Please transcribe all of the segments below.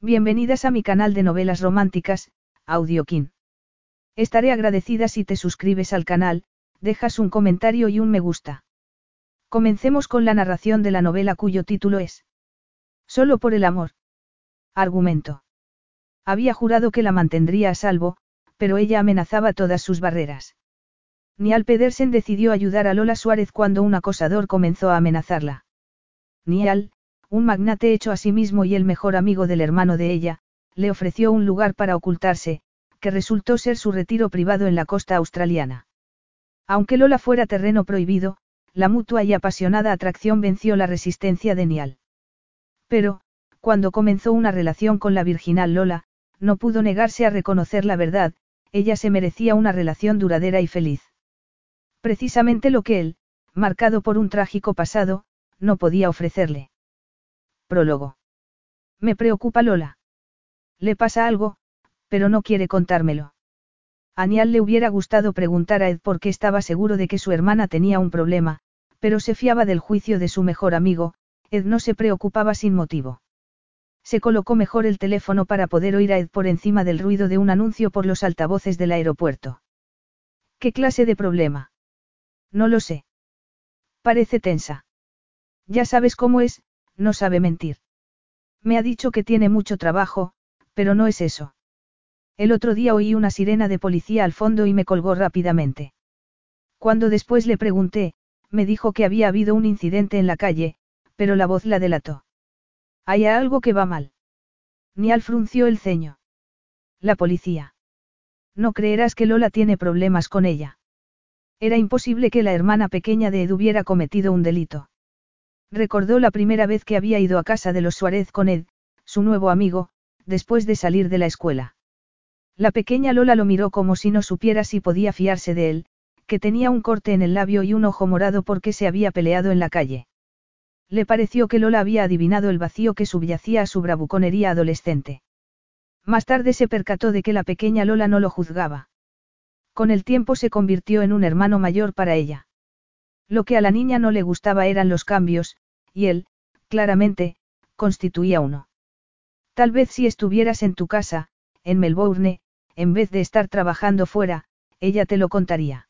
Bienvenidas a mi canal de novelas románticas, Audiokin. Estaré agradecida si te suscribes al canal, dejas un comentario y un me gusta. Comencemos con la narración de la novela cuyo título es Solo por el amor. Argumento. Había jurado que la mantendría a salvo, pero ella amenazaba todas sus barreras. Nial Pedersen decidió ayudar a Lola Suárez cuando un acosador comenzó a amenazarla. Nial, un magnate hecho a sí mismo y el mejor amigo del hermano de ella, le ofreció un lugar para ocultarse, que resultó ser su retiro privado en la costa australiana. Aunque Lola fuera terreno prohibido, la mutua y apasionada atracción venció la resistencia de Nial. Pero, cuando comenzó una relación con la virginal Lola, no pudo negarse a reconocer la verdad, ella se merecía una relación duradera y feliz. Precisamente lo que él, marcado por un trágico pasado, no podía ofrecerle. Prólogo. Me preocupa Lola. Le pasa algo, pero no quiere contármelo. A Nial le hubiera gustado preguntar a Ed por qué estaba seguro de que su hermana tenía un problema, pero se fiaba del juicio de su mejor amigo, Ed no se preocupaba sin motivo. Se colocó mejor el teléfono para poder oír a Ed por encima del ruido de un anuncio por los altavoces del aeropuerto. ¿Qué clase de problema? No lo sé. Parece tensa. Ya sabes cómo es, no sabe mentir. Me ha dicho que tiene mucho trabajo, pero no es eso. El otro día oí una sirena de policía al fondo y me colgó rápidamente. Cuando después le pregunté, me dijo que había habido un incidente en la calle, pero la voz la delató. Hay algo que va mal. Nial frunció el ceño. La policía. No creerás que Lola tiene problemas con ella. Era imposible que la hermana pequeña de Ed hubiera cometido un delito. Recordó la primera vez que había ido a casa de los Suárez con Ed, su nuevo amigo, después de salir de la escuela. La pequeña Lola lo miró como si no supiera si podía fiarse de él, que tenía un corte en el labio y un ojo morado porque se había peleado en la calle. Le pareció que Lola había adivinado el vacío que subyacía a su bravuconería adolescente. Más tarde se percató de que la pequeña Lola no lo juzgaba. Con el tiempo se convirtió en un hermano mayor para ella. Lo que a la niña no le gustaba eran los cambios, y él, claramente, constituía uno. Tal vez si estuvieras en tu casa, en Melbourne, en vez de estar trabajando fuera, ella te lo contaría.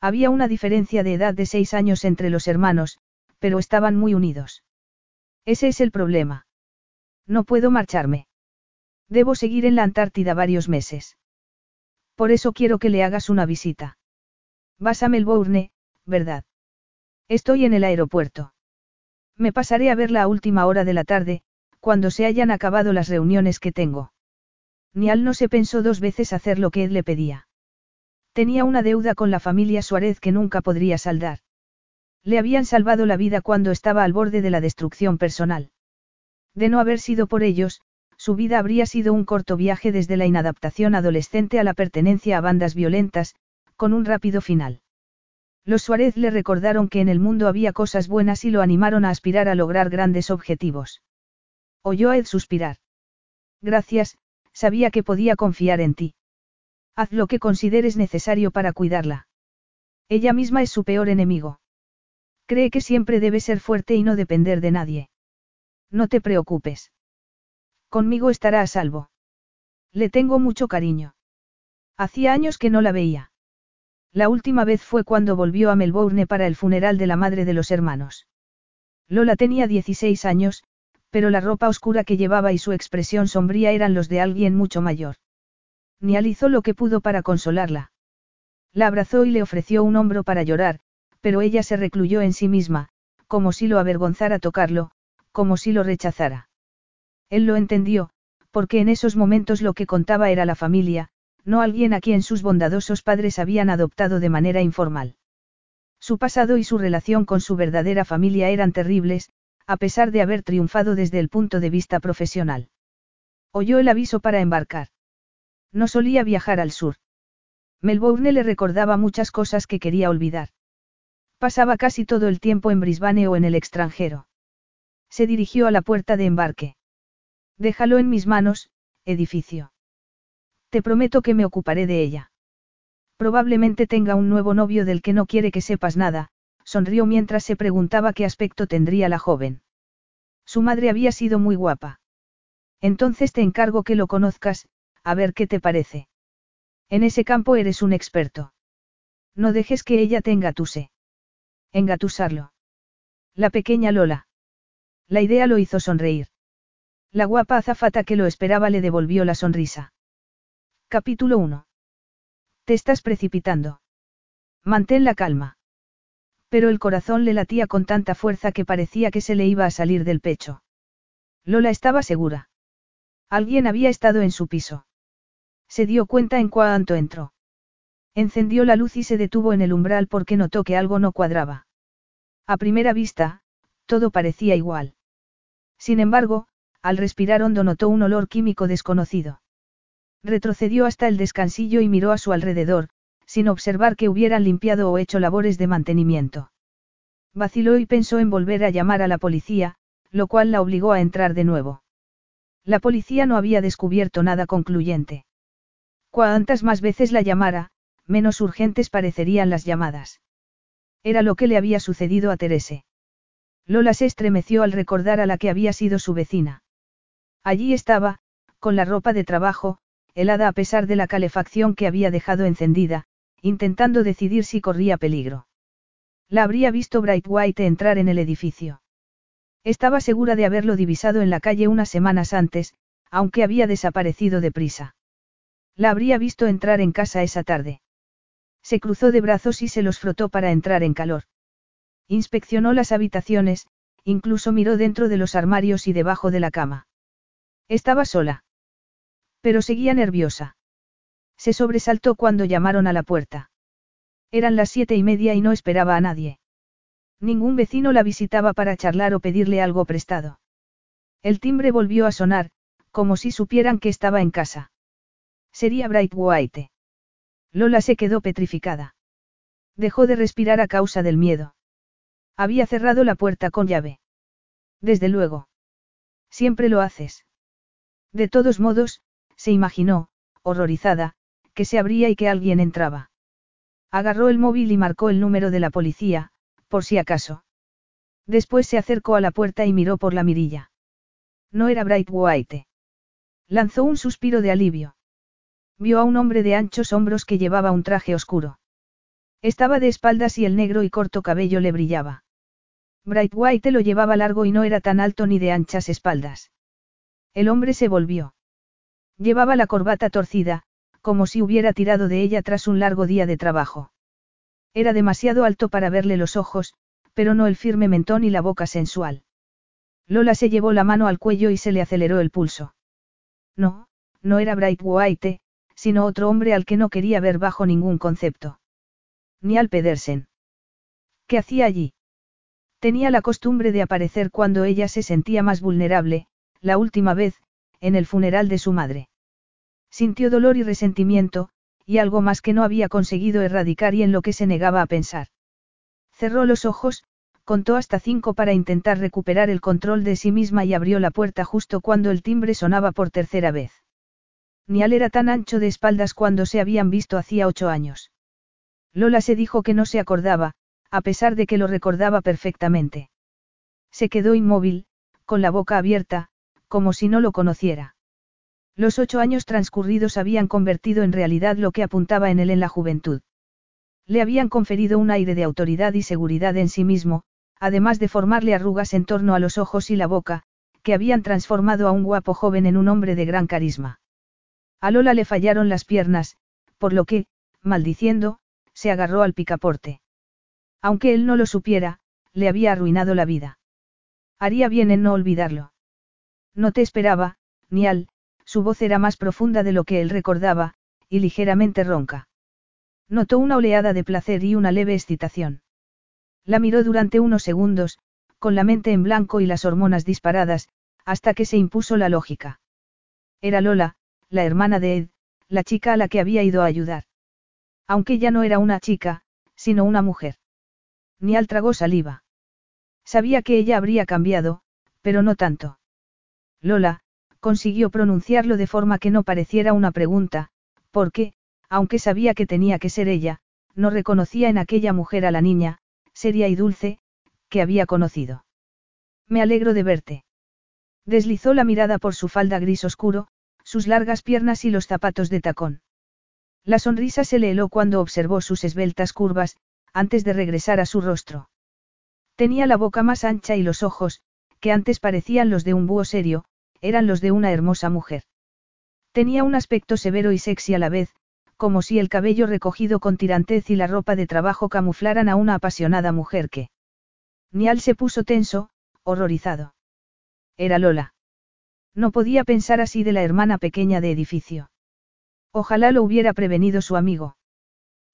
Había una diferencia de edad de seis años entre los hermanos, pero estaban muy unidos. Ese es el problema. No puedo marcharme. Debo seguir en la Antártida varios meses. Por eso quiero que le hagas una visita. Vas a Melbourne, ¿verdad? Estoy en el aeropuerto. Me pasaré a verla a última hora de la tarde, cuando se hayan acabado las reuniones que tengo. Nial no se pensó dos veces hacer lo que él le pedía. Tenía una deuda con la familia Suárez que nunca podría saldar. Le habían salvado la vida cuando estaba al borde de la destrucción personal. De no haber sido por ellos, su vida habría sido un corto viaje desde la inadaptación adolescente a la pertenencia a bandas violentas, con un rápido final. Los Suárez le recordaron que en el mundo había cosas buenas y lo animaron a aspirar a lograr grandes objetivos. Oyó a Ed suspirar. Gracias, sabía que podía confiar en ti. Haz lo que consideres necesario para cuidarla. Ella misma es su peor enemigo. Cree que siempre debe ser fuerte y no depender de nadie. No te preocupes. Conmigo estará a salvo. Le tengo mucho cariño. Hacía años que no la veía. La última vez fue cuando volvió a Melbourne para el funeral de la madre de los hermanos. Lola tenía 16 años, pero la ropa oscura que llevaba y su expresión sombría eran los de alguien mucho mayor. Nializó lo que pudo para consolarla. La abrazó y le ofreció un hombro para llorar, pero ella se recluyó en sí misma, como si lo avergonzara tocarlo, como si lo rechazara. Él lo entendió, porque en esos momentos lo que contaba era la familia, no alguien a quien sus bondadosos padres habían adoptado de manera informal. Su pasado y su relación con su verdadera familia eran terribles, a pesar de haber triunfado desde el punto de vista profesional. Oyó el aviso para embarcar. No solía viajar al sur. Melbourne le recordaba muchas cosas que quería olvidar. Pasaba casi todo el tiempo en Brisbane o en el extranjero. Se dirigió a la puerta de embarque. Déjalo en mis manos, edificio. Te prometo que me ocuparé de ella. Probablemente tenga un nuevo novio del que no quiere que sepas nada, sonrió mientras se preguntaba qué aspecto tendría la joven. Su madre había sido muy guapa. Entonces te encargo que lo conozcas, a ver qué te parece. En ese campo eres un experto. No dejes que ella te engatuse. Engatusarlo. La pequeña Lola. La idea lo hizo sonreír. La guapa azafata que lo esperaba le devolvió la sonrisa. Capítulo 1. Te estás precipitando. Mantén la calma. Pero el corazón le latía con tanta fuerza que parecía que se le iba a salir del pecho. Lola estaba segura. Alguien había estado en su piso. Se dio cuenta en cuanto entró. Encendió la luz y se detuvo en el umbral porque notó que algo no cuadraba. A primera vista, todo parecía igual. Sin embargo, al respirar hondo notó un olor químico desconocido. Retrocedió hasta el descansillo y miró a su alrededor, sin observar que hubieran limpiado o hecho labores de mantenimiento. Vaciló y pensó en volver a llamar a la policía, lo cual la obligó a entrar de nuevo. La policía no había descubierto nada concluyente. Cuantas más veces la llamara, menos urgentes parecerían las llamadas. Era lo que le había sucedido a Terese. Lola se estremeció al recordar a la que había sido su vecina. Allí estaba, con la ropa de trabajo, helada a pesar de la calefacción que había dejado encendida, intentando decidir si corría peligro. La habría visto Bright White entrar en el edificio. Estaba segura de haberlo divisado en la calle unas semanas antes, aunque había desaparecido deprisa. La habría visto entrar en casa esa tarde. Se cruzó de brazos y se los frotó para entrar en calor. Inspeccionó las habitaciones, incluso miró dentro de los armarios y debajo de la cama. Estaba sola. Pero seguía nerviosa. Se sobresaltó cuando llamaron a la puerta. Eran las siete y media y no esperaba a nadie. Ningún vecino la visitaba para charlar o pedirle algo prestado. El timbre volvió a sonar, como si supieran que estaba en casa. Sería Bright White. Lola se quedó petrificada. Dejó de respirar a causa del miedo. Había cerrado la puerta con llave. Desde luego. Siempre lo haces. De todos modos, se imaginó, horrorizada, que se abría y que alguien entraba. Agarró el móvil y marcó el número de la policía, por si acaso. Después se acercó a la puerta y miró por la mirilla. No era Bright White. Lanzó un suspiro de alivio. Vio a un hombre de anchos hombros que llevaba un traje oscuro. Estaba de espaldas y el negro y corto cabello le brillaba. Bright White lo llevaba largo y no era tan alto ni de anchas espaldas. El hombre se volvió. Llevaba la corbata torcida, como si hubiera tirado de ella tras un largo día de trabajo. Era demasiado alto para verle los ojos, pero no el firme mentón y la boca sensual. Lola se llevó la mano al cuello y se le aceleró el pulso. No, no era Bright White, sino otro hombre al que no quería ver bajo ningún concepto. Ni al Pedersen. ¿Qué hacía allí? Tenía la costumbre de aparecer cuando ella se sentía más vulnerable, la última vez, en el funeral de su madre. Sintió dolor y resentimiento, y algo más que no había conseguido erradicar y en lo que se negaba a pensar. Cerró los ojos, contó hasta cinco para intentar recuperar el control de sí misma y abrió la puerta justo cuando el timbre sonaba por tercera vez. Nial era tan ancho de espaldas cuando se habían visto hacía ocho años. Lola se dijo que no se acordaba, a pesar de que lo recordaba perfectamente. Se quedó inmóvil, con la boca abierta, como si no lo conociera. Los ocho años transcurridos habían convertido en realidad lo que apuntaba en él en la juventud. Le habían conferido un aire de autoridad y seguridad en sí mismo, además de formarle arrugas en torno a los ojos y la boca, que habían transformado a un guapo joven en un hombre de gran carisma. A Lola le fallaron las piernas, por lo que, maldiciendo, se agarró al picaporte. Aunque él no lo supiera, le había arruinado la vida. Haría bien en no olvidarlo. No te esperaba, Nial, su voz era más profunda de lo que él recordaba, y ligeramente ronca. Notó una oleada de placer y una leve excitación. La miró durante unos segundos, con la mente en blanco y las hormonas disparadas, hasta que se impuso la lógica. Era Lola, la hermana de Ed, la chica a la que había ido a ayudar. Aunque ya no era una chica, sino una mujer. Ni al tragó saliva. Sabía que ella habría cambiado, pero no tanto. Lola, consiguió pronunciarlo de forma que no pareciera una pregunta, porque, aunque sabía que tenía que ser ella, no reconocía en aquella mujer a la niña, seria y dulce, que había conocido. Me alegro de verte. Deslizó la mirada por su falda gris oscuro, sus largas piernas y los zapatos de tacón. La sonrisa se le heló cuando observó sus esbeltas curvas, antes de regresar a su rostro. Tenía la boca más ancha y los ojos, que antes parecían los de un búho serio, eran los de una hermosa mujer. Tenía un aspecto severo y sexy a la vez, como si el cabello recogido con tirantez y la ropa de trabajo camuflaran a una apasionada mujer que. Nial se puso tenso, horrorizado. Era Lola. No podía pensar así de la hermana pequeña de edificio. Ojalá lo hubiera prevenido su amigo.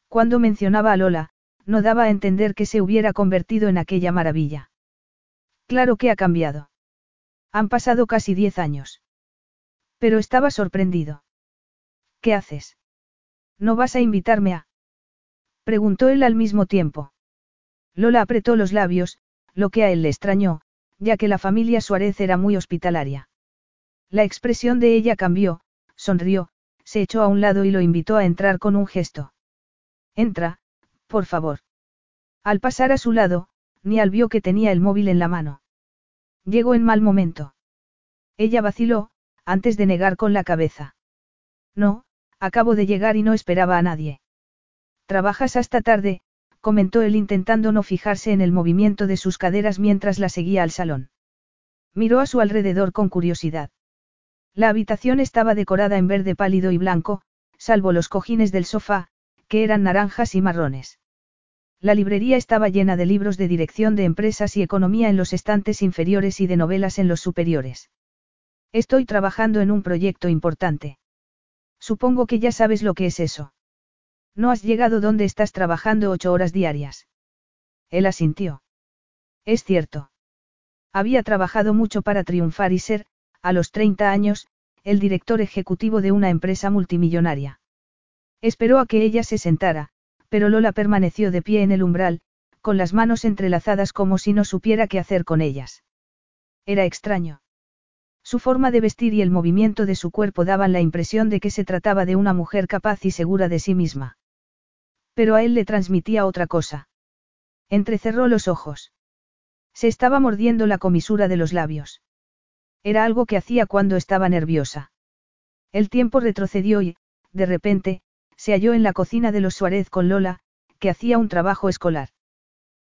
Cuando mencionaba a Lola, no daba a entender que se hubiera convertido en aquella maravilla. Claro que ha cambiado. Han pasado casi diez años. Pero estaba sorprendido. ¿Qué haces? ¿No vas a invitarme a? Preguntó él al mismo tiempo. Lola apretó los labios, lo que a él le extrañó, ya que la familia Suárez era muy hospitalaria. La expresión de ella cambió, sonrió, se echó a un lado y lo invitó a entrar con un gesto. Entra, por favor. Al pasar a su lado, Nial vio que tenía el móvil en la mano. Llegó en mal momento. Ella vaciló, antes de negar con la cabeza. No, acabo de llegar y no esperaba a nadie. Trabajas hasta tarde, comentó él intentando no fijarse en el movimiento de sus caderas mientras la seguía al salón. Miró a su alrededor con curiosidad. La habitación estaba decorada en verde pálido y blanco, salvo los cojines del sofá, que eran naranjas y marrones. La librería estaba llena de libros de dirección de empresas y economía en los estantes inferiores y de novelas en los superiores. Estoy trabajando en un proyecto importante. Supongo que ya sabes lo que es eso. No has llegado donde estás trabajando ocho horas diarias. Él asintió. Es cierto. Había trabajado mucho para triunfar y ser, a los 30 años, el director ejecutivo de una empresa multimillonaria. Esperó a que ella se sentara, pero Lola permaneció de pie en el umbral, con las manos entrelazadas como si no supiera qué hacer con ellas. Era extraño. Su forma de vestir y el movimiento de su cuerpo daban la impresión de que se trataba de una mujer capaz y segura de sí misma. Pero a él le transmitía otra cosa. Entrecerró los ojos. Se estaba mordiendo la comisura de los labios. Era algo que hacía cuando estaba nerviosa. El tiempo retrocedió y, de repente, se halló en la cocina de los Suárez con Lola, que hacía un trabajo escolar.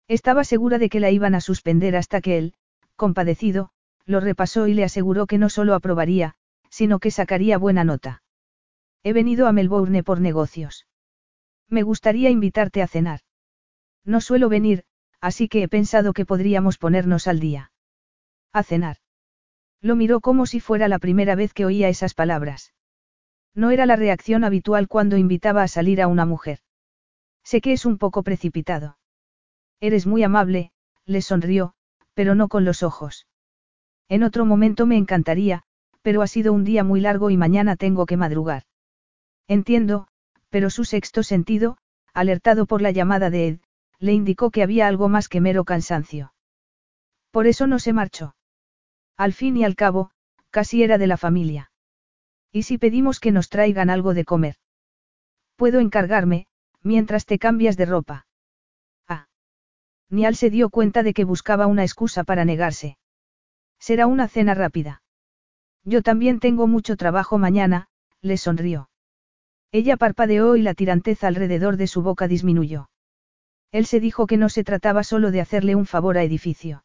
Estaba segura de que la iban a suspender hasta que él, compadecido, lo repasó y le aseguró que no solo aprobaría, sino que sacaría buena nota. He venido a Melbourne por negocios. Me gustaría invitarte a cenar. No suelo venir, así que he pensado que podríamos ponernos al día. A cenar. Lo miró como si fuera la primera vez que oía esas palabras. No era la reacción habitual cuando invitaba a salir a una mujer. Sé que es un poco precipitado. Eres muy amable, le sonrió, pero no con los ojos. En otro momento me encantaría, pero ha sido un día muy largo y mañana tengo que madrugar. Entiendo, pero su sexto sentido, alertado por la llamada de Ed, le indicó que había algo más que mero cansancio. Por eso no se marchó. Al fin y al cabo, casi era de la familia. ¿Y si pedimos que nos traigan algo de comer? Puedo encargarme, mientras te cambias de ropa. Ah. Nial se dio cuenta de que buscaba una excusa para negarse. Será una cena rápida. Yo también tengo mucho trabajo mañana, le sonrió. Ella parpadeó y la tiranteza alrededor de su boca disminuyó. Él se dijo que no se trataba solo de hacerle un favor a edificio.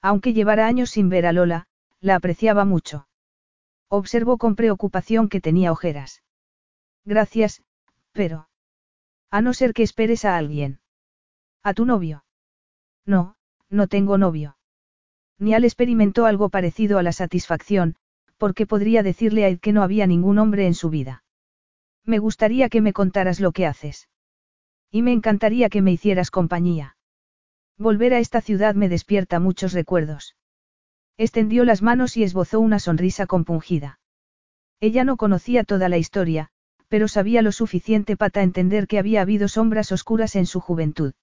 Aunque llevara años sin ver a Lola, la apreciaba mucho. Observó con preocupación que tenía ojeras. Gracias, pero... A no ser que esperes a alguien. ¿A tu novio? No, no tengo novio. Nial experimentó algo parecido a la satisfacción, porque podría decirle a Ed que no había ningún hombre en su vida. Me gustaría que me contaras lo que haces. Y me encantaría que me hicieras compañía. Volver a esta ciudad me despierta muchos recuerdos. Extendió las manos y esbozó una sonrisa compungida. Ella no conocía toda la historia, pero sabía lo suficiente para entender que había habido sombras oscuras en su juventud.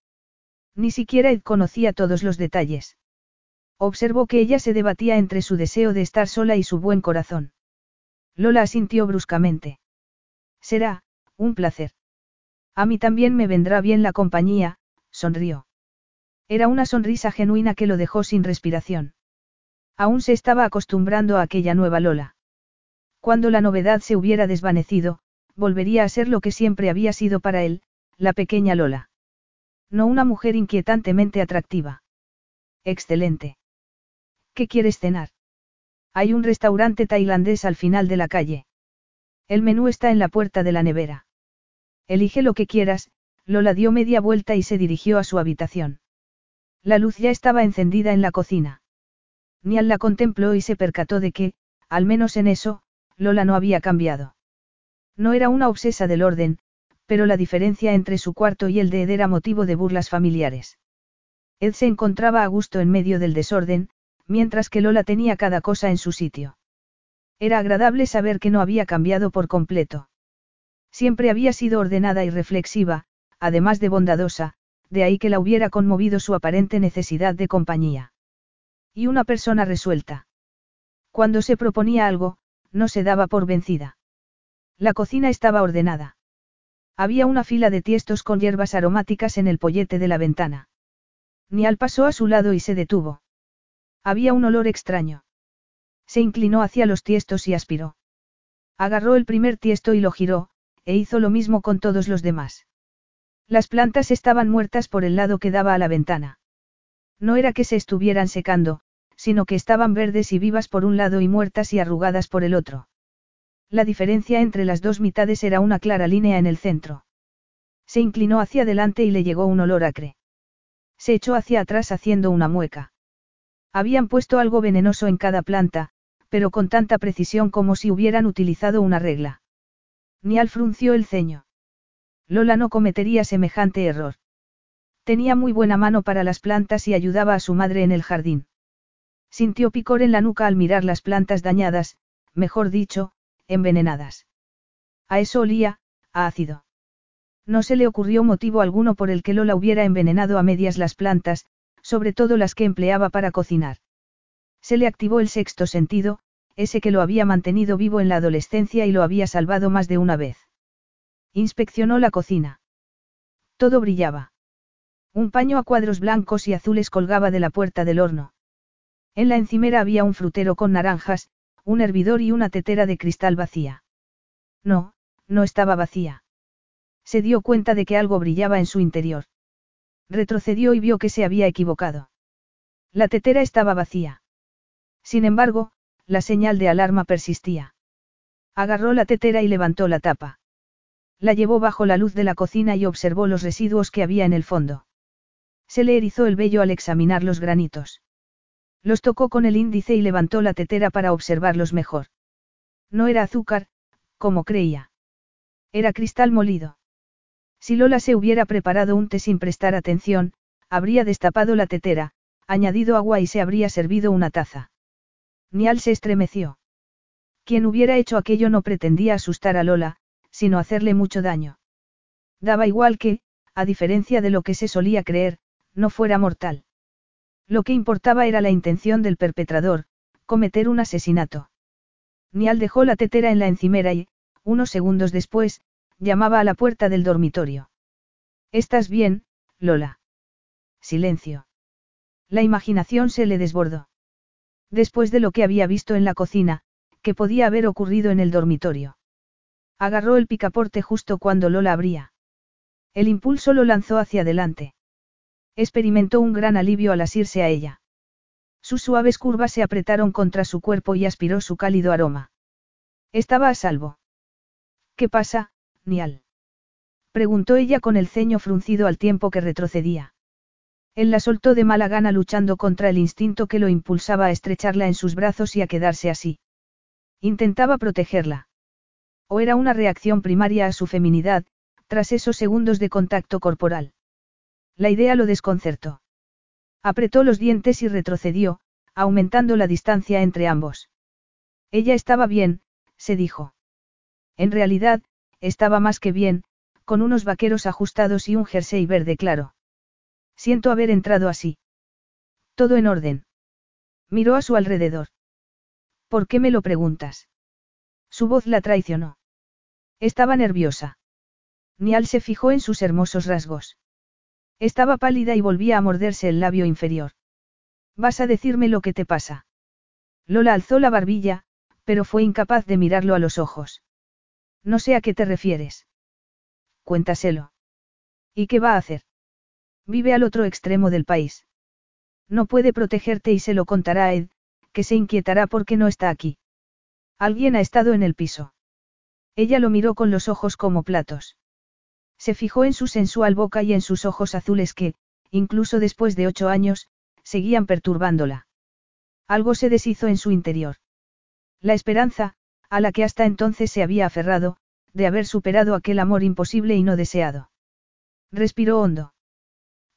Ni siquiera Ed conocía todos los detalles. Observó que ella se debatía entre su deseo de estar sola y su buen corazón. Lola asintió bruscamente. Será, un placer. A mí también me vendrá bien la compañía, sonrió. Era una sonrisa genuina que lo dejó sin respiración. Aún se estaba acostumbrando a aquella nueva Lola. Cuando la novedad se hubiera desvanecido, volvería a ser lo que siempre había sido para él, la pequeña Lola. No una mujer inquietantemente atractiva. Excelente. ¿Qué quieres cenar? Hay un restaurante tailandés al final de la calle. El menú está en la puerta de la nevera. Elige lo que quieras, Lola dio media vuelta y se dirigió a su habitación. La luz ya estaba encendida en la cocina. Nial la contempló y se percató de que, al menos en eso, Lola no había cambiado. No era una obsesa del orden, pero la diferencia entre su cuarto y el de Ed era motivo de burlas familiares. Ed se encontraba a gusto en medio del desorden, mientras que Lola tenía cada cosa en su sitio. Era agradable saber que no había cambiado por completo. Siempre había sido ordenada y reflexiva, además de bondadosa, de ahí que la hubiera conmovido su aparente necesidad de compañía. Y una persona resuelta. Cuando se proponía algo, no se daba por vencida. La cocina estaba ordenada. Había una fila de tiestos con hierbas aromáticas en el pollete de la ventana. Nial pasó a su lado y se detuvo. Había un olor extraño. Se inclinó hacia los tiestos y aspiró. Agarró el primer tiesto y lo giró, e hizo lo mismo con todos los demás. Las plantas estaban muertas por el lado que daba a la ventana. No era que se estuvieran secando, sino que estaban verdes y vivas por un lado y muertas y arrugadas por el otro. La diferencia entre las dos mitades era una clara línea en el centro. Se inclinó hacia adelante y le llegó un olor acre. Se echó hacia atrás haciendo una mueca. Habían puesto algo venenoso en cada planta, pero con tanta precisión como si hubieran utilizado una regla. Nial frunció el ceño. Lola no cometería semejante error. Tenía muy buena mano para las plantas y ayudaba a su madre en el jardín. Sintió picor en la nuca al mirar las plantas dañadas, mejor dicho, envenenadas. A eso olía, a ácido. No se le ocurrió motivo alguno por el que Lola hubiera envenenado a medias las plantas, sobre todo las que empleaba para cocinar. Se le activó el sexto sentido, ese que lo había mantenido vivo en la adolescencia y lo había salvado más de una vez. Inspeccionó la cocina. Todo brillaba. Un paño a cuadros blancos y azules colgaba de la puerta del horno. En la encimera había un frutero con naranjas, un hervidor y una tetera de cristal vacía. No, no estaba vacía. Se dio cuenta de que algo brillaba en su interior. Retrocedió y vio que se había equivocado. La tetera estaba vacía. Sin embargo, la señal de alarma persistía. Agarró la tetera y levantó la tapa. La llevó bajo la luz de la cocina y observó los residuos que había en el fondo. Se le erizó el vello al examinar los granitos. Los tocó con el índice y levantó la tetera para observarlos mejor. No era azúcar, como creía. Era cristal molido. Si Lola se hubiera preparado un té sin prestar atención, habría destapado la tetera, añadido agua y se habría servido una taza. Nial se estremeció. Quien hubiera hecho aquello no pretendía asustar a Lola, sino hacerle mucho daño. Daba igual que, a diferencia de lo que se solía creer, no fuera mortal. Lo que importaba era la intención del perpetrador, cometer un asesinato. Nial dejó la tetera en la encimera y, unos segundos después, llamaba a la puerta del dormitorio. ¿Estás bien, Lola? Silencio. La imaginación se le desbordó. Después de lo que había visto en la cocina, que podía haber ocurrido en el dormitorio. Agarró el picaporte justo cuando Lola abría. El impulso lo lanzó hacia adelante. Experimentó un gran alivio al asirse a ella. Sus suaves curvas se apretaron contra su cuerpo y aspiró su cálido aroma. Estaba a salvo. ¿Qué pasa, Nial? Preguntó ella con el ceño fruncido al tiempo que retrocedía. Él la soltó de mala gana luchando contra el instinto que lo impulsaba a estrecharla en sus brazos y a quedarse así. Intentaba protegerla. O era una reacción primaria a su feminidad, tras esos segundos de contacto corporal. La idea lo desconcertó. Apretó los dientes y retrocedió, aumentando la distancia entre ambos. Ella estaba bien, se dijo. En realidad, estaba más que bien, con unos vaqueros ajustados y un jersey verde claro. Siento haber entrado así. Todo en orden. Miró a su alrededor. ¿Por qué me lo preguntas? Su voz la traicionó. Estaba nerviosa. Nial se fijó en sus hermosos rasgos. Estaba pálida y volvía a morderse el labio inferior. ¿Vas a decirme lo que te pasa? Lola alzó la barbilla, pero fue incapaz de mirarlo a los ojos. No sé a qué te refieres. Cuéntaselo. ¿Y qué va a hacer? Vive al otro extremo del país. No puede protegerte y se lo contará a Ed, que se inquietará porque no está aquí. Alguien ha estado en el piso. Ella lo miró con los ojos como platos. Se fijó en su sensual boca y en sus ojos azules que, incluso después de ocho años, seguían perturbándola. Algo se deshizo en su interior. La esperanza, a la que hasta entonces se había aferrado, de haber superado aquel amor imposible y no deseado. Respiró hondo.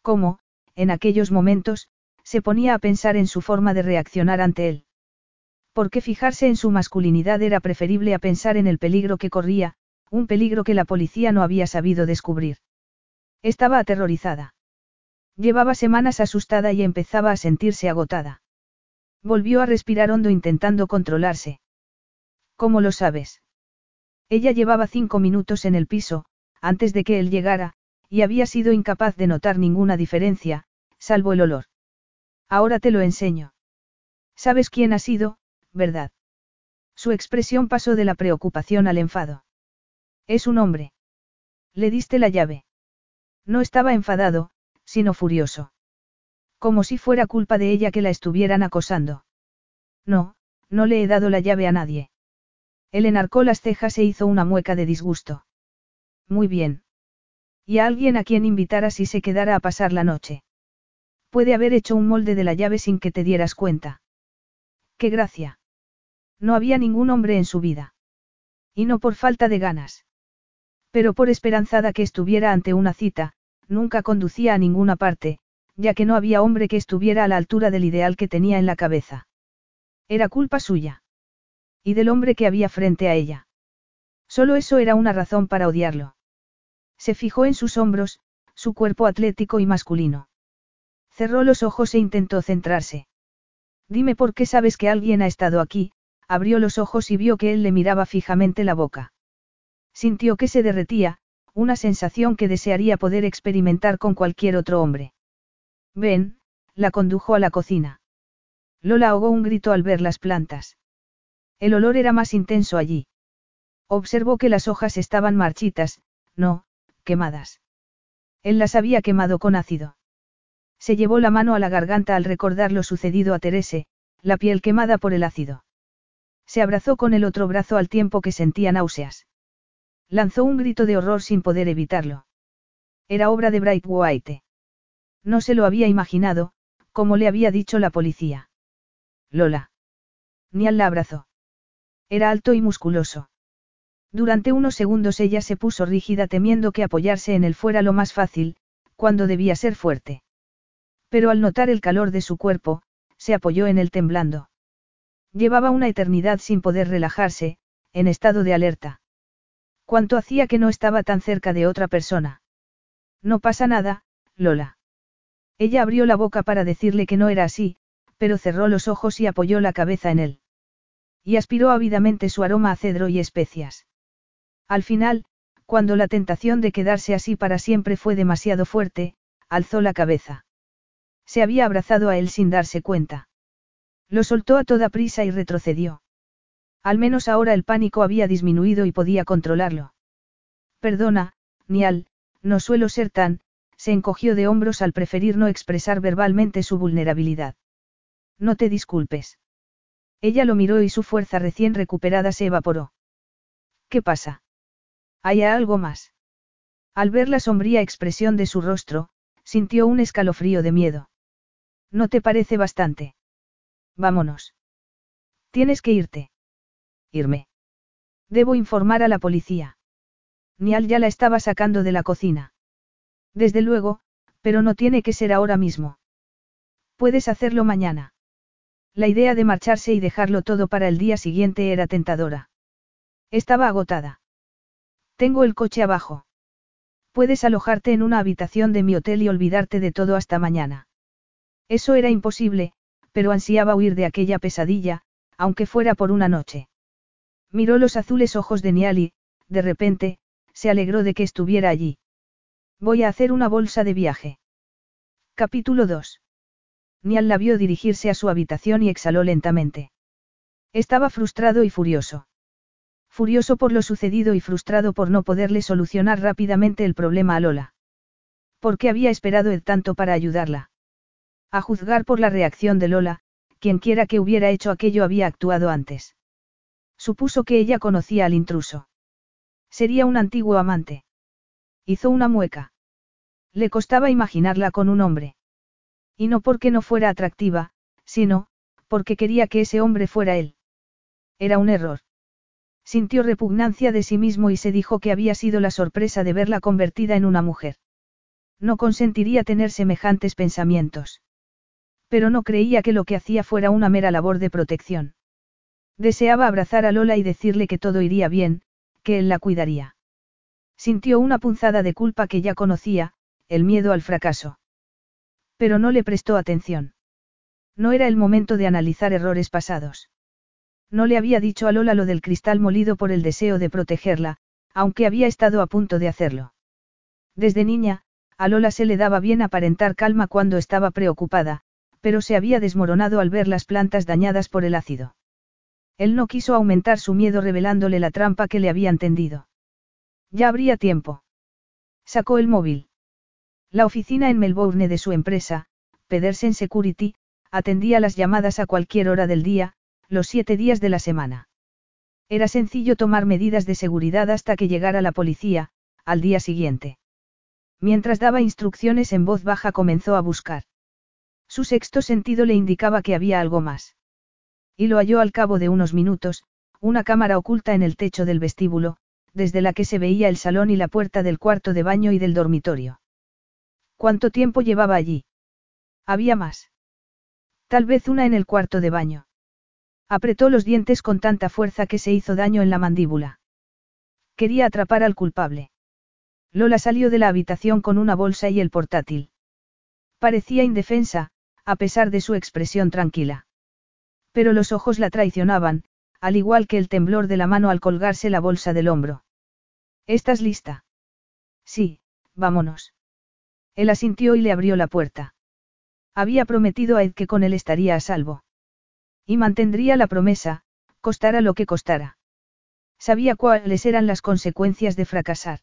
¿Cómo, en aquellos momentos, se ponía a pensar en su forma de reaccionar ante él? Porque fijarse en su masculinidad era preferible a pensar en el peligro que corría, un peligro que la policía no había sabido descubrir. Estaba aterrorizada. Llevaba semanas asustada y empezaba a sentirse agotada. Volvió a respirar hondo intentando controlarse. ¿Cómo lo sabes? Ella llevaba cinco minutos en el piso, antes de que él llegara, y había sido incapaz de notar ninguna diferencia, salvo el olor. Ahora te lo enseño. ¿Sabes quién ha sido, verdad? Su expresión pasó de la preocupación al enfado. Es un hombre. Le diste la llave. No estaba enfadado, sino furioso. Como si fuera culpa de ella que la estuvieran acosando. No, no le he dado la llave a nadie. Él enarcó las cejas e hizo una mueca de disgusto. Muy bien. Y a alguien a quien invitara si se quedara a pasar la noche. Puede haber hecho un molde de la llave sin que te dieras cuenta. ¡Qué gracia! No había ningún hombre en su vida. Y no por falta de ganas. Pero por esperanzada que estuviera ante una cita, nunca conducía a ninguna parte, ya que no había hombre que estuviera a la altura del ideal que tenía en la cabeza. Era culpa suya. Y del hombre que había frente a ella. Solo eso era una razón para odiarlo. Se fijó en sus hombros, su cuerpo atlético y masculino. Cerró los ojos e intentó centrarse. Dime por qué sabes que alguien ha estado aquí, abrió los ojos y vio que él le miraba fijamente la boca. Sintió que se derretía, una sensación que desearía poder experimentar con cualquier otro hombre. Ven, la condujo a la cocina. Lola ahogó un grito al ver las plantas. El olor era más intenso allí. Observó que las hojas estaban marchitas, no, quemadas. Él las había quemado con ácido. Se llevó la mano a la garganta al recordar lo sucedido a Terese, la piel quemada por el ácido. Se abrazó con el otro brazo al tiempo que sentía náuseas. Lanzó un grito de horror sin poder evitarlo. Era obra de Bright White. No se lo había imaginado, como le había dicho la policía. Lola. Nial la abrazó. Era alto y musculoso. Durante unos segundos ella se puso rígida temiendo que apoyarse en él fuera lo más fácil, cuando debía ser fuerte. Pero al notar el calor de su cuerpo, se apoyó en él temblando. Llevaba una eternidad sin poder relajarse, en estado de alerta. ¿Cuánto hacía que no estaba tan cerca de otra persona? No pasa nada, Lola. Ella abrió la boca para decirle que no era así, pero cerró los ojos y apoyó la cabeza en él. Y aspiró ávidamente su aroma a cedro y especias. Al final, cuando la tentación de quedarse así para siempre fue demasiado fuerte, alzó la cabeza. Se había abrazado a él sin darse cuenta. Lo soltó a toda prisa y retrocedió. Al menos ahora el pánico había disminuido y podía controlarlo. Perdona, Nial, no suelo ser tan, se encogió de hombros al preferir no expresar verbalmente su vulnerabilidad. No te disculpes. Ella lo miró y su fuerza recién recuperada se evaporó. ¿Qué pasa? ¿Hay algo más? Al ver la sombría expresión de su rostro, sintió un escalofrío de miedo. ¿No te parece bastante? Vámonos. Tienes que irte. Irme. Debo informar a la policía. Nial ya la estaba sacando de la cocina. Desde luego, pero no tiene que ser ahora mismo. Puedes hacerlo mañana. La idea de marcharse y dejarlo todo para el día siguiente era tentadora. Estaba agotada. Tengo el coche abajo. Puedes alojarte en una habitación de mi hotel y olvidarte de todo hasta mañana. Eso era imposible, pero ansiaba huir de aquella pesadilla, aunque fuera por una noche. Miró los azules ojos de Nial y, de repente, se alegró de que estuviera allí. Voy a hacer una bolsa de viaje. Capítulo 2. Nial la vio dirigirse a su habitación y exhaló lentamente. Estaba frustrado y furioso. Furioso por lo sucedido y frustrado por no poderle solucionar rápidamente el problema a Lola. ¿Por qué había esperado Ed tanto para ayudarla? A juzgar por la reacción de Lola, quienquiera que hubiera hecho aquello había actuado antes. Supuso que ella conocía al intruso. Sería un antiguo amante. Hizo una mueca. Le costaba imaginarla con un hombre. Y no porque no fuera atractiva, sino, porque quería que ese hombre fuera él. Era un error. Sintió repugnancia de sí mismo y se dijo que había sido la sorpresa de verla convertida en una mujer. No consentiría tener semejantes pensamientos. Pero no creía que lo que hacía fuera una mera labor de protección. Deseaba abrazar a Lola y decirle que todo iría bien, que él la cuidaría. Sintió una punzada de culpa que ya conocía, el miedo al fracaso. Pero no le prestó atención. No era el momento de analizar errores pasados. No le había dicho a Lola lo del cristal molido por el deseo de protegerla, aunque había estado a punto de hacerlo. Desde niña, a Lola se le daba bien aparentar calma cuando estaba preocupada, pero se había desmoronado al ver las plantas dañadas por el ácido. Él no quiso aumentar su miedo revelándole la trampa que le habían tendido. Ya habría tiempo. Sacó el móvil. La oficina en Melbourne de su empresa, Pedersen Security, atendía las llamadas a cualquier hora del día, los siete días de la semana. Era sencillo tomar medidas de seguridad hasta que llegara la policía, al día siguiente. Mientras daba instrucciones en voz baja comenzó a buscar. Su sexto sentido le indicaba que había algo más. Y lo halló al cabo de unos minutos, una cámara oculta en el techo del vestíbulo, desde la que se veía el salón y la puerta del cuarto de baño y del dormitorio. ¿Cuánto tiempo llevaba allí? Había más. Tal vez una en el cuarto de baño. Apretó los dientes con tanta fuerza que se hizo daño en la mandíbula. Quería atrapar al culpable. Lola salió de la habitación con una bolsa y el portátil. Parecía indefensa, a pesar de su expresión tranquila. Pero los ojos la traicionaban, al igual que el temblor de la mano al colgarse la bolsa del hombro. ¿Estás lista? Sí, vámonos. Él asintió y le abrió la puerta. Había prometido a Ed que con él estaría a salvo. Y mantendría la promesa, costara lo que costara. Sabía cuáles eran las consecuencias de fracasar.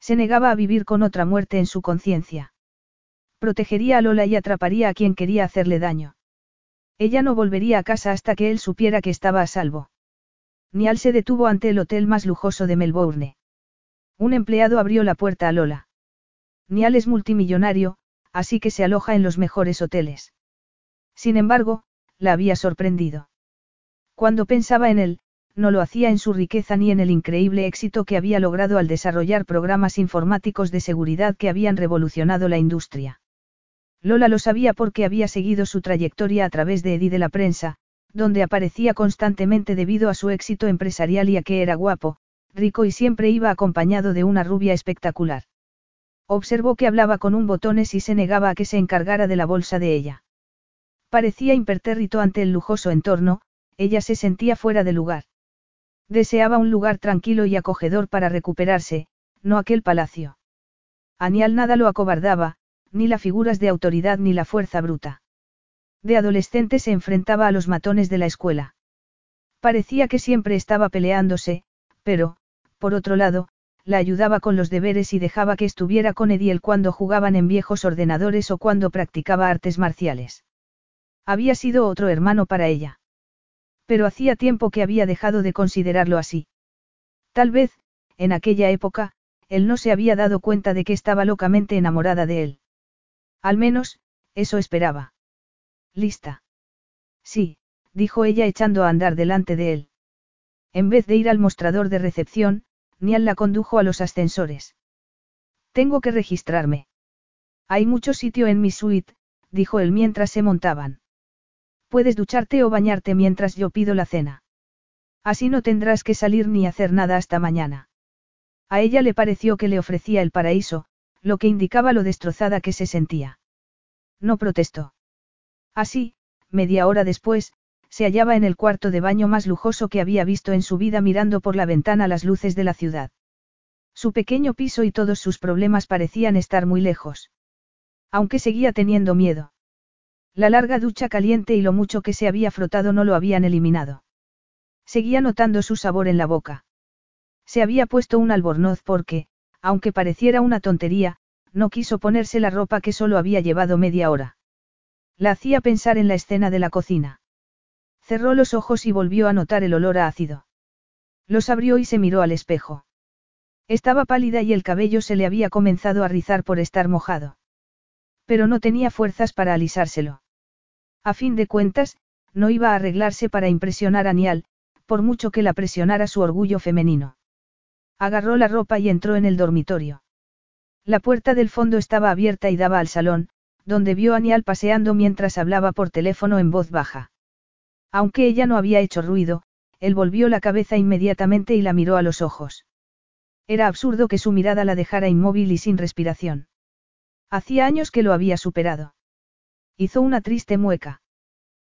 Se negaba a vivir con otra muerte en su conciencia. Protegería a Lola y atraparía a quien quería hacerle daño. Ella no volvería a casa hasta que él supiera que estaba a salvo. Nial se detuvo ante el hotel más lujoso de Melbourne. Un empleado abrió la puerta a Lola. Nial es multimillonario, así que se aloja en los mejores hoteles. Sin embargo, la había sorprendido. Cuando pensaba en él, no lo hacía en su riqueza ni en el increíble éxito que había logrado al desarrollar programas informáticos de seguridad que habían revolucionado la industria. Lola lo sabía porque había seguido su trayectoria a través de Eddie de la prensa, donde aparecía constantemente debido a su éxito empresarial y a que era guapo, rico y siempre iba acompañado de una rubia espectacular. Observó que hablaba con un botones y se negaba a que se encargara de la bolsa de ella. Parecía impertérrito ante el lujoso entorno, ella se sentía fuera de lugar. Deseaba un lugar tranquilo y acogedor para recuperarse, no aquel palacio. Anial nada lo acobardaba, ni las figuras de autoridad ni la fuerza bruta. De adolescente se enfrentaba a los matones de la escuela. Parecía que siempre estaba peleándose, pero, por otro lado, la ayudaba con los deberes y dejaba que estuviera con Ediel cuando jugaban en viejos ordenadores o cuando practicaba artes marciales. Había sido otro hermano para ella. Pero hacía tiempo que había dejado de considerarlo así. Tal vez, en aquella época, él no se había dado cuenta de que estaba locamente enamorada de él. Al menos, eso esperaba. ¿Lista? Sí, dijo ella echando a andar delante de él. En vez de ir al mostrador de recepción, Nial la condujo a los ascensores. Tengo que registrarme. Hay mucho sitio en mi suite, dijo él mientras se montaban. Puedes ducharte o bañarte mientras yo pido la cena. Así no tendrás que salir ni hacer nada hasta mañana. A ella le pareció que le ofrecía el paraíso, lo que indicaba lo destrozada que se sentía. No protestó. Así, media hora después, se hallaba en el cuarto de baño más lujoso que había visto en su vida mirando por la ventana las luces de la ciudad. Su pequeño piso y todos sus problemas parecían estar muy lejos. Aunque seguía teniendo miedo. La larga ducha caliente y lo mucho que se había frotado no lo habían eliminado. Seguía notando su sabor en la boca. Se había puesto un albornoz porque, aunque pareciera una tontería, no quiso ponerse la ropa que solo había llevado media hora. La hacía pensar en la escena de la cocina. Cerró los ojos y volvió a notar el olor ácido. Los abrió y se miró al espejo. Estaba pálida y el cabello se le había comenzado a rizar por estar mojado. Pero no tenía fuerzas para alisárselo. A fin de cuentas, no iba a arreglarse para impresionar a Nial, por mucho que la presionara su orgullo femenino. Agarró la ropa y entró en el dormitorio. La puerta del fondo estaba abierta y daba al salón, donde vio a Nial paseando mientras hablaba por teléfono en voz baja. Aunque ella no había hecho ruido, él volvió la cabeza inmediatamente y la miró a los ojos. Era absurdo que su mirada la dejara inmóvil y sin respiración. Hacía años que lo había superado. Hizo una triste mueca.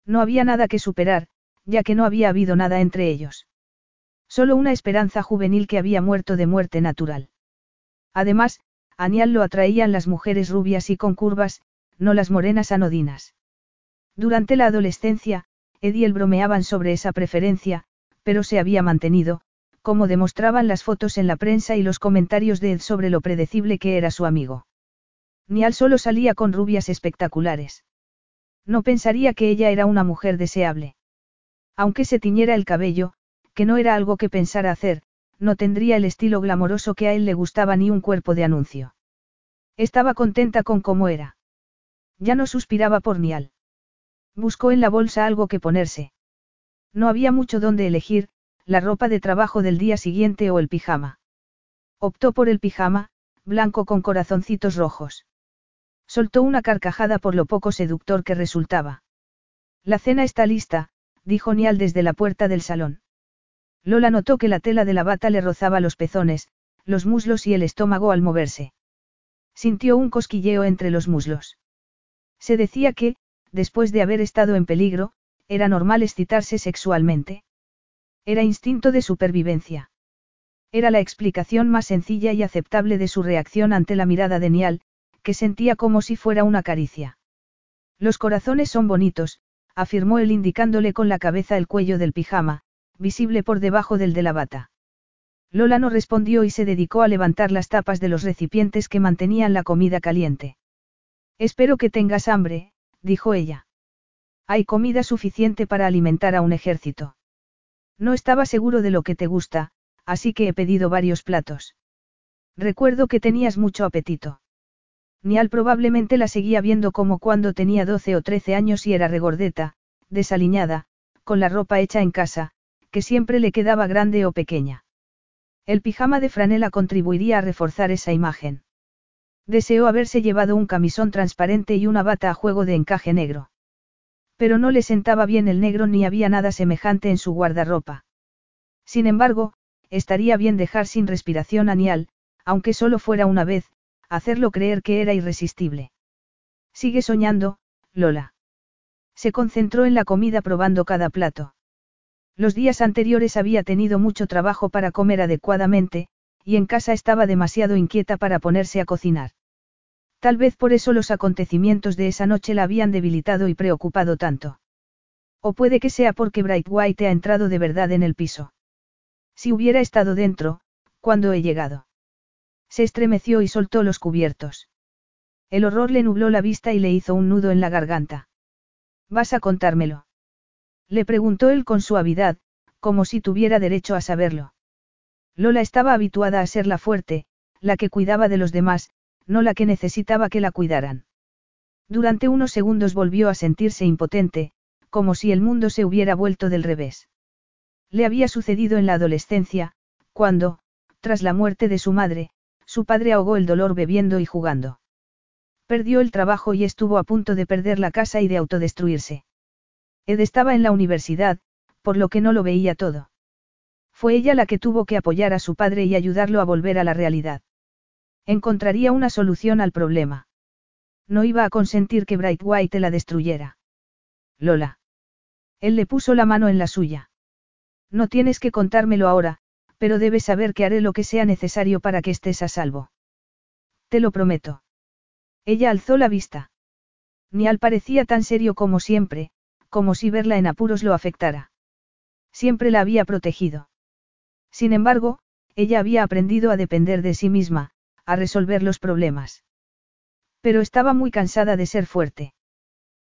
No había nada que superar, ya que no había habido nada entre ellos. Solo una esperanza juvenil que había muerto de muerte natural. Además, a Nial lo atraían las mujeres rubias y con curvas, no las morenas anodinas. Durante la adolescencia, Ediel bromeaban sobre esa preferencia, pero se había mantenido, como demostraban las fotos en la prensa y los comentarios de Ed sobre lo predecible que era su amigo. Nial solo salía con rubias espectaculares. No pensaría que ella era una mujer deseable. Aunque se tiñera el cabello, que no era algo que pensara hacer, no tendría el estilo glamoroso que a él le gustaba ni un cuerpo de anuncio. Estaba contenta con cómo era. Ya no suspiraba por Nial. Buscó en la bolsa algo que ponerse. No había mucho donde elegir, la ropa de trabajo del día siguiente o el pijama. Optó por el pijama, blanco con corazoncitos rojos. Soltó una carcajada por lo poco seductor que resultaba. La cena está lista, dijo Nial desde la puerta del salón. Lola notó que la tela de la bata le rozaba los pezones, los muslos y el estómago al moverse. Sintió un cosquilleo entre los muslos. Se decía que, después de haber estado en peligro, era normal excitarse sexualmente. Era instinto de supervivencia. Era la explicación más sencilla y aceptable de su reacción ante la mirada de Nial, que sentía como si fuera una caricia. Los corazones son bonitos, afirmó él indicándole con la cabeza el cuello del pijama, visible por debajo del de la bata. Lola no respondió y se dedicó a levantar las tapas de los recipientes que mantenían la comida caliente. Espero que tengas hambre, dijo ella. Hay comida suficiente para alimentar a un ejército. No estaba seguro de lo que te gusta, así que he pedido varios platos. Recuerdo que tenías mucho apetito. Nial probablemente la seguía viendo como cuando tenía 12 o 13 años y era regordeta, desaliñada, con la ropa hecha en casa, que siempre le quedaba grande o pequeña. El pijama de franela contribuiría a reforzar esa imagen. Deseó haberse llevado un camisón transparente y una bata a juego de encaje negro. Pero no le sentaba bien el negro ni había nada semejante en su guardarropa. Sin embargo, estaría bien dejar sin respiración a Nial, aunque solo fuera una vez, hacerlo creer que era irresistible. Sigue soñando, Lola. Se concentró en la comida probando cada plato. Los días anteriores había tenido mucho trabajo para comer adecuadamente, y en casa estaba demasiado inquieta para ponerse a cocinar. Tal vez por eso los acontecimientos de esa noche la habían debilitado y preocupado tanto. O puede que sea porque Bright White ha entrado de verdad en el piso. Si hubiera estado dentro, cuando he llegado. Se estremeció y soltó los cubiertos. El horror le nubló la vista y le hizo un nudo en la garganta. ¿Vas a contármelo? Le preguntó él con suavidad, como si tuviera derecho a saberlo. Lola estaba habituada a ser la fuerte, la que cuidaba de los demás, no la que necesitaba que la cuidaran. Durante unos segundos volvió a sentirse impotente, como si el mundo se hubiera vuelto del revés. Le había sucedido en la adolescencia, cuando, tras la muerte de su madre, su padre ahogó el dolor bebiendo y jugando. Perdió el trabajo y estuvo a punto de perder la casa y de autodestruirse. Ed estaba en la universidad, por lo que no lo veía todo. Fue ella la que tuvo que apoyar a su padre y ayudarlo a volver a la realidad. Encontraría una solución al problema. No iba a consentir que Bright White la destruyera. Lola. Él le puso la mano en la suya. No tienes que contármelo ahora, pero debes saber que haré lo que sea necesario para que estés a salvo. Te lo prometo. Ella alzó la vista. Nial parecía tan serio como siempre, como si verla en apuros lo afectara. Siempre la había protegido. Sin embargo, ella había aprendido a depender de sí misma, a resolver los problemas. Pero estaba muy cansada de ser fuerte.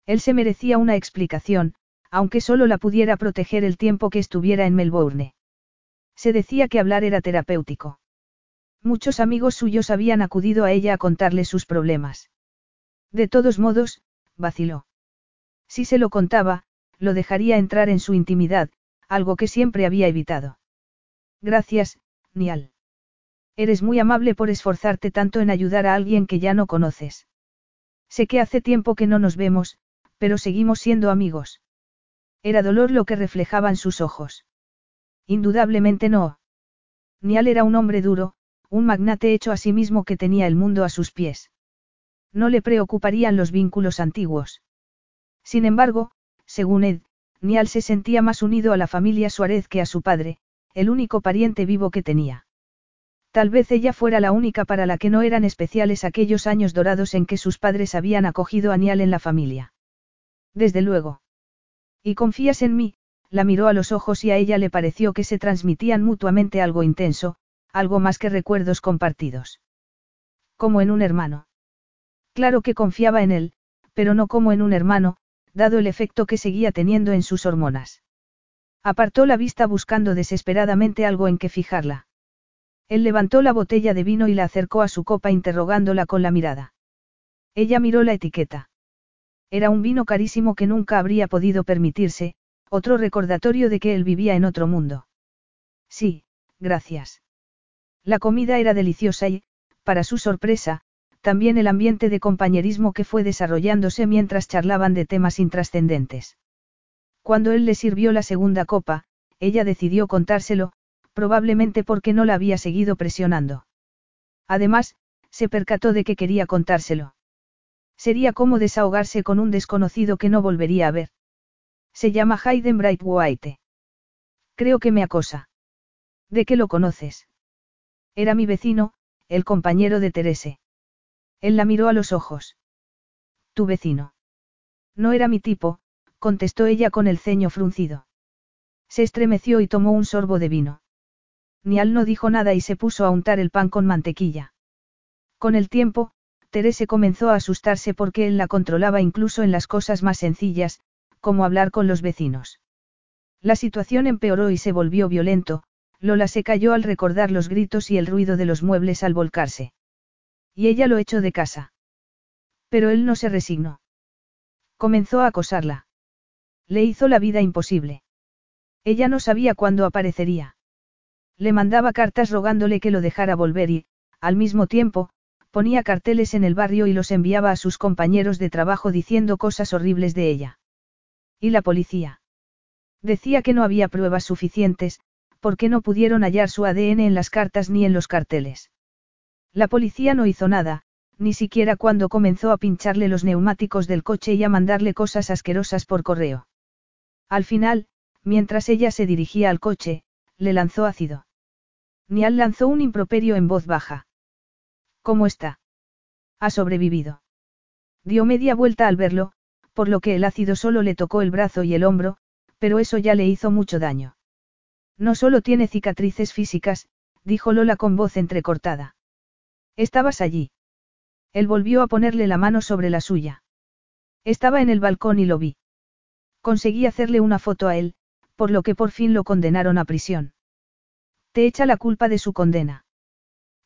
Él se merecía una explicación, aunque solo la pudiera proteger el tiempo que estuviera en Melbourne. Se decía que hablar era terapéutico. Muchos amigos suyos habían acudido a ella a contarle sus problemas. De todos modos, vaciló. Si se lo contaba, lo dejaría entrar en su intimidad, algo que siempre había evitado. Gracias, Nial. Eres muy amable por esforzarte tanto en ayudar a alguien que ya no conoces. Sé que hace tiempo que no nos vemos, pero seguimos siendo amigos. Era dolor lo que reflejaban sus ojos. Indudablemente no. Nial era un hombre duro, un magnate hecho a sí mismo que tenía el mundo a sus pies. No le preocuparían los vínculos antiguos. Sin embargo, según Ed, Nial se sentía más unido a la familia Suárez que a su padre, el único pariente vivo que tenía. Tal vez ella fuera la única para la que no eran especiales aquellos años dorados en que sus padres habían acogido a Nial en la familia. Desde luego. ¿Y confías en mí? La miró a los ojos y a ella le pareció que se transmitían mutuamente algo intenso, algo más que recuerdos compartidos. Como en un hermano. Claro que confiaba en él, pero no como en un hermano, dado el efecto que seguía teniendo en sus hormonas. Apartó la vista buscando desesperadamente algo en que fijarla. Él levantó la botella de vino y la acercó a su copa interrogándola con la mirada. Ella miró la etiqueta. Era un vino carísimo que nunca habría podido permitirse, otro recordatorio de que él vivía en otro mundo. Sí, gracias. La comida era deliciosa y, para su sorpresa, también el ambiente de compañerismo que fue desarrollándose mientras charlaban de temas intrascendentes. Cuando él le sirvió la segunda copa, ella decidió contárselo, probablemente porque no la había seguido presionando. Además, se percató de que quería contárselo. Sería como desahogarse con un desconocido que no volvería a ver. Se llama Hayden White. Creo que me acosa. ¿De qué lo conoces? Era mi vecino, el compañero de Terese. Él la miró a los ojos. Tu vecino. No era mi tipo, contestó ella con el ceño fruncido. Se estremeció y tomó un sorbo de vino. Nial no dijo nada y se puso a untar el pan con mantequilla. Con el tiempo, Terese comenzó a asustarse porque él la controlaba incluso en las cosas más sencillas, como hablar con los vecinos. La situación empeoró y se volvió violento, Lola se cayó al recordar los gritos y el ruido de los muebles al volcarse. Y ella lo echó de casa. Pero él no se resignó. Comenzó a acosarla. Le hizo la vida imposible. Ella no sabía cuándo aparecería. Le mandaba cartas rogándole que lo dejara volver y, al mismo tiempo, ponía carteles en el barrio y los enviaba a sus compañeros de trabajo diciendo cosas horribles de ella. ¿Y la policía? Decía que no había pruebas suficientes, porque no pudieron hallar su ADN en las cartas ni en los carteles. La policía no hizo nada, ni siquiera cuando comenzó a pincharle los neumáticos del coche y a mandarle cosas asquerosas por correo. Al final, mientras ella se dirigía al coche, le lanzó ácido. Nial lanzó un improperio en voz baja. ¿Cómo está? Ha sobrevivido. Dio media vuelta al verlo, por lo que el ácido solo le tocó el brazo y el hombro, pero eso ya le hizo mucho daño. No solo tiene cicatrices físicas, dijo Lola con voz entrecortada. Estabas allí. Él volvió a ponerle la mano sobre la suya. Estaba en el balcón y lo vi. Conseguí hacerle una foto a él, por lo que por fin lo condenaron a prisión. Te echa la culpa de su condena.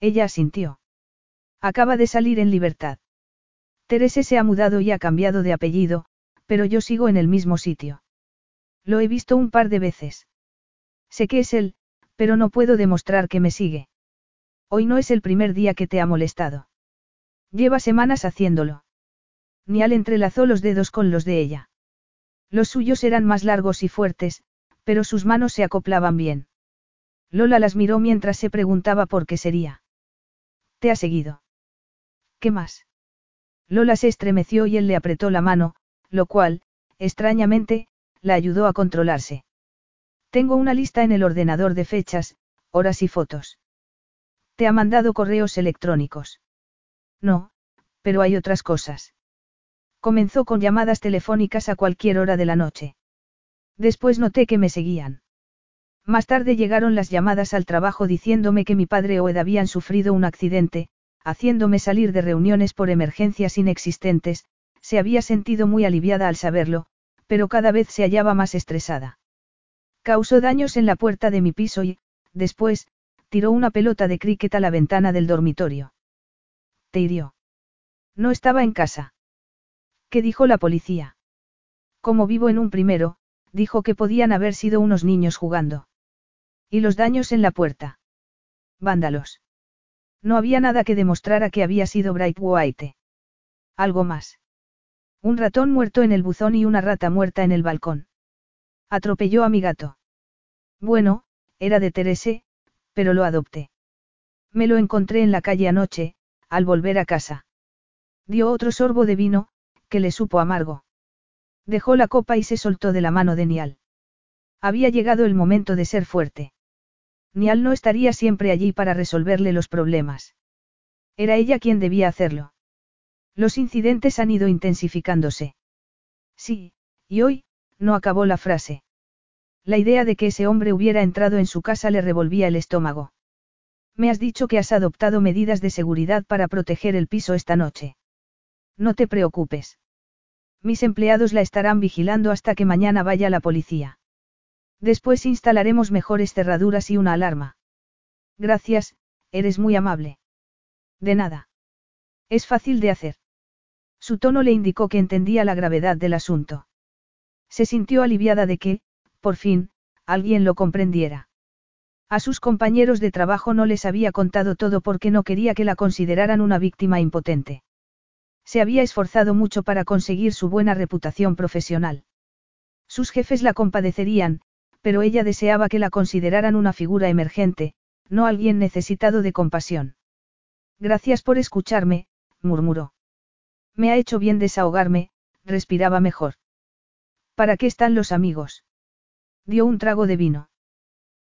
Ella asintió. Acaba de salir en libertad. Terese se ha mudado y ha cambiado de apellido, pero yo sigo en el mismo sitio. Lo he visto un par de veces. Sé que es él, pero no puedo demostrar que me sigue. Hoy no es el primer día que te ha molestado. Lleva semanas haciéndolo. Nial entrelazó los dedos con los de ella. Los suyos eran más largos y fuertes, pero sus manos se acoplaban bien. Lola las miró mientras se preguntaba por qué sería. ¿Te ha seguido? ¿Qué más? Lola se estremeció y él le apretó la mano, lo cual, extrañamente, la ayudó a controlarse. Tengo una lista en el ordenador de fechas, horas y fotos. ¿Te ha mandado correos electrónicos? No, pero hay otras cosas. Comenzó con llamadas telefónicas a cualquier hora de la noche. Después noté que me seguían. Más tarde llegaron las llamadas al trabajo diciéndome que mi padre o Ed habían sufrido un accidente, haciéndome salir de reuniones por emergencias inexistentes, se había sentido muy aliviada al saberlo, pero cada vez se hallaba más estresada. Causó daños en la puerta de mi piso y, después, tiró una pelota de cricket a la ventana del dormitorio. ¿Te hirió? No estaba en casa. ¿Qué dijo la policía? Como vivo en un primero, dijo que podían haber sido unos niños jugando. ¿Y los daños en la puerta? Vándalos. No había nada que demostrara que había sido Bright White. Algo más. Un ratón muerto en el buzón y una rata muerta en el balcón. Atropelló a mi gato. Bueno, era de Terese, pero lo adopté. Me lo encontré en la calle anoche, al volver a casa. Dio otro sorbo de vino, que le supo amargo. Dejó la copa y se soltó de la mano de Nial. Había llegado el momento de ser fuerte. Nial no estaría siempre allí para resolverle los problemas. Era ella quien debía hacerlo. Los incidentes han ido intensificándose. Sí, y hoy, no acabó la frase. La idea de que ese hombre hubiera entrado en su casa le revolvía el estómago. Me has dicho que has adoptado medidas de seguridad para proteger el piso esta noche. No te preocupes. Mis empleados la estarán vigilando hasta que mañana vaya la policía. Después instalaremos mejores cerraduras y una alarma. Gracias, eres muy amable. De nada. Es fácil de hacer. Su tono le indicó que entendía la gravedad del asunto. Se sintió aliviada de que, por fin, alguien lo comprendiera. A sus compañeros de trabajo no les había contado todo porque no quería que la consideraran una víctima impotente. Se había esforzado mucho para conseguir su buena reputación profesional. Sus jefes la compadecerían, pero ella deseaba que la consideraran una figura emergente, no alguien necesitado de compasión. Gracias por escucharme, murmuró. Me ha hecho bien desahogarme, respiraba mejor. ¿Para qué están los amigos? Dio un trago de vino.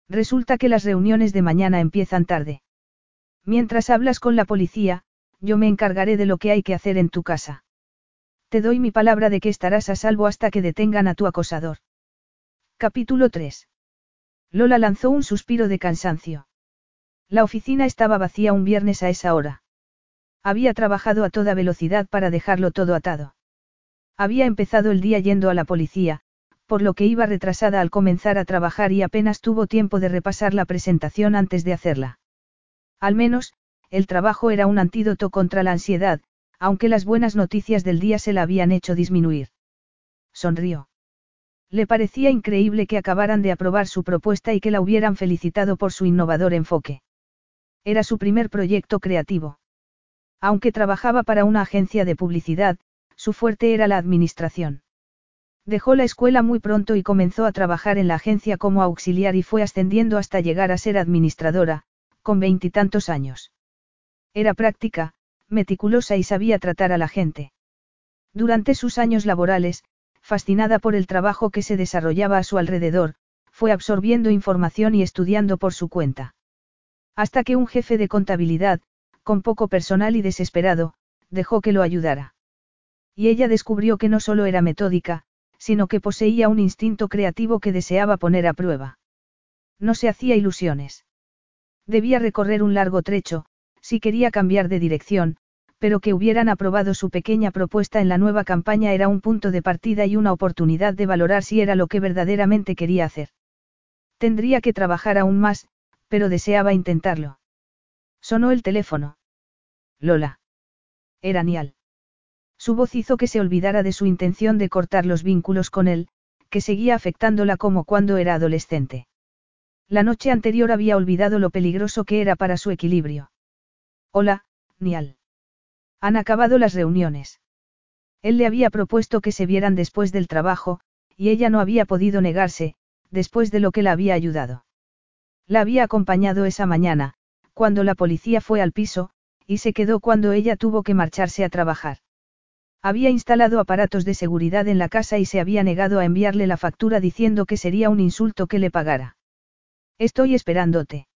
Resulta que las reuniones de mañana empiezan tarde. Mientras hablas con la policía, yo me encargaré de lo que hay que hacer en tu casa. Te doy mi palabra de que estarás a salvo hasta que detengan a tu acosador. Capítulo 3. Lola lanzó un suspiro de cansancio. La oficina estaba vacía un viernes a esa hora. Había trabajado a toda velocidad para dejarlo todo atado. Había empezado el día yendo a la policía, por lo que iba retrasada al comenzar a trabajar y apenas tuvo tiempo de repasar la presentación antes de hacerla. Al menos, el trabajo era un antídoto contra la ansiedad, aunque las buenas noticias del día se la habían hecho disminuir. Sonrió. Le parecía increíble que acabaran de aprobar su propuesta y que la hubieran felicitado por su innovador enfoque. Era su primer proyecto creativo. Aunque trabajaba para una agencia de publicidad, su fuerte era la administración. Dejó la escuela muy pronto y comenzó a trabajar en la agencia como auxiliar y fue ascendiendo hasta llegar a ser administradora, con veintitantos años. Era práctica, meticulosa y sabía tratar a la gente. Durante sus años laborales, fascinada por el trabajo que se desarrollaba a su alrededor, fue absorbiendo información y estudiando por su cuenta. Hasta que un jefe de contabilidad, con poco personal y desesperado, dejó que lo ayudara. Y ella descubrió que no solo era metódica, sino que poseía un instinto creativo que deseaba poner a prueba. No se hacía ilusiones. Debía recorrer un largo trecho, si quería cambiar de dirección, pero que hubieran aprobado su pequeña propuesta en la nueva campaña era un punto de partida y una oportunidad de valorar si era lo que verdaderamente quería hacer. Tendría que trabajar aún más, pero deseaba intentarlo. Sonó el teléfono. Lola. Era Nial. Su voz hizo que se olvidara de su intención de cortar los vínculos con él, que seguía afectándola como cuando era adolescente. La noche anterior había olvidado lo peligroso que era para su equilibrio. Hola, Nial. Han acabado las reuniones. Él le había propuesto que se vieran después del trabajo, y ella no había podido negarse, después de lo que la había ayudado. La había acompañado esa mañana, cuando la policía fue al piso, y se quedó cuando ella tuvo que marcharse a trabajar. Había instalado aparatos de seguridad en la casa y se había negado a enviarle la factura diciendo que sería un insulto que le pagara. Estoy esperándote.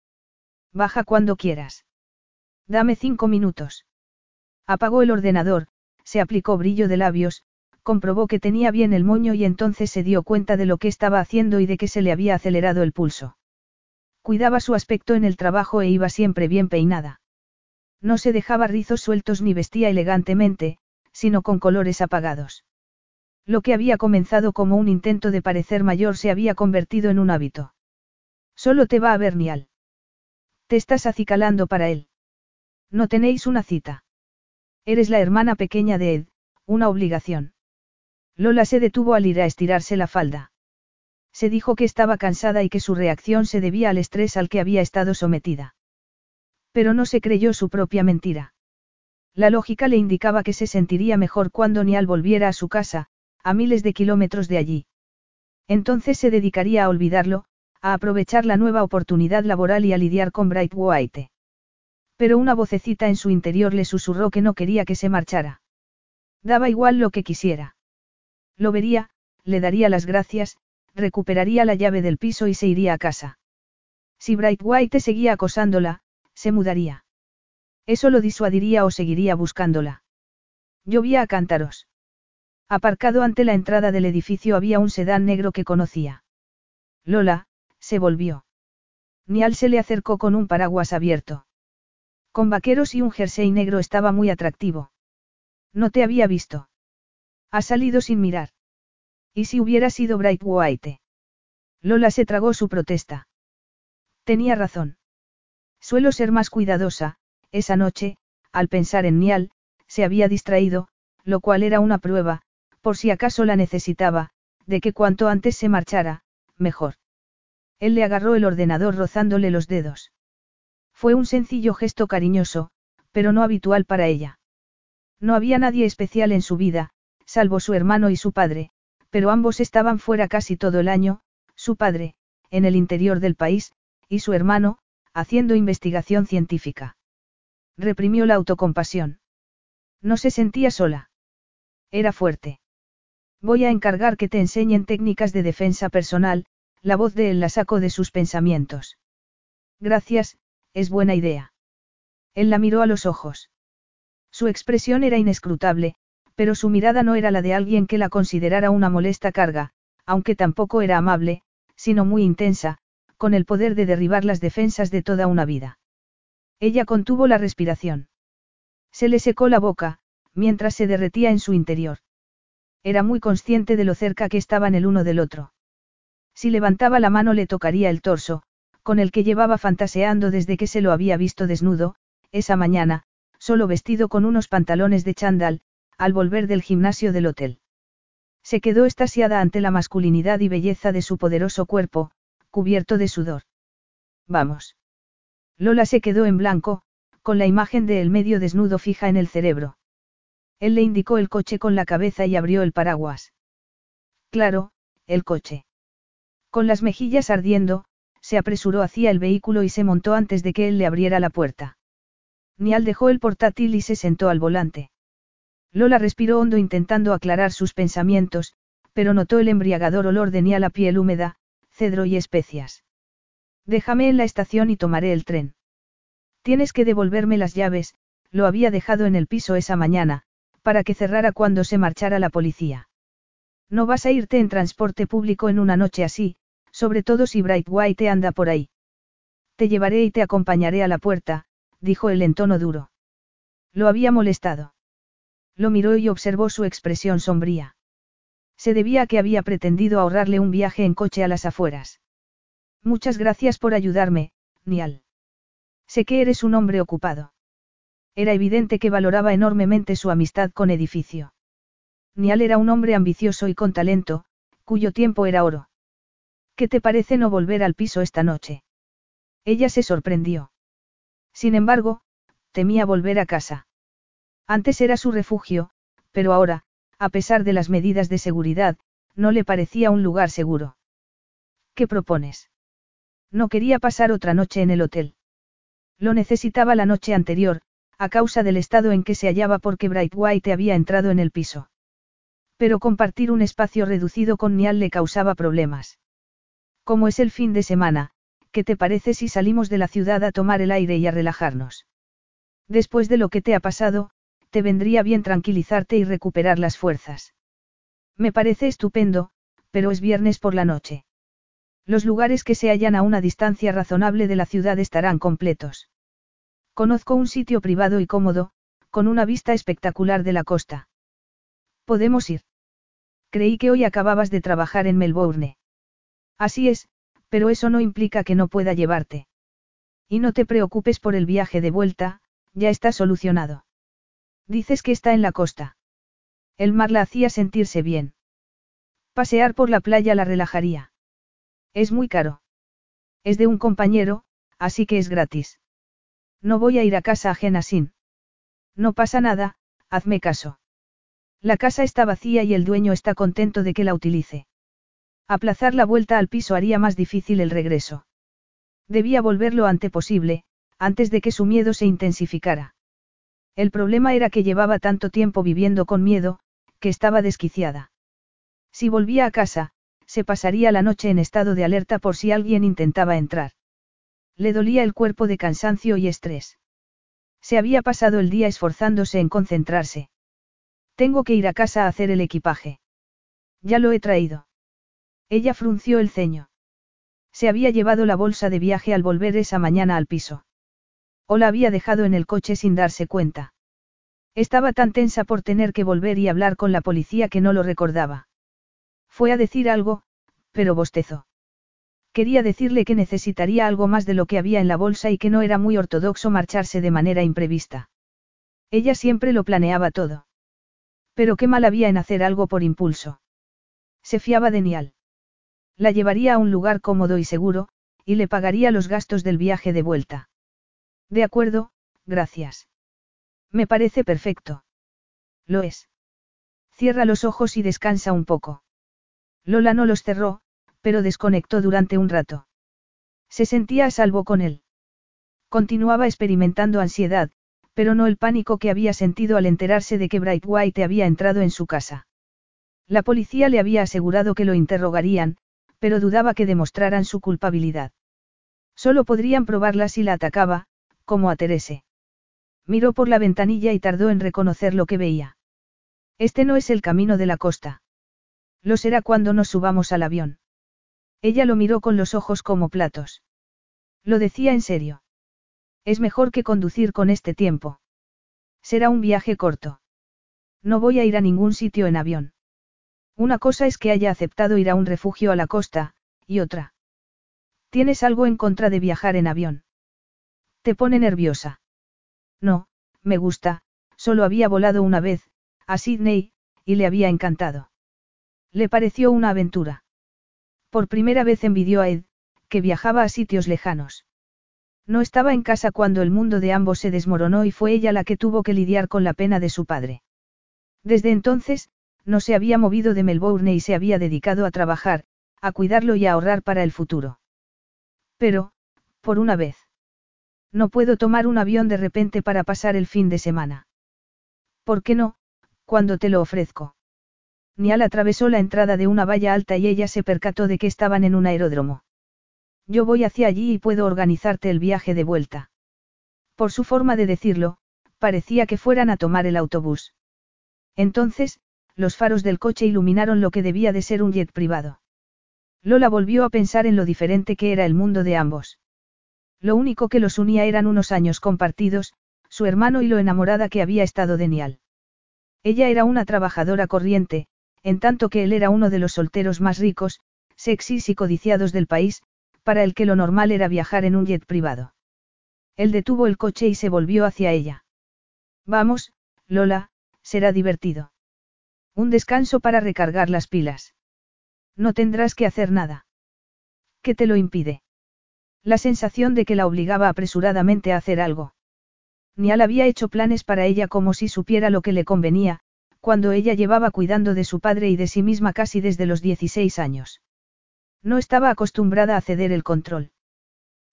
Baja cuando quieras. Dame cinco minutos. Apagó el ordenador, se aplicó brillo de labios, comprobó que tenía bien el moño y entonces se dio cuenta de lo que estaba haciendo y de que se le había acelerado el pulso. Cuidaba su aspecto en el trabajo e iba siempre bien peinada. No se dejaba rizos sueltos ni vestía elegantemente, sino con colores apagados. Lo que había comenzado como un intento de parecer mayor se había convertido en un hábito. Solo te va a ver Nial. Te estás acicalando para él. No tenéis una cita. Eres la hermana pequeña de Ed, una obligación. Lola se detuvo al ir a estirarse la falda. Se dijo que estaba cansada y que su reacción se debía al estrés al que había estado sometida. Pero no se creyó su propia mentira. La lógica le indicaba que se sentiría mejor cuando Nial volviera a su casa, a miles de kilómetros de allí. Entonces se dedicaría a olvidarlo, a aprovechar la nueva oportunidad laboral y a lidiar con Bright White. Pero una vocecita en su interior le susurró que no quería que se marchara. Daba igual lo que quisiera. Lo vería, le daría las gracias, recuperaría la llave del piso y se iría a casa. Si Bright White seguía acosándola, se mudaría. Eso lo disuadiría o seguiría buscándola. Llovía a cántaros. Aparcado ante la entrada del edificio había un sedán negro que conocía. Lola, se volvió. Nial se le acercó con un paraguas abierto. Con vaqueros y un jersey negro estaba muy atractivo. No te había visto. Ha salido sin mirar. ¿Y si hubiera sido Bright White? Lola se tragó su protesta. Tenía razón. Suelo ser más cuidadosa, esa noche, al pensar en Nial, se había distraído, lo cual era una prueba, por si acaso la necesitaba, de que cuanto antes se marchara, mejor. Él le agarró el ordenador rozándole los dedos. Fue un sencillo gesto cariñoso, pero no habitual para ella. No había nadie especial en su vida, salvo su hermano y su padre, pero ambos estaban fuera casi todo el año, su padre, en el interior del país, y su hermano, haciendo investigación científica. Reprimió la autocompasión. No se sentía sola. Era fuerte. Voy a encargar que te enseñen técnicas de defensa personal, la voz de él la sacó de sus pensamientos. Gracias, es buena idea. Él la miró a los ojos. Su expresión era inescrutable, pero su mirada no era la de alguien que la considerara una molesta carga, aunque tampoco era amable, sino muy intensa, con el poder de derribar las defensas de toda una vida. Ella contuvo la respiración. Se le secó la boca, mientras se derretía en su interior. Era muy consciente de lo cerca que estaban el uno del otro. Si levantaba la mano le tocaría el torso, con el que llevaba fantaseando desde que se lo había visto desnudo, esa mañana, solo vestido con unos pantalones de chándal, al volver del gimnasio del hotel. Se quedó estasiada ante la masculinidad y belleza de su poderoso cuerpo, cubierto de sudor. Vamos. Lola se quedó en blanco, con la imagen de él medio desnudo fija en el cerebro. Él le indicó el coche con la cabeza y abrió el paraguas. Claro, el coche. Con las mejillas ardiendo, se apresuró hacia el vehículo y se montó antes de que él le abriera la puerta. Nial dejó el portátil y se sentó al volante. Lola respiró hondo intentando aclarar sus pensamientos, pero notó el embriagador olor de Nial a piel húmeda, cedro y especias. Déjame en la estación y tomaré el tren. Tienes que devolverme las llaves, lo había dejado en el piso esa mañana, para que cerrara cuando se marchara la policía. No vas a irte en transporte público en una noche así, sobre todo si Bright White anda por ahí. Te llevaré y te acompañaré a la puerta, dijo él en tono duro. Lo había molestado. Lo miró y observó su expresión sombría. Se debía a que había pretendido ahorrarle un viaje en coche a las afueras. Muchas gracias por ayudarme, Nial. Sé que eres un hombre ocupado. Era evidente que valoraba enormemente su amistad con Edificio. Nial era un hombre ambicioso y con talento, cuyo tiempo era oro. ¿Qué te parece no volver al piso esta noche? Ella se sorprendió. Sin embargo, temía volver a casa. Antes era su refugio, pero ahora, a pesar de las medidas de seguridad, no le parecía un lugar seguro. ¿Qué propones? No quería pasar otra noche en el hotel. Lo necesitaba la noche anterior, a causa del estado en que se hallaba porque Bright White había entrado en el piso. Pero compartir un espacio reducido con Nial le causaba problemas. Como es el fin de semana, ¿qué te parece si salimos de la ciudad a tomar el aire y a relajarnos? Después de lo que te ha pasado, te vendría bien tranquilizarte y recuperar las fuerzas. Me parece estupendo, pero es viernes por la noche. Los lugares que se hallan a una distancia razonable de la ciudad estarán completos. Conozco un sitio privado y cómodo, con una vista espectacular de la costa. ¿Podemos ir? Creí que hoy acababas de trabajar en Melbourne. Así es, pero eso no implica que no pueda llevarte. Y no te preocupes por el viaje de vuelta, ya está solucionado. Dices que está en la costa. El mar la hacía sentirse bien. Pasear por la playa la relajaría. Es muy caro. Es de un compañero, así que es gratis. No voy a ir a casa ajena sin. No pasa nada, hazme caso. La casa está vacía y el dueño está contento de que la utilice. Aplazar la vuelta al piso haría más difícil el regreso. Debía volver lo antes posible, antes de que su miedo se intensificara. El problema era que llevaba tanto tiempo viviendo con miedo, que estaba desquiciada. Si volvía a casa, se pasaría la noche en estado de alerta por si alguien intentaba entrar. Le dolía el cuerpo de cansancio y estrés. Se había pasado el día esforzándose en concentrarse. Tengo que ir a casa a hacer el equipaje. Ya lo he traído. Ella frunció el ceño. Se había llevado la bolsa de viaje al volver esa mañana al piso. O la había dejado en el coche sin darse cuenta. Estaba tan tensa por tener que volver y hablar con la policía que no lo recordaba. Fue a decir algo, pero bostezó. Quería decirle que necesitaría algo más de lo que había en la bolsa y que no era muy ortodoxo marcharse de manera imprevista. Ella siempre lo planeaba todo. Pero qué mal había en hacer algo por impulso. Se fiaba de Nial. La llevaría a un lugar cómodo y seguro, y le pagaría los gastos del viaje de vuelta. De acuerdo, gracias. Me parece perfecto. Lo es. Cierra los ojos y descansa un poco. Lola no los cerró, pero desconectó durante un rato. Se sentía a salvo con él. Continuaba experimentando ansiedad, pero no el pánico que había sentido al enterarse de que Bright White había entrado en su casa. La policía le había asegurado que lo interrogarían, pero dudaba que demostraran su culpabilidad. Solo podrían probarla si la atacaba, como a Terese. Miró por la ventanilla y tardó en reconocer lo que veía. Este no es el camino de la costa. Lo será cuando nos subamos al avión. Ella lo miró con los ojos como platos. Lo decía en serio. Es mejor que conducir con este tiempo. Será un viaje corto. No voy a ir a ningún sitio en avión. Una cosa es que haya aceptado ir a un refugio a la costa, y otra. ¿Tienes algo en contra de viajar en avión? ¿Te pone nerviosa? No, me gusta, solo había volado una vez, a Sydney, y le había encantado. Le pareció una aventura. Por primera vez envidió a Ed, que viajaba a sitios lejanos. No estaba en casa cuando el mundo de ambos se desmoronó y fue ella la que tuvo que lidiar con la pena de su padre. Desde entonces, no se había movido de Melbourne y se había dedicado a trabajar, a cuidarlo y a ahorrar para el futuro. Pero, por una vez. No puedo tomar un avión de repente para pasar el fin de semana. ¿Por qué no, cuando te lo ofrezco? Nial atravesó la entrada de una valla alta y ella se percató de que estaban en un aeródromo. Yo voy hacia allí y puedo organizarte el viaje de vuelta. Por su forma de decirlo, parecía que fueran a tomar el autobús. Entonces, los faros del coche iluminaron lo que debía de ser un jet privado. Lola volvió a pensar en lo diferente que era el mundo de ambos. Lo único que los unía eran unos años compartidos, su hermano y lo enamorada que había estado de Nial. Ella era una trabajadora corriente, en tanto que él era uno de los solteros más ricos, sexys y codiciados del país, para el que lo normal era viajar en un jet privado. Él detuvo el coche y se volvió hacia ella. Vamos, Lola, será divertido. Un descanso para recargar las pilas. No tendrás que hacer nada. ¿Qué te lo impide? La sensación de que la obligaba apresuradamente a hacer algo. Nial había hecho planes para ella como si supiera lo que le convenía, cuando ella llevaba cuidando de su padre y de sí misma casi desde los 16 años. No estaba acostumbrada a ceder el control.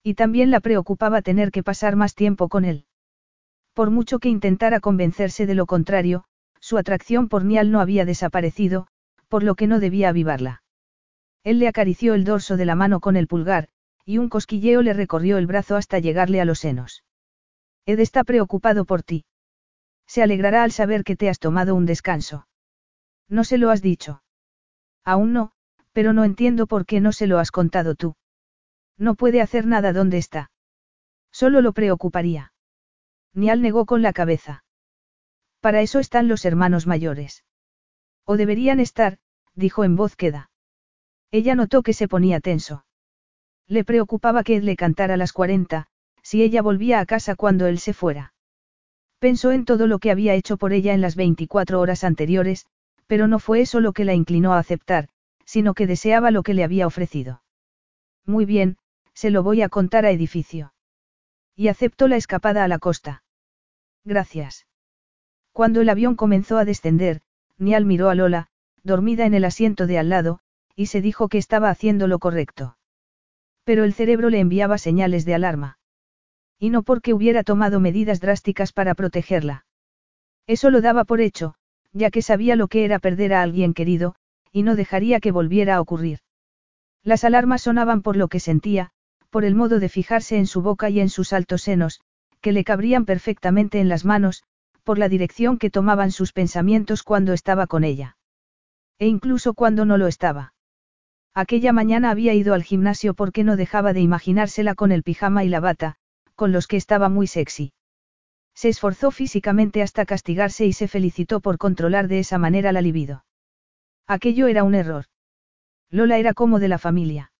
Y también la preocupaba tener que pasar más tiempo con él. Por mucho que intentara convencerse de lo contrario, su atracción por Nial no había desaparecido, por lo que no debía avivarla. Él le acarició el dorso de la mano con el pulgar, y un cosquilleo le recorrió el brazo hasta llegarle a los senos. Ed está preocupado por ti. Se alegrará al saber que te has tomado un descanso. No se lo has dicho. Aún no, Pero no entiendo por qué no se lo has contado tú. No puede hacer nada donde está. Solo lo preocuparía. Nial negó con la cabeza. Para eso están los hermanos mayores. O deberían estar, dijo en voz queda. Ella notó que se ponía tenso. Le preocupaba que Ed le cantara las cuarenta, si ella volvía a casa cuando él se fuera. Pensó en todo lo que había hecho por ella en las 24 horas anteriores, pero no fue eso lo que la inclinó a aceptar, sino que deseaba lo que le había ofrecido. Muy bien, se lo voy a contar a edificio. Y aceptó la escapada a la costa. Gracias. Cuando el avión comenzó a descender, Nial miró a Lola, dormida en el asiento de al lado, y se dijo que estaba haciendo lo correcto. Pero el cerebro le enviaba señales de alarma. Y no porque hubiera tomado medidas drásticas para protegerla. Eso lo daba por hecho, ya que sabía lo que era perder a alguien querido, y no dejaría que volviera a ocurrir. Las alarmas sonaban por lo que sentía, por el modo de fijarse en su boca y en sus altos senos, que le cabrían perfectamente en las manos, por la dirección que tomaban sus pensamientos cuando estaba con ella. E incluso cuando no lo estaba. Aquella mañana había ido al gimnasio porque no dejaba de imaginársela con el pijama y la bata, con los que estaba muy sexy. Se esforzó físicamente hasta castigarse y se felicitó por controlar de esa manera la libido. Aquello era un error. Lola era como de la familia.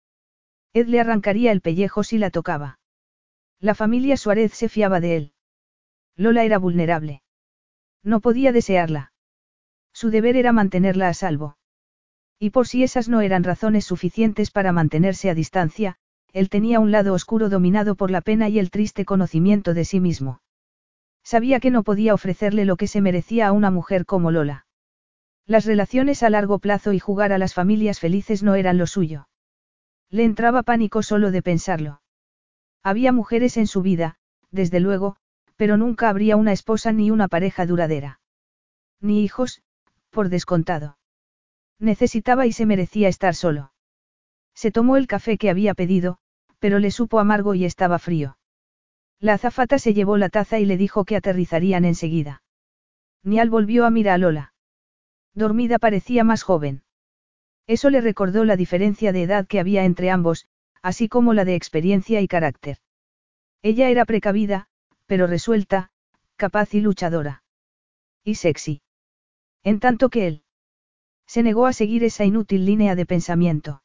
Ed le arrancaría el pellejo si la tocaba. La familia Suárez se fiaba de él. Lola era vulnerable. No podía desearla. Su deber era mantenerla a salvo. Y por si esas no eran razones suficientes para mantenerse a distancia, él tenía un lado oscuro dominado por la pena y el triste conocimiento de sí mismo. Sabía que no podía ofrecerle lo que se merecía a una mujer como Lola. Las relaciones a largo plazo y jugar a las familias felices no eran lo suyo. Le entraba pánico solo de pensarlo. Había mujeres en su vida, desde luego, pero nunca habría una esposa ni una pareja duradera. Ni hijos, por descontado. Necesitaba y se merecía estar solo. Se tomó el café que había pedido, pero le supo amargo y estaba frío. La azafata se llevó la taza y le dijo que aterrizarían enseguida. Nial volvió a mirar a Lola. Dormida parecía más joven. Eso le recordó la diferencia de edad que había entre ambos, así como la de experiencia y carácter. Ella era precavida, pero resuelta, capaz y luchadora. Y sexy. En tanto que él. Se negó a seguir esa inútil línea de pensamiento.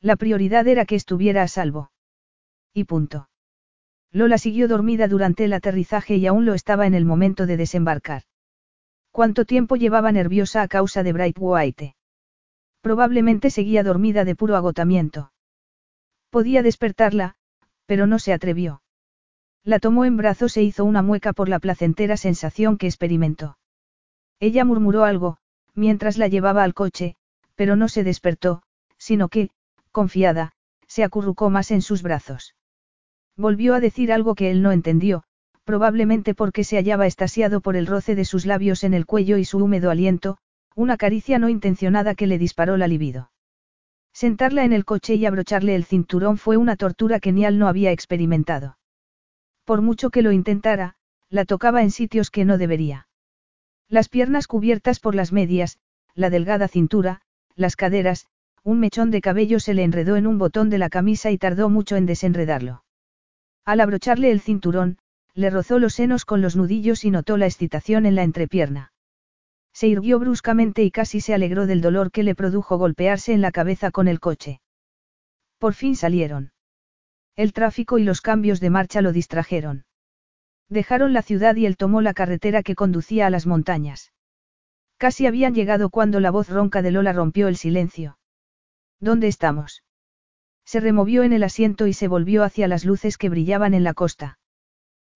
La prioridad era que estuviera a salvo. Y punto. Lola siguió dormida durante el aterrizaje y aún lo estaba en el momento de desembarcar. ¿Cuánto tiempo llevaba nerviosa a causa de Bright White? Probablemente seguía dormida de puro agotamiento. Podía despertarla, pero no se atrevió. La tomó en brazos e hizo una mueca por la placentera sensación que experimentó. Ella murmuró algo, mientras la llevaba al coche, pero no se despertó, sino que, confiada, se acurrucó más en sus brazos. Volvió a decir algo que él no entendió, probablemente porque se hallaba estasiado por el roce de sus labios en el cuello y su húmedo aliento, una caricia no intencionada que le disparó la libido. Sentarla en el coche y abrocharle el cinturón fue una tortura que Nial no había experimentado. Por mucho que lo intentara, la tocaba en sitios que no debería. Las piernas cubiertas por las medias, la delgada cintura, las caderas, un mechón de cabello se le enredó en un botón de la camisa y tardó mucho en desenredarlo. Al abrocharle el cinturón, le rozó los senos con los nudillos y notó la excitación en la entrepierna. Se irguió bruscamente y casi se alegró del dolor que le produjo golpearse en la cabeza con el coche. Por fin salieron. El tráfico y los cambios de marcha lo distrajeron. Dejaron la ciudad y él tomó la carretera que conducía a las montañas. Casi habían llegado cuando la voz ronca de Lola rompió el silencio. ¿Dónde estamos? Se removió en el asiento y se volvió hacia las luces que brillaban en la costa.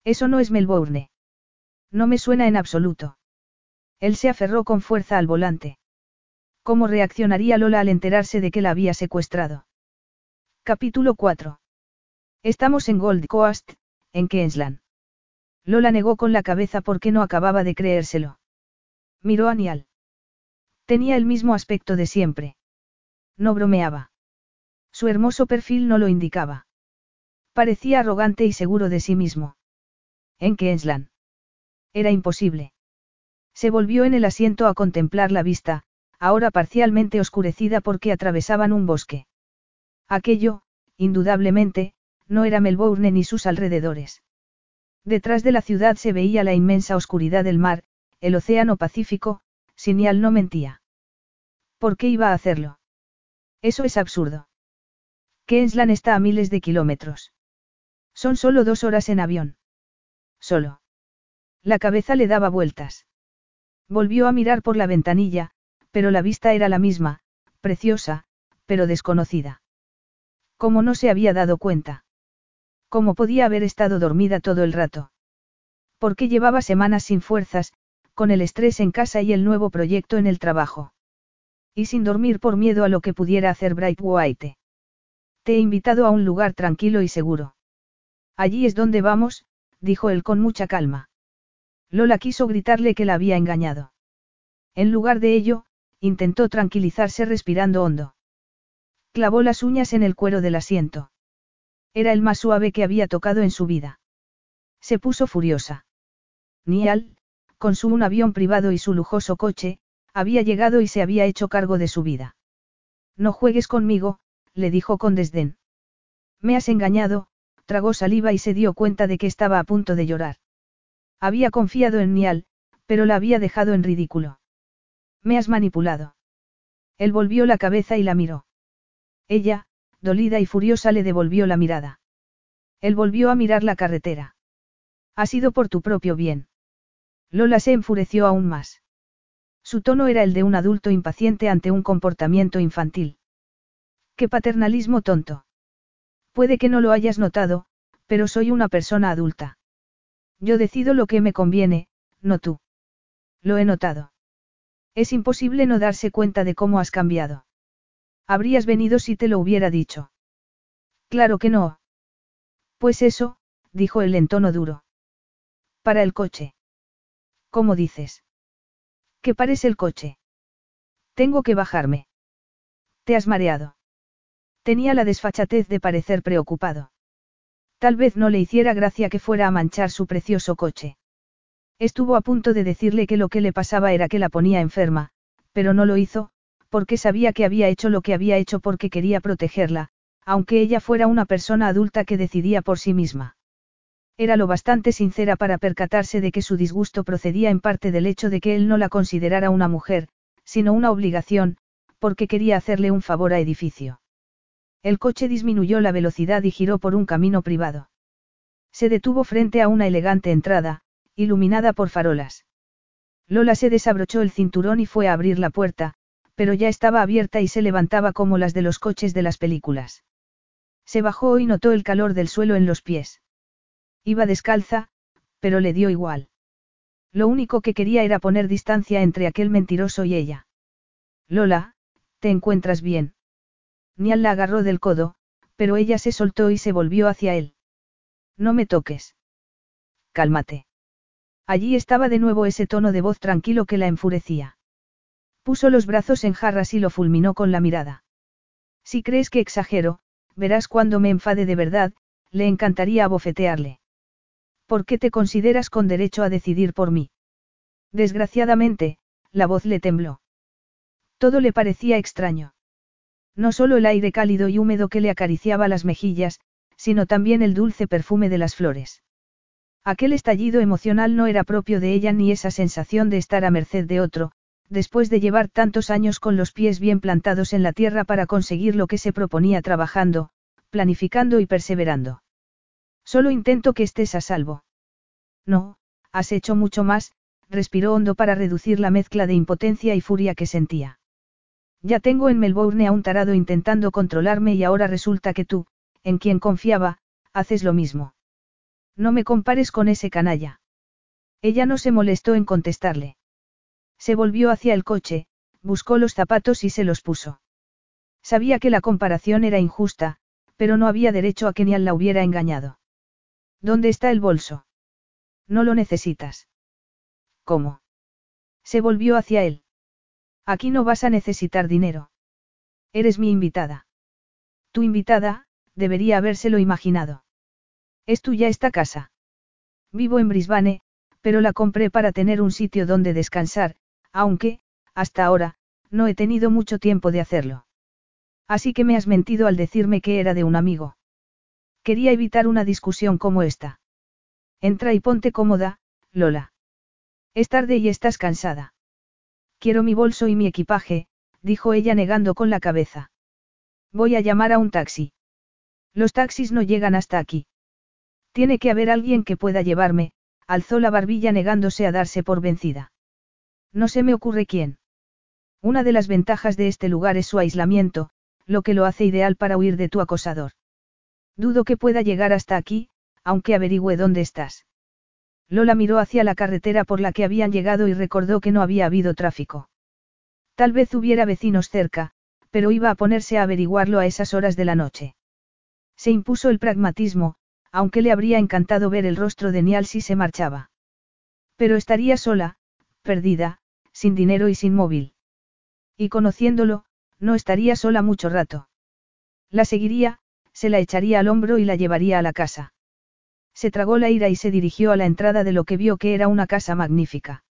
Eso no es Melbourne. No me suena en absoluto. Él se aferró con fuerza al volante. ¿Cómo reaccionaría Lola al enterarse de que la había secuestrado? Capítulo 4. Estamos en Gold Coast, en Queensland. Lola negó con la cabeza porque no acababa de creérselo. Miró a Nial. Tenía el mismo aspecto de siempre. No bromeaba. Su hermoso perfil no lo indicaba. Parecía arrogante y seguro de sí mismo. En Queensland. Era imposible. Se volvió en el asiento a contemplar la vista, ahora parcialmente oscurecida porque atravesaban un bosque. Aquello, indudablemente, no era Melbourne ni sus alrededores. Detrás de la ciudad se veía la inmensa oscuridad del mar, el océano Pacífico, Sinial no mentía. ¿Por qué iba a hacerlo? Eso es absurdo. Kenslan está a miles de kilómetros. Son solo dos horas en avión. Solo. La cabeza le daba vueltas. Volvió a mirar por la ventanilla, pero la vista era la misma, preciosa, pero desconocida. ¿Cómo no se había dado cuenta? ¿Cómo podía haber estado dormida todo el rato? Porque llevaba semanas sin fuerzas, con el estrés en casa y el nuevo proyecto en el trabajo. Y sin dormir por miedo a lo que pudiera hacer Bright White. Te he invitado a un lugar tranquilo y seguro. Allí es donde vamos, dijo él con mucha calma. Lola quiso gritarle que la había engañado. En lugar de ello, intentó tranquilizarse respirando hondo. Clavó las uñas en el cuero del asiento. Era el más suave que había tocado en su vida. Se puso furiosa. Nial, con su un avión privado y su lujoso coche, había llegado y se había hecho cargo de su vida. No juegues conmigo, le dijo con desdén. Me has engañado, tragó saliva y se dio cuenta de que estaba a punto de llorar. Había confiado en Nial, pero la había dejado en ridículo. Me has manipulado. Él volvió la cabeza y la miró. Ella, dolida y furiosa, le devolvió la mirada. Él volvió a mirar la carretera. Ha sido por tu propio bien. Lola se enfureció aún más. Su tono era el de un adulto impaciente ante un comportamiento infantil. ¡Qué paternalismo tonto! Puede que no lo hayas notado, pero soy una persona adulta. Yo decido lo que me conviene, no tú. Lo he notado. Es imposible no darse cuenta de cómo has cambiado. Habrías venido si te lo hubiera dicho. Claro que no. Pues eso, dijo él en tono duro. Para el coche. ¿Cómo dices? ¿Qué parece el coche? Tengo que bajarme. Te has mareado. Tenía la desfachatez de parecer preocupado. Tal vez no le hiciera gracia que fuera a manchar su precioso coche. Estuvo a punto de decirle que lo que le pasaba era que la ponía enferma, pero no lo hizo, porque sabía que había hecho lo que había hecho porque quería protegerla, aunque ella fuera una persona adulta que decidía por sí misma. Era lo bastante sincera para percatarse de que su disgusto procedía en parte del hecho de que él no la considerara una mujer, sino una obligación, porque quería hacerle un favor a edificio. El coche disminuyó la velocidad y giró por un camino privado. Se detuvo frente a una elegante entrada, iluminada por farolas. Lola se desabrochó el cinturón y fue a abrir la puerta, pero ya estaba abierta y se levantaba como las de los coches de las películas. Se bajó y notó el calor del suelo en los pies. Iba descalza, pero le dio igual. Lo único que quería era poner distancia entre aquel mentiroso y ella. Lola, ¿te encuentras bien? Nial la agarró del codo, pero ella se soltó y se volvió hacia él. No me toques. Cálmate. Allí estaba de nuevo ese tono de voz tranquilo que la enfurecía. Puso los brazos en jarras y lo fulminó con la mirada. Si crees que exagero, verás cuando me enfade de verdad, le encantaría abofetearle. ¿Por qué te consideras con derecho a decidir por mí? Desgraciadamente, la voz le tembló. Todo le parecía extraño. No solo el aire cálido y húmedo que le acariciaba las mejillas, sino también el dulce perfume de las flores. Aquel estallido emocional no era propio de ella ni esa sensación de estar a merced de otro, después de llevar tantos años con los pies bien plantados en la tierra para conseguir lo que se proponía trabajando, planificando y perseverando. Solo intento que estés a salvo. No, has hecho mucho más, respiró hondo para reducir la mezcla de impotencia y furia que sentía. Ya tengo en Melbourne a un tarado intentando controlarme y ahora resulta que tú, en quien confiaba, haces lo mismo. No me compares con ese canalla. Ella no se molestó en contestarle. Se volvió hacia el coche, buscó los zapatos y se los puso. Sabía que la comparación era injusta, pero no había derecho a que Nial la hubiera engañado. ¿Dónde está el bolso? No lo necesitas. ¿Cómo? Se volvió hacia él. Aquí no vas a necesitar dinero. Eres mi invitada. Tu invitada, debería habérselo imaginado. Es tuya esta casa. Vivo en Brisbane, pero la compré para tener un sitio donde descansar, aunque, hasta ahora, No he tenido mucho tiempo de hacerlo. Así que me has mentido al decirme que era de un amigo. Quería evitar una discusión como esta. Entra y ponte cómoda, Lola. Es tarde y estás cansada. Quiero mi bolso y mi equipaje, dijo ella negando con la cabeza. Voy a llamar a un taxi. Los taxis no llegan hasta aquí. Tiene que haber alguien que pueda llevarme, alzó la barbilla negándose a darse por vencida. No se me ocurre quién. Una de las ventajas de este lugar es su aislamiento, lo que lo hace ideal para huir de tu acosador. Dudo que pueda llegar hasta aquí, aunque averigüe dónde estás. Lola miró hacia la carretera por la que habían llegado y recordó que no había habido tráfico. Tal vez hubiera vecinos cerca, pero iba a ponerse a averiguarlo a esas horas de la noche. Se impuso el pragmatismo, aunque le habría encantado ver el rostro de Nial si se marchaba. Pero estaría sola, perdida, sin dinero y sin móvil. Y conociéndolo, no estaría sola mucho rato. La seguiría, se la echaría al hombro y la llevaría a la casa. Se tragó la ira y se dirigió a la entrada de lo que vio que era una casa magnífica.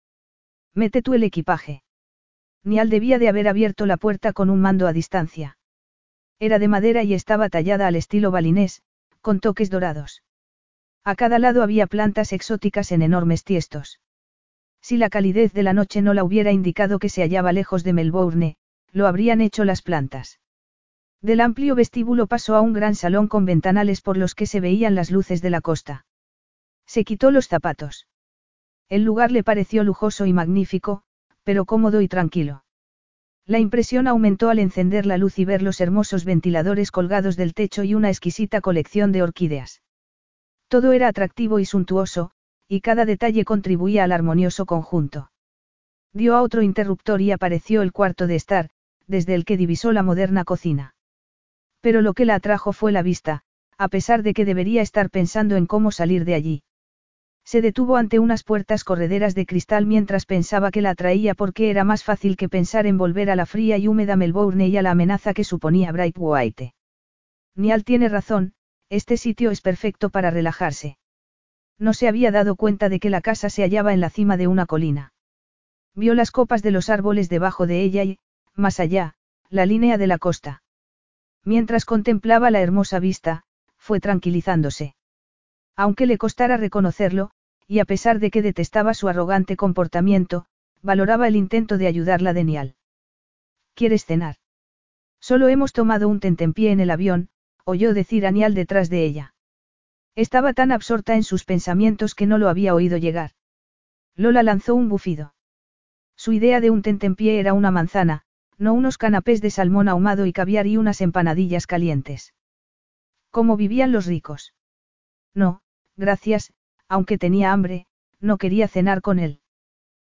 Mete tú el equipaje. Nial debía de haber abierto la puerta con un mando a distancia. Era de madera y estaba tallada al estilo balinés, con toques dorados. A cada lado había plantas exóticas en enormes tiestos. Si la calidez de la noche no la hubiera indicado que se hallaba lejos de Melbourne, lo habrían hecho las plantas. Del amplio vestíbulo pasó a un gran salón con ventanales por los que se veían las luces de la costa. Se quitó los zapatos. El lugar le pareció lujoso y magnífico, pero cómodo y tranquilo. La impresión aumentó al encender la luz y ver los hermosos ventiladores colgados del techo y una exquisita colección de orquídeas. Todo era atractivo y suntuoso, y cada detalle contribuía al armonioso conjunto. Dio a otro interruptor y apareció el cuarto de estar, desde el que divisó la moderna cocina. Pero lo que la atrajo fue la vista, a pesar de que debería estar pensando en cómo salir de allí. Se detuvo ante unas puertas correderas de cristal mientras pensaba que la atraía porque era más fácil que pensar en volver a la fría y húmeda Melbourne y a la amenaza que suponía Bright White. Nial tiene razón, este sitio es perfecto para relajarse. No se había dado cuenta de que la casa se hallaba en la cima de una colina. Vio las copas de los árboles debajo de ella y, más allá, la línea de la costa. Mientras contemplaba la hermosa vista, fue tranquilizándose. Aunque le costara reconocerlo, y a pesar de que detestaba su arrogante comportamiento, valoraba el intento de ayudarla de Nial. ¿Quieres cenar? Solo hemos tomado un tentempié en el avión, oyó decir a Nial detrás de ella. Estaba tan absorta en sus pensamientos que no lo había oído llegar. Lola lanzó un bufido. Su idea de un tentempié era una manzana, no unos canapés de salmón ahumado y caviar y unas empanadillas calientes. ¿Cómo vivían los ricos? No, gracias, aunque tenía hambre, no quería cenar con él.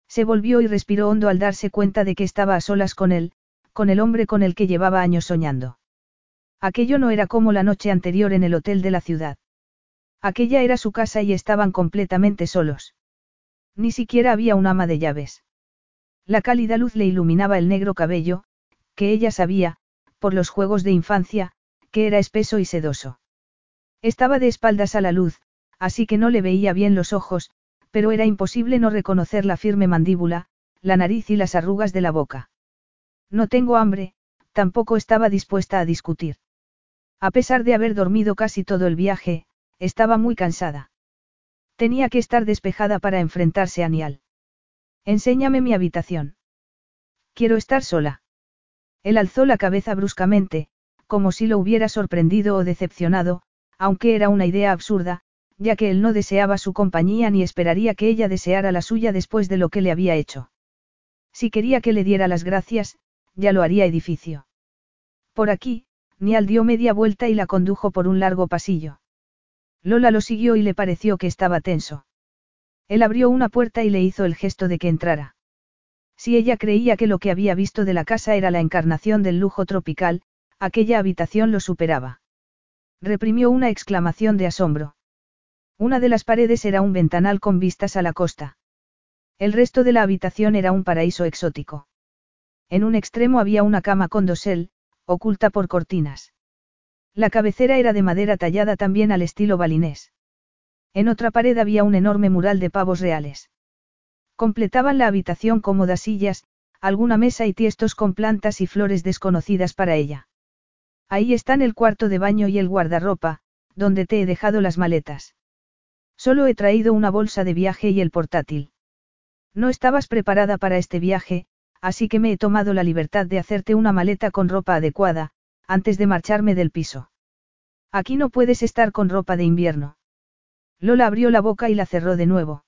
Se volvió y respiró hondo al darse cuenta de que estaba a solas con él, con el hombre con el que llevaba años soñando. Aquello no era como la noche anterior en el hotel de la ciudad. Aquella era su casa y estaban completamente solos. Ni siquiera había un ama de llaves. La cálida luz le iluminaba el negro cabello, que ella sabía, por los juegos de infancia, que era espeso y sedoso. Estaba de espaldas a la luz, así que no le veía bien los ojos, pero era imposible no reconocer la firme mandíbula, la nariz y las arrugas de la boca. No tengo hambre, tampoco estaba dispuesta a discutir. A pesar de haber dormido casi todo el viaje, estaba muy cansada. Tenía que estar despejada para enfrentarse a Nial. Enséñame mi habitación. Quiero estar sola. Él alzó la cabeza bruscamente, como si lo hubiera sorprendido o decepcionado, aunque era una idea absurda, ya que él no deseaba su compañía ni esperaría que ella deseara la suya después de lo que le había hecho. Si quería que le diera las gracias, ya lo haría edificio. Por aquí, Nial dio media vuelta y la condujo por un largo pasillo. Lola lo siguió y le pareció que estaba tenso. Él abrió una puerta y le hizo el gesto de que entrara. Si ella creía que lo que había visto de la casa era la encarnación del lujo tropical, aquella habitación lo superaba. Reprimió una exclamación de asombro. Una de las paredes era un ventanal con vistas a la costa. El resto de la habitación era un paraíso exótico. En un extremo había una cama con dosel, oculta por cortinas. La cabecera era de madera tallada también al estilo balinés. En otra pared había un enorme mural de pavos reales. Completaban la habitación cómodas sillas, alguna mesa y tiestos con plantas y flores desconocidas para ella. Ahí están el cuarto de baño y el guardarropa, donde te he dejado las maletas. Solo he traído una bolsa de viaje y el portátil. No estabas preparada para este viaje, así que me he tomado la libertad de hacerte una maleta con ropa adecuada, antes de marcharme del piso. Aquí no puedes estar con ropa de invierno. Lola abrió la boca y la cerró de nuevo.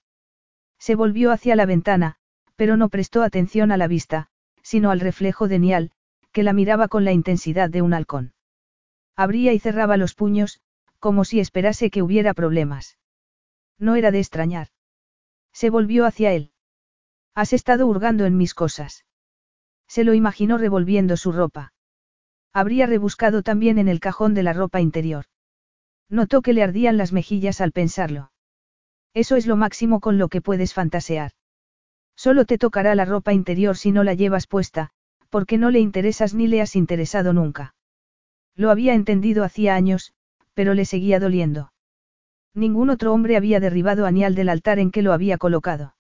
Se volvió hacia la ventana, pero no prestó atención a la vista, sino al reflejo de Nial, que la miraba con la intensidad de un halcón. Abría y cerraba los puños, como si esperase que hubiera problemas. No era de extrañar. Se volvió hacia él. Has estado hurgando en mis cosas. Se lo imaginó revolviendo su ropa. Habría rebuscado también en el cajón de la ropa interior. Notó que le ardían las mejillas al pensarlo. Eso es lo máximo con lo que puedes fantasear. Solo te tocará la ropa interior si no la llevas puesta, porque no le interesas ni le has interesado nunca. Lo había entendido hacía años, pero le seguía doliendo. Ningún otro hombre había derribado a Nial del altar en que lo había colocado.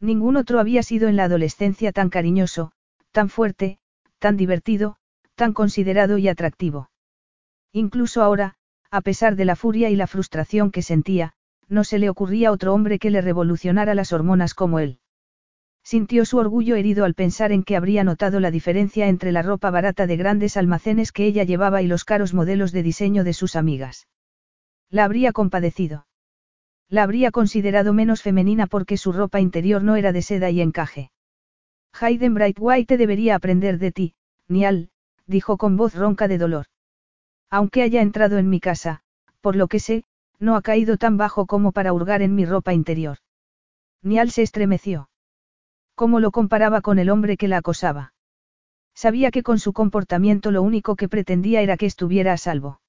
Ningún otro había sido en la adolescencia tan cariñoso, tan fuerte, tan divertido, tan considerado y atractivo. Incluso ahora, a pesar de la furia y la frustración que sentía, no se le ocurría otro hombre que le revolucionara las hormonas como él. Sintió su orgullo herido al pensar en que habría notado la diferencia entre la ropa barata de grandes almacenes que ella llevaba y los caros modelos de diseño de sus amigas. La habría compadecido. La habría considerado menos femenina porque su ropa interior no era de seda y encaje. Hayden Brightwhite debería aprender de ti, Nial, dijo con voz ronca de dolor. Aunque haya entrado en mi casa, por lo que sé, no ha caído tan bajo como para hurgar en mi ropa interior. Nial se estremeció. ¿Cómo lo comparaba con el hombre que la acosaba? Sabía que con su comportamiento lo único que pretendía era que estuviera a salvo.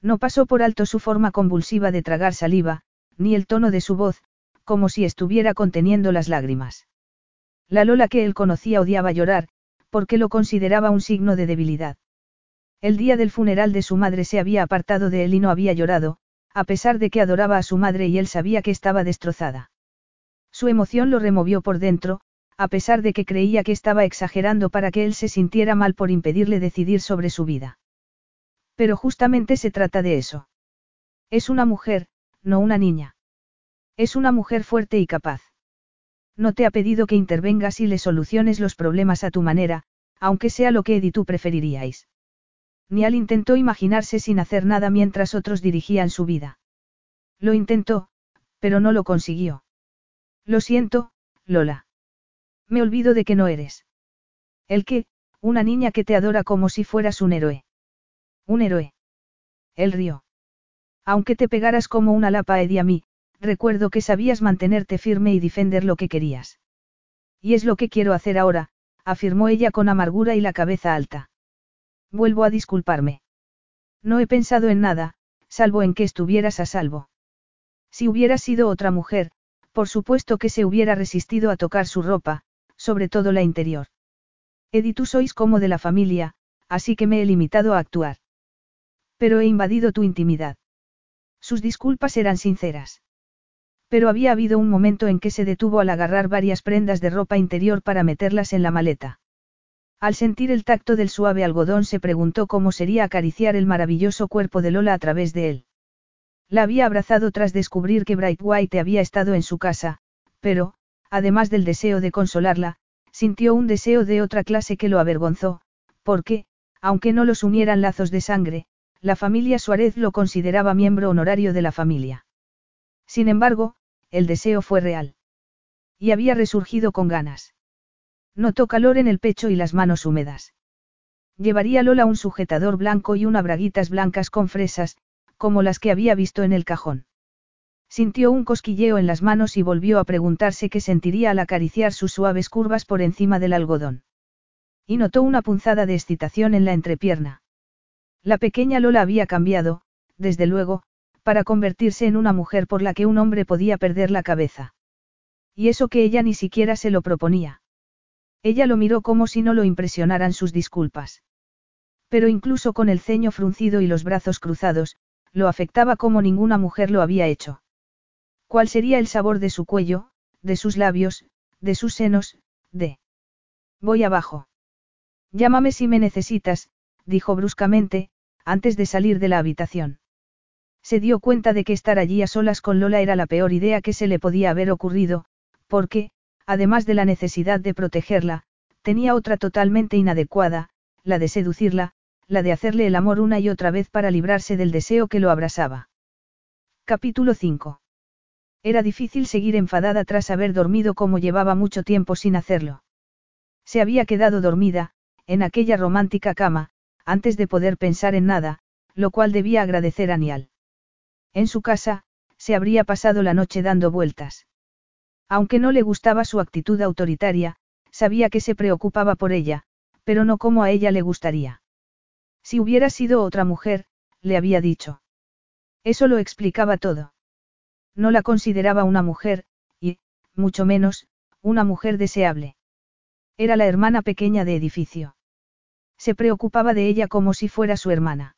No pasó por alto su forma convulsiva de tragar saliva, ni el tono de su voz, como si estuviera conteniendo las lágrimas. La Lola que él conocía odiaba llorar, porque lo consideraba un signo de debilidad. El día del funeral de su madre se había apartado de él y no había llorado, a pesar de que adoraba a su madre y él sabía que estaba destrozada. Su emoción lo removió por dentro, a pesar de que creía que estaba exagerando para que él se sintiera mal por impedirle decidir sobre su vida. Pero justamente se trata de eso. Es una mujer, no una niña. Es una mujer fuerte y capaz. No te ha pedido que intervengas y le soluciones los problemas a tu manera, aunque sea lo que Ed tú preferiríais. Nial intentó imaginarse sin hacer nada mientras otros dirigían su vida. Lo intentó, pero no lo consiguió. Lo siento, Lola. Me olvido de que no eres. El que, una niña que te adora como si fueras un héroe. Un héroe. El río. Aunque te pegaras como una lapa Eddie a mí, recuerdo que sabías mantenerte firme y defender lo que querías. Y es lo que quiero hacer ahora, afirmó ella con amargura y la cabeza alta. Vuelvo a disculparme. No he pensado en nada, salvo en que estuvieras a salvo. Si hubieras sido otra mujer, por supuesto que se hubiera resistido a tocar su ropa, sobre todo la interior. Ed tú sois como de la familia, así que me he limitado a actuar. Pero he invadido tu intimidad. Sus disculpas eran sinceras. Pero había habido un momento en que se detuvo al agarrar varias prendas de ropa interior para meterlas en la maleta. Al sentir el tacto del suave algodón se preguntó cómo sería acariciar el maravilloso cuerpo de Lola a través de él. La había abrazado tras descubrir que Bright White había estado en su casa, pero, además del deseo de consolarla, sintió un deseo de otra clase que lo avergonzó, porque, aunque no los unieran lazos de sangre, la familia Suárez lo consideraba miembro honorario de la familia. Sin embargo, el deseo fue real. Y había resurgido con ganas. Notó calor en el pecho y las manos húmedas. Llevaría Lola un sujetador blanco y unas braguitas blancas con fresas, como las que había visto en el cajón. Sintió un cosquilleo en las manos y volvió a preguntarse qué sentiría al acariciar sus suaves curvas por encima del algodón. Y notó una punzada de excitación en la entrepierna. La pequeña Lola había cambiado, desde luego, para convertirse en una mujer por la que un hombre podía perder la cabeza. Y eso que ella ni siquiera se lo proponía. Ella lo miró como si no lo impresionaran sus disculpas. Pero incluso con el ceño fruncido y los brazos cruzados, lo afectaba como ninguna mujer lo había hecho. ¿Cuál sería el sabor de su cuello, de sus labios, de sus senos, de... Voy abajo. Llámame si me necesitas, dijo bruscamente, antes de salir de la habitación. Se dio cuenta de que estar allí a solas con Lola era la peor idea que se le podía haber ocurrido, porque, además de la necesidad de protegerla, tenía otra totalmente inadecuada, la de seducirla, la de hacerle el amor una y otra vez para librarse del deseo que lo abrasaba. Capítulo 5. Era difícil seguir enfadada tras haber dormido como llevaba mucho tiempo sin hacerlo. Se había quedado dormida, en aquella romántica cama, antes de poder pensar en nada, lo cual debía agradecer a Nial. En su casa, se habría pasado la noche dando vueltas. Aunque no le gustaba su actitud autoritaria, sabía que se preocupaba por ella, pero no como a ella le gustaría. Si hubiera sido otra mujer, le había dicho. Eso lo explicaba todo. No la consideraba una mujer, y, mucho menos, una mujer deseable. Era la hermana pequeña de edificio. Se preocupaba de ella como si fuera su hermana.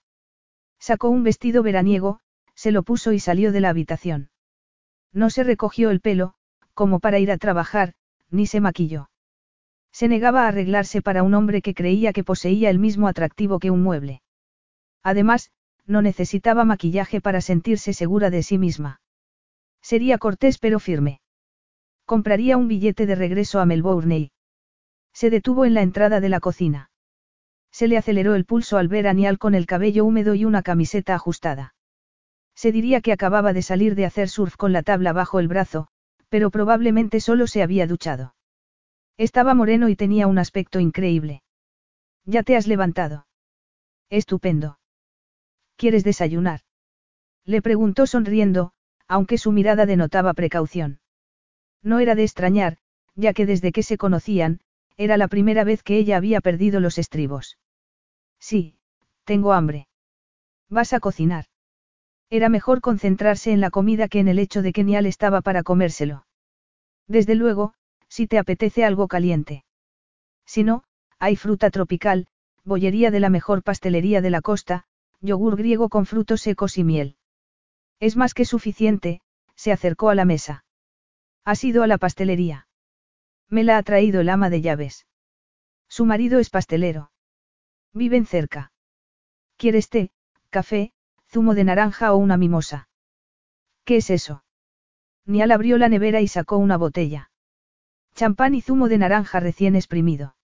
Sacó un vestido veraniego, se lo puso y salió de la habitación. No se recogió el pelo, como para ir a trabajar, ni se maquilló. Se negaba a arreglarse para un hombre que creía que poseía el mismo atractivo que un mueble. Además, no necesitaba maquillaje para sentirse segura de sí misma. Sería cortés pero firme. Compraría un billete de regreso a Melbourne. Se detuvo en la entrada de la cocina. Se le aceleró el pulso al ver a Nial con el cabello húmedo y una camiseta ajustada. Se diría que acababa de salir de hacer surf con la tabla bajo el brazo, pero probablemente solo se había duchado. Estaba moreno y tenía un aspecto increíble. Ya te has levantado. Estupendo. ¿Quieres desayunar? Le preguntó sonriendo, aunque su mirada denotaba precaución. No era de extrañar, ya que desde que se conocían, era la primera vez que ella había perdido los estribos. Sí, tengo hambre. ¿Vas a cocinar? Era mejor concentrarse en la comida que en el hecho de que Nial estaba para comérselo. Desde luego, si te apetece algo caliente. Si no, hay fruta tropical, bollería de la mejor pastelería de la costa, yogur griego con frutos secos y miel. Es más que suficiente, se acercó a la mesa. ¿Has ido a la pastelería? Me la ha traído el ama de llaves. Su marido es pastelero. Viven cerca. ¿Quieres té, café, zumo de naranja o una mimosa. ¿Qué es eso? Nial abrió la nevera y sacó una botella. Champán y zumo de naranja recién exprimido.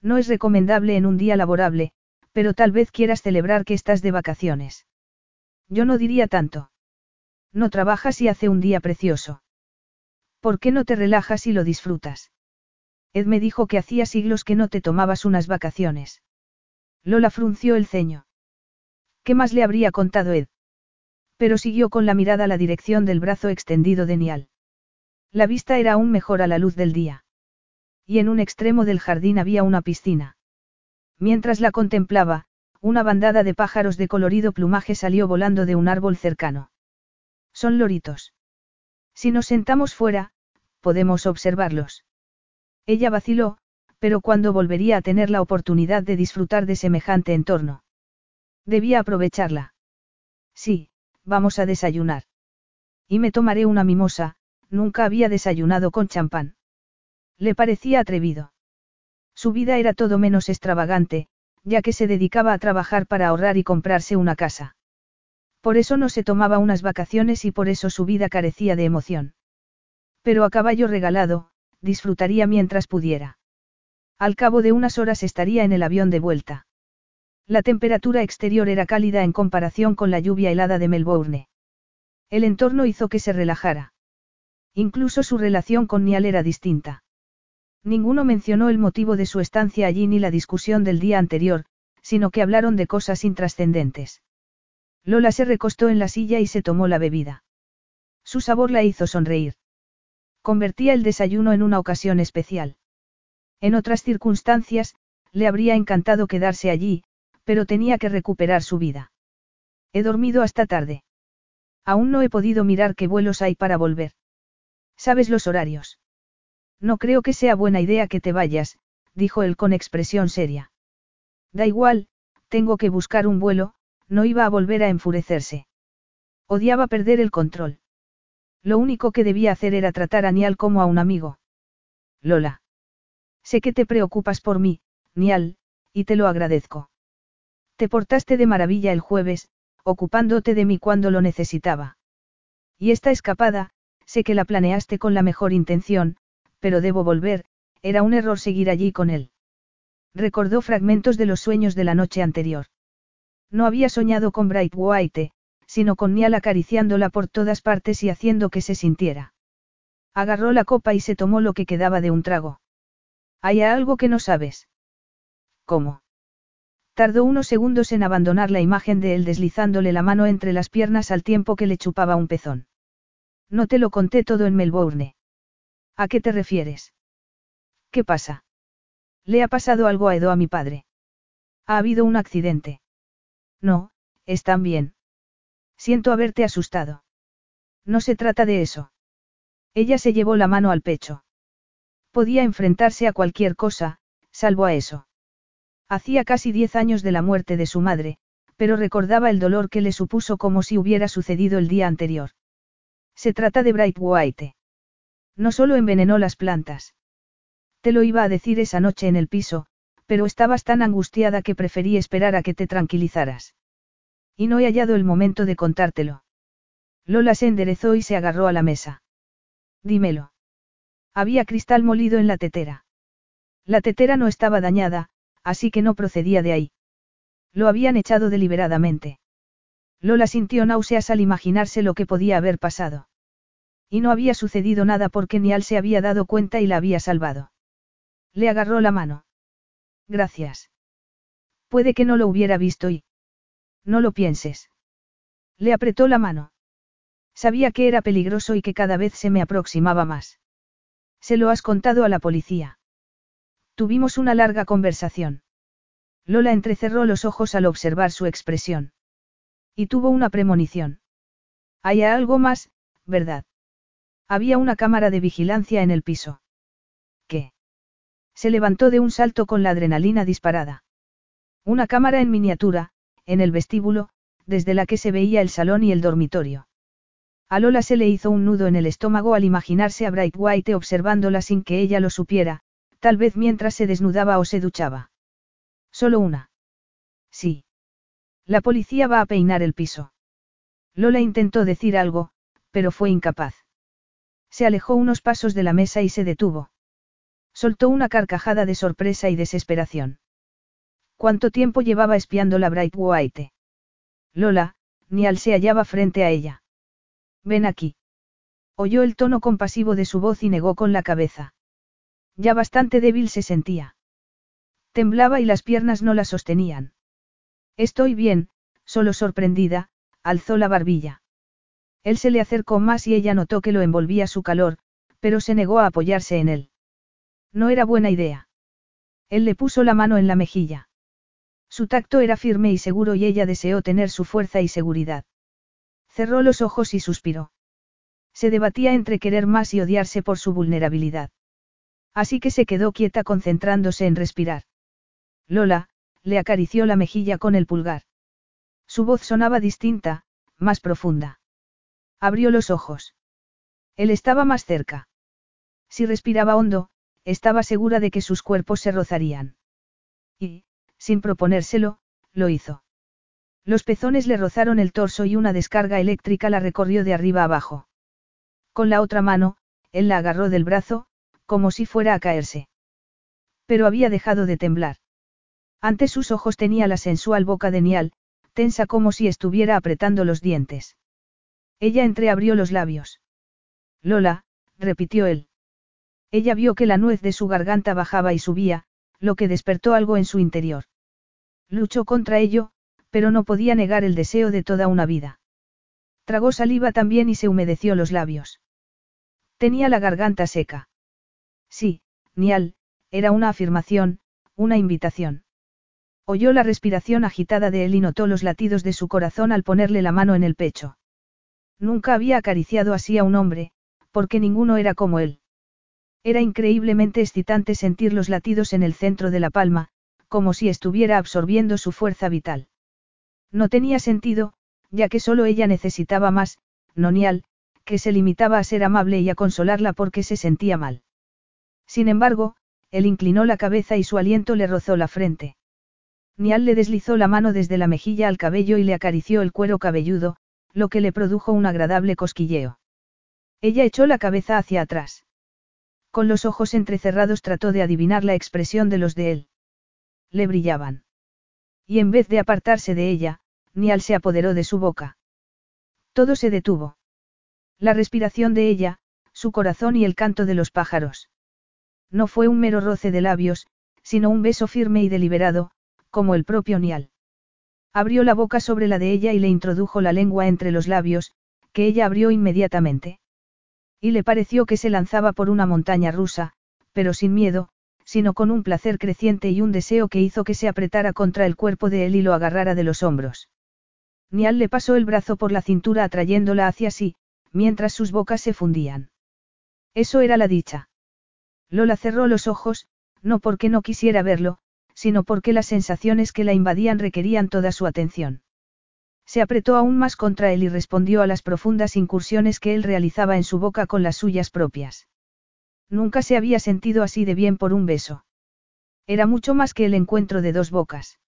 No es recomendable en un día laborable, pero tal vez quieras celebrar que estás de vacaciones. Yo no diría tanto. No trabajas y hace un día precioso. ¿Por qué no te relajas y lo disfrutas? Ed me dijo que hacía siglos que no te tomabas unas vacaciones. Lola frunció el ceño. ¿Qué más le habría contado Ed? Pero siguió con la mirada la dirección del brazo extendido de Nial. La vista era aún mejor a la luz del día. Y en un extremo del jardín había una piscina. Mientras la contemplaba, una bandada de pájaros de colorido plumaje salió volando de un árbol cercano. Son loritos. Si nos sentamos fuera, podemos observarlos. Ella vaciló, pero cuando volvería a tener la oportunidad de disfrutar de semejante entorno. Debía aprovecharla. Sí, vamos a desayunar. Y me tomaré una mimosa, nunca había desayunado con champán. Le parecía atrevido. Su vida era todo menos extravagante, ya que se dedicaba a trabajar para ahorrar y comprarse una casa. Por eso no se tomaba unas vacaciones y por eso su vida carecía de emoción. Pero a caballo regalado, disfrutaría mientras pudiera. Al cabo de unas horas estaría en el avión de vuelta. La temperatura exterior era cálida en comparación con la lluvia helada de Melbourne. El entorno hizo que se relajara. Incluso su relación con Nial era distinta. Ninguno mencionó el motivo de su estancia allí ni la discusión del día anterior, sino que hablaron de cosas intrascendentes. Lola se recostó en la silla y se tomó la bebida. Su sabor la hizo sonreír. Convertía el desayuno en una ocasión especial. En otras circunstancias, le habría encantado quedarse allí, pero tenía que recuperar su vida. He dormido hasta tarde. Aún no he podido mirar qué vuelos hay para volver. ¿Sabes los horarios? No creo que sea buena idea que te vayas, dijo él con expresión seria. Da igual, tengo que buscar un vuelo, no iba a volver a enfurecerse. Odiaba perder el control. Lo único que debía hacer era tratar a Nial como a un amigo. Lola. Sé que te preocupas por mí, Nial, y te lo agradezco. Te portaste de maravilla el jueves, ocupándote de mí cuando lo necesitaba. Y esta escapada, sé que la planeaste con la mejor intención, pero debo volver, era un error seguir allí con él. Recordó fragmentos de los sueños de la noche anterior. No había soñado con Bright White, sino con Nial acariciándola por todas partes y haciendo que se sintiera. Agarró la copa y se tomó lo que quedaba de un trago. Hay algo que no sabes. ¿Cómo? Tardó unos segundos en abandonar la imagen de él deslizándole la mano entre las piernas al tiempo que le chupaba un pezón. No te lo conté todo en Melbourne. ¿A qué te refieres? ¿Qué pasa? Le ha pasado algo a Edo a mi padre. Ha habido un accidente. No, están bien. Siento haberte asustado. No se trata de eso. Ella se llevó la mano al pecho. Podía enfrentarse a cualquier cosa, salvo a eso. Hacía casi diez años de la muerte de su madre, pero recordaba el dolor que le supuso como si hubiera sucedido el día anterior. Se trata de Bright White. No solo envenenó las plantas. Te lo iba a decir esa noche en el piso, pero estabas tan angustiada que preferí esperar a que te tranquilizaras. Y no he hallado el momento de contártelo. Lola se enderezó y se agarró a la mesa. Dímelo. Había cristal molido en la tetera. La tetera no estaba dañada, así que no procedía de ahí. Lo habían echado deliberadamente. Lola sintió náuseas al imaginarse lo que podía haber pasado. Y no había sucedido nada porque Nial se había dado cuenta y la había salvado. Le agarró la mano. Gracias. Puede que no lo hubiera visto y... No lo pienses. Le apretó la mano. Sabía que era peligroso y que cada vez se me aproximaba más. Se lo has contado a la policía. Tuvimos una larga conversación. Lola entrecerró los ojos al observar su expresión. Y tuvo una premonición. Hay algo más, ¿verdad? Había una cámara de vigilancia en el piso. ¿Qué? Se levantó de un salto con la adrenalina disparada. Una cámara en miniatura, en el vestíbulo, desde la que se veía el salón y el dormitorio. A Lola se le hizo un nudo en el estómago al imaginarse a Bright White observándola sin que ella lo supiera, Tal vez mientras se desnudaba o se duchaba. Solo una. Sí. La policía va a peinar el piso. Lola intentó decir algo, pero fue incapaz. Se alejó unos pasos de la mesa y se detuvo. Soltó una carcajada de sorpresa y desesperación. ¿Cuánto tiempo llevaba espiando la Bright White? Lola, Nial se hallaba frente a ella. Ven aquí. Oyó el tono compasivo de su voz y negó con la cabeza. Ya bastante débil se sentía. Temblaba y las piernas no la sostenían. Estoy bien, solo sorprendida, alzó la barbilla. Él se le acercó más y ella notó que lo envolvía su calor, pero se negó a apoyarse en él. No era buena idea. Él le puso la mano en la mejilla. Su tacto era firme y seguro y ella deseó tener su fuerza y seguridad. Cerró los ojos y suspiró. Se debatía entre querer más y odiarse por su vulnerabilidad. Así que se quedó quieta concentrándose en respirar. Lola, le acarició la mejilla con el pulgar. Su voz sonaba distinta, más profunda. Abrió los ojos. Él estaba más cerca. Si respiraba hondo, estaba segura de que sus cuerpos se rozarían. Y, sin proponérselo, lo hizo. Los pezones le rozaron el torso y una descarga eléctrica la recorrió de arriba abajo. Con la otra mano, él la agarró del brazo, como si fuera a caerse. Pero había dejado de temblar. Ante sus ojos tenía la sensual boca de Nial, tensa como si estuviera apretando los dientes. Ella entreabrió los labios. Lola, repitió él. Ella vio que la nuez de su garganta bajaba y subía, lo que despertó algo en su interior. Luchó contra ello, pero no podía negar el deseo de toda una vida. Tragó saliva también y se humedeció los labios. Tenía la garganta seca. Sí, Nial, era una afirmación, una invitación. Oyó la respiración agitada de él y notó los latidos de su corazón al ponerle la mano en el pecho. Nunca había acariciado así a un hombre, porque ninguno era como él. Era increíblemente excitante sentir los latidos en el centro de la palma, como si estuviera absorbiendo su fuerza vital. No tenía sentido, ya que solo ella necesitaba más, no Nial, que se limitaba a ser amable y a consolarla porque se sentía mal. Sin embargo, él inclinó la cabeza y su aliento le rozó la frente. Nial le deslizó la mano desde la mejilla al cabello y le acarició el cuero cabelludo, lo que le produjo un agradable cosquilleo. Ella echó la cabeza hacia atrás. Con los ojos entrecerrados trató de adivinar la expresión de los de él. Le brillaban. Y en vez de apartarse de ella, Nial se apoderó de su boca. Todo se detuvo. La respiración de ella, su corazón y el canto de los pájaros. No fue un mero roce de labios, sino un beso firme y deliberado, como el propio Nial. Abrió la boca sobre la de ella y le introdujo la lengua entre los labios, que ella abrió inmediatamente. Y le pareció que se lanzaba por una montaña rusa, pero sin miedo, sino con un placer creciente y un deseo que hizo que se apretara contra el cuerpo de él y lo agarrara de los hombros. Nial le pasó el brazo por la cintura atrayéndola hacia sí, mientras sus bocas se fundían. Eso era la dicha. Lola cerró los ojos, no porque no quisiera verlo, sino porque las sensaciones que la invadían requerían toda su atención. Se apretó aún más contra él y respondió a las profundas incursiones que él realizaba en su boca con las suyas propias. Nunca se había sentido así de bien por un beso. Era mucho más que el encuentro de dos bocas.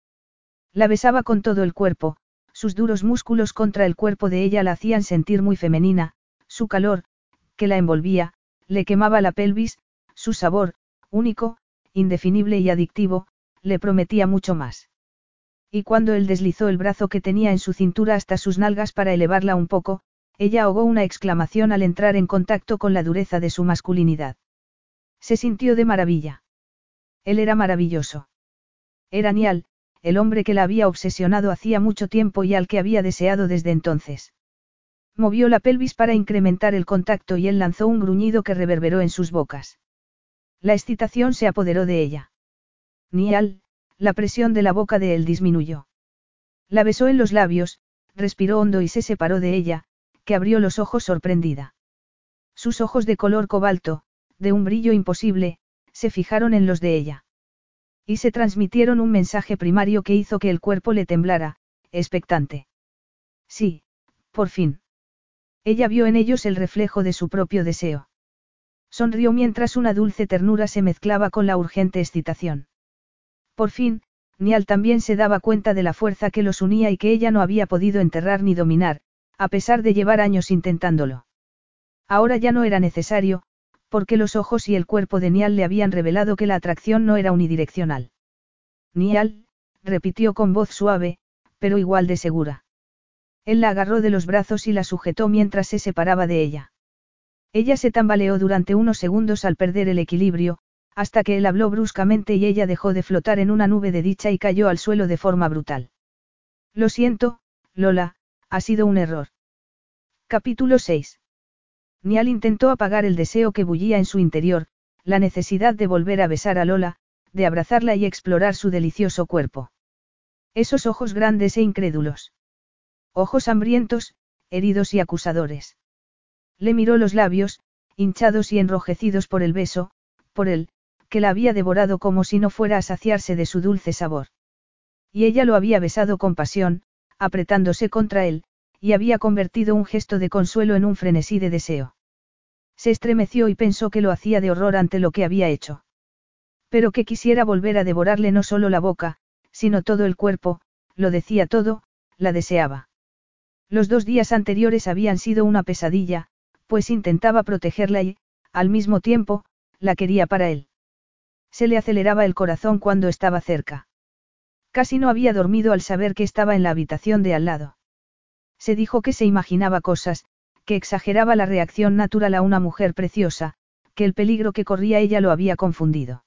La besaba con todo el cuerpo, sus duros músculos contra el cuerpo de ella la hacían sentir muy femenina, su calor, que la envolvía, le quemaba la pelvis, su sabor, único, indefinible y adictivo, le prometía mucho más. Y cuando él deslizó el brazo que tenía en su cintura hasta sus nalgas para elevarla un poco, ella ahogó una exclamación al entrar en contacto con la dureza de su masculinidad. Se sintió de maravilla. Él era maravilloso. Era Nial, el hombre que la había obsesionado hacía mucho tiempo y al que había deseado desde entonces. Movió la pelvis para incrementar el contacto y él lanzó un gruñido que reverberó en sus bocas. La excitación se apoderó de ella. Nial, la presión de la boca de él disminuyó. La besó en los labios, respiró hondo y se separó de ella, que abrió los ojos sorprendida. Sus ojos de color cobalto, de un brillo imposible, se fijaron en los de ella. Y se transmitieron un mensaje primario que hizo que el cuerpo le temblara, expectante. Sí, por fin. Ella vio en ellos el reflejo de su propio deseo. Sonrió mientras una dulce ternura se mezclaba con la urgente excitación. Por fin, Nial también se daba cuenta de la fuerza que los unía y que ella no había podido enterrar ni dominar, a pesar de llevar años intentándolo. Ahora ya no era necesario, porque los ojos y el cuerpo de Nial le habían revelado que la atracción no era unidireccional. Nial, repitió con voz suave, pero igual de segura. Él la agarró de los brazos y la sujetó mientras se separaba de ella. Ella se tambaleó durante unos segundos al perder el equilibrio, hasta que él habló bruscamente y ella dejó de flotar en una nube de dicha y cayó al suelo de forma brutal. Lo siento, Lola, ha sido un error. Capítulo 6. Nial intentó apagar el deseo que bullía en su interior, la necesidad de volver a besar a Lola, de abrazarla y explorar su delicioso cuerpo. Esos ojos grandes e incrédulos. Ojos hambrientos, heridos y acusadores. Le miró los labios, hinchados y enrojecidos por el beso, por él, que la había devorado como si no fuera a saciarse de su dulce sabor. Y ella lo había besado con pasión, apretándose contra él, y había convertido un gesto de consuelo en un frenesí de deseo. Se estremeció y pensó que lo hacía de horror ante lo que había hecho. Pero que quisiera volver a devorarle no solo la boca, sino todo el cuerpo, lo decía todo, la deseaba. Los dos días anteriores habían sido una pesadilla, pues intentaba protegerla y, al mismo tiempo, la quería para él. Se le aceleraba el corazón cuando estaba cerca. Casi no había dormido al saber que estaba en la habitación de al lado. Se dijo que se imaginaba cosas, que exageraba la reacción natural a una mujer preciosa, que el peligro que corría ella lo había confundido.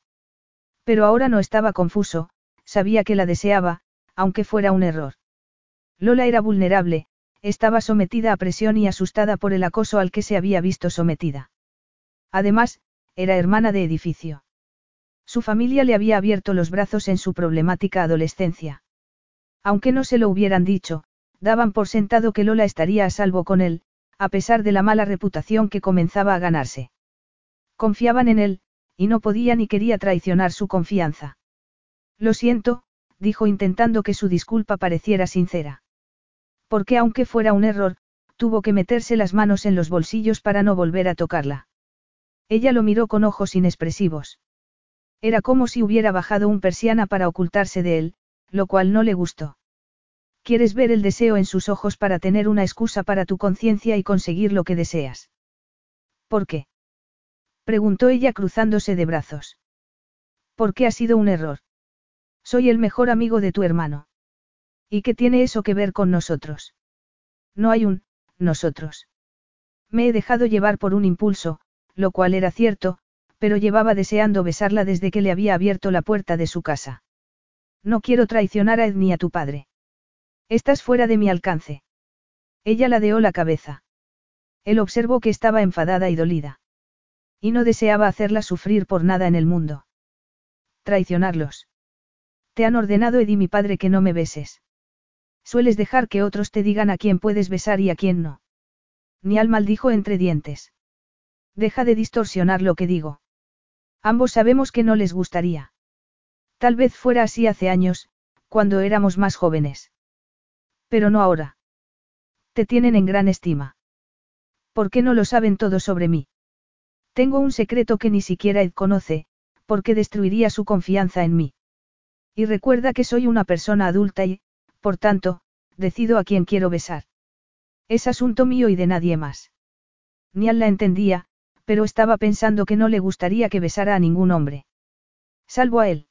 Pero ahora no estaba confuso, sabía que la deseaba, aunque fuera un error. Lola era vulnerable, estaba sometida a presión y asustada por el acoso al que se había visto sometida. Además, era hermana de edificio. Su familia le había abierto los brazos en su problemática adolescencia. Aunque no se lo hubieran dicho, daban por sentado que Lola estaría a salvo con él, a pesar de la mala reputación que comenzaba a ganarse. Confiaban en él, y no podía ni quería traicionar su confianza. Lo siento, dijo intentando que su disculpa pareciera sincera. Porque aunque fuera un error, tuvo que meterse las manos en los bolsillos para no volver a tocarla. Ella lo miró con ojos inexpresivos. Era como si hubiera bajado un persiana para ocultarse de él, lo cual no le gustó. Quieres ver el deseo en sus ojos para tener una excusa para tu conciencia y conseguir lo que deseas. ¿Por qué? preguntó ella cruzándose de brazos. ¿Por qué ha sido un error? Soy el mejor amigo de tu hermano. ¿Y qué tiene eso que ver con nosotros? No hay un, nosotros. Me he dejado llevar por un impulso, lo cual era cierto, pero llevaba deseando besarla desde que le había abierto la puerta de su casa. No quiero traicionar a Ed ni a tu padre. Estás fuera de mi alcance. Ella ladeó la cabeza. Él observó que estaba enfadada y dolida. Y no deseaba hacerla sufrir por nada en el mundo. Traicionarlos. Te han ordenado Ed y mi padre que no me beses. Sueles dejar que otros te digan a quién puedes besar y a quién no. Nial maldijo entre dientes. Deja de distorsionar lo que digo. Ambos sabemos que no les gustaría. Tal vez fuera así hace años, cuando éramos más jóvenes. Pero no ahora. Te tienen en gran estima. ¿Por qué no lo saben todo sobre mí? Tengo un secreto que ni siquiera Ed conoce, porque destruiría su confianza en mí. Y recuerda que soy una persona adulta y, por tanto, decido a quién quiero besar. Es asunto mío y de nadie más. Nial la entendía, pero estaba pensando que no le gustaría que besara a ningún hombre. Salvo a él.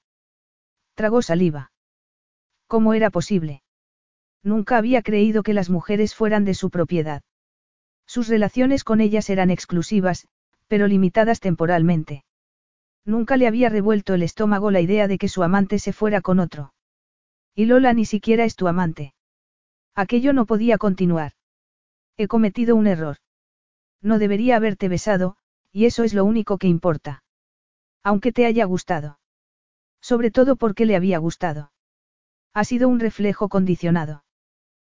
Tragó saliva. ¿Cómo era posible? Nunca había creído que las mujeres fueran de su propiedad. Sus relaciones con ellas eran exclusivas, pero limitadas temporalmente. Nunca le había revuelto el estómago la idea de que su amante se fuera con otro. Y Lola ni siquiera es tu amante. Aquello no podía continuar. He cometido un error. No debería haberte besado, y eso es lo único que importa. Aunque te haya gustado. Sobre todo porque le había gustado. Ha sido un reflejo condicionado.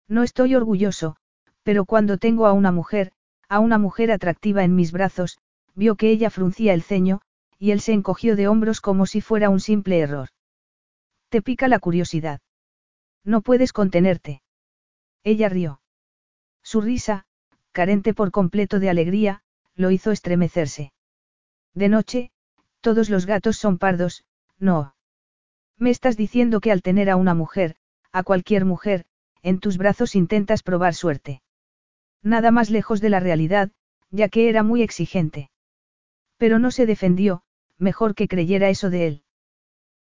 No estoy orgulloso, pero cuando tengo a una mujer, a una mujer atractiva en mis brazos, vio que ella fruncía el ceño, y él se encogió de hombros como si fuera un simple error. Te pica la curiosidad. No puedes contenerte. Ella rió. Su risa, carente por completo de alegría, lo hizo estremecerse. De noche, todos los gatos son pardos, no. Me estás diciendo que al tener a una mujer, a cualquier mujer, en tus brazos intentas probar suerte. Nada más lejos de la realidad, ya que era muy exigente. Pero no se defendió, mejor que creyera eso de él.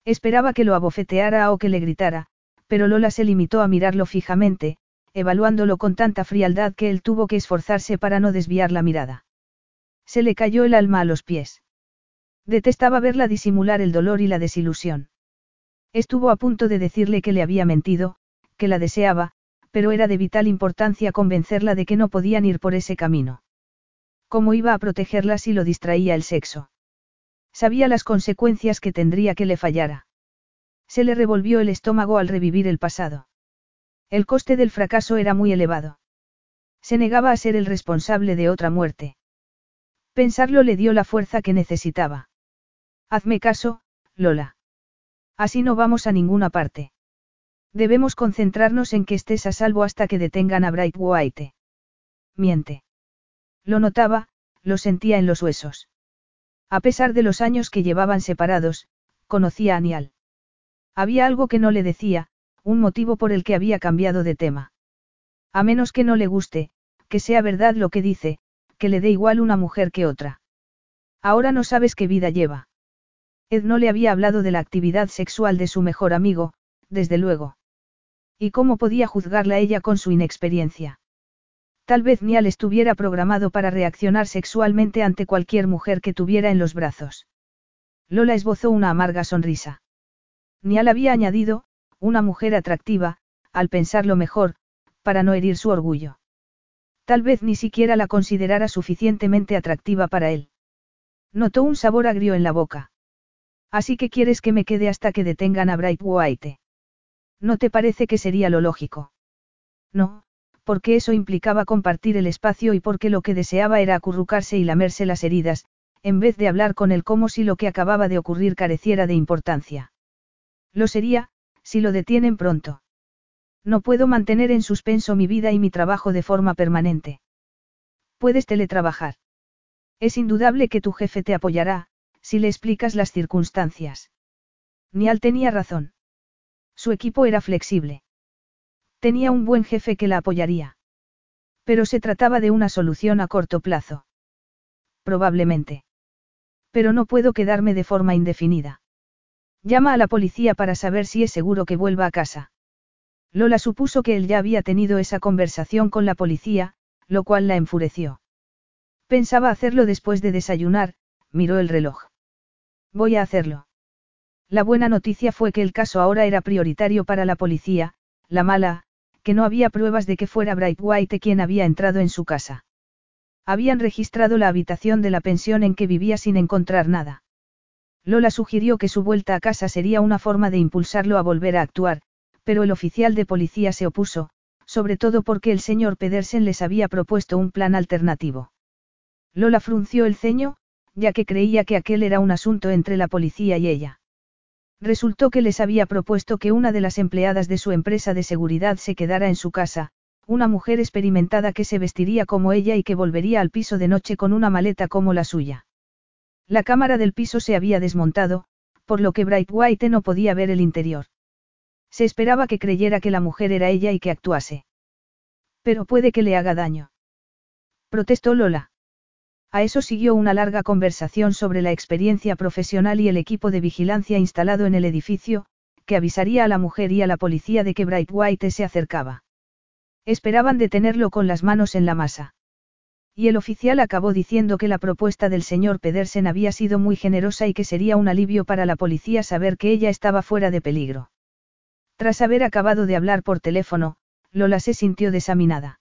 Esperaba que lo abofeteara o que le gritara, pero Lola se limitó a mirarlo fijamente, evaluándolo con tanta frialdad que él tuvo que esforzarse para no desviar la mirada. Se le cayó el alma a los pies. Detestaba verla disimular el dolor y la desilusión. Estuvo a punto de decirle que le había mentido, que la deseaba, pero era de vital importancia convencerla de que no podían ir por ese camino. ¿Cómo iba a protegerla si lo distraía el sexo? Sabía las consecuencias que tendría que le fallara. Se le revolvió el estómago al revivir el pasado. El coste del fracaso era muy elevado. Se negaba a ser el responsable de otra muerte. Pensarlo le dio la fuerza que necesitaba. Hazme caso, Lola. Así no vamos a ninguna parte. Debemos concentrarnos en que estés a salvo hasta que detengan a Bright White. Miente. Lo notaba, lo sentía en los huesos. A pesar de los años que llevaban separados, conocía a Nial. Había algo que no le decía, un motivo por el que había cambiado de tema. A menos que no le guste, que sea verdad lo que dice, que le dé igual una mujer que otra. Ahora no sabes qué vida lleva. Ed no le había hablado de la actividad sexual de su mejor amigo, desde luego. ¿Y cómo podía juzgarla ella con su inexperiencia? Tal vez Nial estuviera programado para reaccionar sexualmente ante cualquier mujer que tuviera en los brazos. Lola esbozó una amarga sonrisa. Nial había añadido, una mujer atractiva, al pensarlo mejor, para no herir su orgullo. Tal vez ni siquiera la considerara suficientemente atractiva para él. Notó un sabor agrio en la boca. Así que quieres que me quede hasta que detengan a Bright White. ¿No te parece que sería lo lógico? No, porque eso implicaba compartir el espacio y porque lo que deseaba era acurrucarse y lamerse las heridas, en vez de hablar con él como si lo que acababa de ocurrir careciera de importancia. Lo sería, si lo detienen pronto. No puedo mantener en suspenso mi vida y mi trabajo de forma permanente. Puedes teletrabajar. Es indudable que tu jefe te apoyará, si le explicas las circunstancias. Nial tenía razón. Su equipo era flexible. Tenía un buen jefe que la apoyaría. Pero se trataba de una solución a corto plazo. Probablemente. Pero no puedo quedarme de forma indefinida. Llama a la policía para saber si es seguro que vuelva a casa. Lola supuso que él ya había tenido esa conversación con la policía, lo cual la enfureció. Pensaba hacerlo después de desayunar, miró el reloj. Voy a hacerlo. La buena noticia fue que el caso ahora era prioritario para la policía, la mala, que no había pruebas de que fuera Bright White quien había entrado en su casa. Habían registrado la habitación de la pensión en que vivía sin encontrar nada. Lola sugirió que su vuelta a casa sería una forma de impulsarlo a volver a actuar, pero el oficial de policía se opuso, sobre todo porque el señor Pedersen les había propuesto un plan alternativo. Lola frunció el ceño, ya que creía que aquel era un asunto entre la policía y ella. Resultó que les había propuesto que una de las empleadas de su empresa de seguridad se quedara en su casa, una mujer experimentada que se vestiría como ella y que volvería al piso de noche con una maleta como la suya. La cámara del piso se había desmontado, por lo que Bright White no podía ver el interior. Se esperaba que creyera que la mujer era ella y que actuase. Pero puede que le haga daño. Protestó Lola. A eso siguió una larga conversación sobre la experiencia profesional y el equipo de vigilancia instalado en el edificio, que avisaría a la mujer y a la policía de que Bright White se acercaba. Esperaban detenerlo con las manos en la masa. Y el oficial acabó diciendo que la propuesta del señor Pedersen había sido muy generosa y que sería un alivio para la policía saber que ella estaba fuera de peligro. Tras haber acabado de hablar por teléfono, Lola se sintió desaminada.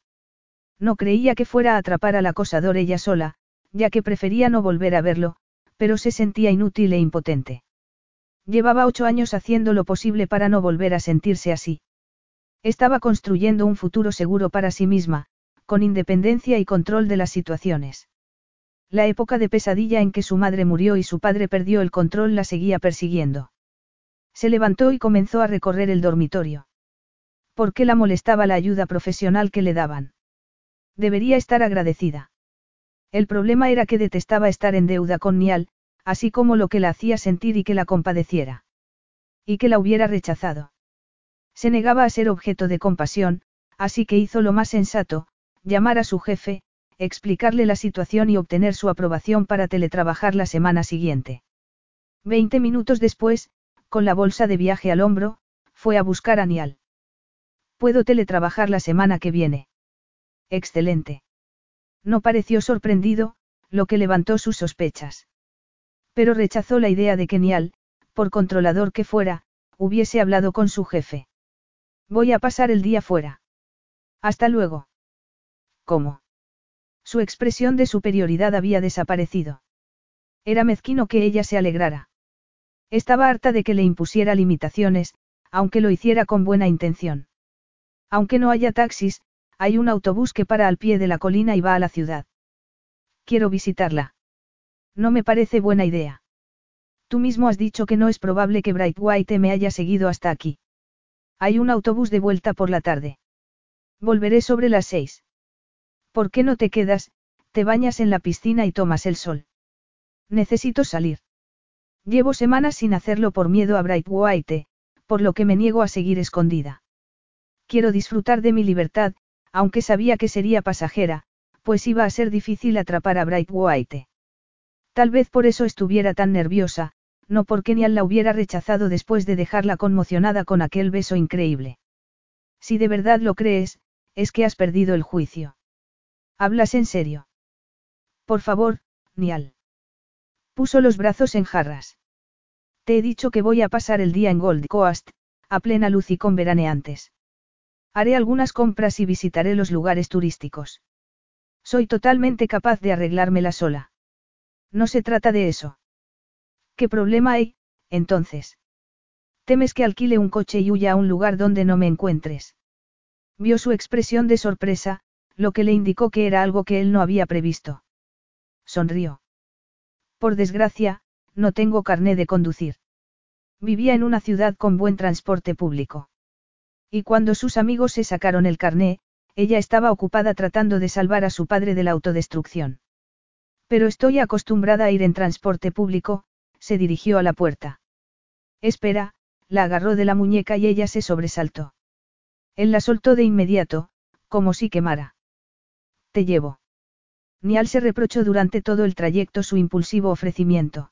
No creía que fuera a atrapar al acosador ella sola, ya que prefería no volver a verlo, pero se sentía inútil e impotente. Llevaba ocho años haciendo lo posible para no volver a sentirse así. Estaba construyendo un futuro seguro para sí misma, con independencia y control de las situaciones. La época de pesadilla en que su madre murió y su padre perdió el control la seguía persiguiendo. Se levantó y comenzó a recorrer el dormitorio. ¿Por qué la molestaba la ayuda profesional que le daban? Debería estar agradecida. El problema era que detestaba estar en deuda con Nial, así como lo que la hacía sentir y que la compadeciera. Y que la hubiera rechazado. Se negaba a ser objeto de compasión, así que hizo lo más sensato, llamar a su jefe, explicarle la situación y obtener su aprobación para teletrabajar la semana siguiente. Veinte minutos después, con la bolsa de viaje al hombro, fue a buscar a Nial. Puedo teletrabajar la semana que viene. Excelente. No pareció sorprendido, lo que levantó sus sospechas. Pero rechazó la idea de que Nial, por controlador que fuera, hubiese hablado con su jefe. Voy a pasar el día fuera. Hasta luego. ¿Cómo? Su expresión de superioridad había desaparecido. Era mezquino que ella se alegrara. Estaba harta de que le impusiera limitaciones, aunque lo hiciera con buena intención. Aunque no haya taxis, hay un autobús que para al pie de la colina y va a la ciudad. Quiero visitarla. No me parece buena idea. Tú mismo has dicho que no es probable que Bright White me haya seguido hasta aquí. Hay un autobús de vuelta por la tarde. Volveré sobre las seis. ¿Por qué no te quedas, te bañas en la piscina y tomas el sol? Necesito salir. Llevo semanas sin hacerlo por miedo a Bright White, por lo que me niego a seguir escondida. Quiero disfrutar de mi libertad, aunque sabía que sería pasajera, pues iba a ser difícil atrapar a Bright White. Tal vez por eso estuviera tan nerviosa, no porque Niall la hubiera rechazado después de dejarla conmocionada con aquel beso increíble. Si de verdad lo crees, es que has perdido el juicio. ¿Hablas en serio? Por favor, Nial. Puso los brazos en jarras. Te he dicho que voy a pasar el día en Gold Coast, a plena luz y con veraneantes. Haré algunas compras y visitaré los lugares turísticos. Soy totalmente capaz de arreglármela sola. No se trata de eso. ¿Qué problema hay, entonces? ¿Temes que alquile un coche y huya a un lugar donde no me encuentres? Vio su expresión de sorpresa, lo que le indicó que era algo que él no había previsto. Sonrió. Por desgracia, no tengo carné de conducir. Vivía en una ciudad con buen transporte público. Y cuando sus amigos se sacaron el carné, ella estaba ocupada tratando de salvar a su padre de la autodestrucción. Pero estoy acostumbrada a ir en transporte público, se dirigió a la puerta. Espera, la agarró de la muñeca y ella se sobresaltó. Él la soltó de inmediato, como si quemara. Te llevo. Nial se reprochó durante todo el trayecto su impulsivo ofrecimiento.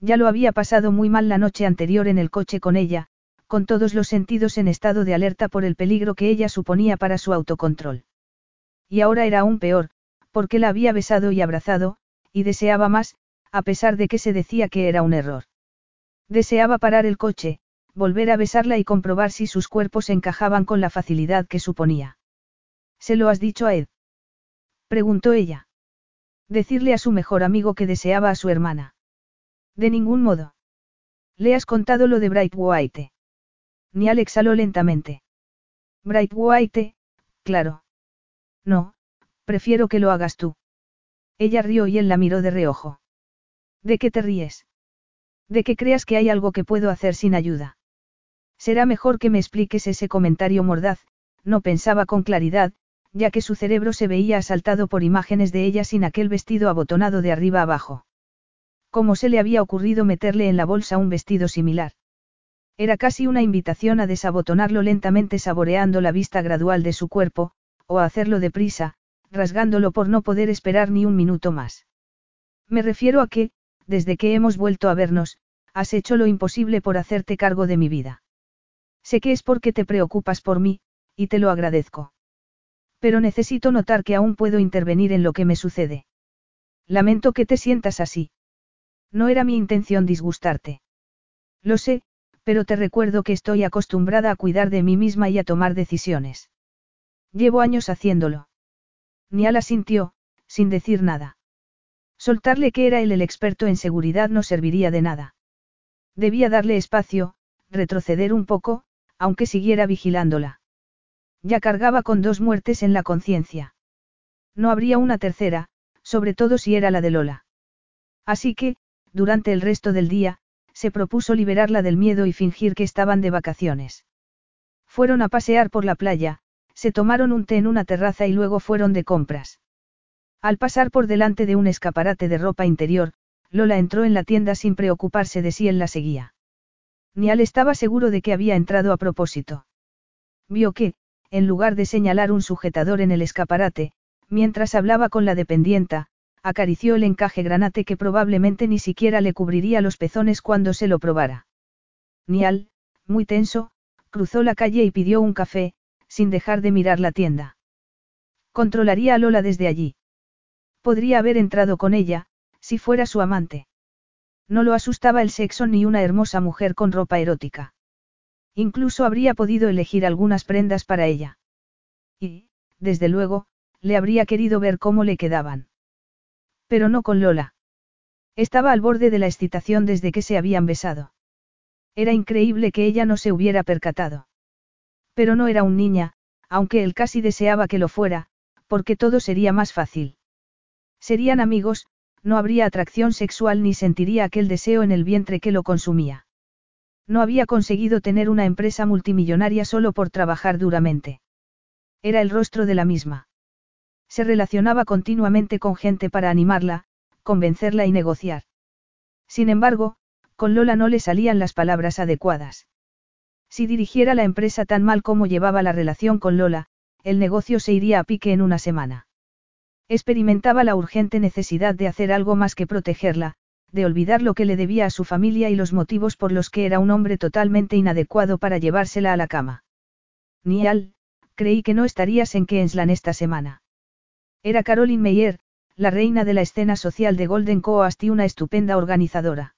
Ya lo había pasado muy mal la noche anterior en el coche con ella, con todos los sentidos en estado de alerta por el peligro que ella suponía para su autocontrol. Y ahora era aún peor, porque la había besado y abrazado, y deseaba más, a pesar de que se decía que era un error. Deseaba parar el coche, volver a besarla y comprobar si sus cuerpos encajaban con la facilidad que suponía. ¿Se lo has dicho a Ed? Preguntó ella. Decirle a su mejor amigo que deseaba a su hermana. De ningún modo. Le has contado lo de Bright White. Nial exhaló lentamente. Bright White, claro. No, prefiero que lo hagas tú. Ella rió y él la miró de reojo. ¿De qué te ríes? De que creas que hay algo que puedo hacer sin ayuda. Será mejor que me expliques ese comentario mordaz, no pensaba con claridad, ya que su cerebro se veía asaltado por imágenes de ella sin aquel vestido abotonado de arriba abajo. ¿Cómo se le había ocurrido meterle en la bolsa un vestido similar? Era casi una invitación a desabotonarlo lentamente saboreando la vista gradual de su cuerpo, o a hacerlo deprisa, rasgándolo por no poder esperar ni un minuto más. Me refiero a que, desde que hemos vuelto a vernos, has hecho lo imposible por hacerte cargo de mi vida. Sé que es porque te preocupas por mí, y te lo agradezco. Pero necesito notar que aún puedo intervenir en lo que me sucede. Lamento que te sientas así. No era mi intención disgustarte. Lo sé, pero te recuerdo que estoy acostumbrada a cuidar de mí misma y a tomar decisiones. Llevo años haciéndolo. Niala sintió, sin decir nada. Soltarle que era él el experto en seguridad no serviría de nada. Debía darle espacio, retroceder un poco, aunque siguiera vigilándola. Ya cargaba con dos muertes en la conciencia. No habría una tercera, sobre todo si era la de Lola. Así que, durante el resto del día, se propuso liberarla del miedo y fingir que estaban de vacaciones. Fueron a pasear por la playa, se tomaron un té en una terraza y luego fueron de compras. Al pasar por delante de un escaparate de ropa interior, Lola entró en la tienda sin preocuparse de si él la seguía. Nial estaba seguro de que había entrado a propósito. Vio que, en lugar de señalar un sujetador en el escaparate, mientras hablaba con la dependienta, acarició el encaje granate que probablemente ni siquiera le cubriría los pezones cuando se lo probara. Nial, muy tenso, cruzó la calle y pidió un café, sin dejar de mirar la tienda. Controlaría a Lola desde allí. Podría haber entrado con ella, si fuera su amante. No lo asustaba el sexo ni una hermosa mujer con ropa erótica. Incluso habría podido elegir algunas prendas para ella. Y, desde luego, le habría querido ver cómo le quedaban. Pero no con Lola. Estaba al borde de la excitación desde que se habían besado. Era increíble que ella no se hubiera percatado. Pero no era un niña, aunque él casi deseaba que lo fuera, porque todo sería más fácil. Serían amigos, no habría atracción sexual ni sentiría aquel deseo en el vientre que lo consumía. No había conseguido tener una empresa multimillonaria solo por trabajar duramente. Era el rostro de la misma. Se relacionaba continuamente con gente para animarla, convencerla y negociar. Sin embargo, con Lola no le salían las palabras adecuadas. Si dirigiera la empresa tan mal como llevaba la relación con Lola, el negocio se iría a pique en una semana. Experimentaba la urgente necesidad de hacer algo más que protegerla, de olvidar lo que le debía a su familia y los motivos por los que era un hombre totalmente inadecuado para llevársela a la cama. Nial, creí que no estarías en Kenslan esta semana. Era Caroline Meyer, la reina de la escena social de Golden Coast y una estupenda organizadora.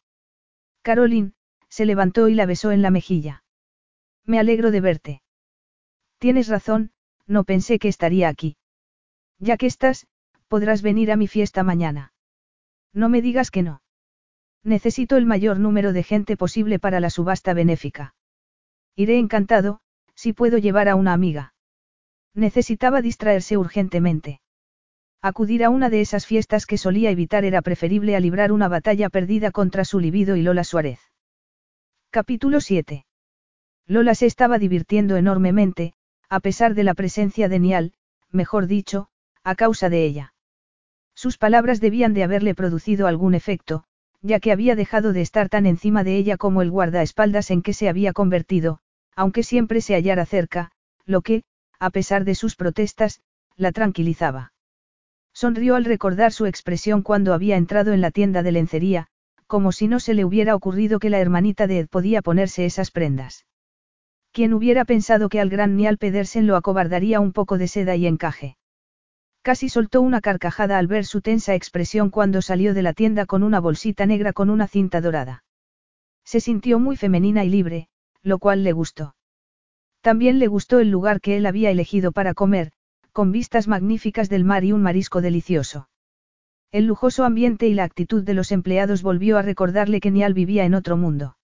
Caroline, se levantó y la besó en la mejilla. Me alegro de verte. Tienes razón, no pensé que estaría aquí. Ya que estás, podrás venir a mi fiesta mañana. No me digas que no. Necesito el mayor número de gente posible para la subasta benéfica. Iré encantado, si puedo llevar a una amiga. Necesitaba distraerse urgentemente. Acudir a una de esas fiestas que solía evitar era preferible a librar una batalla perdida contra su libido y Lola Suárez. Capítulo 7. Lola se estaba divirtiendo enormemente, a pesar de la presencia de Nial, mejor dicho, a causa de ella. Sus palabras debían de haberle producido algún efecto, ya que había dejado de estar tan encima de ella como el guardaespaldas en que se había convertido, aunque siempre se hallara cerca, lo que, a pesar de sus protestas, la tranquilizaba. Sonrió al recordar su expresión cuando había entrado en la tienda de lencería, como si no se le hubiera ocurrido que la hermanita de Ed podía ponerse esas prendas. ¿Quién hubiera pensado que al gran Nial Pedersen lo acobardaría un poco de seda y encaje? Casi soltó una carcajada al ver su tensa expresión cuando salió de la tienda con una bolsita negra con una cinta dorada. Se sintió muy femenina y libre, lo cual le gustó. También le gustó el lugar que él había elegido para comer, con vistas magníficas del mar y un marisco delicioso. El lujoso ambiente y la actitud de los empleados volvió a recordarle que Nial vivía en otro mundo.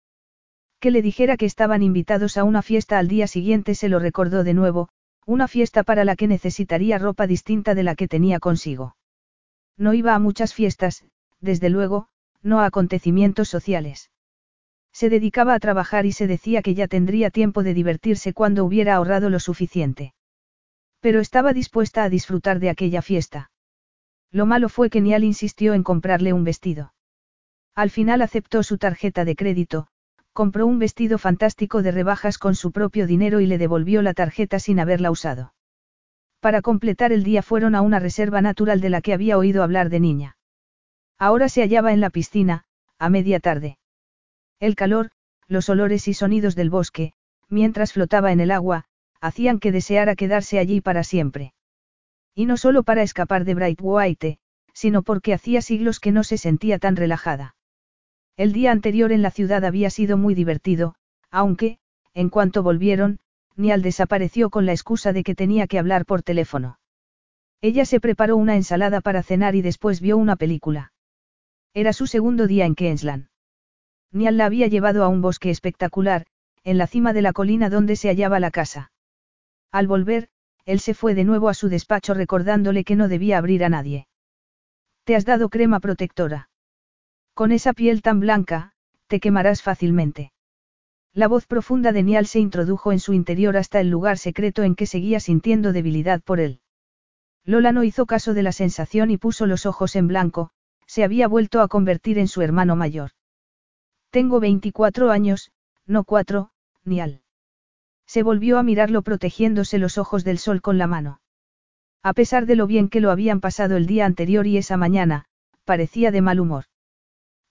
Que le dijera que estaban invitados a una fiesta al día siguiente se lo recordó de nuevo, una fiesta para la que necesitaría ropa distinta de la que tenía consigo. No iba a muchas fiestas, desde luego, no a acontecimientos sociales. Se dedicaba a trabajar y se decía que ya tendría tiempo de divertirse cuando hubiera ahorrado lo suficiente. Pero estaba dispuesta a disfrutar de aquella fiesta. Lo malo fue que Nial insistió en comprarle un vestido. Al final aceptó su tarjeta de crédito, compró un vestido fantástico de rebajas con su propio dinero y le devolvió la tarjeta sin haberla usado. Para completar el día fueron a una reserva natural de la que había oído hablar de niña. Ahora se hallaba en la piscina, a media tarde. El calor, los olores y sonidos del bosque, mientras flotaba en el agua, hacían que deseara quedarse allí para siempre. Y no solo para escapar de Bright White, sino porque hacía siglos que no se sentía tan relajada. El día anterior en la ciudad había sido muy divertido, aunque, en cuanto volvieron, Nial desapareció con la excusa de que tenía que hablar por teléfono. Ella se preparó una ensalada para cenar y después vio una película. Era su segundo día en Queensland. Nial la había llevado a un bosque espectacular, en la cima de la colina donde se hallaba la casa. Al volver, él se fue de nuevo a su despacho recordándole que no debía abrir a nadie. ¿Te has dado crema protectora? Con esa piel tan blanca, te quemarás fácilmente. La voz profunda de Nial se introdujo en su interior hasta el lugar secreto en que seguía sintiendo debilidad por él. Lola no hizo caso de la sensación y puso los ojos en blanco, se había vuelto a convertir en su hermano mayor. Tengo 24 años, no cuatro, Nial. Se volvió a mirarlo protegiéndose los ojos del sol con la mano. A pesar de lo bien que lo habían pasado el día anterior y esa mañana, parecía de mal humor.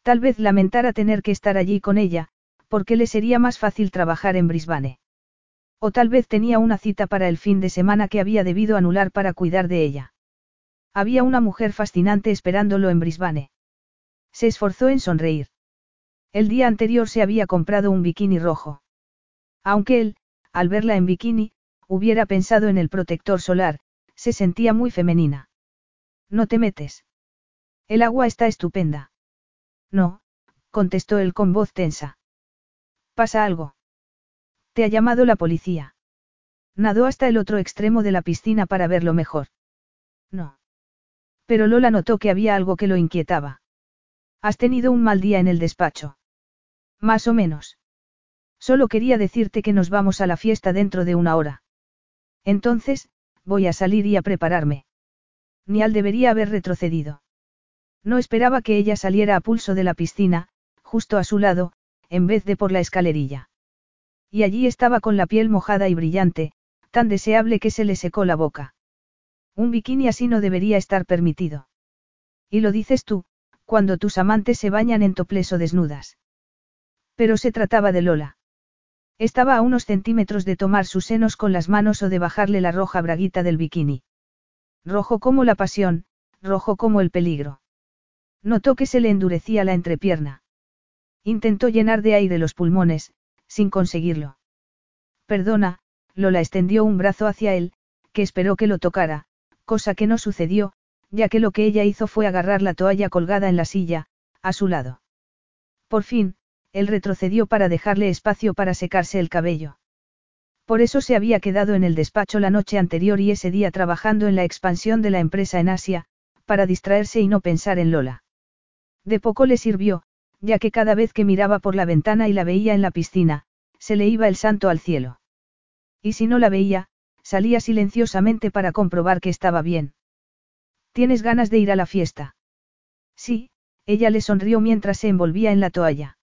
Tal vez lamentara tener que estar allí con ella, porque le sería más fácil trabajar en Brisbane. O tal vez tenía una cita para el fin de semana que había debido anular para cuidar de ella. Había una mujer fascinante esperándolo en Brisbane. Se esforzó en sonreír. El día anterior se había comprado un bikini rojo. Aunque él, al verla en bikini, hubiera pensado en el protector solar, se sentía muy femenina. No te metes. El agua está estupenda. No, contestó él con voz tensa. ¿Pasa algo? ¿Te ha llamado la policía? Nadó hasta el otro extremo de la piscina para verlo mejor. No. Pero Lola notó que había algo que lo inquietaba. Has tenido un mal día en el despacho. Más o menos. Solo quería decirte que nos vamos a la fiesta dentro de una hora. Entonces, voy a salir y a prepararme. Nial debería haber retrocedido. No esperaba que ella saliera a pulso de la piscina, justo a su lado, en vez de por la escalerilla. Y allí estaba con la piel mojada y brillante, tan deseable que se le secó la boca. Un bikini así no debería estar permitido. Y lo dices tú, cuando tus amantes se bañan en toples o desnudas. Pero se trataba de Lola. Estaba a unos centímetros de tomar sus senos con las manos o de bajarle la roja braguita del bikini. Rojo como la pasión, rojo como el peligro. Notó que se le endurecía la entrepierna. Intentó llenar de aire los pulmones, sin conseguirlo. Perdona, Lola extendió un brazo hacia él, que esperó que lo tocara, cosa que no sucedió, ya que lo que ella hizo fue agarrar la toalla colgada en la silla, a su lado. Por fin, él retrocedió para dejarle espacio para secarse el cabello. Por eso se había quedado en el despacho la noche anterior y ese día trabajando en la expansión de la empresa en Asia, para distraerse y no pensar en Lola. De poco le sirvió, ya que cada vez que miraba por la ventana y la veía en la piscina, se le iba el santo al cielo. Y si no la veía, salía silenciosamente para comprobar que estaba bien. ¿Tienes ganas de ir a la fiesta? Sí, Ella le sonrió mientras se envolvía en la toalla.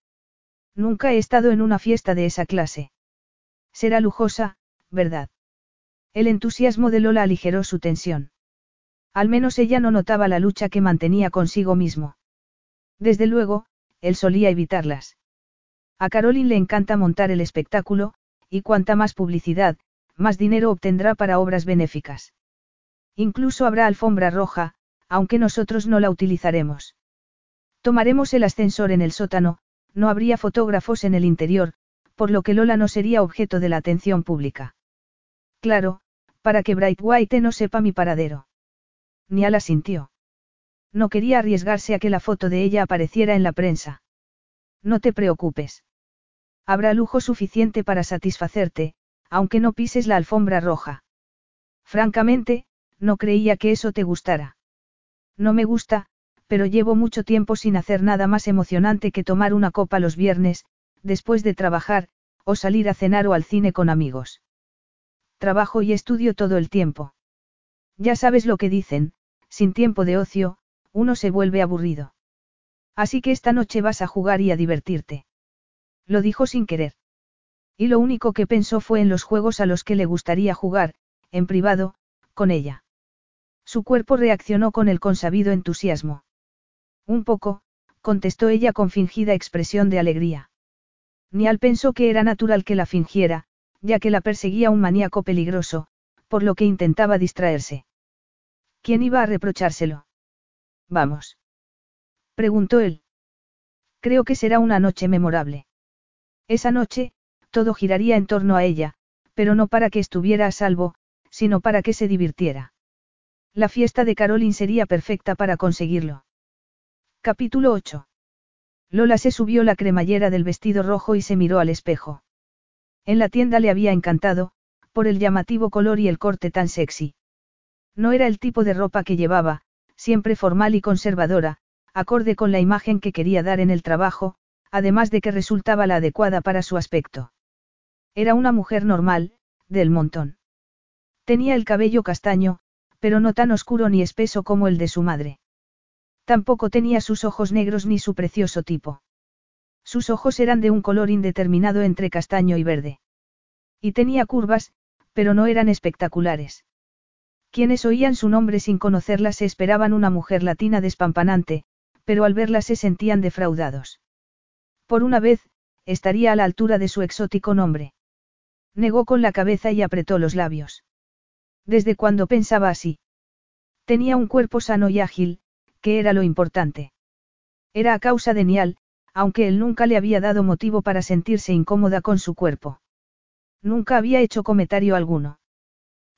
Nunca he estado en una fiesta de esa clase. Será lujosa, ¿verdad? El entusiasmo de Lola aligeró su tensión. Al menos ella no notaba la lucha que mantenía consigo mismo. Desde luego, él solía evitarlas. A Caroline le encanta montar el espectáculo, y cuanta más publicidad, más dinero obtendrá para obras benéficas. Incluso habrá alfombra roja, aunque nosotros no la utilizaremos. Tomaremos el ascensor en el sótano, no habría fotógrafos en el interior, por lo que Lola no sería objeto de la atención pública. Claro, para que Bright White no sepa mi paradero. Niala sintió. No quería arriesgarse a que la foto de ella apareciera en la prensa. No te preocupes. Habrá lujo suficiente para satisfacerte, aunque no pises la alfombra roja. Francamente, no creía que eso te gustara. No me gusta, pero llevo mucho tiempo sin hacer nada más emocionante que tomar una copa los viernes, después de trabajar, o salir a cenar o al cine con amigos. Trabajo y estudio todo el tiempo. Ya sabes lo que dicen, sin tiempo de ocio, uno se vuelve aburrido. Así que esta noche vas a jugar y a divertirte. Lo dijo sin querer. Y lo único que pensó fue en los juegos a los que le gustaría jugar, en privado, con ella. Su cuerpo reaccionó con el consabido entusiasmo. Un poco, contestó ella con fingida expresión de alegría. Nial pensó que era natural que la fingiera, ya que la perseguía un maníaco peligroso, por lo que intentaba distraerse. ¿Quién iba a reprochárselo? Vamos. Preguntó él. Creo que será una noche memorable. Esa noche, todo giraría en torno a ella, pero no para que estuviera a salvo, sino para que se divirtiera. La fiesta de Caroline sería perfecta para conseguirlo. Capítulo 8. Lola se subió la cremallera del vestido rojo y se miró al espejo. En la tienda le había encantado, por el llamativo color y el corte tan sexy. No era el tipo de ropa que llevaba, siempre formal y conservadora, acorde con la imagen que quería dar en el trabajo, además de que resultaba la adecuada para su aspecto. Era una mujer normal, del montón. Tenía el cabello castaño, pero no tan oscuro ni espeso como el de su madre. Tampoco tenía sus ojos negros ni su precioso tipo. Sus ojos eran de un color indeterminado entre castaño y verde. Y tenía curvas, pero no eran espectaculares. Quienes oían su nombre sin conocerla se esperaban una mujer latina despampanante, pero al verla se sentían defraudados. Por una vez, estaría a la altura de su exótico nombre. Negó con la cabeza y apretó los labios. ¿Desde cuando pensaba así? Tenía un cuerpo sano y ágil, que era lo importante. Era a causa de Nial, aunque él nunca le había dado motivo para sentirse incómoda con su cuerpo. Nunca había hecho comentario alguno.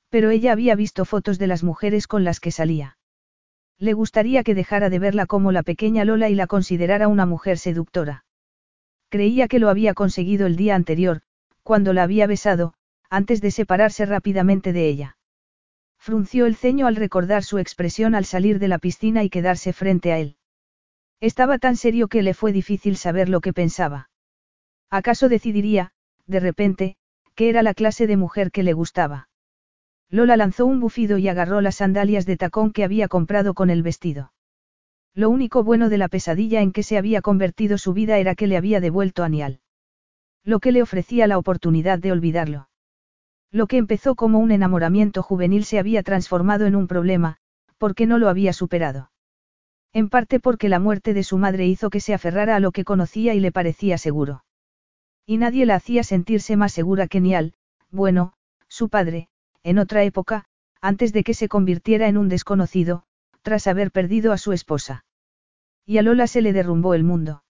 Pero ella había visto fotos de las mujeres con las que salía. Le gustaría que dejara de verla como la pequeña Lola y la considerara una mujer seductora. Creía que lo había conseguido el día anterior, cuando la había besado, antes de separarse rápidamente de ella. Frunció el ceño al recordar su expresión al salir de la piscina y quedarse frente a él. Estaba tan serio que le fue difícil saber lo que pensaba. ¿Acaso decidiría, de repente, que era la clase de mujer que le gustaba? Lola lanzó un bufido y agarró las sandalias de tacón que había comprado con el vestido. Lo único bueno de la pesadilla en que se había convertido su vida era que le había devuelto a Nial. Lo que le ofrecía la oportunidad de olvidarlo. Lo que empezó como un enamoramiento juvenil se había transformado en un problema, porque no lo había superado. En parte porque la muerte de su madre hizo que se aferrara a lo que conocía y le parecía seguro. Y nadie la hacía sentirse más segura que Nial, bueno, su padre, en otra época, antes de que se convirtiera en un desconocido, tras haber perdido a su esposa. Y a Lola se le derrumbó el mundo.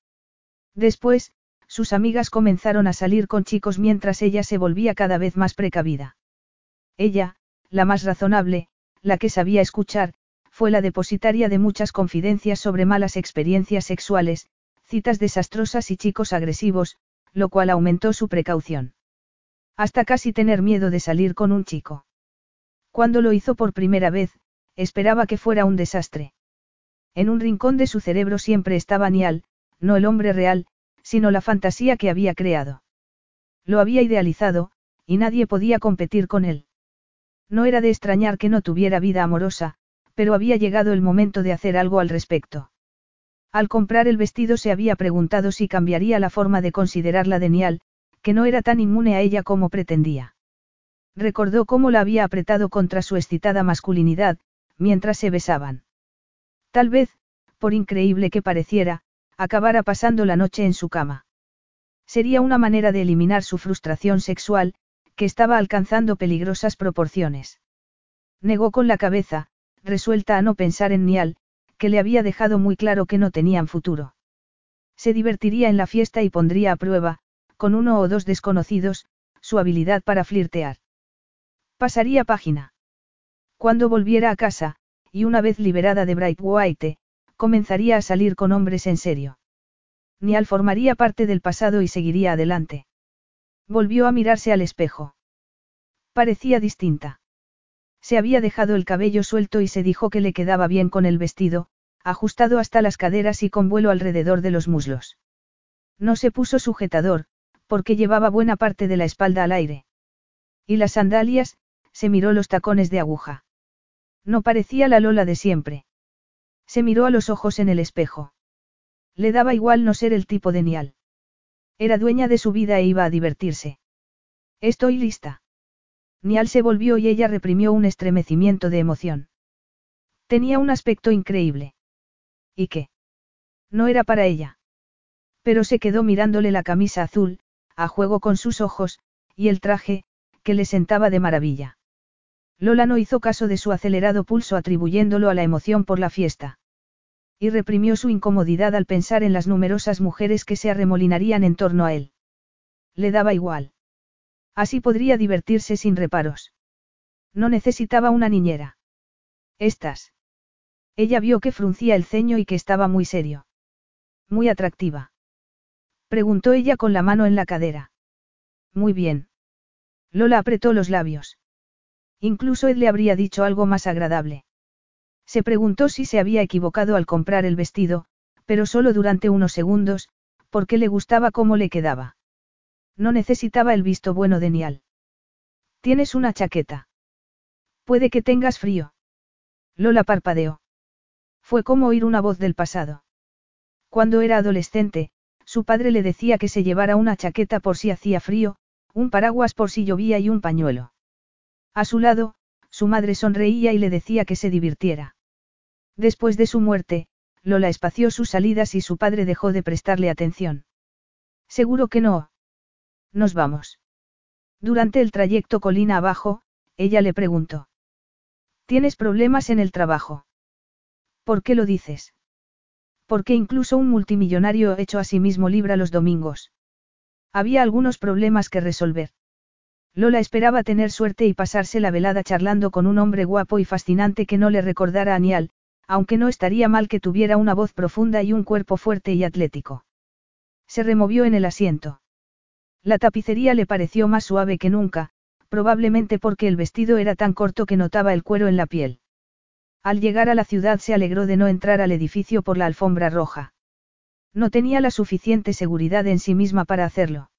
Después, sus amigas comenzaron a salir con chicos mientras ella se volvía cada vez más precavida. Ella, la más razonable, la que sabía escuchar, fue la depositaria de muchas confidencias sobre malas experiencias sexuales, citas desastrosas y chicos agresivos, lo cual aumentó su precaución. Hasta casi tener miedo de salir con un chico. Cuando lo hizo por primera vez, esperaba que fuera un desastre. En un rincón de su cerebro siempre estaba Nial, no el hombre real, sino la fantasía que había creado. Lo había idealizado, y nadie podía competir con él. No era de extrañar que no tuviera vida amorosa, pero había llegado el momento de hacer algo al respecto. Al comprar el vestido se había preguntado si cambiaría la forma de considerarla de Nial, que no era tan inmune a ella como pretendía. Recordó cómo la había apretado contra su excitada masculinidad, mientras se besaban. Tal vez, por increíble que pareciera, acabara pasando la noche en su cama. Sería una manera de eliminar su frustración sexual, que estaba alcanzando peligrosas proporciones. Negó con la cabeza, resuelta a no pensar en Nial, que le había dejado muy claro que no tenían futuro. Se divertiría en la fiesta y pondría a prueba, con uno o dos desconocidos, su habilidad para flirtear. Pasaría página. Cuando volviera a casa, y una vez liberada de Bright White, comenzaría a salir con hombres en serio. Nial formaría parte del pasado y seguiría adelante. Volvió a mirarse al espejo. Parecía distinta. Se había dejado el cabello suelto y se dijo que le quedaba bien con el vestido, ajustado hasta las caderas y con vuelo alrededor de los muslos. No se puso sujetador, porque llevaba buena parte de la espalda al aire. Y las sandalias, se miró los tacones de aguja. No parecía la Lola de siempre. Se miró a los ojos en el espejo. Le daba igual no ser el tipo de Nial. Era dueña de su vida e iba a divertirse. Estoy lista. Nial se volvió y ella reprimió un estremecimiento de emoción. Tenía un aspecto increíble. ¿Y qué? No era para ella. Pero se quedó mirándole la camisa azul, a juego con sus ojos, y el traje, que le sentaba de maravilla. Lola no hizo caso de su acelerado pulso atribuyéndolo a la emoción por la fiesta y reprimió su incomodidad al pensar en las numerosas mujeres que se arremolinarían en torno a él. Le daba igual. Así podría divertirse sin reparos. No necesitaba una niñera. Estas. Ella vio que fruncía el ceño y que estaba muy serio. Muy atractiva. Preguntó ella con la mano en la cadera. Muy bien. Lola apretó los labios. Incluso él le habría dicho algo más agradable. Se preguntó si se había equivocado al comprar el vestido, pero solo durante unos segundos, porque le gustaba cómo le quedaba. No necesitaba el visto bueno de Nial. Tienes una chaqueta. Puede que tengas frío. Lola parpadeó. Fue como oír una voz del pasado. Cuando era adolescente, su padre le decía que se llevara una chaqueta por si hacía frío, un paraguas por si llovía y un pañuelo. A su lado, su madre sonreía y le decía que se divirtiera. Después de su muerte, Lola espació sus salidas y su padre dejó de prestarle atención. Seguro que no. Nos vamos. Durante el trayecto colina abajo, ella le preguntó. ¿Tienes problemas en el trabajo? ¿Por qué lo dices? Porque incluso un multimillonario hecho a sí mismo libra los domingos. Había algunos problemas que resolver. Lola esperaba tener suerte y pasarse la velada charlando con un hombre guapo y fascinante que no le recordara a Nial, aunque no estaría mal que tuviera una voz profunda y un cuerpo fuerte y atlético. Se removió en el asiento. La tapicería le pareció más suave que nunca, probablemente porque el vestido era tan corto que notaba el cuero en la piel. Al llegar a la ciudad se alegró de no entrar al edificio por la alfombra roja. No tenía la suficiente seguridad en sí misma para hacerlo.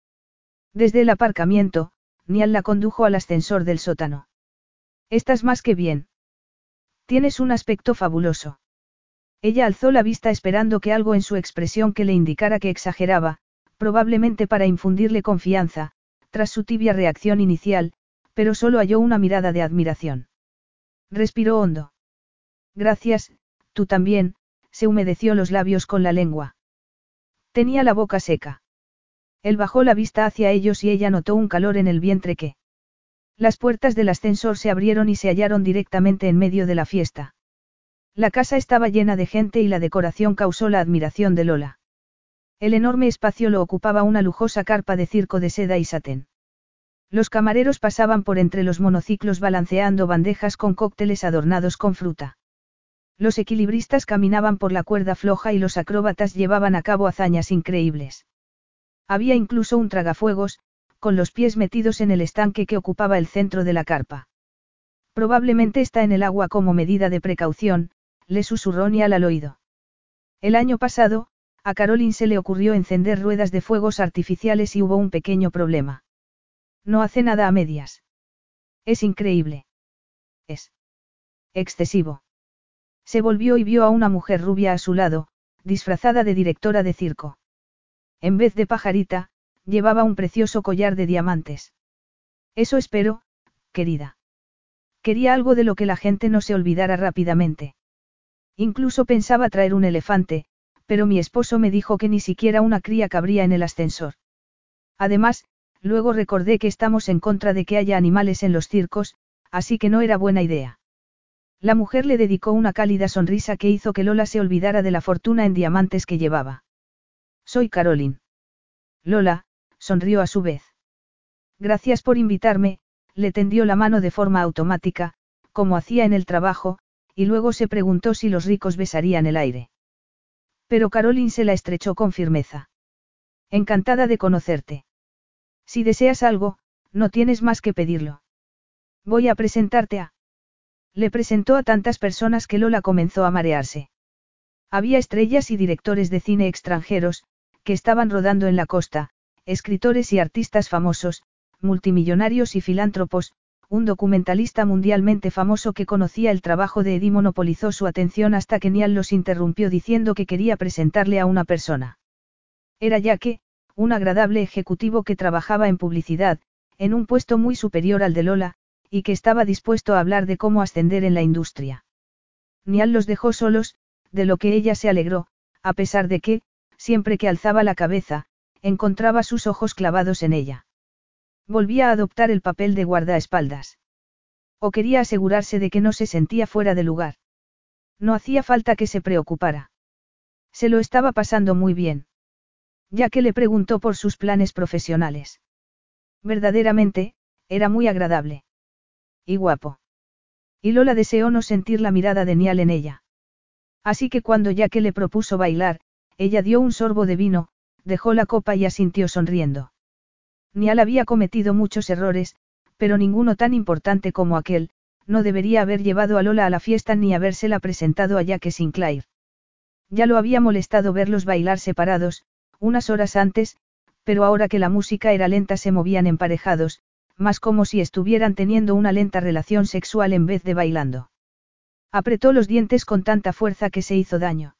Desde el aparcamiento, Nial la condujo al ascensor del sótano. Estás más que bien. Tienes un aspecto fabuloso. Ella alzó la vista esperando que algo en su expresión que le indicara que exageraba, probablemente para infundirle confianza, tras su tibia reacción inicial, pero solo halló una mirada de admiración. Respiró hondo. Gracias, tú también, se humedeció los labios con la lengua. Tenía la boca seca. Él bajó la vista hacia ellos y ella notó un calor en el vientre que. Las puertas del ascensor se abrieron y se hallaron directamente en medio de la fiesta. La casa estaba llena de gente y la decoración causó la admiración de Lola. El enorme espacio lo ocupaba una lujosa carpa de circo de seda y satén. Los camareros pasaban por entre los monociclos balanceando bandejas con cócteles adornados con fruta. Los equilibristas caminaban por la cuerda floja y los acróbatas llevaban a cabo hazañas increíbles. Había incluso un tragafuegos, con los pies metidos en el estanque que ocupaba el centro de la carpa. Probablemente está en el agua como medida de precaución, le susurró Nial al oído. El año pasado, a Caroline se le ocurrió encender ruedas de fuegos artificiales y hubo un pequeño problema. No hace nada a medias. Es increíble. Es excesivo. Se volvió y vio a una mujer rubia a su lado, disfrazada de directora de circo. En vez de pajarita, llevaba un precioso collar de diamantes. Eso espero, querida. Quería algo de lo que la gente no se olvidara rápidamente. Incluso pensaba traer un elefante, pero mi esposo me dijo que ni siquiera una cría cabría en el ascensor. Además, luego recordé que estamos en contra de que haya animales en los circos, así que no era buena idea. La mujer le dedicó una cálida sonrisa que hizo que Lola se olvidara de la fortuna en diamantes que llevaba. Soy Caroline. Lola, sonrió a su vez. Gracias por invitarme, le tendió la mano de forma automática, como hacía en el trabajo, y luego se preguntó si los ricos besarían el aire. Pero Caroline se la estrechó con firmeza. Encantada de conocerte. Si deseas algo, no tienes más que pedirlo. Voy a presentarte a... Le presentó a tantas personas que Lola comenzó a marearse. Había estrellas y directores de cine extranjeros, que estaban rodando en la costa, escritores y artistas famosos, multimillonarios y filántropos, un documentalista mundialmente famoso que conocía el trabajo de Eddie monopolizó su atención hasta que Niall los interrumpió diciendo que quería presentarle a una persona. Era ya que, un agradable ejecutivo que trabajaba en publicidad, en un puesto muy superior al de Lola, y que estaba dispuesto a hablar de cómo ascender en la industria. Nial los dejó solos, de lo que ella se alegró, a pesar de que, siempre que alzaba la cabeza, encontraba sus ojos clavados en ella. Volvía a adoptar el papel de guardaespaldas. O quería asegurarse de que no se sentía fuera de lugar. No hacía falta que se preocupara. Se lo estaba pasando muy bien. Ya que le preguntó por sus planes profesionales. Verdaderamente, era muy agradable. Y guapo. Y Lola deseó no sentir la mirada de Nial en ella. Así que cuando ya le propuso bailar, ella dio un sorbo de vino, dejó la copa y asintió sonriendo. Nial había cometido muchos errores, pero ninguno tan importante como aquel, no debería haber llevado a Lola a la fiesta ni habérsela presentado a Jack Sinclair. Ya lo había molestado verlos bailar separados, unas horas antes, pero ahora que la música era lenta se movían emparejados, más como si estuvieran teniendo una lenta relación sexual en vez de bailando. Apretó los dientes con tanta fuerza que se hizo daño.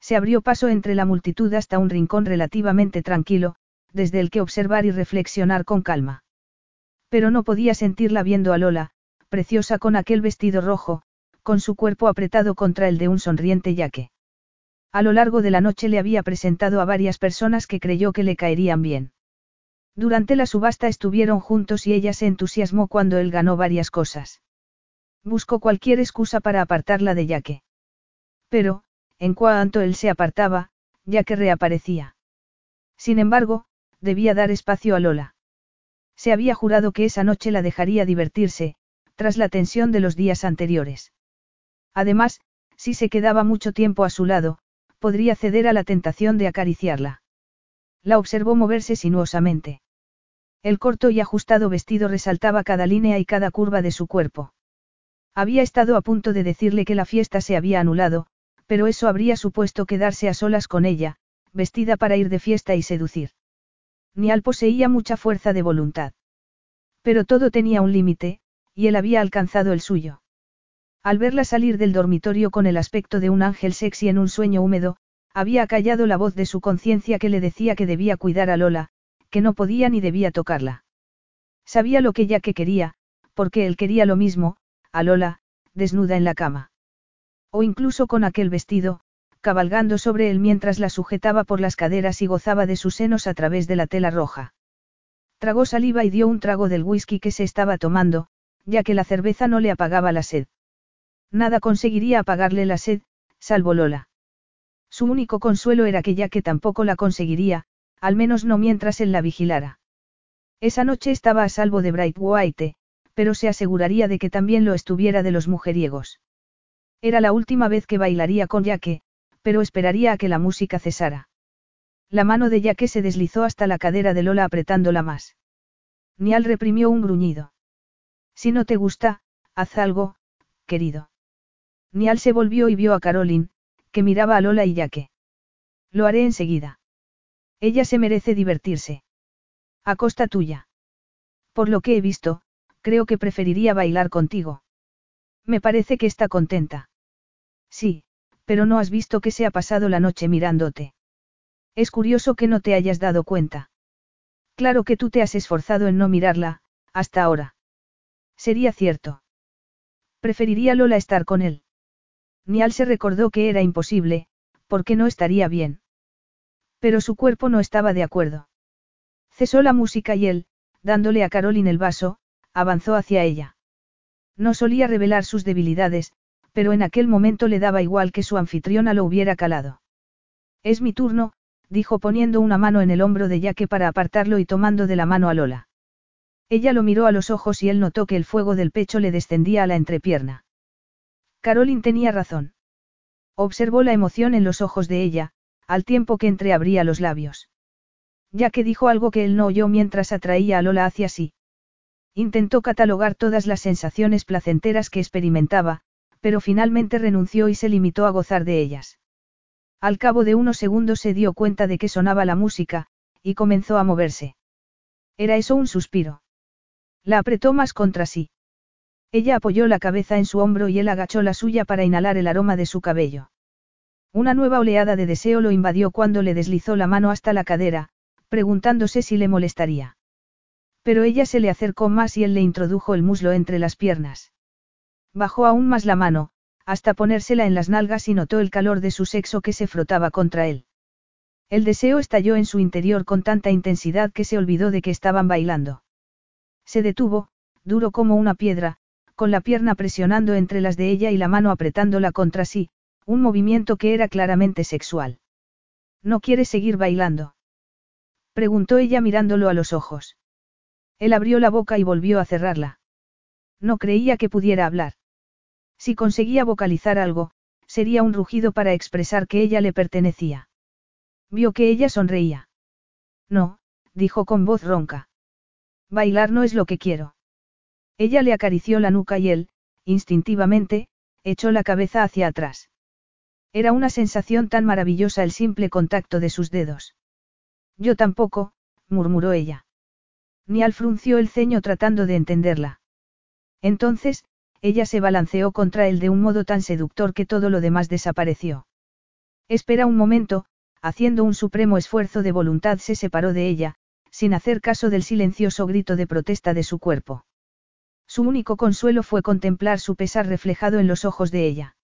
Se abrió paso entre la multitud hasta un rincón relativamente tranquilo, desde el que observar y reflexionar con calma. Pero no podía sentirla viendo a Lola, preciosa con aquel vestido rojo, con su cuerpo apretado contra el de un sonriente yaque. A lo largo de la noche le había presentado a varias personas que creyó que le caerían bien. Durante la subasta estuvieron juntos y ella se entusiasmó cuando él ganó varias cosas. Buscó cualquier excusa para apartarla de Yaque. Pero, en cuanto él se apartaba, Yaque reaparecía. Sin embargo, debía dar espacio a Lola. Se había jurado que esa noche la dejaría divertirse, tras la tensión de los días anteriores. Además, si se quedaba mucho tiempo a su lado, podría ceder a la tentación de acariciarla. La observó moverse sinuosamente. El corto y ajustado vestido resaltaba cada línea y cada curva de su cuerpo. Había estado a punto de decirle que la fiesta se había anulado, pero eso habría supuesto quedarse a solas con ella, vestida para ir de fiesta y seducir. Nial poseía mucha fuerza de voluntad. Pero todo tenía un límite, y él había alcanzado el suyo. Al verla salir del dormitorio con el aspecto de un ángel sexy en un sueño húmedo, había callado la voz de su conciencia que le decía que debía cuidar a Lola, que no podía ni debía tocarla. Sabía lo que ella que quería, porque él quería lo mismo, a Lola, desnuda en la cama. O incluso con aquel vestido, cabalgando sobre él mientras la sujetaba por las caderas y gozaba de sus senos a través de la tela roja. Tragó saliva y dio un trago del whisky que se estaba tomando, ya que la cerveza no le apagaba la sed. Nada conseguiría apagarle la sed, salvo Lola. Su único consuelo era que ya que tampoco la conseguiría, al menos no mientras él la vigilara. Esa noche estaba a salvo de Bright White, pero se aseguraría de que también lo estuviera de los mujeriegos. Era la última vez que bailaría con Yaque, pero esperaría a que la música cesara. La mano de Yaque se deslizó hasta la cadera de Lola apretándola más. Nial reprimió un gruñido. Si no te gusta, haz algo, querido. Nial se volvió y vio a Caroline, que miraba a Lola y Yaque. Lo haré enseguida. Ella se merece divertirse. A costa tuya. Por lo que he visto, creo que preferiría bailar contigo. Me parece que está contenta. Sí, pero no has visto que se ha pasado la noche mirándote. Es curioso que no te hayas dado cuenta. Claro que tú te has esforzado en no mirarla, hasta ahora. Sería cierto. Preferiría Lola estar con él. Nial se recordó que era imposible, porque no estaría bien. Pero su cuerpo no estaba de acuerdo. Cesó la música y él, dándole a Caroline el vaso, avanzó hacia ella. No solía revelar sus debilidades, pero en aquel momento le daba igual que su anfitriona lo hubiera calado. Es mi turno, dijo poniendo una mano en el hombro de Yaque para apartarlo y tomando de la mano a Lola. Ella lo miró a los ojos y él notó que el fuego del pecho le descendía a la entrepierna. Caroline tenía razón. Observó la emoción en los ojos de ella, al tiempo que entreabría los labios. Ya que dijo algo que él no oyó mientras atraía a Lola hacia sí. Intentó catalogar todas las sensaciones placenteras que experimentaba, pero finalmente renunció y se limitó a gozar de ellas. Al cabo de unos segundos se dio cuenta de que sonaba la música, y comenzó a moverse. ¿Era eso un suspiro? La apretó más contra sí. Ella apoyó la cabeza en su hombro y él agachó la suya para inhalar el aroma de su cabello. Una nueva oleada de deseo lo invadió cuando le deslizó la mano hasta la cadera, preguntándose si le molestaría. Pero ella se le acercó más y él le introdujo el muslo entre las piernas. Bajó aún más la mano, hasta ponérsela en las nalgas y notó el calor de su sexo que se frotaba contra él. El deseo estalló en su interior con tanta intensidad que se olvidó de que estaban bailando. Se detuvo, duro como una piedra, con la pierna presionando entre las de ella y la mano apretándola contra sí, un movimiento que era claramente sexual. ¿No quieres seguir bailando? preguntó ella mirándolo a los ojos. Él abrió la boca y volvió a cerrarla. No creía que pudiera hablar. Si conseguía vocalizar algo, sería un rugido para expresar que ella le pertenecía. Vio que ella sonreía. No, dijo con voz ronca. Bailar no es lo que quiero. Ella le acarició la nuca y él, instintivamente, echó la cabeza hacia atrás. Era una sensación tan maravillosa el simple contacto de sus dedos. Yo tampoco, murmuró ella. Nial frunció el ceño tratando de entenderla. Entonces, ella se balanceó contra él de un modo tan seductor que todo lo demás desapareció. Espera un momento, haciendo un supremo esfuerzo de voluntad se separó de ella, sin hacer caso del silencioso grito de protesta de su cuerpo. Su único consuelo fue contemplar su pesar reflejado en los ojos de ella.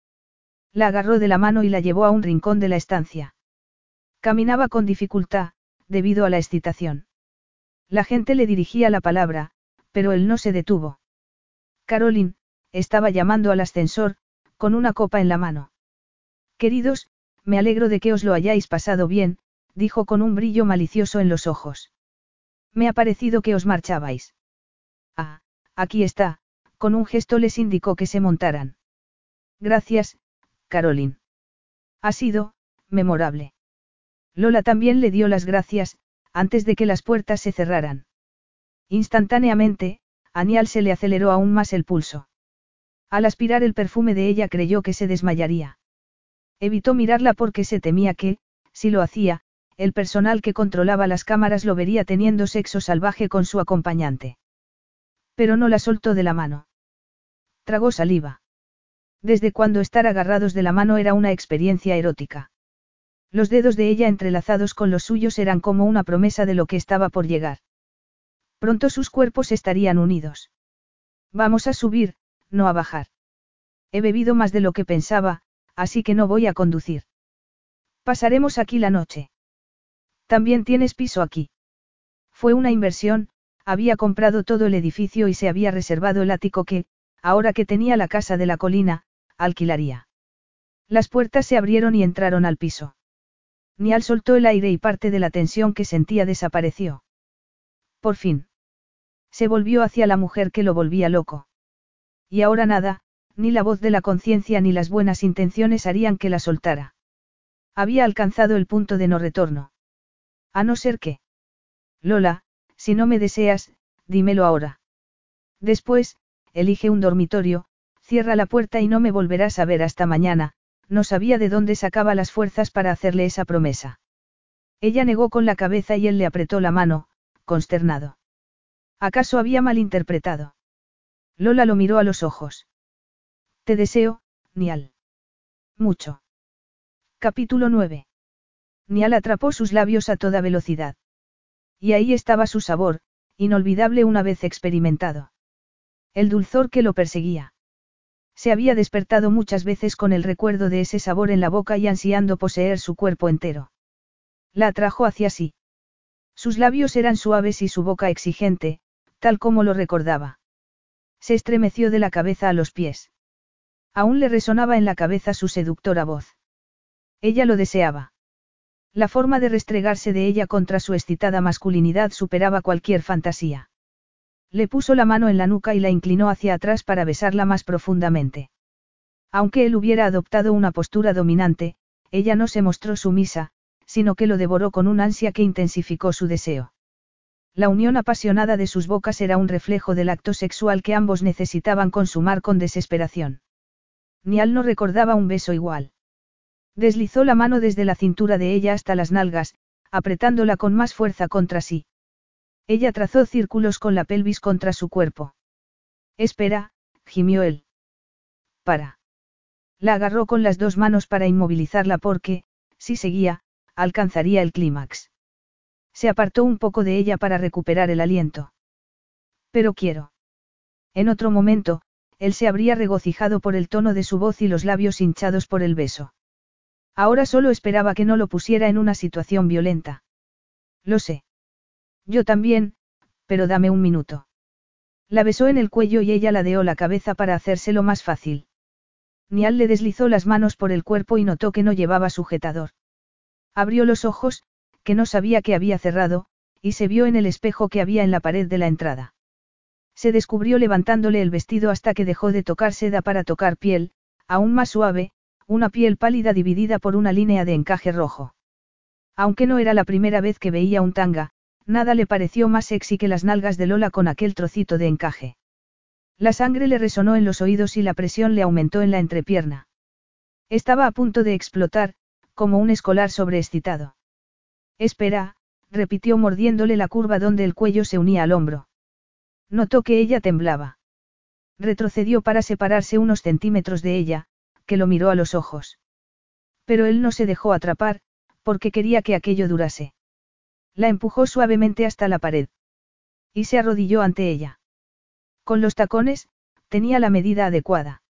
La agarró de la mano y la llevó a un rincón de la estancia. Caminaba con dificultad, debido a la excitación. La gente le dirigía la palabra, pero él no se detuvo. Caroline, estaba llamando al ascensor, con una copa en la mano. Queridos, me alegro de que os lo hayáis pasado bien, dijo con un brillo malicioso en los ojos. Me ha parecido que os marchabais. Ah, aquí está, con un gesto les indicó que se montaran. Gracias, Caroline. Ha sido, memorable. Lola también le dio las gracias, antes de que las puertas se cerraran. Instantáneamente, a Nial se le aceleró aún más el pulso. Al aspirar el perfume de ella creyó que se desmayaría. Evitó mirarla porque se temía que, si lo hacía, el personal que controlaba las cámaras lo vería teniendo sexo salvaje con su acompañante. Pero no la soltó de la mano. Tragó saliva. Desde cuando estar agarrados de la mano era una experiencia erótica. Los dedos de ella entrelazados con los suyos eran como una promesa de lo que estaba por llegar. Pronto sus cuerpos estarían unidos. Vamos a subir, no a bajar. He bebido más de lo que pensaba, así que no voy a conducir. Pasaremos aquí la noche. También tienes piso aquí. Fue una inversión, había comprado todo el edificio y se había reservado el ático que, ahora que tenía la casa de la colina, alquilaría. Las puertas se abrieron y entraron al piso. Nial soltó el aire y parte de la tensión que sentía desapareció. Por fin. Se volvió hacia la mujer que lo volvía loco. Y ahora nada, ni la voz de la conciencia ni las buenas intenciones harían que la soltara. Había alcanzado el punto de no retorno. A no ser que. Lola, si no me deseas, dímelo ahora. Después, elige un dormitorio, cierra la puerta y no me volverás a ver hasta mañana, no sabía de dónde sacaba las fuerzas para hacerle esa promesa. Ella negó con la cabeza y él le apretó la mano, consternado. ¿Acaso había malinterpretado? Lola lo miró a los ojos. Te deseo, Nial. Mucho. Capítulo 9. Nial atrapó sus labios a toda velocidad. Y ahí estaba su sabor, inolvidable una vez experimentado. El dulzor que lo perseguía. Se había despertado muchas veces con el recuerdo de ese sabor en la boca y ansiando poseer su cuerpo entero. La atrajo hacia sí. Sus labios eran suaves y su boca exigente, tal como lo recordaba. Se estremeció de la cabeza a los pies. Aún le resonaba en la cabeza su seductora voz. Ella lo deseaba. La forma de restregarse de ella contra su excitada masculinidad superaba cualquier fantasía. Le puso la mano en la nuca y la inclinó hacia atrás para besarla más profundamente. Aunque él hubiera adoptado una postura dominante, ella no se mostró sumisa, sino que lo devoró con un ansia que intensificó su deseo. La unión apasionada de sus bocas era un reflejo del acto sexual que ambos necesitaban consumar con desesperación. Nial no recordaba un beso igual. Deslizó la mano desde la cintura de ella hasta las nalgas, apretándola con más fuerza contra sí. Ella trazó círculos con la pelvis contra su cuerpo. Espera, gimió él. Para. La agarró con las dos manos para inmovilizarla porque, si seguía, alcanzaría el clímax. Se apartó un poco de ella para recuperar el aliento. Pero quiero. En otro momento, él se habría regocijado por el tono de su voz y los labios hinchados por el beso. Ahora solo esperaba que no lo pusiera en una situación violenta. Lo sé. Yo también, pero dame un minuto. La besó en el cuello y ella ladeó la cabeza para hacérselo más fácil. Nial le deslizó las manos por el cuerpo y notó que no llevaba sujetador. Abrió los ojos, que no sabía que había cerrado, y se vio en el espejo que había en la pared de la entrada. Se descubrió levantándole el vestido hasta que dejó de tocar seda para tocar piel, aún más suave, una piel pálida dividida por una línea de encaje rojo. Aunque no era la primera vez que veía un tanga, nada le pareció más sexy que las nalgas de Lola con aquel trocito de encaje. La sangre le resonó en los oídos y la presión le aumentó en la entrepierna. Estaba a punto de explotar, como un escolar sobreexcitado. Espera, repitió mordiéndole la curva donde el cuello se unía al hombro. Notó que ella temblaba. Retrocedió para separarse unos centímetros de ella, que lo miró a los ojos. Pero él no se dejó atrapar, porque quería que aquello durase. La empujó suavemente hasta la pared. Y se arrodilló ante ella. Con los tacones, tenía la medida adecuada.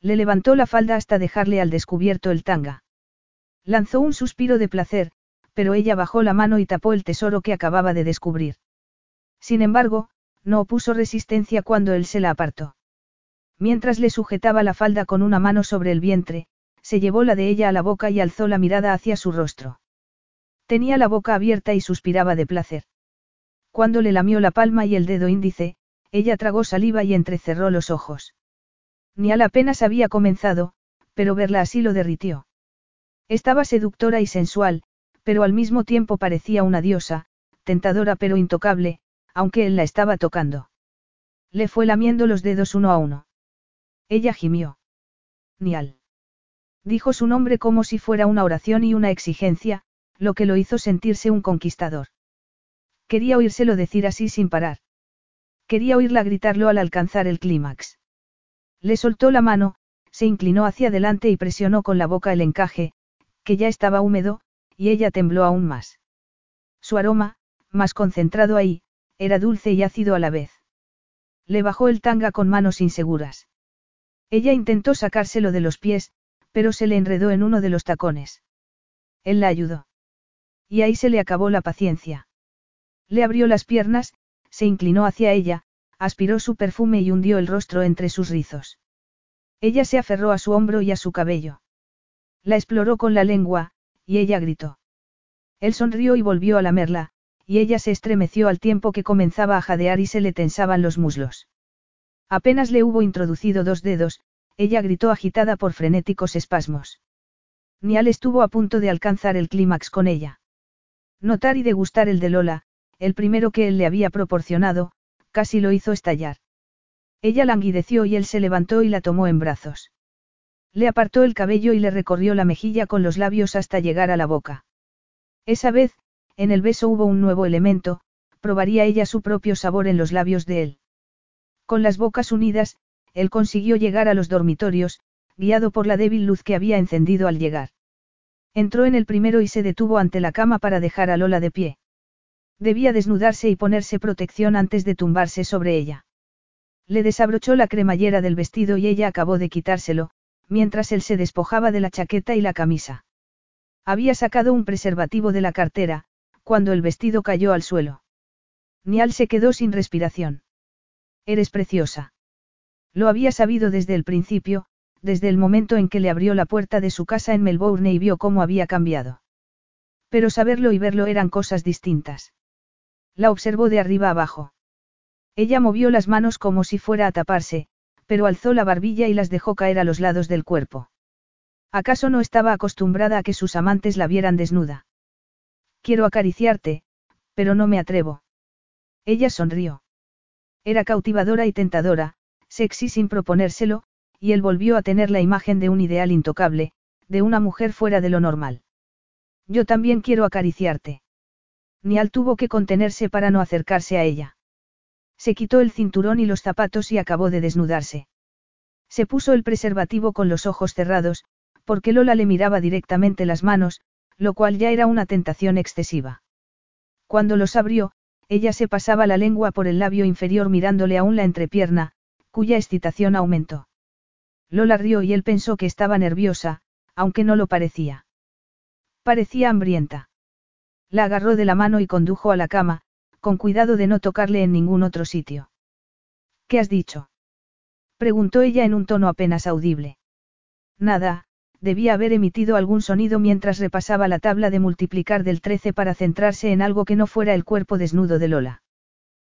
Le levantó la falda hasta dejarle al descubierto el tanga. Lanzó un suspiro de placer, pero ella bajó la mano y tapó el tesoro que acababa de descubrir. Sin embargo, no opuso resistencia cuando él se la apartó. Mientras le sujetaba la falda con una mano sobre el vientre, se llevó la de ella a la boca y alzó la mirada hacia su rostro. Tenía la boca abierta y suspiraba de placer. Cuando le lamió la palma y el dedo índice, ella tragó saliva y entrecerró los ojos. Ni a la apenas había comenzado, pero verla así lo derritió. Estaba seductora y sensual, pero al mismo tiempo parecía una diosa, tentadora pero intocable, aunque él la estaba tocando. Le fue lamiendo los dedos uno a uno. Ella gimió. Nial. Dijo su nombre como si fuera una oración y una exigencia, lo que lo hizo sentirse un conquistador. Quería oírselo decir así sin parar. Quería oírla gritarlo al alcanzar el clímax. Le soltó la mano, se inclinó hacia adelante y presionó con la boca el encaje, que ya estaba húmedo, y ella tembló aún más. Su aroma, más concentrado ahí, era dulce y ácido a la vez. Le bajó el tanga con manos inseguras. Ella intentó sacárselo de los pies, pero se le enredó en uno de los tacones. Él la ayudó. Y ahí se le acabó la paciencia. Le abrió las piernas, se inclinó hacia ella, aspiró su perfume y hundió el rostro entre sus rizos. Ella se aferró a su hombro y a su cabello. La exploró con la lengua, y ella gritó. Él sonrió y volvió a lamerla, y ella se estremeció al tiempo que comenzaba a jadear y se le tensaban los muslos. Apenas le hubo introducido dos dedos, ella gritó agitada por frenéticos espasmos. Nial estuvo a punto de alcanzar el clímax con ella. Notar y degustar el de Lola, el primero que él le había proporcionado, casi lo hizo estallar. Ella languideció y él se levantó y la tomó en brazos. Le apartó el cabello y le recorrió la mejilla con los labios hasta llegar a la boca. Esa vez, en el beso hubo un nuevo elemento, probaría ella su propio sabor en los labios de él. Con las bocas unidas, él consiguió llegar a los dormitorios, guiado por la débil luz que había encendido al llegar. Entró en el primero y se detuvo ante la cama para dejar a Lola de pie. Debía desnudarse y ponerse protección antes de tumbarse sobre ella. Le desabrochó la cremallera del vestido y ella acabó de quitárselo, mientras él se despojaba de la chaqueta y la camisa. Había sacado un preservativo de la cartera, cuando el vestido cayó al suelo. Nial se quedó sin respiración. Eres preciosa. Lo había sabido desde el principio, desde el momento en que le abrió la puerta de su casa en Melbourne y vio cómo había cambiado. Pero saberlo y verlo eran cosas distintas. La observó de arriba abajo. Ella movió las manos como si fuera a taparse, pero alzó la barbilla y las dejó caer a los lados del cuerpo. ¿Acaso no estaba acostumbrada a que sus amantes la vieran desnuda? Quiero acariciarte, pero no me atrevo. Ella sonrió. Era cautivadora y tentadora, sexy sin proponérselo, y él volvió a tener la imagen de un ideal intocable, de una mujer fuera de lo normal. Yo también quiero acariciarte. Nial tuvo que contenerse para no acercarse a ella. Se quitó el cinturón y los zapatos y acabó de desnudarse. Se puso el preservativo con los ojos cerrados, porque Lola le miraba directamente las manos, lo cual ya era una tentación excesiva. Cuando los abrió, ella se pasaba la lengua por el labio inferior mirándole aún la entrepierna, cuya excitación aumentó. Lola rió y él pensó que estaba nerviosa, aunque no lo parecía. Parecía hambrienta. La agarró de la mano y condujo a la cama, con cuidado de no tocarle en ningún otro sitio. ¿Qué has dicho? preguntó ella en un tono apenas audible. Nada, debía haber emitido algún sonido mientras repasaba la tabla de multiplicar del 13 para centrarse en algo que no fuera el cuerpo desnudo de Lola.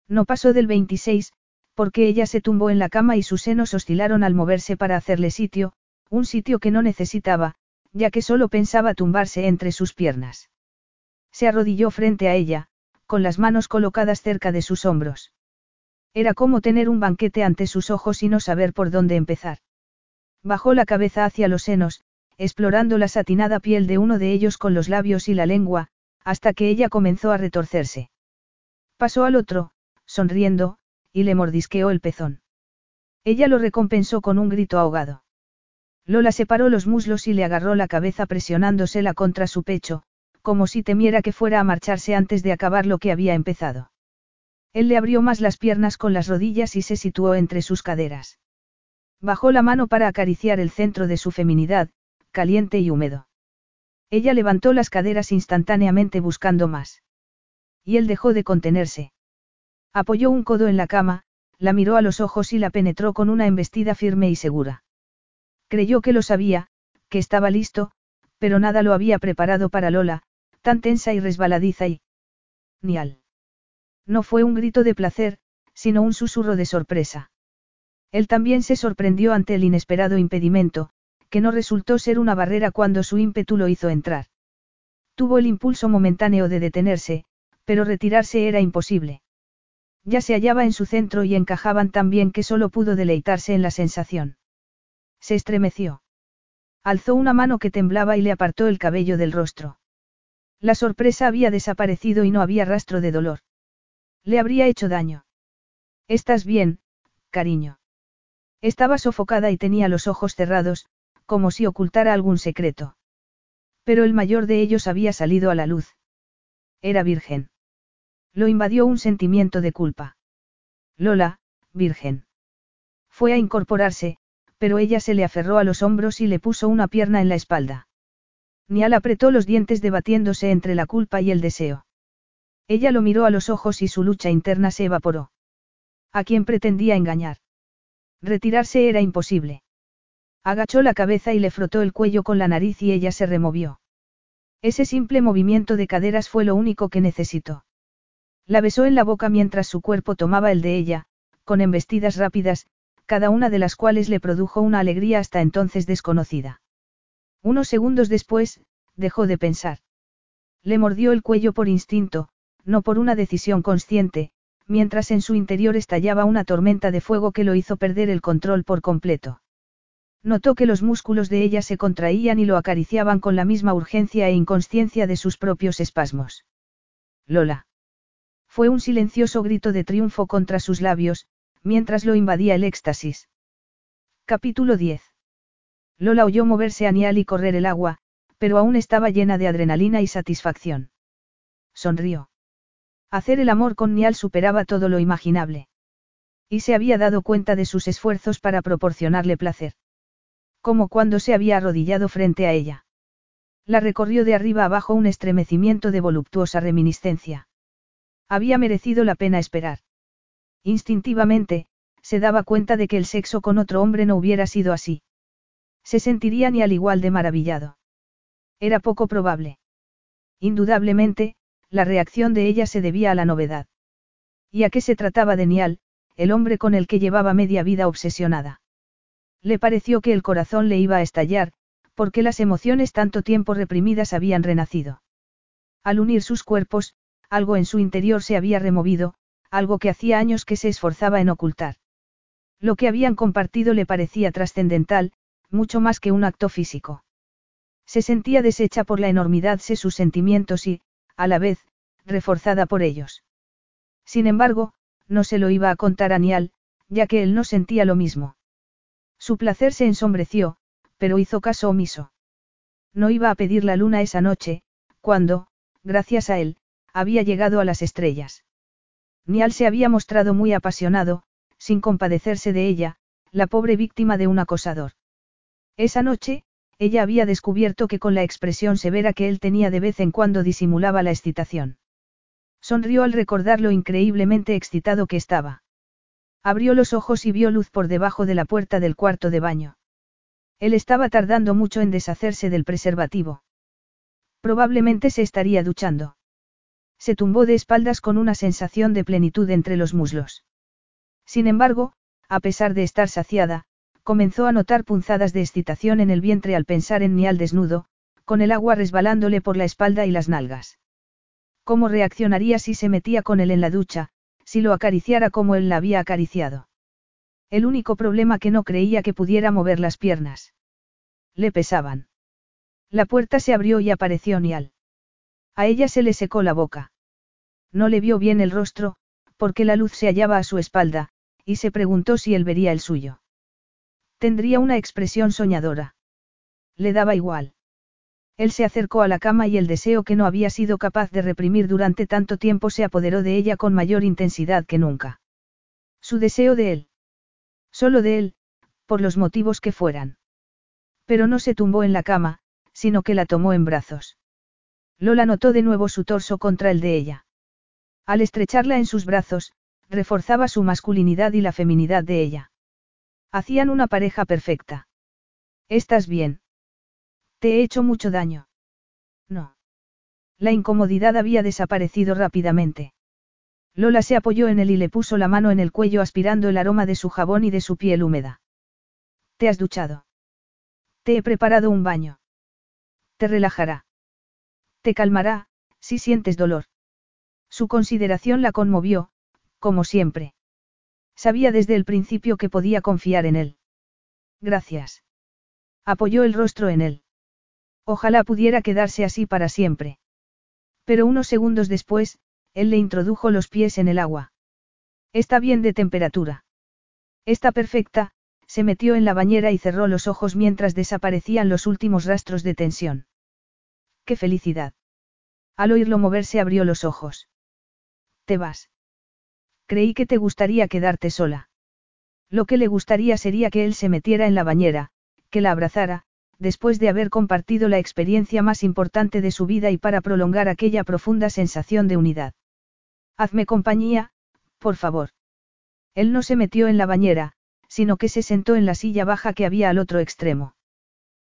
No pasó del 26, porque ella se tumbó en la cama y sus senos oscilaron al moverse para hacerle sitio, un sitio que no necesitaba, ya que solo pensaba tumbarse entre sus piernas. Se arrodilló frente a ella, con las manos colocadas cerca de sus hombros. Era como tener un banquete ante sus ojos y no saber por dónde empezar. Bajó la cabeza hacia los senos, explorando la satinada piel de uno de ellos con los labios y la lengua, hasta que ella comenzó a retorcerse. Pasó al otro, sonriendo, y le mordisqueó el pezón. Ella lo recompensó con un grito ahogado. Lola separó los muslos y le agarró la cabeza presionándosela contra su pecho, como si temiera que fuera a marcharse antes de acabar lo que había empezado. Él le abrió más las piernas con las rodillas y se situó entre sus caderas. Bajó la mano para acariciar el centro de su feminidad, caliente y húmedo. Ella levantó las caderas instantáneamente buscando más. Y él dejó de contenerse. Apoyó un codo en la cama, la miró a los ojos y la penetró con una embestida firme y segura. Creyó que lo sabía, que estaba listo, pero nada lo había preparado para Lola, tan tensa y resbaladiza y... Nial. No fue un grito de placer, sino un susurro de sorpresa. Él también se sorprendió ante el inesperado impedimento, que no resultó ser una barrera cuando su ímpetu lo hizo entrar. Tuvo el impulso momentáneo de detenerse, pero retirarse era imposible. Ya se hallaba en su centro y encajaban tan bien que solo pudo deleitarse en la sensación. Se estremeció. Alzó una mano que temblaba y le apartó el cabello del rostro. La sorpresa había desaparecido y no había rastro de dolor. Le habría hecho daño. ¿Estás bien, cariño? Estaba sofocada y tenía los ojos cerrados, como si ocultara algún secreto. Pero el mayor de ellos había salido a la luz. Era virgen. Lo invadió un sentimiento de culpa. Lola, virgen. Fue a incorporarse, pero ella se le aferró a los hombros y le puso una pierna en la espalda. Nial apretó los dientes debatiéndose entre la culpa y el deseo. Ella lo miró a los ojos y su lucha interna se evaporó. ¿A quién pretendía engañar? Retirarse era imposible. Agachó la cabeza y le frotó el cuello con la nariz y ella se removió. Ese simple movimiento de caderas fue lo único que necesitó. La besó en la boca mientras su cuerpo tomaba el de ella, con embestidas rápidas, cada una de las cuales le produjo una alegría hasta entonces desconocida. Unos segundos después, dejó de pensar. Le mordió el cuello por instinto, no por una decisión consciente, mientras en su interior estallaba una tormenta de fuego que lo hizo perder el control por completo. Notó que los músculos de ella se contraían y lo acariciaban con la misma urgencia e inconsciencia de sus propios espasmos. Lola. Fue un silencioso grito de triunfo contra sus labios, mientras lo invadía el éxtasis. Capítulo 10. Lola oyó moverse a Nial y correr el agua, Pero aún estaba llena de adrenalina y satisfacción. Sonrió. Hacer el amor con Nial superaba todo lo imaginable. Y se había dado cuenta de sus esfuerzos para proporcionarle placer. Como cuando se había arrodillado frente a ella. La recorrió de arriba abajo un estremecimiento de voluptuosa reminiscencia. Había merecido la pena esperar. Instintivamente, se daba cuenta de que el sexo con otro hombre no hubiera sido así. Se sentiría ni al igual de maravillado. Era poco probable. Indudablemente, la reacción de ella se debía a la novedad. ¿Y a qué se trataba de Nial, el hombre con el que llevaba media vida obsesionada? Le pareció que el corazón le iba a estallar, porque las emociones tanto tiempo reprimidas habían renacido. Al unir sus cuerpos, algo en su interior se había removido, algo que hacía años que se esforzaba en ocultar. Lo que habían compartido le parecía trascendental, mucho más que un acto físico. Se sentía deshecha por la enormidad de sus sentimientos y, a la vez, reforzada por ellos. Sin embargo, no se lo iba a contar a Nial, ya que él no sentía lo mismo. Su placer se ensombreció, pero hizo caso omiso. No iba a pedir la luna esa noche, cuando, gracias a él, había llegado a las estrellas. Nial se había mostrado muy apasionado, sin compadecerse de ella, la pobre víctima de un acosador. Esa noche, ella había descubierto que con la expresión severa que él tenía de vez en cuando disimulaba la excitación. Sonrió al recordar lo increíblemente excitado que estaba. Abrió los ojos y vio luz por debajo de la puerta del cuarto de baño. Él estaba tardando mucho en deshacerse del preservativo. Probablemente se estaría duchando. Se tumbó de espaldas con una sensación de plenitud entre los muslos. Sin embargo, a pesar de estar saciada, comenzó a notar punzadas de excitación en el vientre al pensar en Nial desnudo, con el agua resbalándole por la espalda y las nalgas. ¿Cómo reaccionaría si se metía con él en la ducha, si lo acariciara como él la había acariciado? El único problema que no creía que pudiera mover las piernas. Le pesaban. La puerta se abrió y apareció Nial. A ella se le secó la boca. No le vio bien el rostro, porque la luz se hallaba a su espalda, y se preguntó si él vería el suyo. Tendría una expresión soñadora. Le daba igual. Él se acercó a la cama y el deseo que no había sido capaz de reprimir durante tanto tiempo se apoderó de ella con mayor intensidad que nunca. Su deseo de él. Solo de él, por los motivos que fueran. Pero no se tumbó en la cama, sino que la tomó en brazos. Lola notó de nuevo su torso contra el de ella. Al estrecharla en sus brazos, reforzaba su masculinidad y la feminidad de ella. Hacían una pareja perfecta. ¿Estás bien? ¿Te he hecho mucho daño? No. La incomodidad había desaparecido rápidamente. Lola se apoyó en él y le puso la mano en el cuello aspirando el aroma de su jabón y de su piel húmeda. ¿Te has duchado? Te he preparado un baño. Te relajará. Te calmará, si sientes dolor. Su consideración la conmovió, como siempre. Sabía desde el principio que podía confiar en él. Gracias. Apoyó el rostro en él. Ojalá pudiera quedarse así para siempre. Pero unos segundos después, él le introdujo los pies en el agua. Está bien de temperatura. Está perfecta, se metió en la bañera y cerró los ojos mientras desaparecían los últimos rastros de tensión. ¡Qué felicidad! Al oírlo moverse abrió los ojos. Te vas. Creí que te gustaría quedarte sola. Lo que le gustaría sería que él se metiera en la bañera, que la abrazara, después de haber compartido la experiencia más importante de su vida y para prolongar aquella profunda sensación de unidad. Hazme compañía, por favor. Él no se metió en la bañera, sino que se sentó en la silla baja que había al otro extremo.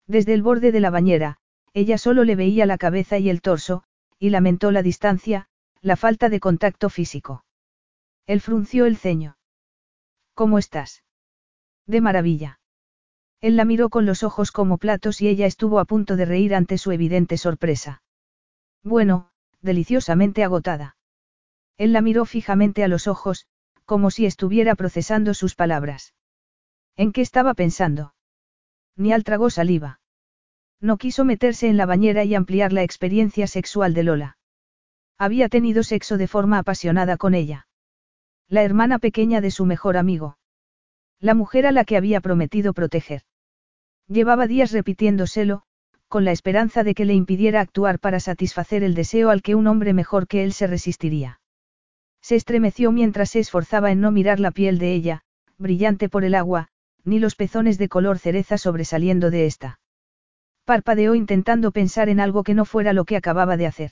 Desde el borde de la bañera, ella solo le veía la cabeza y el torso, y lamentó la distancia, la falta de contacto físico. Él frunció el ceño. ¿Cómo estás? De maravilla. Él la miró con los ojos como platos y ella estuvo a punto de reír ante su evidente sorpresa. Bueno, deliciosamente agotada. Él la miró fijamente a los ojos, como si estuviera procesando sus palabras. ¿En qué estaba pensando? Ni al tragó saliva. No quiso meterse en la bañera y ampliar la experiencia sexual de Lola. Había tenido sexo de forma apasionada con ella. La hermana pequeña de su mejor amigo. La mujer a la que había prometido proteger. Llevaba días repitiéndoselo, con la esperanza de que le impidiera actuar para satisfacer el deseo al que un hombre mejor que él se resistiría. Se estremeció mientras se esforzaba en no mirar la piel de ella, brillante por el agua, ni los pezones de color cereza sobresaliendo de esta. Parpadeó intentando pensar en algo que no fuera lo que acababa de hacer.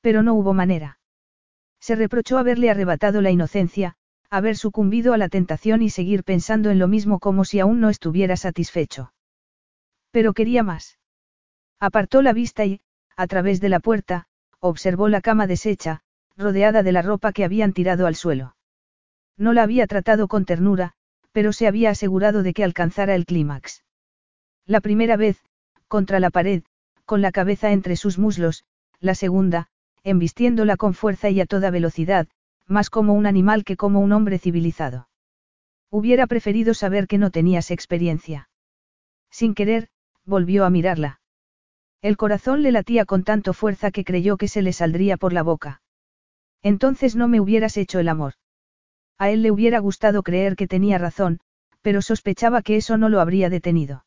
Pero no hubo manera. Se reprochó haberle arrebatado la inocencia, haber sucumbido a la tentación y seguir pensando en lo mismo como si aún no estuviera satisfecho. Pero quería más. Apartó la vista y, a través de la puerta, observó la cama deshecha, rodeada de la ropa que habían tirado al suelo. No la había tratado con ternura, pero se había asegurado de que alcanzara el clímax. La primera vez, contra la pared, con la cabeza entre sus muslos, la segunda, embistiéndola con fuerza y a toda velocidad, más como un animal que como un hombre civilizado. Hubiera preferido saber que no tenías experiencia. Sin querer, volvió a mirarla. El corazón le latía con tanto fuerza que creyó que se le saldría por la boca. Entonces no me hubieras hecho el amor. A él le hubiera gustado creer que tenía razón, pero sospechaba que eso no lo habría detenido.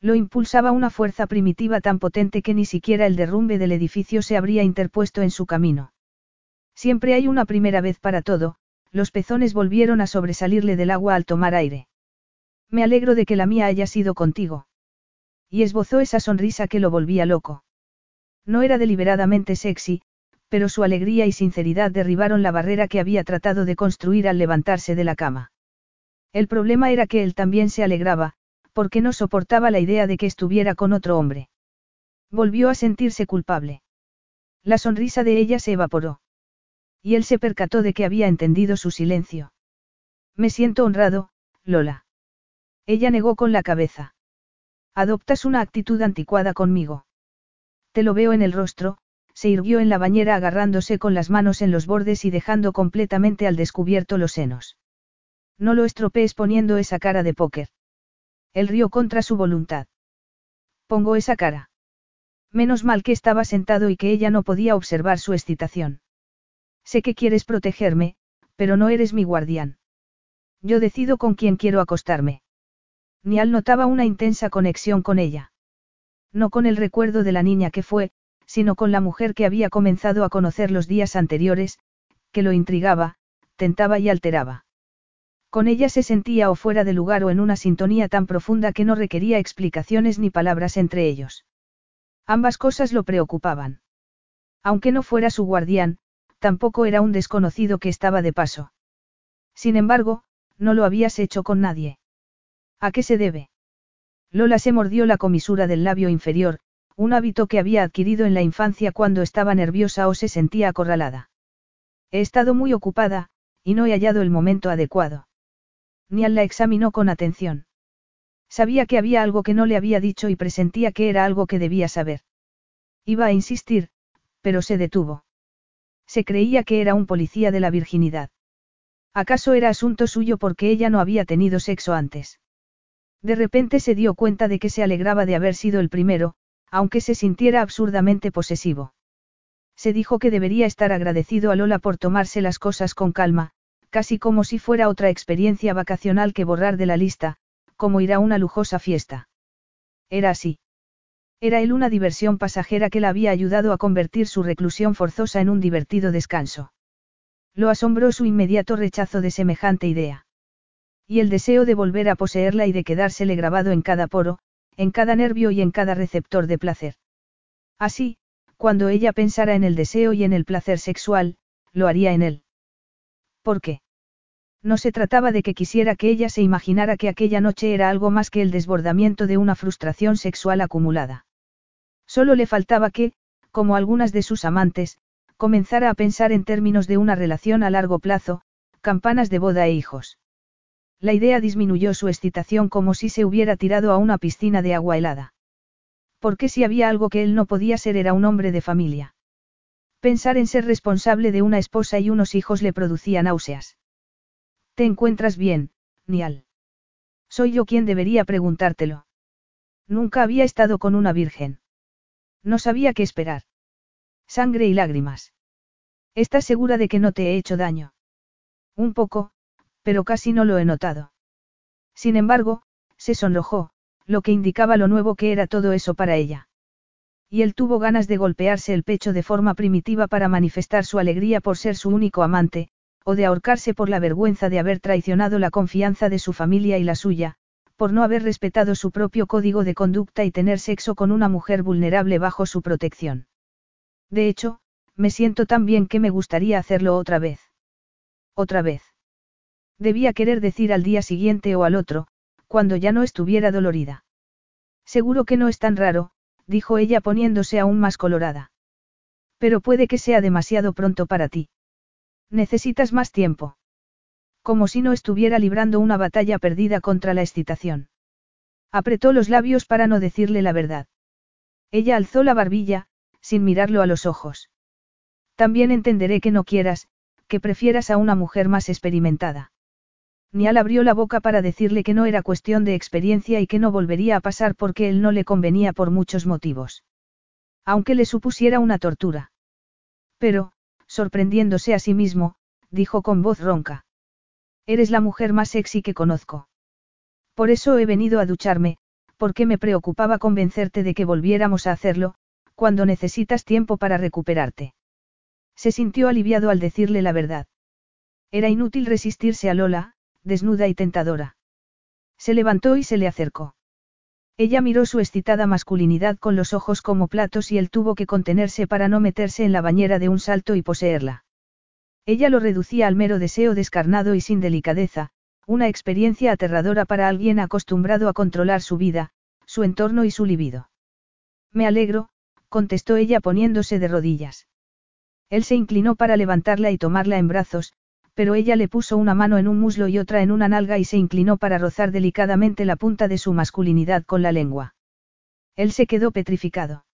Lo impulsaba una fuerza primitiva tan potente que ni siquiera el derrumbe del edificio se habría interpuesto en su camino. Siempre hay una primera vez para todo, los pezones volvieron a sobresalirle del agua al tomar aire. Me alegro de que la mía haya sido contigo. Y esbozó esa sonrisa que lo volvía loco. No era deliberadamente sexy, pero su alegría y sinceridad derribaron la barrera que había tratado de construir al levantarse de la cama. El problema era que él también se alegraba, porque no soportaba la idea de que estuviera con otro hombre. Volvió a sentirse culpable. La sonrisa de ella se evaporó. Y él se percató de que había entendido su silencio. Me siento honrado, Lola. Ella negó con la cabeza. Adoptas una actitud anticuada conmigo. Te lo veo en el rostro, se irguió en la bañera agarrándose con las manos en los bordes y dejando completamente al descubierto los senos. No lo estropees poniendo esa cara de póker. Él rió contra su voluntad. Pongo esa cara. Menos mal que estaba sentado y que ella no podía observar su excitación. Sé que quieres protegerme, pero no eres mi guardián. Yo decido con quién quiero acostarme. Nial notaba una intensa conexión con ella. No con el recuerdo de la niña que fue, sino con la mujer que había comenzado a conocer los días anteriores, que lo intrigaba, tentaba y alteraba. Con ella se sentía o fuera de lugar o en una sintonía tan profunda que no requería explicaciones ni palabras entre ellos. Ambas cosas lo preocupaban. Aunque no fuera su guardián, tampoco era un desconocido que estaba de paso. Sin embargo, no lo habías hecho con nadie. ¿A qué se debe? Lola se mordió la comisura del labio inferior, un hábito que había adquirido en la infancia cuando estaba nerviosa o se sentía acorralada. He estado muy ocupada, y no he hallado el momento adecuado. Nial la examinó con atención. Sabía que había algo que no le había dicho y presentía que era algo que debía saber. Iba a insistir, pero se detuvo. Se creía que era un policía de la virginidad. ¿Acaso era asunto suyo porque ella no había tenido sexo antes? De repente se dio cuenta de que se alegraba de haber sido el primero, aunque se sintiera absurdamente posesivo. Se dijo que debería estar agradecido a Lola por tomarse las cosas con calma, casi como si fuera otra experiencia vacacional que borrar de la lista, como ir a una lujosa fiesta. Era así. Era él una diversión pasajera que la había ayudado a convertir su reclusión forzosa en un divertido descanso. Lo asombró su inmediato rechazo de semejante idea. Y el deseo de volver a poseerla y de quedársele grabado en cada poro, en cada nervio y en cada receptor de placer. Así, cuando ella pensara en el deseo y en el placer sexual, lo haría en él. ¿Por qué? No se trataba de que quisiera que ella se imaginara que aquella noche era algo más que el desbordamiento de una frustración sexual acumulada. Solo le faltaba que, como algunas de sus amantes, comenzara a pensar en términos de una relación a largo plazo, campanas de boda e hijos. La idea disminuyó su excitación como si se hubiera tirado a una piscina de agua helada. Porque si había algo que él no podía ser era un hombre de familia. Pensar en ser responsable de una esposa y unos hijos le producía náuseas. ¿Te encuentras bien, Nial? Soy yo quien debería preguntártelo. Nunca había estado con una virgen. No sabía qué esperar. Sangre y lágrimas. ¿Estás segura de que no te he hecho daño? Un poco, pero casi no lo he notado. Sin embargo, se sonrojó, lo que indicaba lo nuevo que era todo eso para ella. Y él tuvo ganas de golpearse el pecho de forma primitiva para manifestar su alegría por ser su único amante, o de ahorcarse por la vergüenza de haber traicionado la confianza de su familia y la suya, por no haber respetado su propio código de conducta y tener sexo con una mujer vulnerable bajo su protección. De hecho, me siento tan bien que me gustaría hacerlo otra vez. Otra vez. Debía querer decir al día siguiente o al otro, cuando ya no estuviera dolorida. Seguro que no es tan raro, dijo ella poniéndose aún más colorada. Pero puede que sea demasiado pronto para ti. Necesitas más tiempo. Como si no estuviera librando una batalla perdida contra la excitación. Apretó los labios para no decirle la verdad. Ella alzó la barbilla, sin mirarlo a los ojos. También entenderé que no quieras, que prefieras a una mujer más experimentada. Nial abrió la boca para decirle que no era cuestión de experiencia y que no volvería a pasar porque él no le convenía por muchos motivos. Aunque le supusiera una tortura. Pero, sorprendiéndose a sí mismo, dijo con voz ronca. Eres la mujer más sexy que conozco. Por eso he venido a ducharme, porque me preocupaba convencerte de que volviéramos a hacerlo, cuando necesitas tiempo para recuperarte. Se sintió aliviado al decirle la verdad. Era inútil resistirse a Lola, desnuda y tentadora. Se levantó y se le acercó. Ella miró su excitada masculinidad con los ojos como platos y él tuvo que contenerse para no meterse en la bañera de un salto y poseerla. Ella lo reducía al mero deseo descarnado y sin delicadeza, una experiencia aterradora para alguien acostumbrado a controlar su vida, su entorno y su libido. Me alegro, contestó ella poniéndose de rodillas. Él se inclinó para levantarla y tomarla en brazos, pero ella le puso una mano en un muslo y otra en una nalga y se inclinó para rozar delicadamente la punta de su masculinidad con la lengua. Él se quedó petrificado.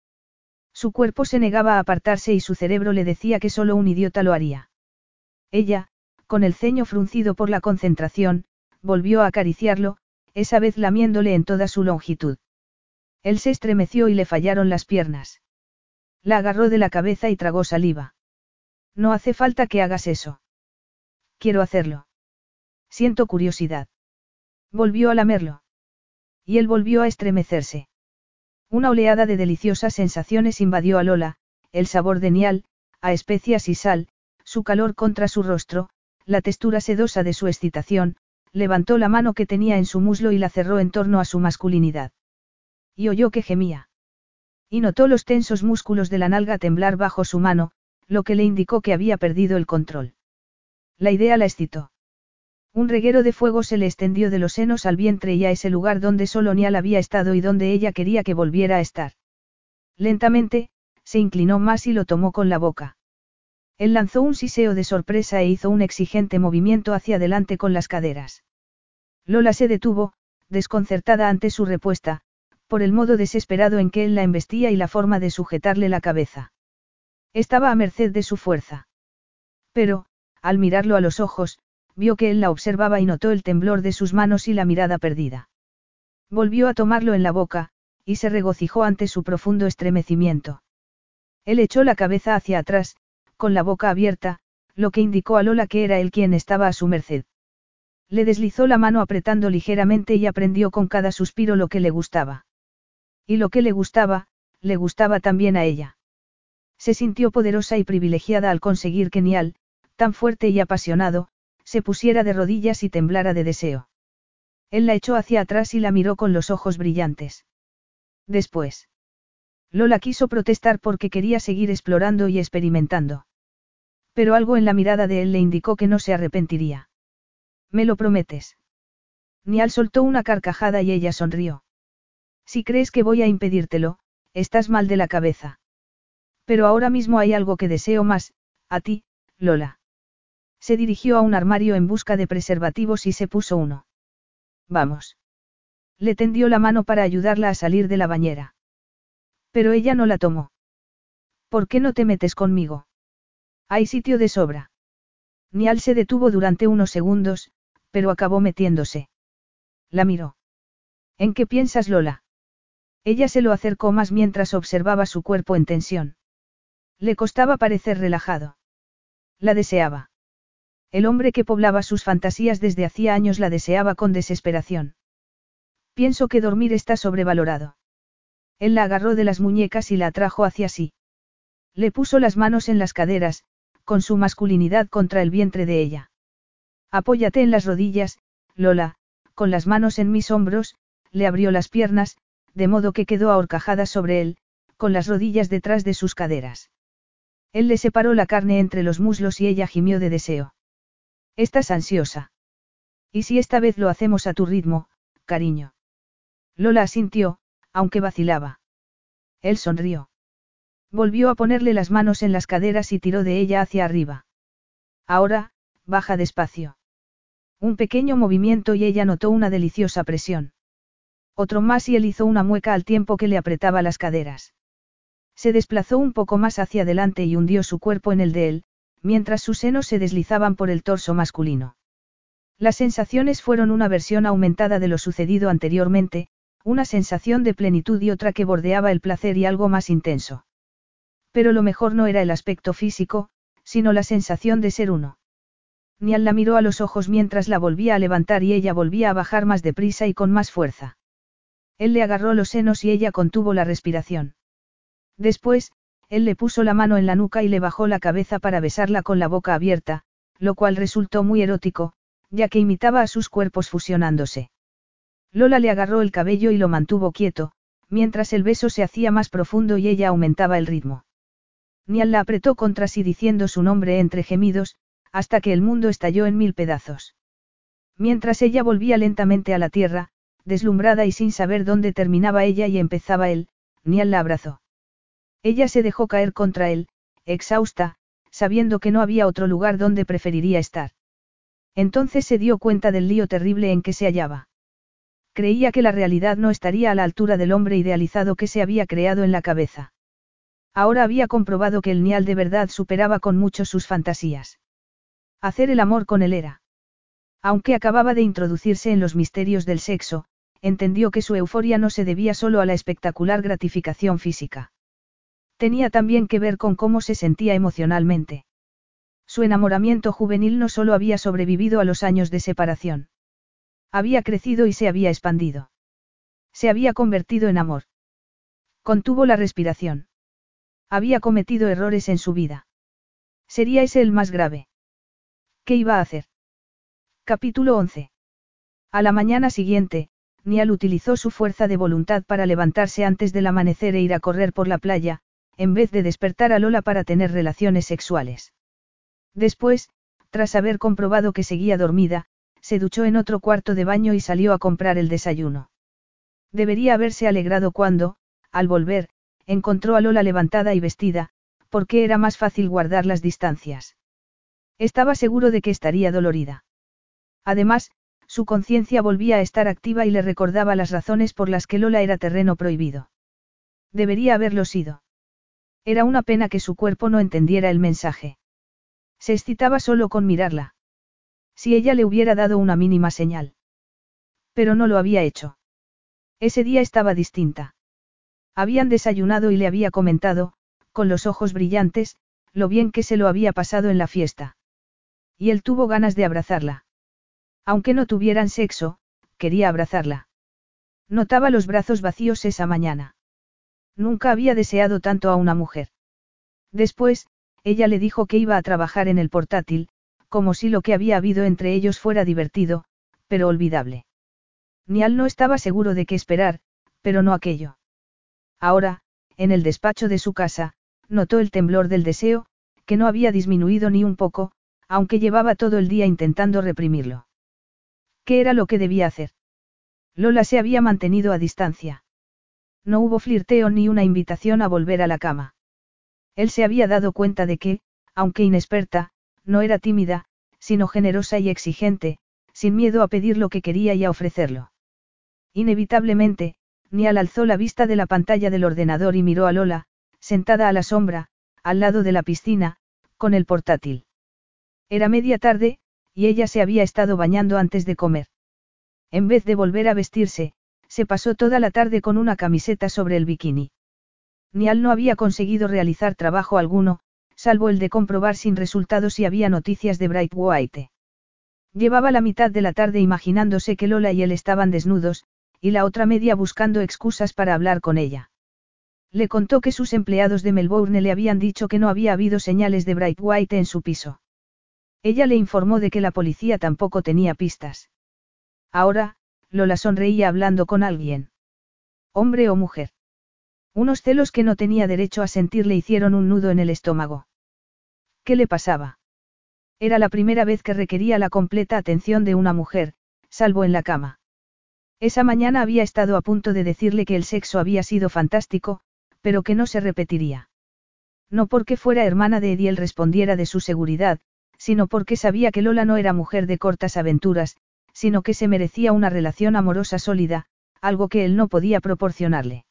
Su cuerpo se negaba a apartarse y su cerebro le decía que solo un idiota lo haría. Ella, con el ceño fruncido por la concentración, volvió a acariciarlo, esa vez lamiéndole en toda su longitud. Él se estremeció y le fallaron las piernas. La agarró de la cabeza y tragó saliva. No hace falta que hagas eso. Quiero hacerlo. Siento curiosidad. Volvió a lamerlo. Y él volvió a estremecerse. Una oleada de deliciosas sensaciones invadió a Lola, el sabor de nial, a especias y sal, su calor contra su rostro, la textura sedosa de su excitación, levantó la mano que tenía en su muslo y la cerró en torno a su masculinidad. Y oyó que gemía. Y notó los tensos músculos de la nalga temblar bajo su mano, lo que le indicó que había perdido el control. La idea la excitó. Un reguero de fuego se le extendió de los senos al vientre y a ese lugar donde solo Nial había estado y donde ella quería que volviera a estar. Lentamente, se inclinó más y lo tomó con la boca. Él lanzó un siseo de sorpresa e hizo un exigente movimiento hacia adelante con las caderas. Lola se detuvo, desconcertada ante su respuesta, por el modo desesperado en que él la embestía y la forma de sujetarle la cabeza. Estaba a merced de su fuerza. Pero, al mirarlo a los ojos, vio que él la observaba y notó el temblor de sus manos y la mirada perdida. Volvió a tomarlo en la boca, y se regocijó ante su profundo estremecimiento. Él echó la cabeza hacia atrás, con la boca abierta, lo que indicó a Lola que era él quien estaba a su merced. Le deslizó la mano apretando ligeramente y aprendió con cada suspiro lo que le gustaba. Y lo que le gustaba, le gustaba también a ella. Se sintió poderosa y privilegiada al conseguir que Nial, tan fuerte y apasionado, se pusiera de rodillas y temblara de deseo. Él la echó hacia atrás y la miró con los ojos brillantes. Después. Lola quiso protestar porque quería seguir explorando y experimentando. Pero algo en la mirada de él le indicó que no se arrepentiría. ¿Me lo prometes? Nial soltó una carcajada y ella sonrió. Si crees que voy a impedírtelo, estás mal de la cabeza. Pero ahora mismo hay algo que deseo más, a ti, Lola. Se dirigió a un armario en busca de preservativos y se puso uno. Vamos. Le tendió la mano para ayudarla a salir de la bañera. Pero ella no la tomó. ¿Por qué no te metes conmigo? Hay sitio de sobra. Nial se detuvo durante unos segundos, pero acabó metiéndose. La miró. ¿En qué piensas, Lola? Ella se lo acercó más mientras observaba su cuerpo en tensión. Le costaba parecer relajado. La deseaba. El hombre que poblaba sus fantasías desde hacía años la deseaba con desesperación. Pienso que dormir está sobrevalorado. Él la agarró de las muñecas y la atrajo hacia sí. Le puso las manos en las caderas, con su masculinidad contra el vientre de ella. Apóyate en las rodillas, Lola, con las manos en mis hombros, le abrió las piernas, de modo que quedó ahorcajada sobre él, con las rodillas detrás de sus caderas. Él le separó la carne entre los muslos y ella gimió de deseo. Estás ansiosa. ¿Y si esta vez lo hacemos a tu ritmo, cariño? Lola asintió, aunque vacilaba. Él sonrió. Volvió a ponerle las manos en las caderas y tiró de ella hacia arriba. Ahora, baja despacio. Un pequeño movimiento y ella notó una deliciosa presión. Otro más y él hizo una mueca al tiempo que le apretaba las caderas. Se desplazó un poco más hacia adelante y hundió su cuerpo en el de él, mientras sus senos se deslizaban por el torso masculino. Las sensaciones fueron una versión aumentada de lo sucedido anteriormente, una sensación de plenitud y otra que bordeaba el placer y algo más intenso. Pero lo mejor no era el aspecto físico, sino la sensación de ser uno. Nial la miró a los ojos mientras la volvía a levantar y ella volvía a bajar más deprisa y con más fuerza. Él le agarró los senos y ella contuvo la respiración. Después, él le puso la mano en la nuca y le bajó la cabeza para besarla con la boca abierta, lo cual resultó muy erótico, ya que imitaba a sus cuerpos fusionándose. Lola le agarró el cabello y lo mantuvo quieto, mientras el beso se hacía más profundo y ella aumentaba el ritmo. Nial la apretó contra sí diciendo su nombre entre gemidos, hasta que el mundo estalló en mil pedazos. Mientras ella volvía lentamente a la tierra, deslumbrada y sin saber dónde terminaba ella y empezaba él, Nial la abrazó. Ella se dejó caer contra él, exhausta, sabiendo que no había otro lugar donde preferiría estar. Entonces se dio cuenta del lío terrible en que se hallaba. Creía que la realidad no estaría a la altura del hombre idealizado que se había creado en la cabeza. Ahora había comprobado que el Nial de verdad superaba con mucho sus fantasías. Hacer el amor con él era. Aunque acababa de introducirse en los misterios del sexo, entendió que su euforia no se debía solo a la espectacular gratificación física. Tenía también que ver con cómo se sentía emocionalmente. Su enamoramiento juvenil no solo había sobrevivido a los años de separación. Había crecido y se había expandido. Se había convertido en amor. Contuvo la respiración. Había cometido errores en su vida. ¿Sería ese el más grave? ¿Qué iba a hacer? Capítulo 11. A la mañana siguiente, Nial utilizó su fuerza de voluntad para levantarse antes del amanecer e ir a correr por la playa, en vez de despertar a Lola para tener relaciones sexuales. Después, tras haber comprobado que seguía dormida, se duchó en otro cuarto de baño y salió a comprar el desayuno. Debería haberse alegrado cuando, al volver, encontró a Lola levantada y vestida, porque era más fácil guardar las distancias. Estaba seguro de que estaría dolorida. Además, su conciencia volvía a estar activa y le recordaba las razones por las que Lola era terreno prohibido. Debería haberlo sido. Era una pena que su cuerpo no entendiera el mensaje. Se excitaba solo con mirarla. Si ella le hubiera dado una mínima señal. Pero no lo había hecho. Ese día estaba distinta. Habían desayunado y le había comentado, con los ojos brillantes, lo bien que se lo había pasado en la fiesta. Y él tuvo ganas de abrazarla. Aunque no tuvieran sexo, quería abrazarla. Notaba los brazos vacíos esa mañana. Nunca había deseado tanto a una mujer. Después, ella le dijo que iba a trabajar en el portátil, como si lo que había habido entre ellos fuera divertido, pero olvidable. Nial no estaba seguro de qué esperar, pero no aquello. Ahora, en el despacho de su casa, notó el temblor del deseo, que no había disminuido ni un poco, aunque llevaba todo el día intentando reprimirlo. ¿Qué era lo que debía hacer? Lola se había mantenido a distancia. No hubo flirteo ni una invitación a volver a la cama. Él se había dado cuenta de que, aunque inexperta, no era tímida, sino generosa y exigente, sin miedo a pedir lo que quería y a ofrecerlo. Inevitablemente, Nial alzó la vista de la pantalla del ordenador y miró a Lola, sentada a la sombra, al lado de la piscina, con el portátil. Era media tarde, y ella se había estado bañando antes de comer. En vez de volver a vestirse, se pasó toda la tarde con una camiseta sobre el bikini. Nial no había conseguido realizar trabajo alguno, salvo el de comprobar sin resultados si había noticias de Bright White. Llevaba la mitad de la tarde imaginándose que Lola y él estaban desnudos, y la otra media buscando excusas para hablar con ella. Le contó que sus empleados de Melbourne le habían dicho que no había habido señales de Bright White en su piso. Ella le informó de que la policía tampoco tenía pistas. Ahora, Lola sonreía hablando con alguien. Hombre o mujer. Unos celos que no tenía derecho a sentir le hicieron un nudo en el estómago. ¿Qué le pasaba? Era la primera vez que requería la completa atención de una mujer, salvo en la cama. Esa mañana había estado a punto de decirle que el sexo había sido fantástico, pero que no se repetiría. No porque fuera hermana de Ediel respondiera de su seguridad, sino porque sabía que Lola no era mujer de cortas aventuras, sino que se merecía una relación amorosa sólida, algo que él no podía proporcionarle.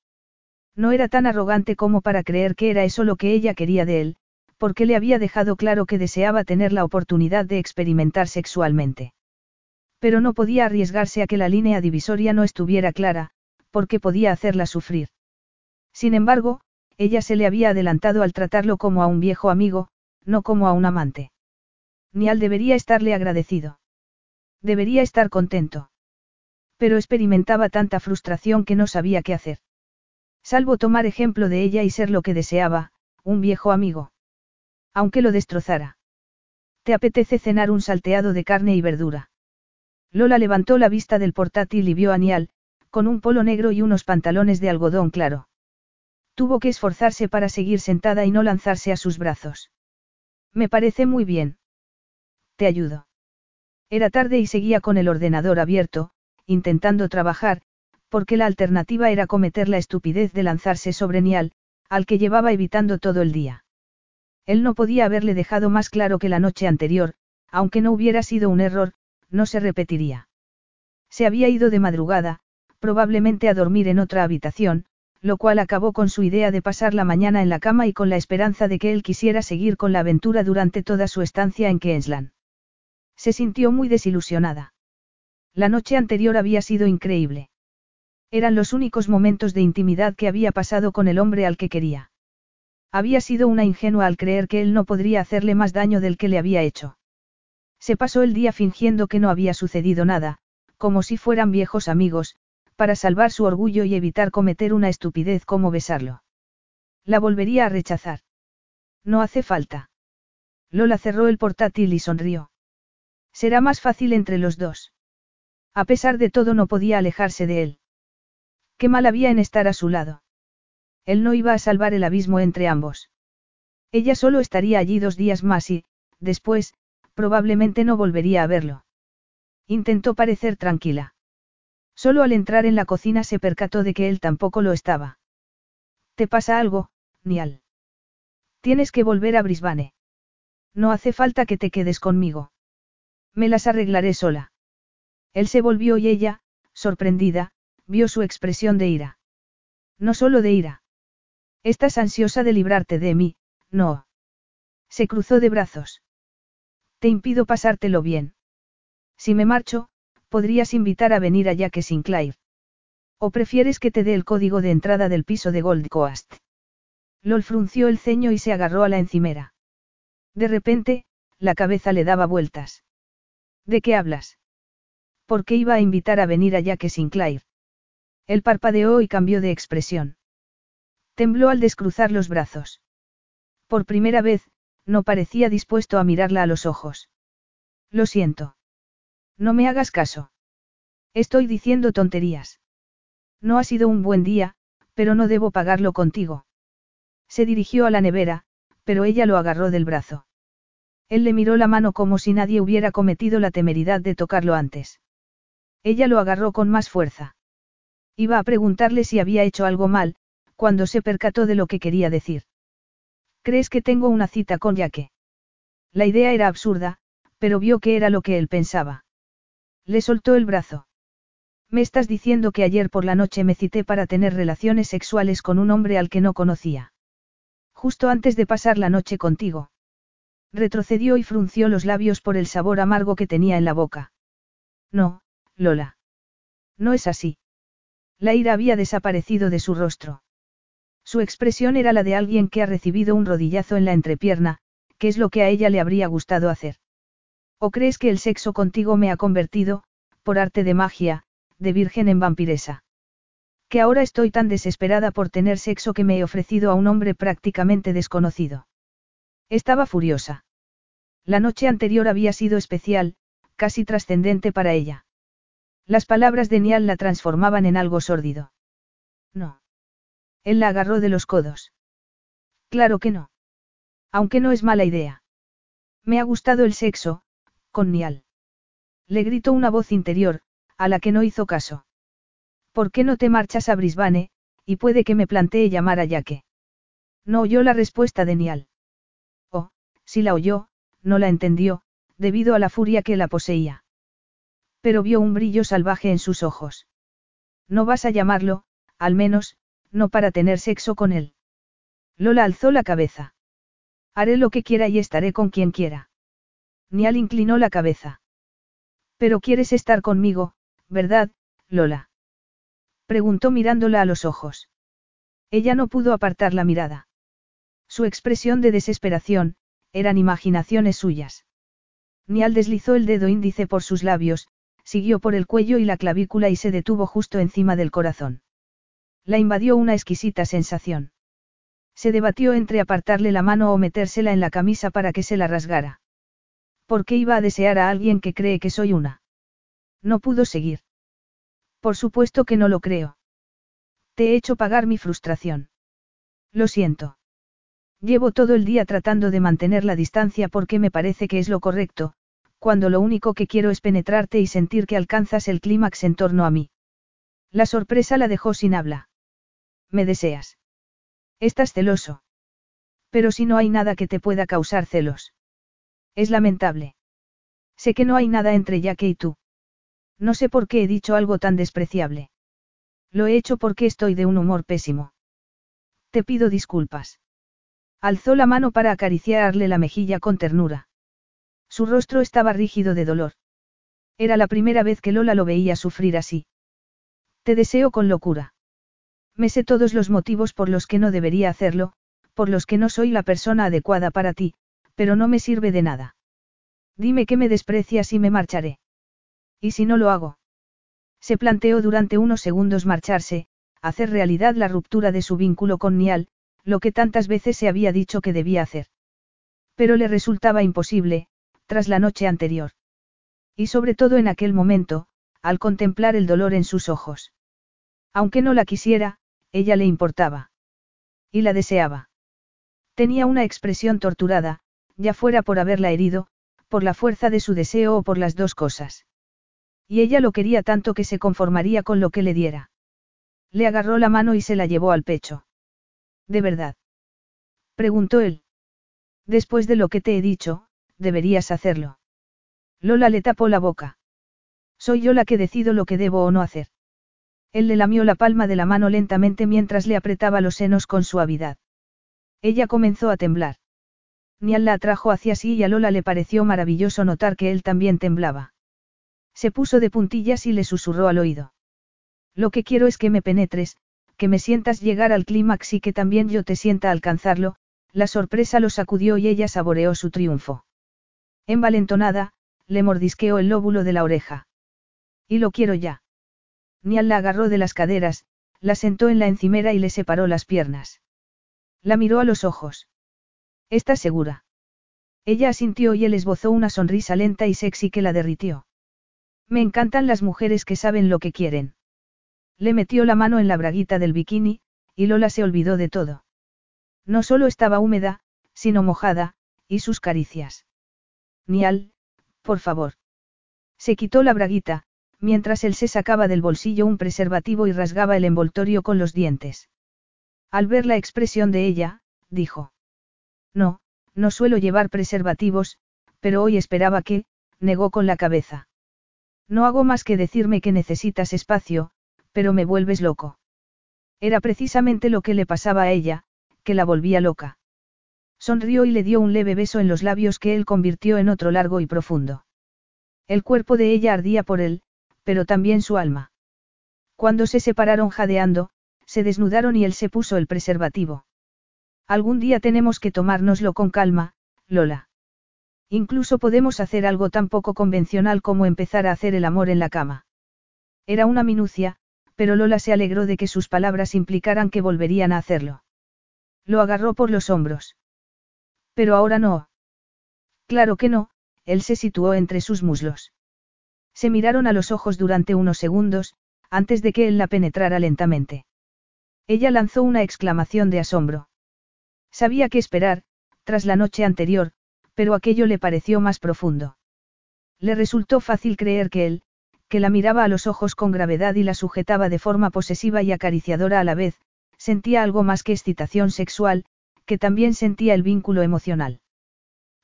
No era tan arrogante como para creer que era eso lo que ella quería de él, porque le había dejado claro que deseaba tener la oportunidad de experimentar sexualmente. Pero no podía arriesgarse a que la línea divisoria no estuviera clara, porque podía hacerla sufrir. Sin embargo, ella se le había adelantado al tratarlo como a un viejo amigo, no como a un amante. Nial debería estarle agradecido. Debería estar contento. Pero experimentaba tanta frustración que no sabía qué hacer. Salvo tomar ejemplo de ella y ser lo que deseaba, un viejo amigo. Aunque lo destrozara. ¿Te apetece cenar un salteado de carne y verdura? Lola levantó la vista del portátil y vio a Nial, con un polo negro y unos pantalones de algodón claro. Tuvo que esforzarse para seguir sentada y no lanzarse a sus brazos. Me parece muy bien. Te ayudo. Era tarde y seguía con el ordenador abierto, intentando trabajar, porque la alternativa era cometer la estupidez de lanzarse sobre Nial, al que llevaba evitando todo el día. Él no podía haberle dejado más claro que la noche anterior, aunque no hubiera sido un error, no se repetiría. Se había ido de madrugada, probablemente a dormir en otra habitación, lo cual acabó con su idea de pasar la mañana en la cama y con la esperanza de que él quisiera seguir con la aventura durante toda su estancia en Queensland. Se sintió muy desilusionada. La noche anterior había sido increíble. Eran los únicos momentos de intimidad que había pasado con el hombre al que quería. Había sido una ingenua al creer que él no podría hacerle más daño del que le había hecho. Se pasó el día fingiendo que no había sucedido nada, como si fueran viejos amigos, para salvar su orgullo y evitar cometer una estupidez como besarlo. La volvería a rechazar. No hace falta. Lola cerró el portátil y sonrió. Será más fácil entre los dos. A pesar de todo no podía alejarse de él. Qué mal había en estar a su lado. Él no iba a salvar el abismo entre ambos. Ella solo estaría allí dos días más y, después, probablemente no volvería a verlo. Intentó parecer tranquila. Solo al entrar en la cocina se percató de que él tampoco lo estaba. ¿Te pasa algo, Nial? Tienes que volver a Brisbane. No hace falta que te quedes conmigo. Me las arreglaré sola. Él se volvió y ella, sorprendida, vio su expresión de ira. No solo de ira. Estás ansiosa de librarte de mí, no. Se cruzó de brazos. Te impido pasártelo bien. Si me marcho, podrías invitar a venir a Jack Sinclair. ¿O prefieres que te dé el código de entrada del piso de Gold Coast? Lol frunció el ceño y se agarró a la encimera. De repente, la cabeza le daba vueltas. ¿De qué hablas? ¿Por qué iba a invitar a venir a Jack Sinclair? Él parpadeó y cambió de expresión. Tembló al descruzar los brazos. Por primera vez, no parecía dispuesto a mirarla a los ojos. Lo siento. No me hagas caso. Estoy diciendo tonterías. No ha sido un buen día, pero no debo pagarlo contigo. Se dirigió a la nevera, pero ella lo agarró del brazo. Él le miró la mano como si nadie hubiera cometido la temeridad de tocarlo antes. Ella lo agarró con más fuerza. Iba a preguntarle si había hecho algo mal, cuando se percató de lo que quería decir. ¿Crees que tengo una cita con Yaque? La idea era absurda, pero vio que era lo que él pensaba. Le soltó el brazo. Me estás diciendo que ayer por la noche me cité para tener relaciones sexuales con un hombre al que no conocía. Justo antes de pasar la noche contigo. Retrocedió y frunció los labios por el sabor amargo que tenía en la boca. No, Lola. No es así. La ira había desaparecido de su rostro. Su expresión era la de alguien que ha recibido un rodillazo en la entrepierna, que es lo que a ella le habría gustado hacer. ¿O crees que el sexo contigo me ha convertido, por arte de magia, de virgen en vampiresa. Que ahora estoy tan desesperada por tener sexo que me he ofrecido a un hombre prácticamente desconocido. Estaba furiosa. La noche anterior había sido especial, casi trascendente para ella. Las palabras de Nial la transformaban en algo sórdido. No. Él la agarró de los codos. Claro que no. Aunque no es mala idea. Me ha gustado el sexo, con Nial. Le gritó una voz interior, a la que no hizo caso. ¿Por qué no te marchas a Brisbane, y puede que me plantee llamar a Yaque? No oyó la respuesta de Nial. Oh, si la oyó, no la entendió, debido a la furia que la poseía. Pero vio un brillo salvaje en sus ojos. No vas a llamarlo, al menos, no para tener sexo con él. Lola alzó la cabeza. Haré lo que quiera y estaré con quien quiera. Nial inclinó la cabeza. Pero quieres estar conmigo, ¿verdad, Lola? Preguntó mirándola a los ojos. Ella no pudo apartar la mirada. Su expresión de desesperación, eran imaginaciones suyas. Nial deslizó el dedo índice por sus labios, siguió por el cuello y la clavícula y se detuvo justo encima del corazón. La invadió una exquisita sensación. Se debatió entre apartarle la mano o metérsela en la camisa para que se la rasgara. ¿Por qué iba a desear a alguien que cree que soy una? No pudo seguir. Por supuesto que no lo creo. Te he hecho pagar mi frustración. Lo siento. Llevo todo el día tratando de mantener la distancia porque me parece que es lo correcto, cuando lo único que quiero es penetrarte y sentir que alcanzas el clímax en torno a mí. La sorpresa la dejó sin habla. ¿Me deseas? Estás celoso. Pero si no hay nada que te pueda causar celos. Es lamentable. Sé que no hay nada entre Jaque y tú. No sé por qué he dicho algo tan despreciable. Lo he hecho porque estoy de un humor pésimo. Te pido disculpas. Alzó la mano para acariciarle la mejilla con ternura. Su rostro estaba rígido de dolor. Era la primera vez que Lola lo veía sufrir así. Te deseo con locura. Me sé todos los motivos por los que no debería hacerlo, por los que no soy la persona adecuada para ti, pero no me sirve de nada. Dime que me desprecias y me marcharé. ¿Y si no lo hago? Se planteó durante unos segundos marcharse, hacer realidad la ruptura de su vínculo con Nial, lo que tantas veces se había dicho que debía hacer. Pero le resultaba imposible, tras la noche anterior. Y sobre todo en aquel momento, al contemplar el dolor en sus ojos. Aunque no la quisiera, ella le importaba. Y la deseaba. Tenía una expresión torturada, ya fuera por haberla herido, por la fuerza de su deseo o por las dos cosas. Y ella lo quería tanto que se conformaría con lo que le diera. Le agarró la mano y se la llevó al pecho. ¿De verdad? Preguntó él. Después de lo que te he dicho, deberías hacerlo. Lola le tapó la boca. Soy yo la que decido lo que debo o no hacer. Él le lamió la palma de la mano lentamente mientras le apretaba los senos con suavidad. Ella comenzó a temblar. Nial la atrajo hacia sí y a Lola le pareció maravilloso notar que él también temblaba. Se puso de puntillas y le susurró al oído. Lo que quiero es que me penetres, que me sientas llegar al clímax y que también yo te sienta alcanzarlo, la sorpresa lo sacudió y ella saboreó su triunfo. Envalentonada, le mordisqueó el lóbulo de la oreja. Y lo quiero ya. Nial la agarró de las caderas, la sentó en la encimera y le separó las piernas. La miró a los ojos. ¿Estás segura? Ella asintió y él esbozó una sonrisa lenta y sexy que la derritió. Me encantan las mujeres que saben lo que quieren. Le metió la mano en la braguita del bikini, y Lola se olvidó de todo. No solo estaba húmeda, sino mojada, y sus caricias. Nial, por favor. Se quitó la braguita, mientras él se sacaba del bolsillo un preservativo y rasgaba el envoltorio con los dientes. Al ver la expresión de ella, dijo. No, no suelo llevar preservativos, pero hoy esperaba que, negó con la cabeza. No hago más que decirme que necesitas espacio, pero me vuelves loco. Era precisamente lo que le pasaba a ella, que la volvía loca. Sonrió y le dio un leve beso en los labios que él convirtió en otro largo y profundo. El cuerpo de ella ardía por él, pero también su alma. Cuando se separaron jadeando, se desnudaron y él se puso el preservativo. Algún día tenemos que tomárnoslo con calma, Lola. Incluso podemos hacer algo tan poco convencional como empezar a hacer el amor en la cama. Era una minucia, pero Lola se alegró de que sus palabras implicaran que volverían a hacerlo. Lo agarró por los hombros. Pero ahora no. Claro que no, él se situó entre sus muslos. Se miraron a los ojos durante unos segundos, antes de que él la penetrara lentamente. Ella lanzó una exclamación de asombro. Sabía qué esperar, tras la noche anterior, pero aquello le pareció más profundo. Le resultó fácil creer que él, que la miraba a los ojos con gravedad y la sujetaba de forma posesiva y acariciadora a la vez, sentía algo más que excitación sexual, que también sentía el vínculo emocional.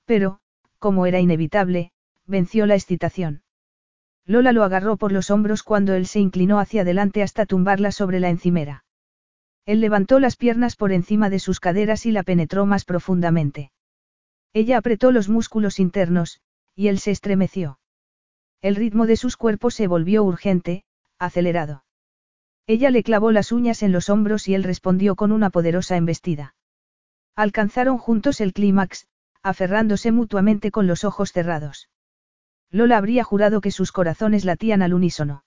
Pero, como era inevitable, venció la excitación. Lola lo agarró por los hombros cuando él se inclinó hacia adelante hasta tumbarla sobre la encimera. Él levantó las piernas por encima de sus caderas y la penetró más profundamente. Ella apretó los músculos internos, y él se estremeció. El ritmo de sus cuerpos se volvió urgente, acelerado. Ella le clavó las uñas en los hombros y él respondió con una poderosa embestida. Alcanzaron juntos el clímax, aferrándose mutuamente con los ojos cerrados. Lola habría jurado que sus corazones latían al unísono.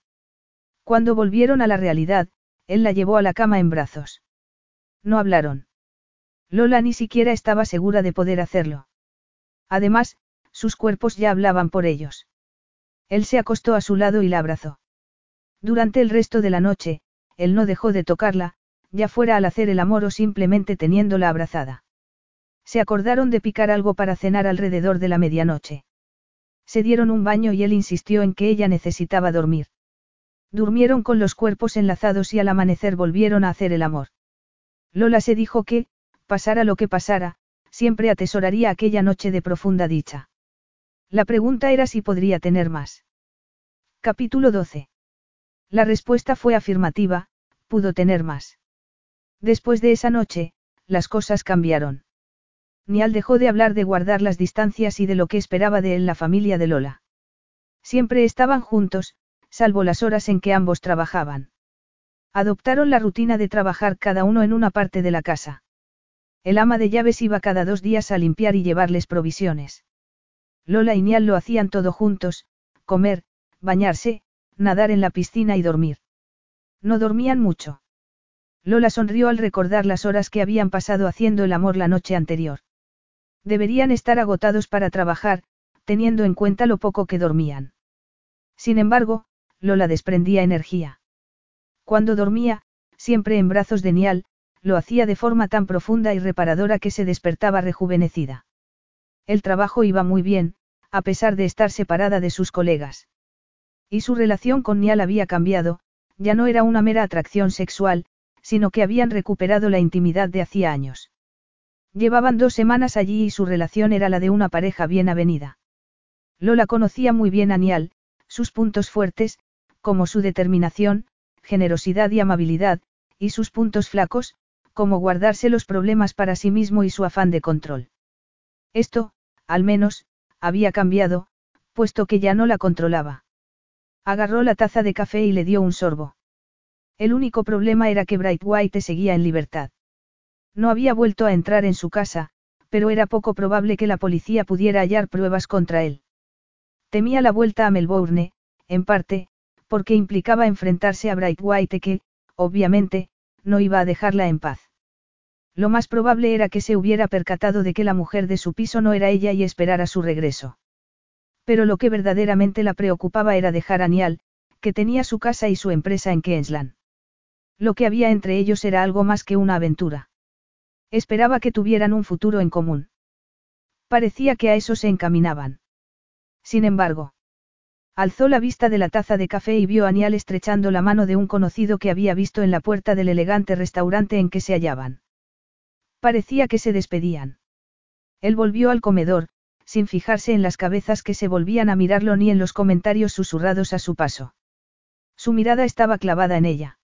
Cuando volvieron a la realidad, él la llevó a la cama en brazos. No hablaron. Lola ni siquiera estaba segura de poder hacerlo. Además, sus cuerpos ya hablaban por ellos. Él se acostó a su lado y la abrazó. Durante el resto de la noche, él no dejó de tocarla, ya fuera al hacer el amor o simplemente teniéndola abrazada. Se acordaron de picar algo para cenar alrededor de la medianoche. Se dieron un baño y él insistió en que ella necesitaba dormir. Durmieron con los cuerpos enlazados y al amanecer volvieron a hacer el amor. Lola se dijo que, pasara lo que pasara, siempre atesoraría aquella noche de profunda dicha. La pregunta era si podría tener más. Capítulo 12. La respuesta fue afirmativa, pudo tener más. Después de esa noche, las cosas cambiaron. Nial dejó de hablar de guardar las distancias y de lo que esperaba de él la familia de Lola. Siempre estaban juntos, salvo las horas en que ambos trabajaban. Adoptaron la rutina de trabajar cada uno en una parte de la casa. El ama de llaves iba cada dos días a limpiar y llevarles provisiones. Lola y Nial lo hacían todo juntos, comer, bañarse, nadar en la piscina y dormir. No dormían mucho. Lola sonrió al recordar las horas que habían pasado haciendo el amor la noche anterior. Deberían estar agotados para trabajar, teniendo en cuenta lo poco que dormían. Sin embargo, Lola desprendía energía. Cuando dormía, siempre en brazos de Nial, lo hacía de forma tan profunda y reparadora que se despertaba rejuvenecida. El trabajo iba muy bien, a pesar de estar separada de sus colegas. Y su relación con Nial había cambiado, ya no era una mera atracción sexual, sino que habían recuperado la intimidad de hacía años. Llevaban dos semanas allí y su relación era la de una pareja bien avenida. Lola conocía muy bien a Nial, sus puntos fuertes, como su determinación, generosidad y amabilidad, y sus puntos flacos, como guardarse los problemas para sí mismo y su afán de control. Esto, al menos, había cambiado, puesto que ya no la controlaba. Agarró la taza de café y le dio un sorbo. El único problema era que Bright White seguía en libertad. No había vuelto a entrar en su casa, pero era poco probable que la policía pudiera hallar pruebas contra él. Temía la vuelta a Melbourne, en parte, porque implicaba enfrentarse a Bright White que, obviamente, no iba a dejarla en paz. Lo más probable era que se hubiera percatado de que la mujer de su piso no era ella y esperara su regreso. Pero lo que verdaderamente la preocupaba era dejar a Nial, que tenía su casa y su empresa en Queensland. Lo que había entre ellos era algo más que una aventura. Esperaba que tuvieran un futuro en común. Parecía que a eso se encaminaban. Sin embargo, Alzó la vista de la taza de café y vio a Nial estrechando la mano de un conocido que había visto en la puerta del elegante restaurante en que se hallaban. Parecía que se despedían. Él volvió al comedor, sin fijarse en las cabezas que se volvían a mirarlo ni en los comentarios susurrados a su paso. Su mirada estaba clavada en ella.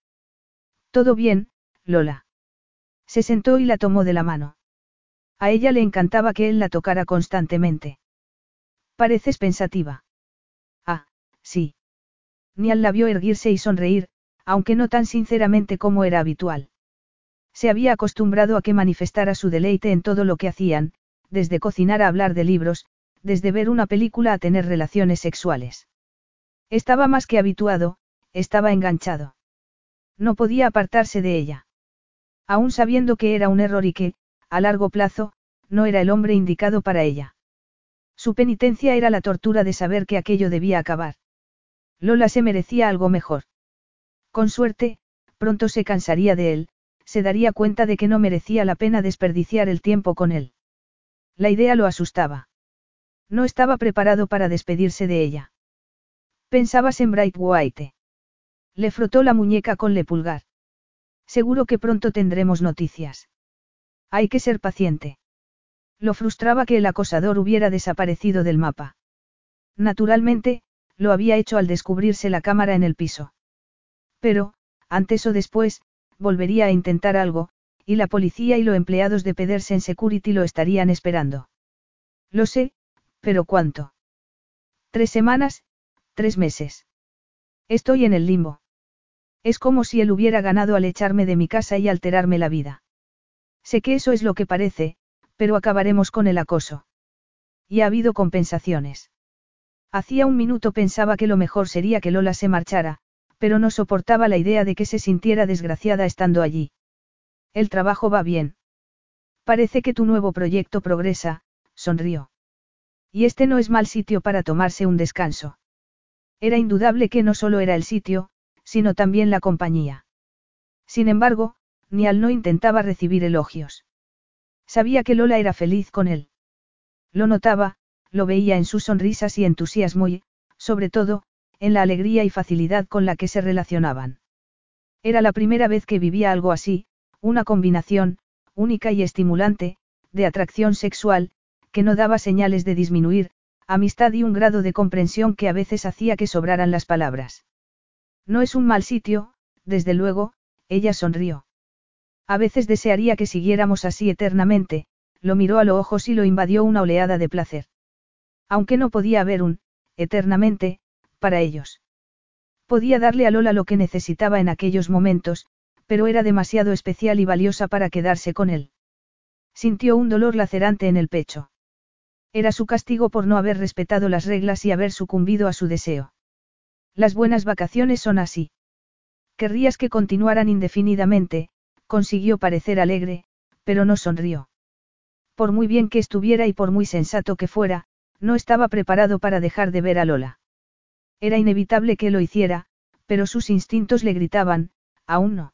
Todo bien, Lola. Se sentó y la tomó de la mano. A ella le encantaba que él la tocara constantemente. Pareces pensativa. Sí. Nial la vio erguirse y sonreír, aunque no tan sinceramente como era habitual. Se había acostumbrado a que manifestara su deleite en todo lo que hacían, desde cocinar a hablar de libros, desde ver una película a tener relaciones sexuales. Estaba más que habituado, estaba enganchado. No podía apartarse de ella. Aún sabiendo que era un error y que, a largo plazo, no era el hombre indicado para ella. Su penitencia era la tortura de saber que aquello debía acabar. Lola se merecía algo mejor. Con suerte, pronto se cansaría de él, se daría cuenta de que no merecía la pena desperdiciar el tiempo con él. La idea lo asustaba. No estaba preparado para despedirse de ella. Pensabas en Bright White. Le frotó la muñeca con le pulgar. Seguro que pronto tendremos noticias. Hay que ser paciente. Lo frustraba que el acosador hubiera desaparecido del mapa. Naturalmente, lo había hecho al descubrirse la cámara en el piso. Pero, antes o después, volvería a intentar algo, y la policía y los empleados de Pedersen Security lo estarían esperando. Lo sé, pero ¿cuánto? Tres semanas, tres meses. Estoy en el limbo. Es como si él hubiera ganado al echarme de mi casa y alterarme la vida. Sé que eso es lo que parece, pero acabaremos con el acoso. Y ha habido compensaciones. Hacía un minuto pensaba que lo mejor sería que Lola se marchara, pero no soportaba la idea de que se sintiera desgraciada estando allí. El trabajo va bien. Parece que tu nuevo proyecto progresa, sonrió. Y este no es mal sitio para tomarse un descanso. Era indudable que no solo era el sitio, sino también la compañía. Sin embargo, Nial no intentaba recibir elogios. Sabía que Lola era feliz con él. Lo notaba, lo veía en sus sonrisas y entusiasmo y, sobre todo, en la alegría y facilidad con la que se relacionaban. Era la primera vez que vivía algo así, una combinación, única y estimulante, de atracción sexual, que no daba señales de disminuir, amistad y un grado de comprensión que a veces hacía que sobraran las palabras. No es un mal sitio, desde luego, ella sonrió. A veces desearía que siguiéramos así eternamente, lo miró a los ojos y lo invadió una oleada de placer. Aunque no podía haber un, eternamente, para ellos. Podía darle a Lola lo que necesitaba en aquellos momentos, pero era demasiado especial y valiosa para quedarse con él. Sintió un dolor lacerante en el pecho. Era su castigo por no haber respetado las reglas y haber sucumbido a su deseo. Las buenas vacaciones son así. Querrías que continuaran indefinidamente, consiguió parecer alegre, pero no sonrió. Por muy bien que estuviera y por muy sensato que fuera, no estaba preparado para dejar de ver a Lola. Era inevitable que lo hiciera, pero sus instintos le gritaban, aún no.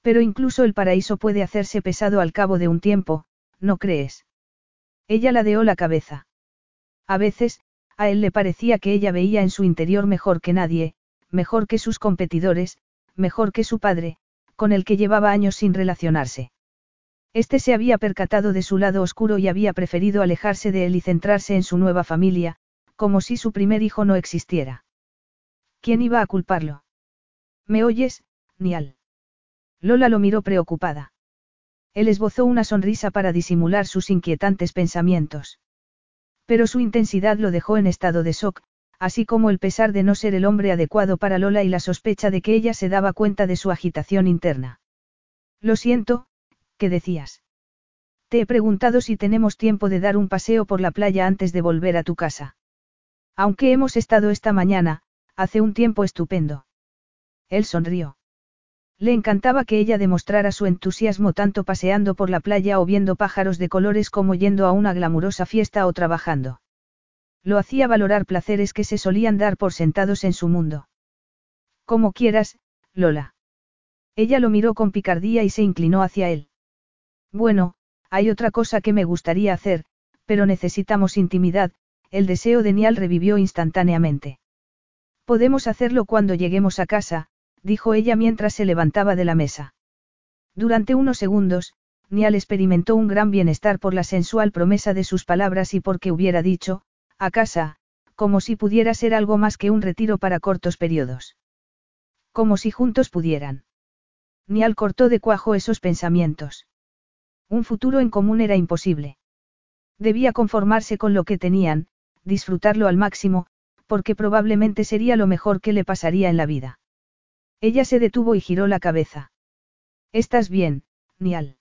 Pero incluso el paraíso puede hacerse pesado al cabo de un tiempo, ¿no crees? Ella ladeó la cabeza. A veces, a él le parecía que ella veía en su interior mejor que nadie, mejor que sus competidores, mejor que su padre, con el que llevaba años sin relacionarse. Este se había percatado de su lado oscuro y había preferido alejarse de él y centrarse en su nueva familia, como si su primer hijo no existiera. ¿Quién iba a culparlo? ¿Me oyes, Nial? Lola lo miró preocupada. Él esbozó una sonrisa para disimular sus inquietantes pensamientos. Pero su intensidad lo dejó en estado de shock, así como el pesar de no ser el hombre adecuado para Lola y la sospecha de que ella se daba cuenta de su agitación interna. Lo siento, ¿qué decías? Te he preguntado si tenemos tiempo de dar un paseo por la playa antes de volver a tu casa. Aunque hemos estado esta mañana, hace un tiempo estupendo. Él sonrió. Le encantaba que ella demostrara su entusiasmo tanto paseando por la playa o viendo pájaros de colores como yendo a una glamurosa fiesta o trabajando. Lo hacía valorar placeres que se solían dar por sentados en su mundo. Como quieras, Lola. Ella lo miró con picardía y se inclinó hacia él. Bueno, hay otra cosa que me gustaría hacer, pero necesitamos intimidad, el deseo de Nial revivió instantáneamente. Podemos hacerlo cuando lleguemos a casa, dijo ella mientras se levantaba de la mesa. Durante unos segundos, Nial experimentó un gran bienestar por la sensual promesa de sus palabras y porque hubiera dicho, a casa, como si pudiera ser algo más que un retiro para cortos periodos. Como si juntos pudieran. Nial cortó de cuajo esos pensamientos. Un futuro en común era imposible. Debía conformarse con lo que tenían, disfrutarlo al máximo, porque probablemente sería lo mejor que le pasaría en la vida. Ella se detuvo y giró la cabeza. ¿Estás bien, Nial?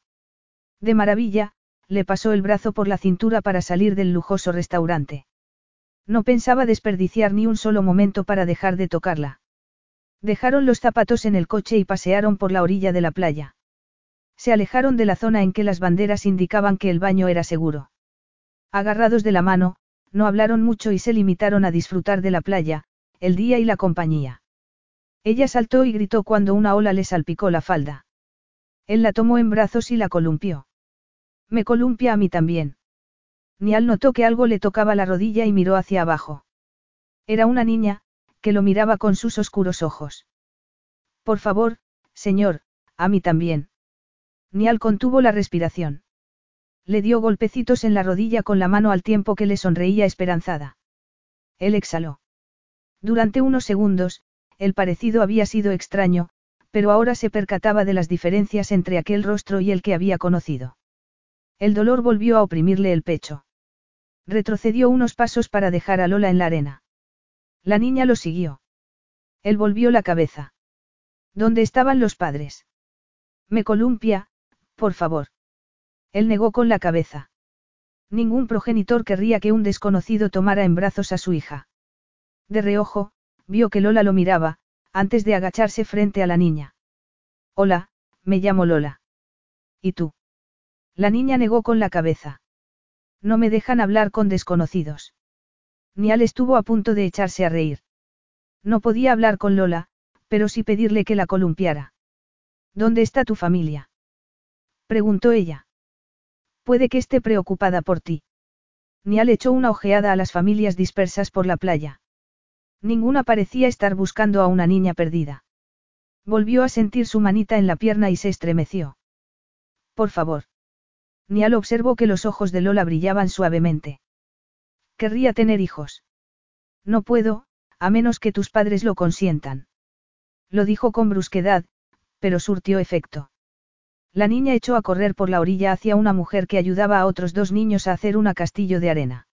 De maravilla, le pasó el brazo por la cintura para salir del lujoso restaurante. No pensaba desperdiciar ni un solo momento para dejar de tocarla. Dejaron los zapatos en el coche y pasearon por la orilla de la playa. Se alejaron de la zona en que las banderas indicaban que el baño era seguro. Agarrados de la mano, no hablaron mucho y se limitaron a disfrutar de la playa, el día y la compañía. Ella saltó y gritó cuando una ola le salpicó la falda. Él la tomó en brazos y la columpió. Me columpia a mí también. Nial notó que algo le tocaba la rodilla y miró hacia abajo. Era una niña, que lo miraba con sus oscuros ojos. Por favor, señor, a mí también. Nial contuvo la respiración. Le dio golpecitos en la rodilla con la mano al tiempo que le sonreía esperanzada. Él exhaló. Durante unos segundos, el parecido había sido extraño, pero ahora se percataba de las diferencias entre aquel rostro y el que había conocido. El dolor volvió a oprimirle el pecho. Retrocedió unos pasos para dejar a Lola en la arena. La niña lo siguió. Él volvió la cabeza. ¿Dónde estaban los padres? Me columpia, por favor. Él negó con la cabeza. Ningún progenitor querría que un desconocido tomara en brazos a su hija. De reojo, vio que Lola lo miraba, antes de agacharse frente a la niña. Hola, me llamo Lola. ¿Y tú? La niña negó con la cabeza. No me dejan hablar con desconocidos. Nial estuvo a punto de echarse a reír. No podía hablar con Lola, pero sí pedirle que la columpiara. ¿Dónde está tu familia? preguntó ella. Puede que esté preocupada por ti. Nial echó una ojeada a las familias dispersas por la playa. Ninguna parecía estar buscando a una niña perdida. Volvió a sentir su manita en la pierna y se estremeció. Por favor. Nial observó que los ojos de Lola brillaban suavemente. Querría tener hijos. No puedo, a menos que tus padres lo consientan. Lo dijo con brusquedad, pero surtió efecto. La niña echó a correr por la orilla hacia una mujer que ayudaba a otros dos niños a hacer una castillo de arena.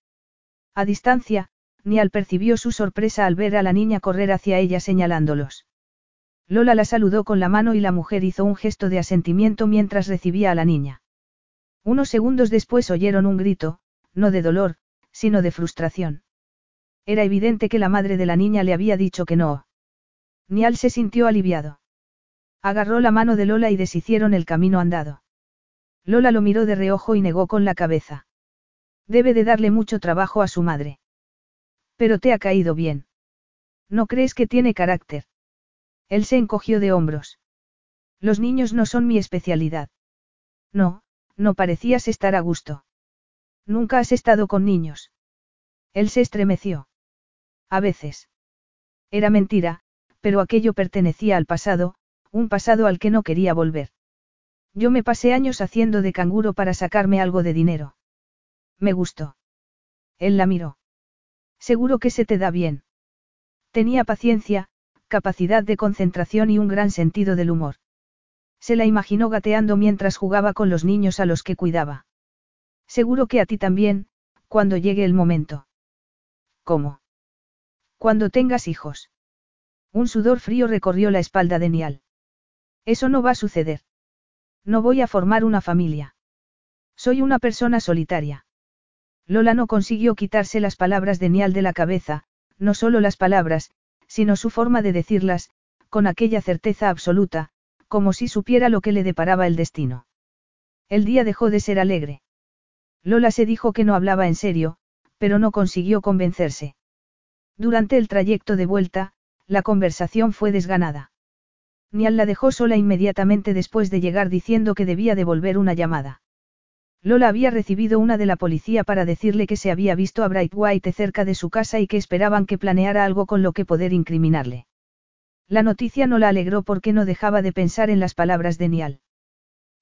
A distancia, Nial percibió su sorpresa al ver a la niña correr hacia ella señalándolos. Lola la saludó con la mano y la mujer hizo un gesto de asentimiento mientras recibía a la niña. Unos segundos después oyeron un grito, no de dolor, sino de frustración. Era evidente que la madre de la niña le había dicho que no. Nial se sintió aliviado. Agarró la mano de Lola y deshicieron el camino andado. Lola lo miró de reojo y negó con la cabeza. Debe de darle mucho trabajo a su madre. Pero te ha caído bien. ¿No crees que tiene carácter? Él se encogió de hombros. Los niños no son mi especialidad. No, no parecías estar a gusto. Nunca has estado con niños. Él se estremeció. A veces. Era mentira, pero aquello pertenecía al pasado, un pasado al que no quería volver. Yo me pasé años haciendo de canguro para sacarme algo de dinero. Me gustó. Él la miró. Seguro que se te da bien. Tenía paciencia, capacidad de concentración y un gran sentido del humor. Se la imaginó gateando mientras jugaba con los niños a los que cuidaba. Seguro que a ti también, cuando llegue el momento. ¿Cómo? Cuando tengas hijos. Un sudor frío recorrió la espalda de Nial. Eso no va a suceder. No voy a formar una familia. Soy una persona solitaria. Lola no consiguió quitarse las palabras de Nial de la cabeza, no solo las palabras, sino su forma de decirlas, con aquella certeza absoluta, como si supiera lo que le deparaba el destino. El día dejó de ser alegre. Lola se dijo que no hablaba en serio, pero no consiguió convencerse. Durante el trayecto de vuelta, la conversación fue desganada. Nial la dejó sola inmediatamente después de llegar diciendo que debía devolver una llamada. Lola había recibido una de la policía para decirle que se había visto a Bright White cerca de su casa y que esperaban que planeara algo con lo que poder incriminarle. La noticia no la alegró porque no dejaba de pensar en las palabras de Nial.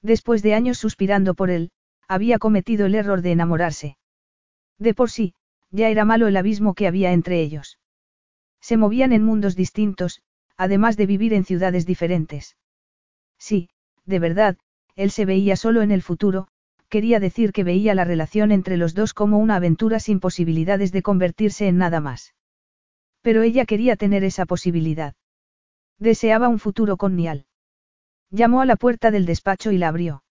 Después de años suspirando por él, había cometido el error de enamorarse. De por sí, ya era malo el abismo que había entre ellos. Se movían en mundos distintos, además de vivir en ciudades diferentes. Sí, de verdad, él se veía solo en el futuro, quería decir que veía la relación entre los dos como una aventura sin posibilidades de convertirse en nada más. Pero ella quería tener esa posibilidad. Deseaba un futuro con Nial. Llamó a la puerta del despacho y la abrió.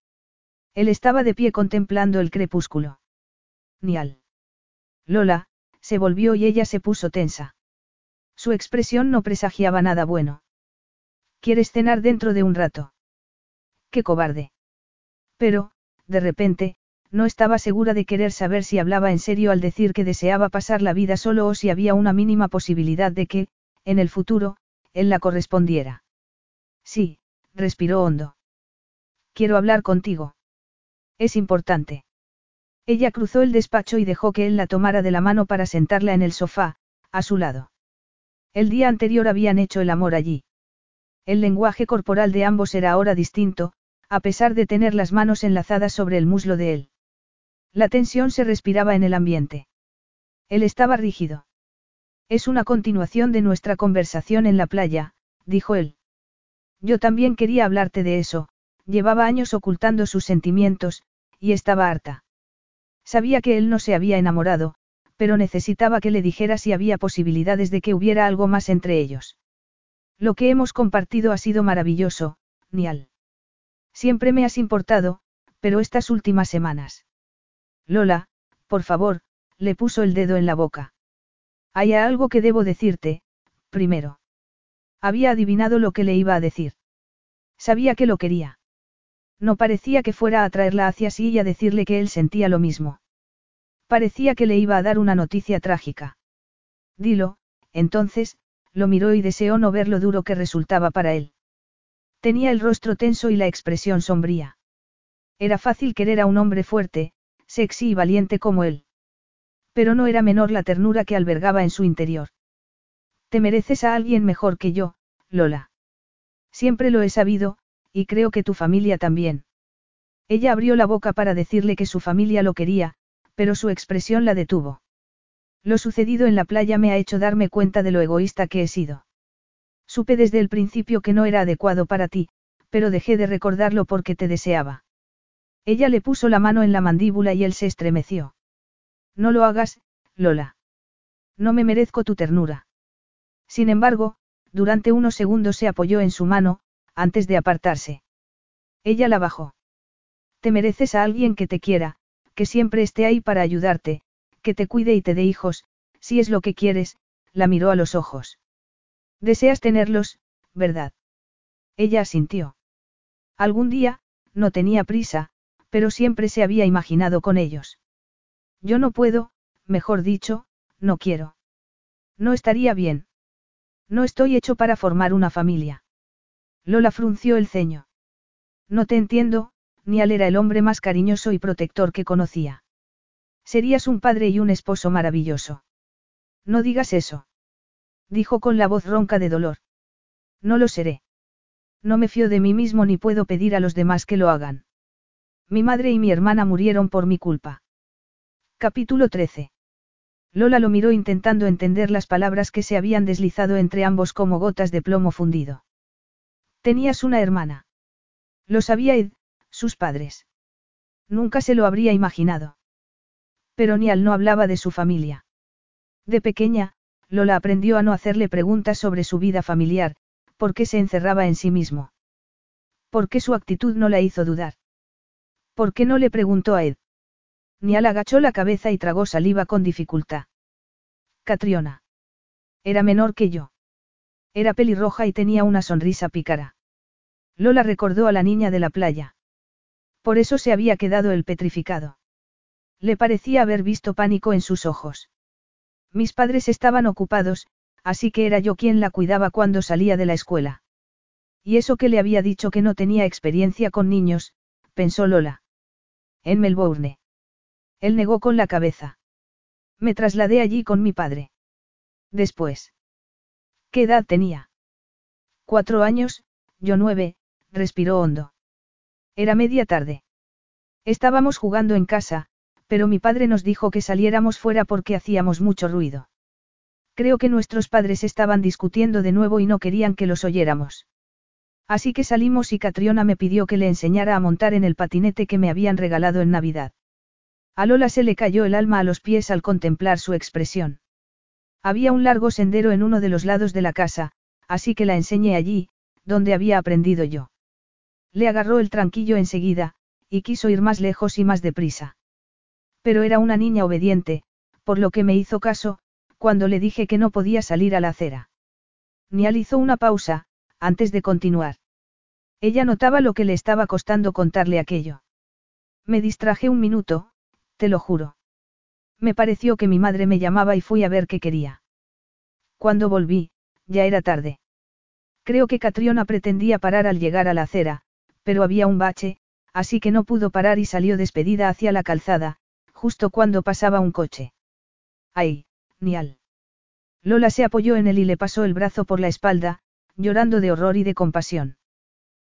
Él estaba de pie contemplando el crepúsculo. Nial. Lola, se volvió y ella se puso tensa. Su expresión no presagiaba nada bueno. ¿Quieres cenar dentro de un rato? Qué cobarde. Pero, de repente, no estaba segura de querer saber si hablaba en serio al decir que deseaba pasar la vida solo o si había una mínima posibilidad de que, en el futuro, él la correspondiera. Sí, respiró hondo. Quiero hablar contigo. Es importante. Ella cruzó el despacho y dejó que él la tomara de la mano para sentarla en el sofá, a su lado. El día anterior habían hecho el amor allí. El lenguaje corporal de ambos era ahora distinto, a pesar de tener las manos enlazadas sobre el muslo de él. La tensión se respiraba en el ambiente. Él estaba rígido. Es una continuación de nuestra conversación en la playa, dijo él. Yo también quería hablarte de eso, llevaba años ocultando sus sentimientos, y estaba harta. Sabía que él no se había enamorado, pero necesitaba que le dijera si había posibilidades de que hubiera algo más entre ellos. Lo que hemos compartido ha sido maravilloso, Nial. Siempre me has importado, pero estas últimas semanas. Lola, por favor, le puso el dedo en la boca. Hay algo que debo decirte, primero. Había adivinado lo que le iba a decir. Sabía que lo quería. No parecía que fuera a traerla hacia sí y a decirle que él sentía lo mismo. Parecía que le iba a dar una noticia trágica. Dilo, entonces, lo miró y deseó no ver lo duro que resultaba para él. Tenía el rostro tenso y la expresión sombría. Era fácil querer a un hombre fuerte, sexy y valiente como él. Pero no era menor la ternura que albergaba en su interior. Te mereces a alguien mejor que yo, Lola. Siempre lo he sabido, y creo que tu familia también. Ella abrió la boca para decirle que su familia lo quería, pero su expresión la detuvo. Lo sucedido en la playa me ha hecho darme cuenta de lo egoísta que he sido. Supe desde el principio que no era adecuado para ti, pero dejé de recordarlo porque te deseaba. Ella le puso la mano en la mandíbula y él se estremeció. No lo hagas, Lola. No me merezco tu ternura. Sin embargo, durante unos segundos se apoyó en su mano, antes de apartarse. Ella la bajó. Te mereces a alguien que te quiera, que siempre esté ahí para ayudarte, que te cuide y te dé hijos, si es lo que quieres, la miró a los ojos. Deseas tenerlos, ¿verdad? Ella asintió. Algún día, no tenía prisa, pero siempre se había imaginado con ellos. Yo no puedo, mejor dicho, no quiero. No estaría bien. No estoy hecho para formar una familia. Lola frunció el ceño. No te entiendo, Nial era el hombre más cariñoso y protector que conocía. Serías un padre y un esposo maravilloso. No digas eso. Dijo con la voz ronca de dolor. No lo seré. No me fío de mí mismo ni puedo pedir a los demás que lo hagan. Mi madre y mi hermana murieron por mi culpa. Capítulo 13. Lola lo miró intentando entender las palabras que se habían deslizado entre ambos como gotas de plomo fundido. Tenías una hermana. Lo sabía Ed, sus padres. Nunca se lo habría imaginado. Pero Nial no hablaba de su familia. De pequeña, Lola aprendió a no hacerle preguntas sobre su vida familiar, porque se encerraba en sí mismo. Porque su actitud no la hizo dudar. ¿Por qué no le preguntó a Ed? Nial agachó la cabeza y tragó saliva con dificultad. Catriona. Era menor que yo. Era pelirroja y tenía una sonrisa pícara. Lola recordó a la niña de la playa. Por eso se había quedado el petrificado. Le parecía haber visto pánico en sus ojos. Mis padres estaban ocupados, así que era yo quien la cuidaba cuando salía de la escuela. Y eso que le había dicho que no tenía experiencia con niños, pensó Lola. En Melbourne. Él negó con la cabeza. Me trasladé allí con mi padre. Después. ¿Qué edad tenía? Cuatro años, yo nueve, respiró hondo. Era media tarde. Estábamos jugando en casa, pero mi padre nos dijo que saliéramos fuera porque hacíamos mucho ruido. Creo que nuestros padres estaban discutiendo de nuevo y no querían que los oyéramos. Así que salimos y Catriona me pidió que le enseñara a montar en el patinete que me habían regalado en Navidad. A Lola se le cayó el alma a los pies al contemplar su expresión. Había un largo sendero en uno de los lados de la casa, así que la enseñé allí, donde había aprendido yo. Le agarró el tranquillo enseguida, y quiso ir más lejos y más deprisa. Pero era una niña obediente, por lo que me hizo caso, cuando le dije que no podía salir a la acera. Nial hizo una pausa, antes de continuar. Ella notaba lo que le estaba costando contarle aquello. Me distraje un minuto, te lo juro. Me pareció que mi madre me llamaba y fui a ver qué quería. Cuando volví, ya era tarde. Creo que Catriona pretendía parar al llegar a la acera, pero había un bache, así que no pudo parar y salió despedida hacia la calzada, justo cuando pasaba un coche. ¡Ay, Nial! Lola se apoyó en él y le pasó el brazo por la espalda, llorando de horror y de compasión.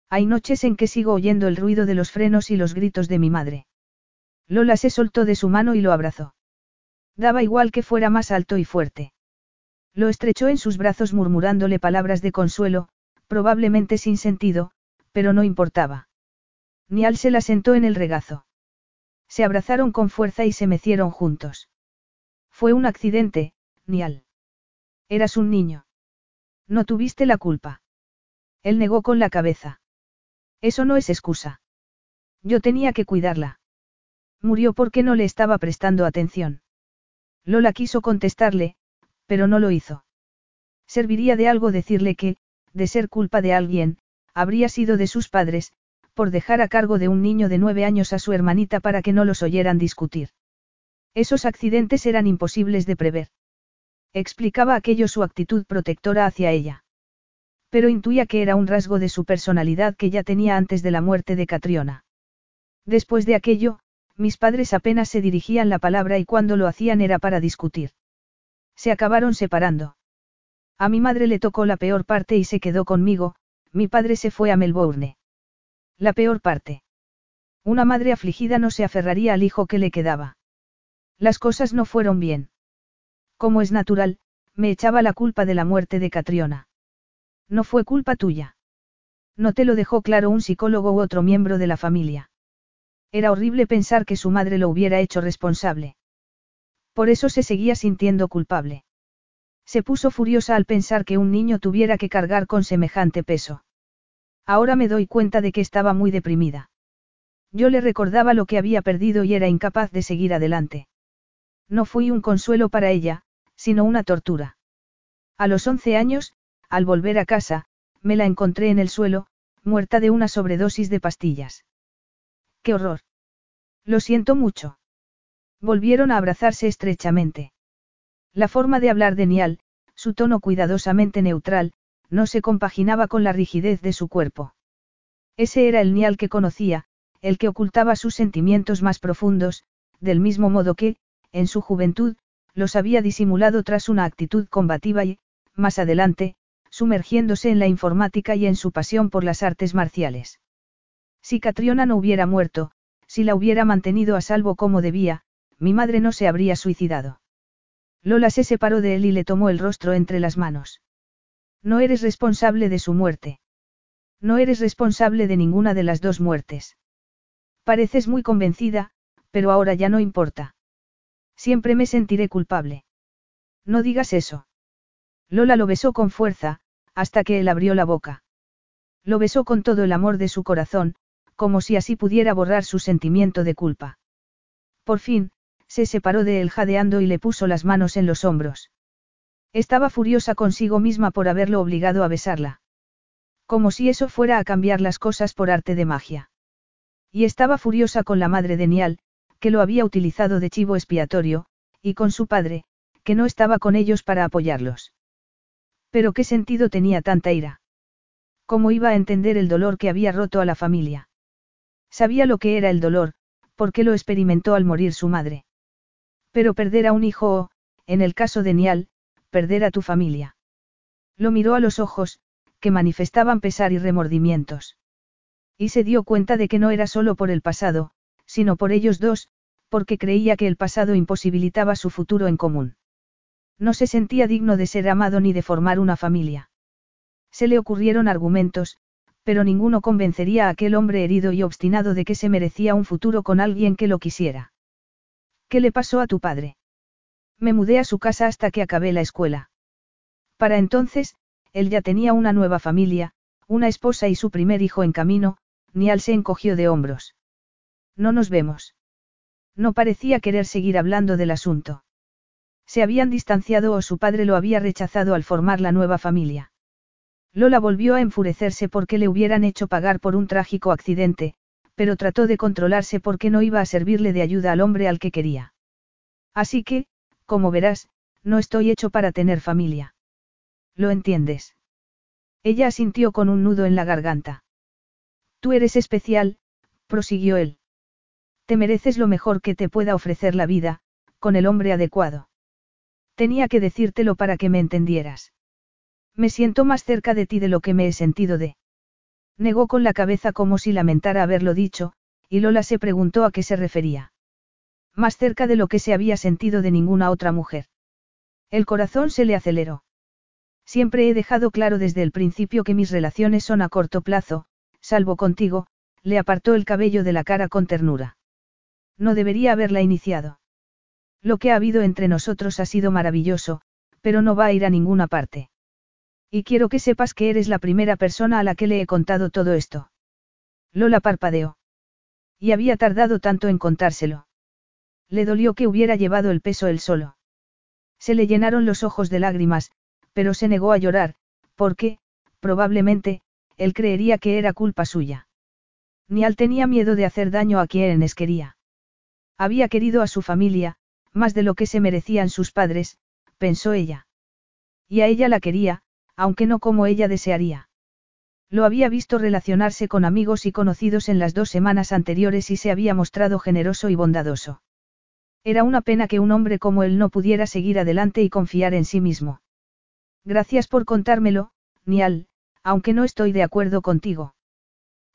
Hay noches en que sigo oyendo el ruido de los frenos y los gritos de mi madre. Lola se soltó de su mano y lo abrazó. Daba igual que fuera más alto y fuerte. Lo estrechó en sus brazos murmurándole palabras de consuelo, probablemente sin sentido, pero no importaba. Nial se la sentó en el regazo. Se abrazaron con fuerza y se mecieron juntos. Fue un accidente, Nial. Eras un niño. No tuviste la culpa. Él negó con la cabeza. Eso no es excusa. Yo tenía que cuidarla. Murió porque no le estaba prestando atención. Lola quiso contestarle, pero no lo hizo. Serviría de algo decirle que, de ser culpa de alguien, habría sido de sus padres, por dejar a cargo de un niño de nueve años a su hermanita para que no los oyeran discutir. Esos accidentes eran imposibles de prever. Explicaba aquello su actitud protectora hacia ella. Pero intuía que era un rasgo de su personalidad que ya tenía antes de la muerte de Catriona. Después de aquello, mis padres apenas se dirigían la palabra y cuando lo hacían era para discutir. Se acabaron separando. A mi madre le tocó la peor parte y se quedó conmigo, mi padre se fue a Melbourne. La peor parte. Una madre afligida no se aferraría al hijo que le quedaba. Las cosas no fueron bien. Como es natural, me echaba la culpa de la muerte de Catriona. No fue culpa tuya. No te lo dejó claro un psicólogo u otro miembro de la familia. Era horrible pensar que su madre lo hubiera hecho responsable. Por eso se seguía sintiendo culpable. Se puso furiosa al pensar que un niño tuviera que cargar con semejante peso. Ahora me doy cuenta de que estaba muy deprimida. Yo le recordaba lo que había perdido y era incapaz de seguir adelante. No fui un consuelo para ella, sino una tortura. A los once años, al volver a casa, me la encontré en el suelo, muerta de una sobredosis de pastillas. ¡Qué horror! Lo siento mucho. Volvieron a abrazarse estrechamente. La forma de hablar de Nial, su tono cuidadosamente neutral, no se compaginaba con la rigidez de su cuerpo. Ese era el Nial que conocía, el que ocultaba sus sentimientos más profundos, del mismo modo que, en su juventud, los había disimulado tras una actitud combativa y, más adelante, sumergiéndose en la informática y en su pasión por las artes marciales. Si Catriona no hubiera muerto, si la hubiera mantenido a salvo como debía, mi madre no se habría suicidado. Lola se separó de él y le tomó el rostro entre las manos. No eres responsable de su muerte. No eres responsable de ninguna de las dos muertes. Pareces muy convencida, pero ahora ya no importa. Siempre me sentiré culpable. No digas eso. Lola lo besó con fuerza, hasta que él abrió la boca. Lo besó con todo el amor de su corazón, como si así pudiera borrar su sentimiento de culpa. Por fin, se separó de él jadeando y le puso las manos en los hombros. Estaba furiosa consigo misma por haberlo obligado a besarla. Como si eso fuera a cambiar las cosas por arte de magia. Y estaba furiosa con la madre de Nial, que lo había utilizado de chivo expiatorio, y con su padre, que no estaba con ellos para apoyarlos. Pero qué sentido tenía tanta ira. ¿Cómo iba a entender el dolor que había roto a la familia? Sabía lo que era el dolor, porque lo experimentó al morir su madre. Pero perder a un hijo o, en el caso de Nial, perder a tu familia. Lo miró a los ojos, que manifestaban pesar y remordimientos. Y se dio cuenta de que no era solo por el pasado, sino por ellos dos, porque creía que el pasado imposibilitaba su futuro en común. No se sentía digno de ser amado ni de formar una familia. Se le ocurrieron argumentos, pero ninguno convencería a aquel hombre herido y obstinado de que se merecía un futuro con alguien que lo quisiera. ¿Qué le pasó a tu padre? Me mudé a su casa hasta que acabé la escuela. Para entonces, él ya tenía una nueva familia, una esposa y su primer hijo en camino, Nial se encogió de hombros. No nos vemos. No parecía querer seguir hablando del asunto. Se habían distanciado o su padre lo había rechazado al formar la nueva familia. Lola volvió a enfurecerse porque le hubieran hecho pagar por un trágico accidente, pero trató de controlarse porque no iba a servirle de ayuda al hombre al que quería. Así que, como verás, no estoy hecho para tener familia. ¿Lo entiendes? Ella asintió con un nudo en la garganta. Tú eres especial, prosiguió él. Te mereces lo mejor que te pueda ofrecer la vida, con el hombre adecuado. Tenía que decírtelo para que me entendieras. Me siento más cerca de ti de lo que me he sentido de. Negó con la cabeza como si lamentara haberlo dicho, y Lola se preguntó a qué se refería. Más cerca de lo que se había sentido de ninguna otra mujer. El corazón se le aceleró. Siempre he dejado claro desde el principio que mis relaciones son a corto plazo, salvo contigo, le apartó el cabello de la cara con ternura. No debería haberla iniciado. Lo que ha habido entre nosotros ha sido maravilloso, pero no va a ir a ninguna parte. Y quiero que sepas que eres la primera persona a la que le he contado todo esto. Lola parpadeó. Y había tardado tanto en contárselo. Le dolió que hubiera llevado el peso él solo. Se le llenaron los ojos de lágrimas, pero se negó a llorar, porque, probablemente, él creería que era culpa suya. Nial tenía miedo de hacer daño a quienes quería. Había querido a su familia, más de lo que se merecían sus padres, pensó ella. Y a ella la quería, aunque no como ella desearía. Lo había visto relacionarse con amigos y conocidos en las dos semanas anteriores y se había mostrado generoso y bondadoso. Era una pena que un hombre como él no pudiera seguir adelante y confiar en sí mismo. Gracias por contármelo, Nial, aunque no estoy de acuerdo contigo.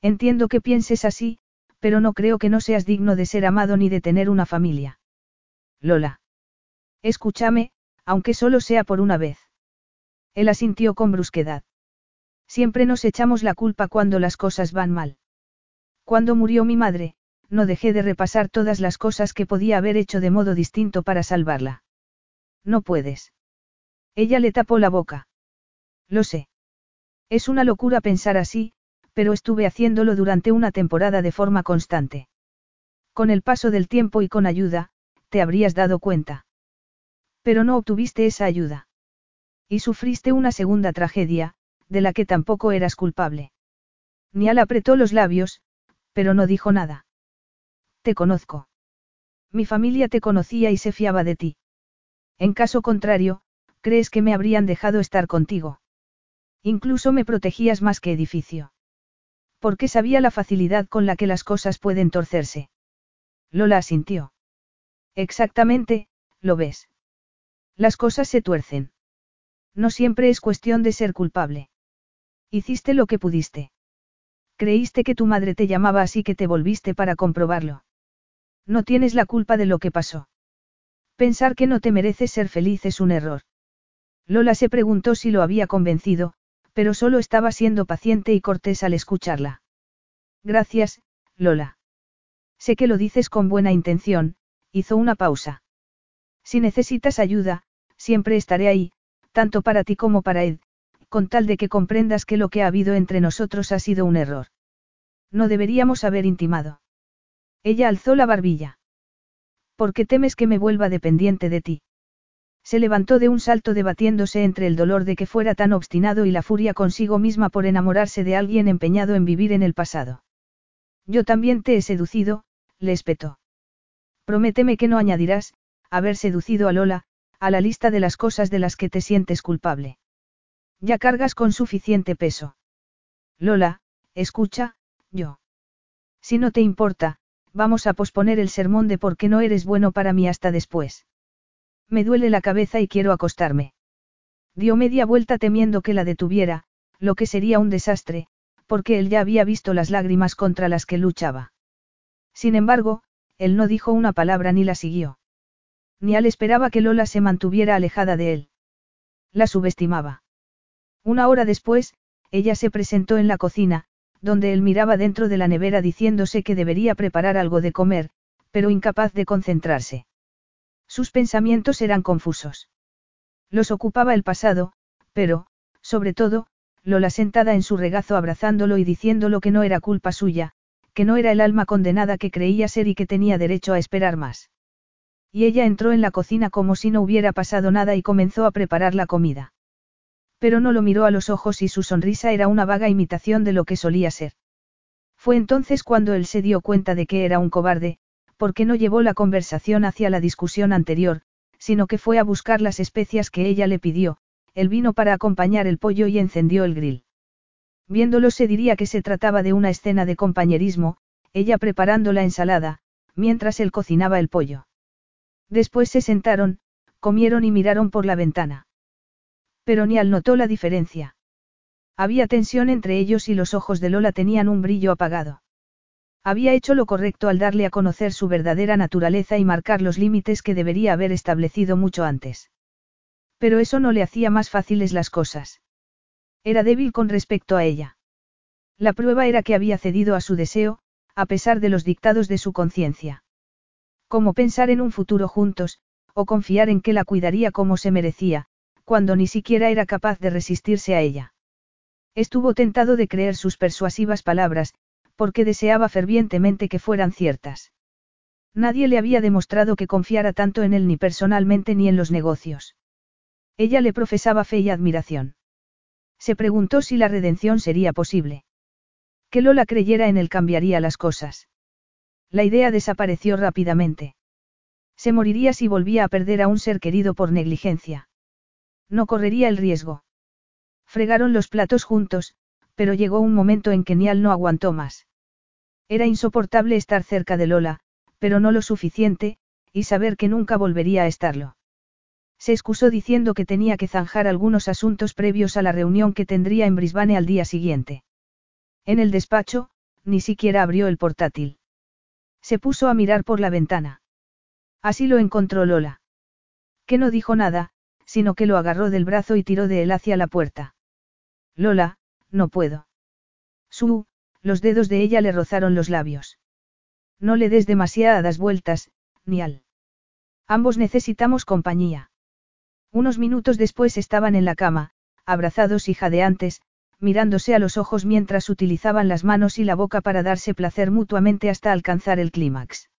Entiendo que pienses así, pero no creo que no seas digno de ser amado ni de tener una familia. Lola. Escúchame, aunque solo sea por una vez. Él asintió con brusquedad. Siempre nos echamos la culpa cuando las cosas van mal. Cuando murió mi madre, no dejé de repasar todas las cosas que podía haber hecho de modo distinto para salvarla. No puedes. Ella le tapó la boca. Lo sé. Es una locura pensar así, pero estuve haciéndolo durante una temporada de forma constante. Con el paso del tiempo y con ayuda, te habrías dado cuenta. Pero no obtuviste esa ayuda. Y sufriste una segunda tragedia, de la que tampoco eras culpable. Nial apretó los labios, pero no dijo nada. Te conozco. Mi familia te conocía y se fiaba de ti. En caso contrario, ¿crees que me habrían dejado estar contigo? Incluso me protegías más que edificio. Porque sabía la facilidad con la que las cosas pueden torcerse. Lola asintió. Exactamente, lo ves. Las cosas se tuercen. No siempre es cuestión de ser culpable. Hiciste lo que pudiste. Creíste que tu madre te llamaba así que te volviste para comprobarlo. No tienes la culpa de lo que pasó. Pensar que no te mereces ser feliz es un error. Lola se preguntó si lo había convencido, pero solo estaba siendo paciente y cortés al escucharla. Gracias, Lola. Sé que lo dices con buena intención, hizo una pausa. Si necesitas ayuda, siempre estaré ahí, tanto para ti como para Ed, con tal de que comprendas que lo que ha habido entre nosotros ha sido un error. No deberíamos haber intimado. Ella alzó la barbilla. ¿Por qué temes que me vuelva dependiente de ti? Se levantó de un salto debatiéndose entre el dolor de que fuera tan obstinado y la furia consigo misma por enamorarse de alguien empeñado en vivir en el pasado. Yo también te he seducido, le espetó. Prométeme que no añadirás, haber seducido a Lola, a la lista de las cosas de las que te sientes culpable. Ya cargas con suficiente peso. Lola, escucha, yo. Si no te importa, vamos a posponer el sermón de por qué no eres bueno para mí hasta después. Me duele la cabeza y quiero acostarme. Dio media vuelta temiendo que la detuviera, lo que sería un desastre, porque él ya había visto las lágrimas contra las que luchaba. Sin embargo, él no dijo una palabra ni la siguió. Nial esperaba que Lola se mantuviera alejada de él. La subestimaba. Una hora después, ella se presentó en la cocina, donde él miraba dentro de la nevera diciéndose que debería preparar algo de comer, pero incapaz de concentrarse. Sus pensamientos eran confusos. Los ocupaba el pasado, pero, sobre todo, Lola sentada en su regazo abrazándolo y diciéndolo que no era culpa suya, que no era el alma condenada que creía ser y que tenía derecho a esperar más. Y ella entró en la cocina como si no hubiera pasado nada y comenzó a preparar la comida. Pero no lo miró a los ojos y su sonrisa era una vaga imitación de lo que solía ser. Fue entonces cuando él se dio cuenta de que era un cobarde, porque no llevó la conversación hacia la discusión anterior, sino que fue a buscar las especias que ella le pidió, el vino para acompañar el pollo y encendió el grill. Viéndolo se diría que se trataba de una escena de compañerismo, ella preparando la ensalada, mientras él cocinaba el pollo. Después se sentaron, comieron y miraron por la ventana. Pero Nial notó la diferencia. Había tensión entre ellos y los ojos de Lola tenían un brillo apagado. Había hecho lo correcto al darle a conocer su verdadera naturaleza y marcar los límites que debería haber establecido mucho antes. Pero eso no le hacía más fáciles las cosas. Era débil con respecto a ella. La prueba era que había cedido a su deseo, a pesar de los dictados de su conciencia. Como pensar en un futuro juntos, o confiar en que la cuidaría como se merecía, cuando ni siquiera era capaz de resistirse a ella. Estuvo tentado de creer sus persuasivas palabras, porque deseaba fervientemente que fueran ciertas. Nadie le había demostrado que confiara tanto en él ni personalmente ni en los negocios. Ella le profesaba fe y admiración. Se preguntó si la redención sería posible. Que Lola creyera en él cambiaría las cosas. La idea desapareció rápidamente. Se moriría si volvía a perder a un ser querido por negligencia. No correría el riesgo. Fregaron los platos juntos, pero llegó un momento en que Nial no aguantó más. Era insoportable estar cerca de Lola, pero no lo suficiente, y saber que nunca volvería a estarlo. Se excusó diciendo que tenía que zanjar algunos asuntos previos a la reunión que tendría en Brisbane al día siguiente. En el despacho, ni siquiera abrió el portátil. Se puso a mirar por la ventana. Así lo encontró Lola. Que no dijo nada, sino que lo agarró del brazo y tiró de él hacia la puerta. Lola, no puedo. Su, los dedos de ella le rozaron los labios. No le des demasiadas vueltas, Nial. Ambos necesitamos compañía. Unos minutos después estaban en la cama, abrazados y jadeantes, mirándose a los ojos mientras utilizaban las manos y la boca para darse placer mutuamente hasta alcanzar el clímax.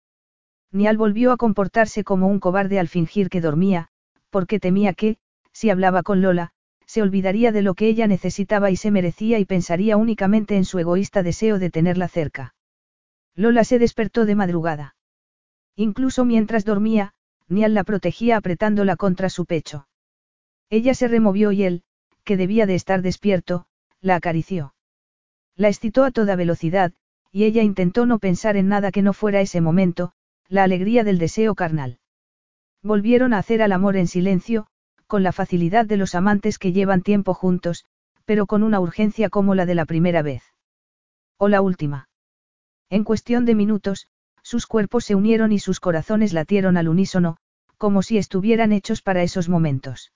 Nial volvió a comportarse como un cobarde al fingir que dormía, porque temía que, si hablaba con Lola, se olvidaría de lo que ella necesitaba y se merecía y pensaría únicamente en su egoísta deseo de tenerla cerca. Lola se despertó de madrugada. Incluso mientras dormía, Nial la protegía apretándola contra su pecho. Ella se removió y él, que debía de estar despierto, la acarició. La excitó a toda velocidad, y ella intentó no pensar en nada que no fuera ese momento, la alegría del deseo carnal. Volvieron a hacer al amor en silencio, con la facilidad de los amantes que llevan tiempo juntos, pero con una urgencia como la de la primera vez. O la última. En cuestión de minutos, sus cuerpos se unieron y sus corazones latieron al unísono, como si estuvieran hechos para esos momentos.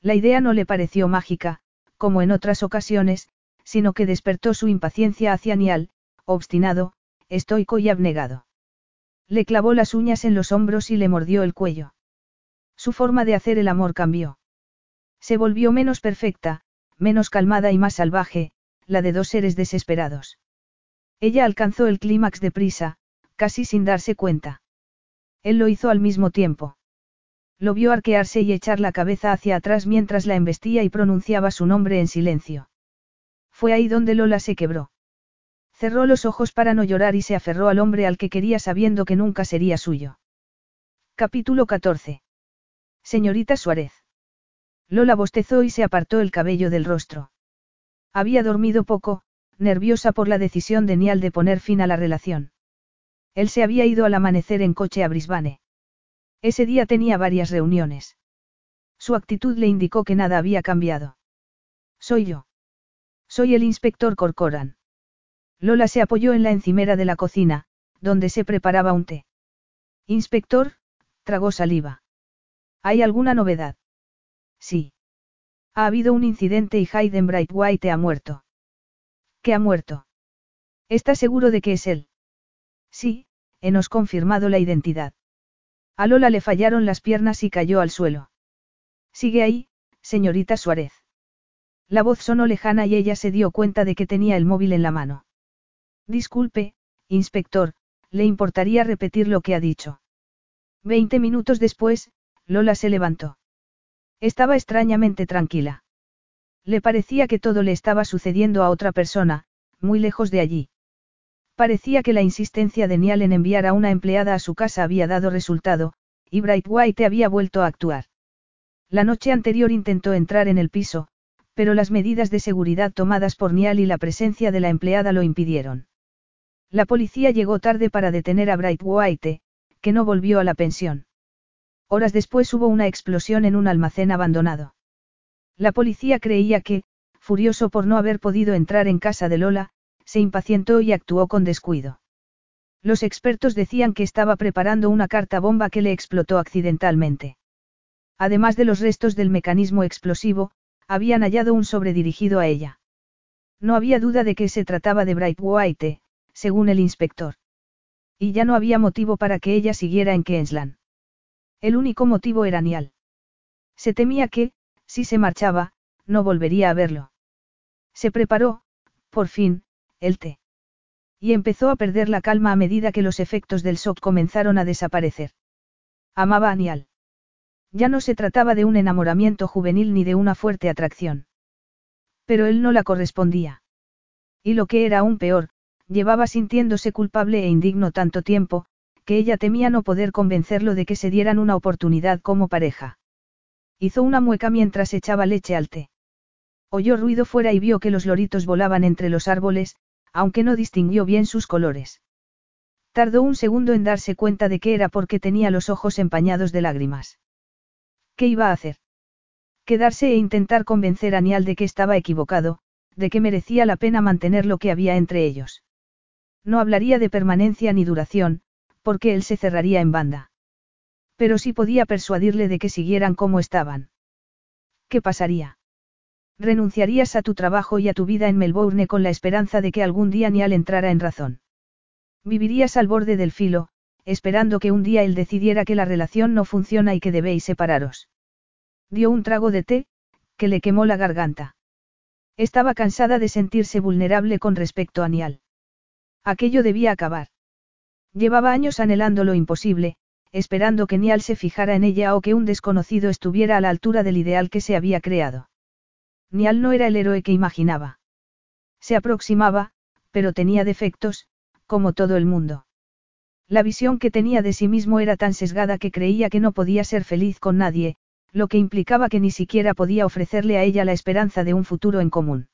La idea no le pareció mágica, como en otras ocasiones, sino que despertó su impaciencia hacia Nial, obstinado, estoico y abnegado. Le clavó las uñas en los hombros y le mordió el cuello. Su forma de hacer el amor cambió. Se volvió menos perfecta, menos calmada y más salvaje, la de dos seres desesperados. Ella alcanzó el clímax deprisa, casi sin darse cuenta. Él lo hizo al mismo tiempo. Lo vio arquearse y echar la cabeza hacia atrás mientras la embestía y pronunciaba su nombre en silencio. Fue ahí donde Lola se quebró. Cerró los ojos para no llorar y se aferró al hombre al que quería sabiendo que nunca sería suyo. Capítulo 14. Señorita Suárez. Lola bostezó y se apartó el cabello del rostro. Había dormido poco, nerviosa por la decisión de Nial de poner fin a la relación. Él se había ido al amanecer en coche a Brisbane. Ese día tenía varias reuniones. Su actitud le indicó que nada había cambiado. Soy yo. Soy el inspector Corcoran. Lola se apoyó en la encimera de la cocina, donde se preparaba un té. Inspector, tragó saliva. ¿Hay alguna novedad? Sí. Ha habido un incidente y Hayden Brightwhite ha muerto. ¿Qué ha muerto? ¿Está seguro de que es él? Sí, hemos confirmado la identidad. A Lola le fallaron las piernas y cayó al suelo. Sigue ahí, señorita Suárez. La voz sonó lejana y ella se dio cuenta de que tenía el móvil en la mano. Disculpe, inspector, ¿le importaría repetir lo que ha dicho? Veinte minutos después, Lola se levantó. Estaba extrañamente tranquila. Le parecía que todo le estaba sucediendo a otra persona, muy lejos de allí. Parecía que la insistencia de Niall en enviar a una empleada a su casa había dado resultado, y White había vuelto a actuar. La noche anterior intentó entrar en el piso, pero las medidas de seguridad tomadas por Niall y la presencia de la empleada lo impidieron. La policía llegó tarde para detener a White, que no volvió a la pensión. Horas después hubo una explosión en un almacén abandonado. La policía creía que, furioso por no haber podido entrar en casa de Lola, se impacientó y actuó con descuido. Los expertos decían que estaba preparando una carta bomba que le explotó accidentalmente. Además de los restos del mecanismo explosivo, habían hallado un sobre dirigido a ella. No había duda de que se trataba de Bright White, según el inspector. Y ya no había motivo para que ella siguiera en Queensland. El único motivo era Nial. Se temía que, si se marchaba, no volvería a verlo. Se preparó, por fin, el té. Y empezó a perder la calma a medida que los efectos del shock comenzaron a desaparecer. Amaba a Nial. Ya no se trataba de un enamoramiento juvenil ni de una fuerte atracción. Pero él no la correspondía. Y lo que era aún peor, llevaba sintiéndose culpable e indigno tanto tiempo, que ella temía no poder convencerlo de que se dieran una oportunidad como pareja. Hizo una mueca mientras echaba leche al té. Oyó ruido fuera y vio que los loritos volaban entre los árboles, aunque no distinguió bien sus colores. Tardó un segundo en darse cuenta de que era porque tenía los ojos empañados de lágrimas. ¿Qué iba a hacer? Quedarse e intentar convencer a Nial de que estaba equivocado, de que merecía la pena mantener lo que había entre ellos. No hablaría de permanencia ni duración, porque él se cerraría en banda. Pero sí podía persuadirle de que siguieran como estaban. ¿Qué pasaría? Renunciarías a tu trabajo y a tu vida en Melbourne con la esperanza de que algún día Nial entrara en razón. Vivirías al borde del filo, esperando que un día él decidiera que la relación no funciona y que debéis separaros. Dio un trago de té, que le quemó la garganta. Estaba cansada de sentirse vulnerable con respecto a Nial. Aquello debía acabar. Llevaba años anhelando lo imposible, esperando que Nial se fijara en ella o que un desconocido estuviera a la altura del ideal que se había creado. Nial no era el héroe que imaginaba. Se aproximaba, pero tenía defectos, como todo el mundo. La visión que tenía de sí mismo era tan sesgada que creía que no podía ser feliz con nadie, lo que implicaba que ni siquiera podía ofrecerle a ella la esperanza de un futuro en común.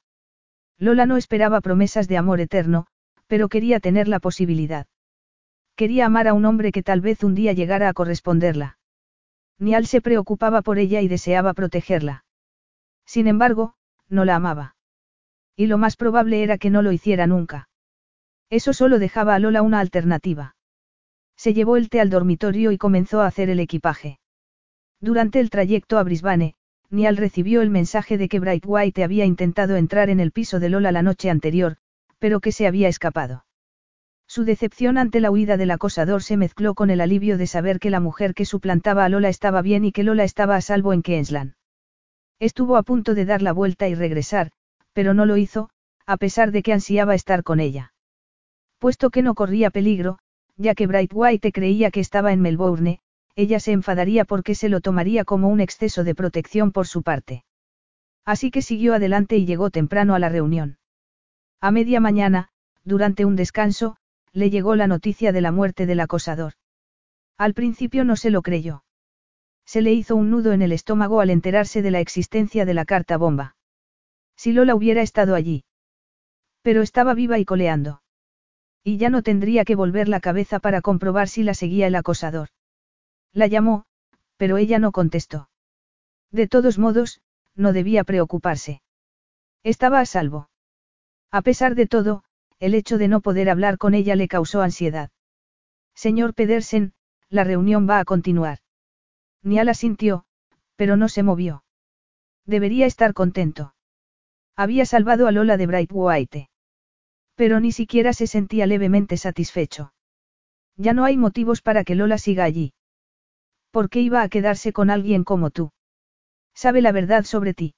Lola no esperaba promesas de amor eterno, pero quería tener la posibilidad. Quería amar a un hombre que tal vez un día llegara a corresponderla. Nial se preocupaba por ella y deseaba protegerla. Sin embargo, no la amaba. Y lo más probable era que no lo hiciera nunca. Eso solo dejaba a Lola una alternativa. Se llevó el té al dormitorio y comenzó a hacer el equipaje. Durante el trayecto a Brisbane, Niall recibió el mensaje de que Bright White había intentado entrar en el piso de Lola la noche anterior, pero que se había escapado. Su decepción ante la huida del acosador se mezcló con el alivio de saber que la mujer que suplantaba a Lola estaba bien y que Lola estaba a salvo en Queensland. Estuvo a punto de dar la vuelta y regresar, pero no lo hizo, a pesar de que ansiaba estar con ella. Puesto que no corría peligro, ya que Bright White creía que estaba en Melbourne, ella se enfadaría porque se lo tomaría como un exceso de protección por su parte. Así que siguió adelante y llegó temprano a la reunión. A media mañana, durante un descanso, le llegó la noticia de la muerte del acosador. Al principio no se lo creyó. Se le hizo un nudo en el estómago al enterarse de la existencia de la carta bomba. Si Lola hubiera estado allí. Pero estaba viva y coleando. Y ya no tendría que volver la cabeza para comprobar si la seguía el acosador. La llamó, pero ella no contestó. De todos modos, no debía preocuparse. Estaba a salvo. A pesar de todo, el hecho de no poder hablar con ella le causó ansiedad. Señor Pedersen, la reunión va a continuar. Niala sintió, pero no se movió. Debería estar contento. Había salvado a Lola de Bright White. Pero ni siquiera se sentía levemente satisfecho. Ya no hay motivos para que Lola siga allí. ¿Por qué iba a quedarse con alguien como tú? Sabe la verdad sobre ti.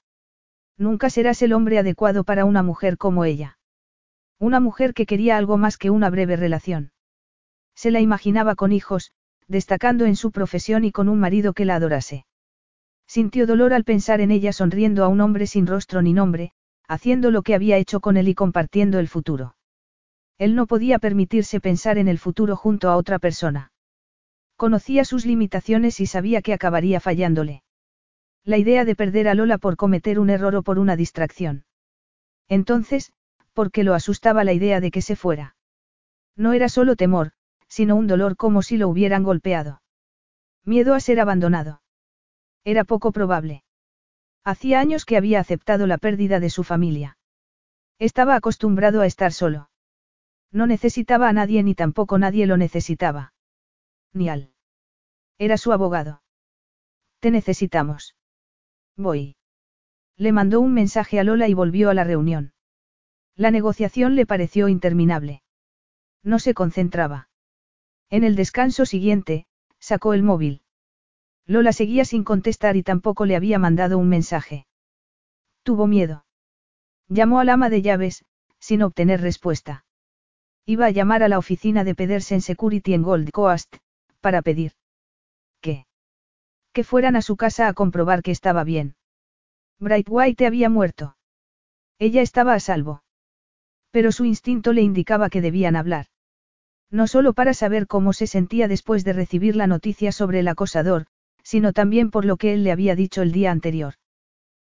Nunca serás el hombre adecuado para una mujer como ella. Una mujer que quería algo más que una breve relación. Se la imaginaba con hijos, destacando en su profesión y con un marido que la adorase. Sintió dolor al pensar en ella sonriendo a un hombre sin rostro ni nombre, haciendo lo que había hecho con él y compartiendo el futuro. Él no podía permitirse pensar en el futuro junto a otra persona. Conocía sus limitaciones y sabía que acabaría fallándole. La idea de perder a Lola por cometer un error o por una distracción. Entonces, ¿por qué lo asustaba la idea de que se fuera? No era solo temor, sino un dolor como si lo hubieran golpeado. Miedo a ser abandonado. Era poco probable. Hacía años que había aceptado la pérdida de su familia. Estaba acostumbrado a estar solo. No necesitaba a nadie ni tampoco nadie lo necesitaba. Ni al. Era su abogado. Te necesitamos. Voy. Le mandó un mensaje a Lola y volvió a la reunión. La negociación le pareció interminable. No se concentraba. En el descanso siguiente, sacó el móvil. Lola seguía sin contestar y tampoco le había mandado un mensaje. Tuvo miedo. Llamó al ama de llaves, sin obtener respuesta. Iba a llamar a la oficina de Pedersen Security en Gold Coast, para pedir. Que fueran a su casa a comprobar que estaba bien. Bright White había muerto. Ella estaba a salvo. Pero su instinto le indicaba que debían hablar. No solo para saber cómo se sentía después de recibir la noticia sobre el acosador, sino también por lo que él le había dicho el día anterior.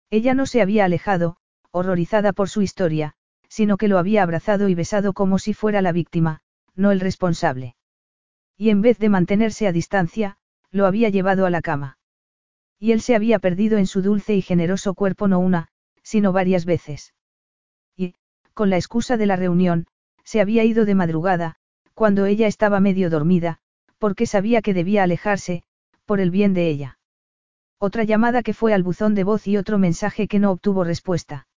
Ella no se había alejado, horrorizada por su historia, sino que lo había abrazado y besado como si fuera la víctima, no el responsable. Y en vez de mantenerse a distancia, lo había llevado a la cama. Y él se había perdido en su dulce y generoso cuerpo no una, sino varias veces. Y, con la excusa de la reunión, se había ido de madrugada, cuando ella estaba medio dormida, porque sabía que debía alejarse, por el bien de ella. Otra llamada que fue al buzón de voz y otro mensaje que no obtuvo respuesta.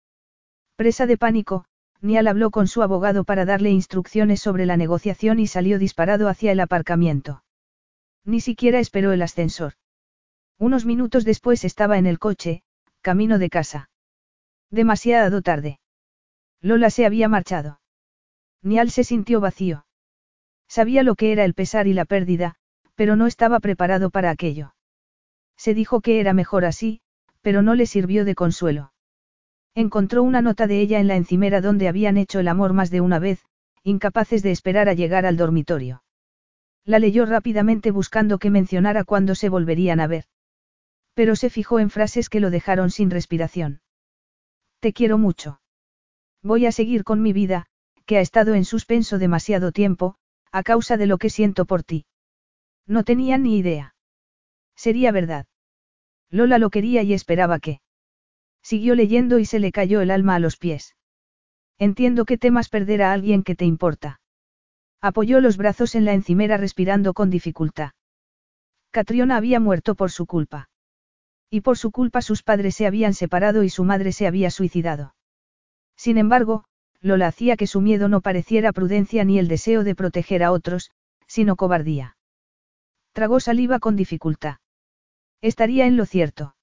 Presa de pánico, Nial habló con su abogado para darle instrucciones sobre la negociación y salió disparado hacia el aparcamiento. Ni siquiera esperó el ascensor. Unos minutos después estaba en el coche, camino de casa. Demasiado tarde. Lola se había marchado. Nial se sintió vacío. Sabía lo que era el pesar y la pérdida, pero no estaba preparado para aquello. Se dijo que era mejor así, pero no le sirvió de consuelo. Encontró una nota de ella en la encimera donde habían hecho el amor más de una vez, incapaces de esperar a llegar al dormitorio. La leyó rápidamente buscando que mencionara cuándo se volverían a ver. Pero se fijó en frases que lo dejaron sin respiración. Te quiero mucho. Voy a seguir con mi vida, que ha estado en suspenso demasiado tiempo, a causa de lo que siento por ti. No tenía ni idea. Sería verdad. Lola lo quería y esperaba que. Siguió leyendo y se le cayó el alma a los pies. Entiendo que temas perder a alguien que te importa. Apoyó los brazos en la encimera respirando con dificultad. Catriona había muerto por su culpa. Y por su culpa sus padres se habían separado y su madre se había suicidado. Sin embargo, Lola hacía que su miedo no pareciera prudencia ni el deseo de proteger a otros, sino cobardía. Tragó saliva con dificultad. Estaría en lo cierto.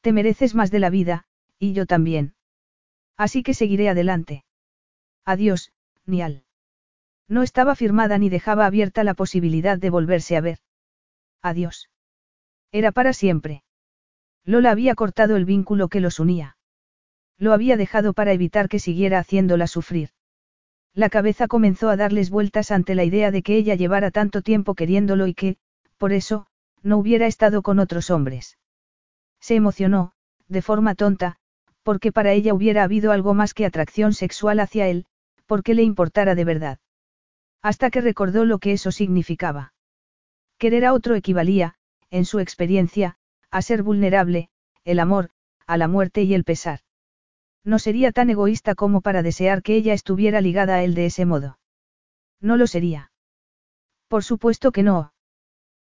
Te mereces más de la vida, y yo también. Así que seguiré adelante. Adiós, Nial. No estaba firmada ni dejaba abierta la posibilidad de volverse a ver. Adiós. Era para siempre. Lola había cortado el vínculo que los unía. Lo había dejado para evitar que siguiera haciéndola sufrir. La cabeza comenzó a darles vueltas ante la idea de que ella llevara tanto tiempo queriéndolo y que, por eso, no hubiera estado con otros hombres. Se emocionó, de forma tonta, porque para ella hubiera habido algo más que atracción sexual hacia él, porque le importara de verdad. Hasta que recordó lo que eso significaba. Querer a otro equivalía, en su experiencia, a ser vulnerable, el amor, a la muerte y el pesar. No sería tan egoísta como para desear que ella estuviera ligada a él de ese modo. No lo sería. Por supuesto que no.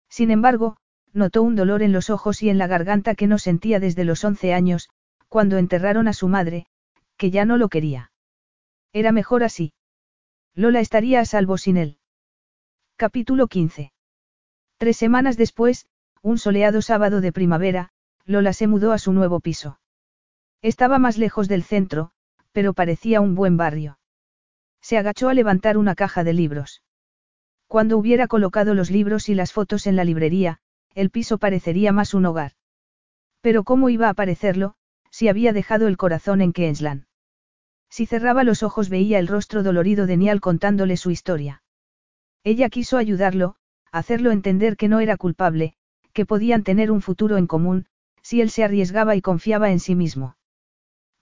Sin embargo, notó un dolor en los ojos y en la garganta que no sentía desde los once años, cuando enterraron a su madre, que ya no lo quería. Era mejor así. Lola estaría a salvo sin él. Capítulo 15. Tres semanas después, un soleado sábado de primavera, Lola se mudó a su nuevo piso. Estaba más lejos del centro, pero parecía un buen barrio. Se agachó a levantar una caja de libros. Cuando hubiera colocado los libros y las fotos en la librería, el piso parecería más un hogar. Pero ¿cómo iba a parecerlo, si había dejado el corazón en Queensland? Si cerraba los ojos veía el rostro dolorido de Nial contándole su historia. Ella quiso ayudarlo, hacerlo entender que no era culpable, que podían tener un futuro en común, si él se arriesgaba y confiaba en sí mismo.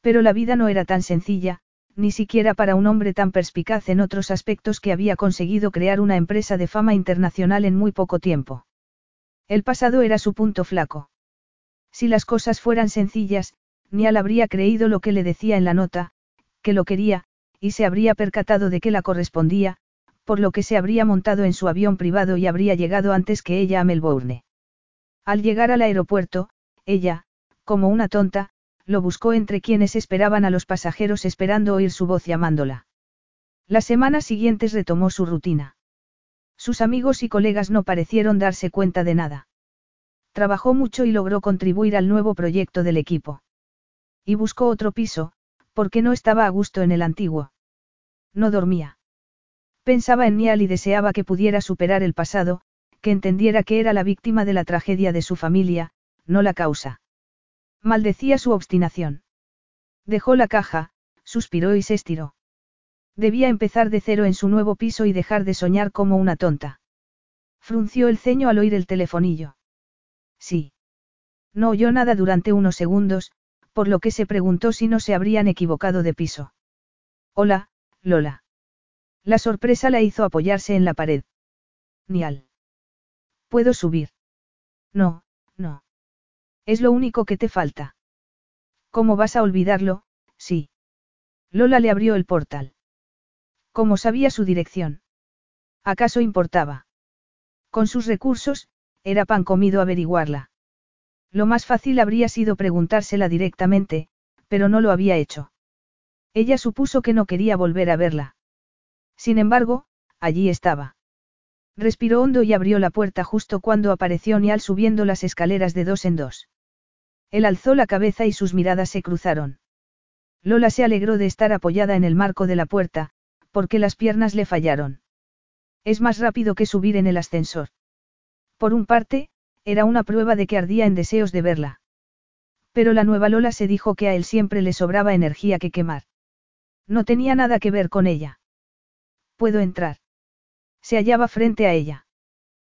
Pero la vida no era tan sencilla, ni siquiera para un hombre tan perspicaz en otros aspectos que había conseguido crear una empresa de fama internacional en muy poco tiempo. El pasado era su punto flaco. Si las cosas fueran sencillas, Nial habría creído lo que le decía en la nota, que lo quería, y se habría percatado de que la correspondía, por lo que se habría montado en su avión privado y habría llegado antes que ella a Melbourne. Al llegar al aeropuerto, ella, como una tonta, lo buscó entre quienes esperaban a los pasajeros esperando oír su voz llamándola. Las semanas siguientes retomó su rutina. Sus amigos y colegas no parecieron darse cuenta de nada. Trabajó mucho y logró contribuir al nuevo proyecto del equipo. Y buscó otro piso, porque no estaba a gusto en el antiguo. No dormía. Pensaba en Nial y deseaba que pudiera superar el pasado, que entendiera que era la víctima de la tragedia de su familia, no la causa. Maldecía su obstinación. Dejó la caja, suspiró y se estiró. Debía empezar de cero en su nuevo piso y dejar de soñar como una tonta. Frunció el ceño al oír el telefonillo. Sí. No oyó nada durante unos segundos, por lo que se preguntó si no se habrían equivocado de piso. Hola, Lola. La sorpresa la hizo apoyarse en la pared. Nial. ¿Puedo subir? No, no. Es lo único que te falta. ¿Cómo vas a olvidarlo? Sí. Lola le abrió el portal. ¿Cómo sabía su dirección? ¿Acaso importaba? Con sus recursos, era pan comido averiguarla. Lo más fácil habría sido preguntársela directamente, pero no lo había hecho. Ella supuso que no quería volver a verla. Sin embargo, allí estaba. Respiró hondo y abrió la puerta justo cuando apareció Nial subiendo las escaleras de dos en dos. Él alzó la cabeza y sus miradas se cruzaron. Lola se alegró de estar apoyada en el marco de la puerta, porque las piernas le fallaron. Es más rápido que subir en el ascensor. Por un parte, era una prueba de que ardía en deseos de verla. Pero la nueva Lola se dijo que a él siempre le sobraba energía que quemar. No tenía nada que ver con ella. ¿Puedo entrar? Se hallaba frente a ella.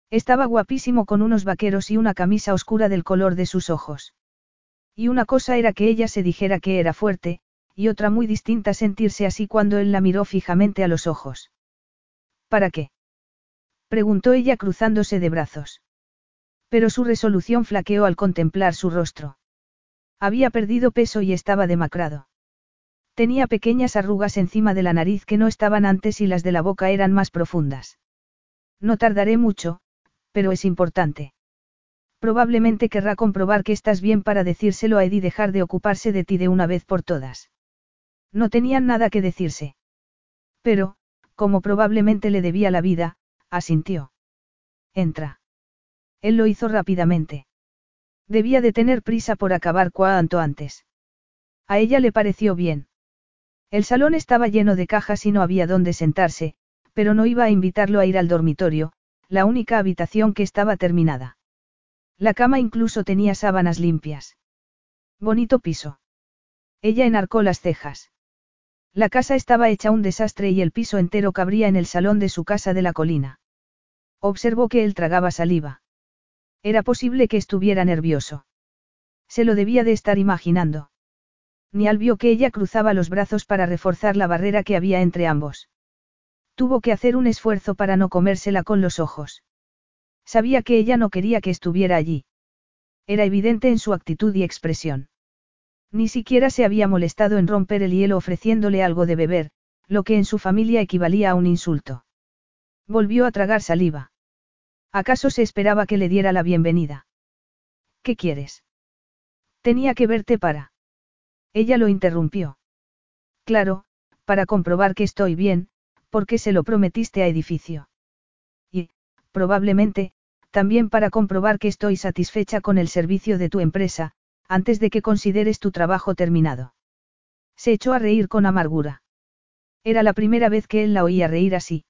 Estaba guapísimo con unos vaqueros y una camisa oscura del color de sus ojos. Y una cosa era que ella se dijera que era fuerte, y otra muy distinta sentirse así cuando él la miró fijamente a los ojos. ¿Para qué? preguntó ella cruzándose de brazos. Pero su resolución flaqueó al contemplar su rostro. Había perdido peso y estaba demacrado. Tenía pequeñas arrugas encima de la nariz que no estaban antes y las de la boca eran más profundas. No tardaré mucho, pero es importante. Probablemente querrá comprobar que estás bien para decírselo a Ed y dejar de ocuparse de ti de una vez por todas. No tenían nada que decirse. Pero, como probablemente le debía la vida, asintió. Entra. Él lo hizo rápidamente. Debía de tener prisa por acabar cuanto antes. A ella le pareció bien. El salón estaba lleno de cajas y no había dónde sentarse, pero no iba a invitarlo a ir al dormitorio, la única habitación que estaba terminada. La cama incluso tenía sábanas limpias. Bonito piso. Ella enarcó las cejas. La casa estaba hecha un desastre y el piso entero cabría en el salón de su casa de la colina. Observó que él tragaba saliva. Era posible que estuviera nervioso. Se lo debía de estar imaginando. Nial vio que ella cruzaba los brazos para reforzar la barrera que había entre ambos. Tuvo que hacer un esfuerzo para no comérsela con los ojos. Sabía que ella no quería que estuviera allí. Era evidente en su actitud y expresión. Ni siquiera se había molestado en romper el hielo ofreciéndole algo de beber, lo que en su familia equivalía a un insulto. Volvió a tragar saliva. ¿Acaso se esperaba que le diera la bienvenida? ¿Qué quieres? Tenía que verte para. Ella lo interrumpió. Claro, para comprobar que estoy bien, porque se lo prometiste a edificio. Y, probablemente, también para comprobar que estoy satisfecha con el servicio de tu empresa, antes de que consideres tu trabajo terminado. Se echó a reír con amargura. Era la primera vez que él la oía reír así.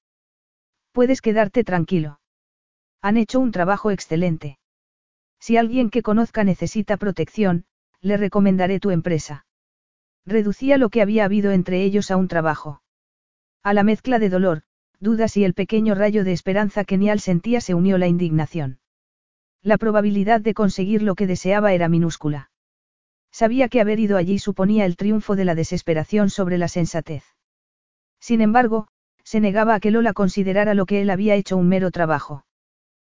Puedes quedarte tranquilo. Han hecho un trabajo excelente. Si alguien que conozca necesita protección, le recomendaré tu empresa. Reducía lo que había habido entre ellos a un trabajo. A la mezcla de dolor, dudas y el pequeño rayo de esperanza que Nial sentía se unió la indignación. La probabilidad de conseguir lo que deseaba era minúscula. Sabía que haber ido allí suponía el triunfo de la desesperación sobre la sensatez. Sin embargo, se negaba a que Lola considerara lo que él había hecho un mero trabajo.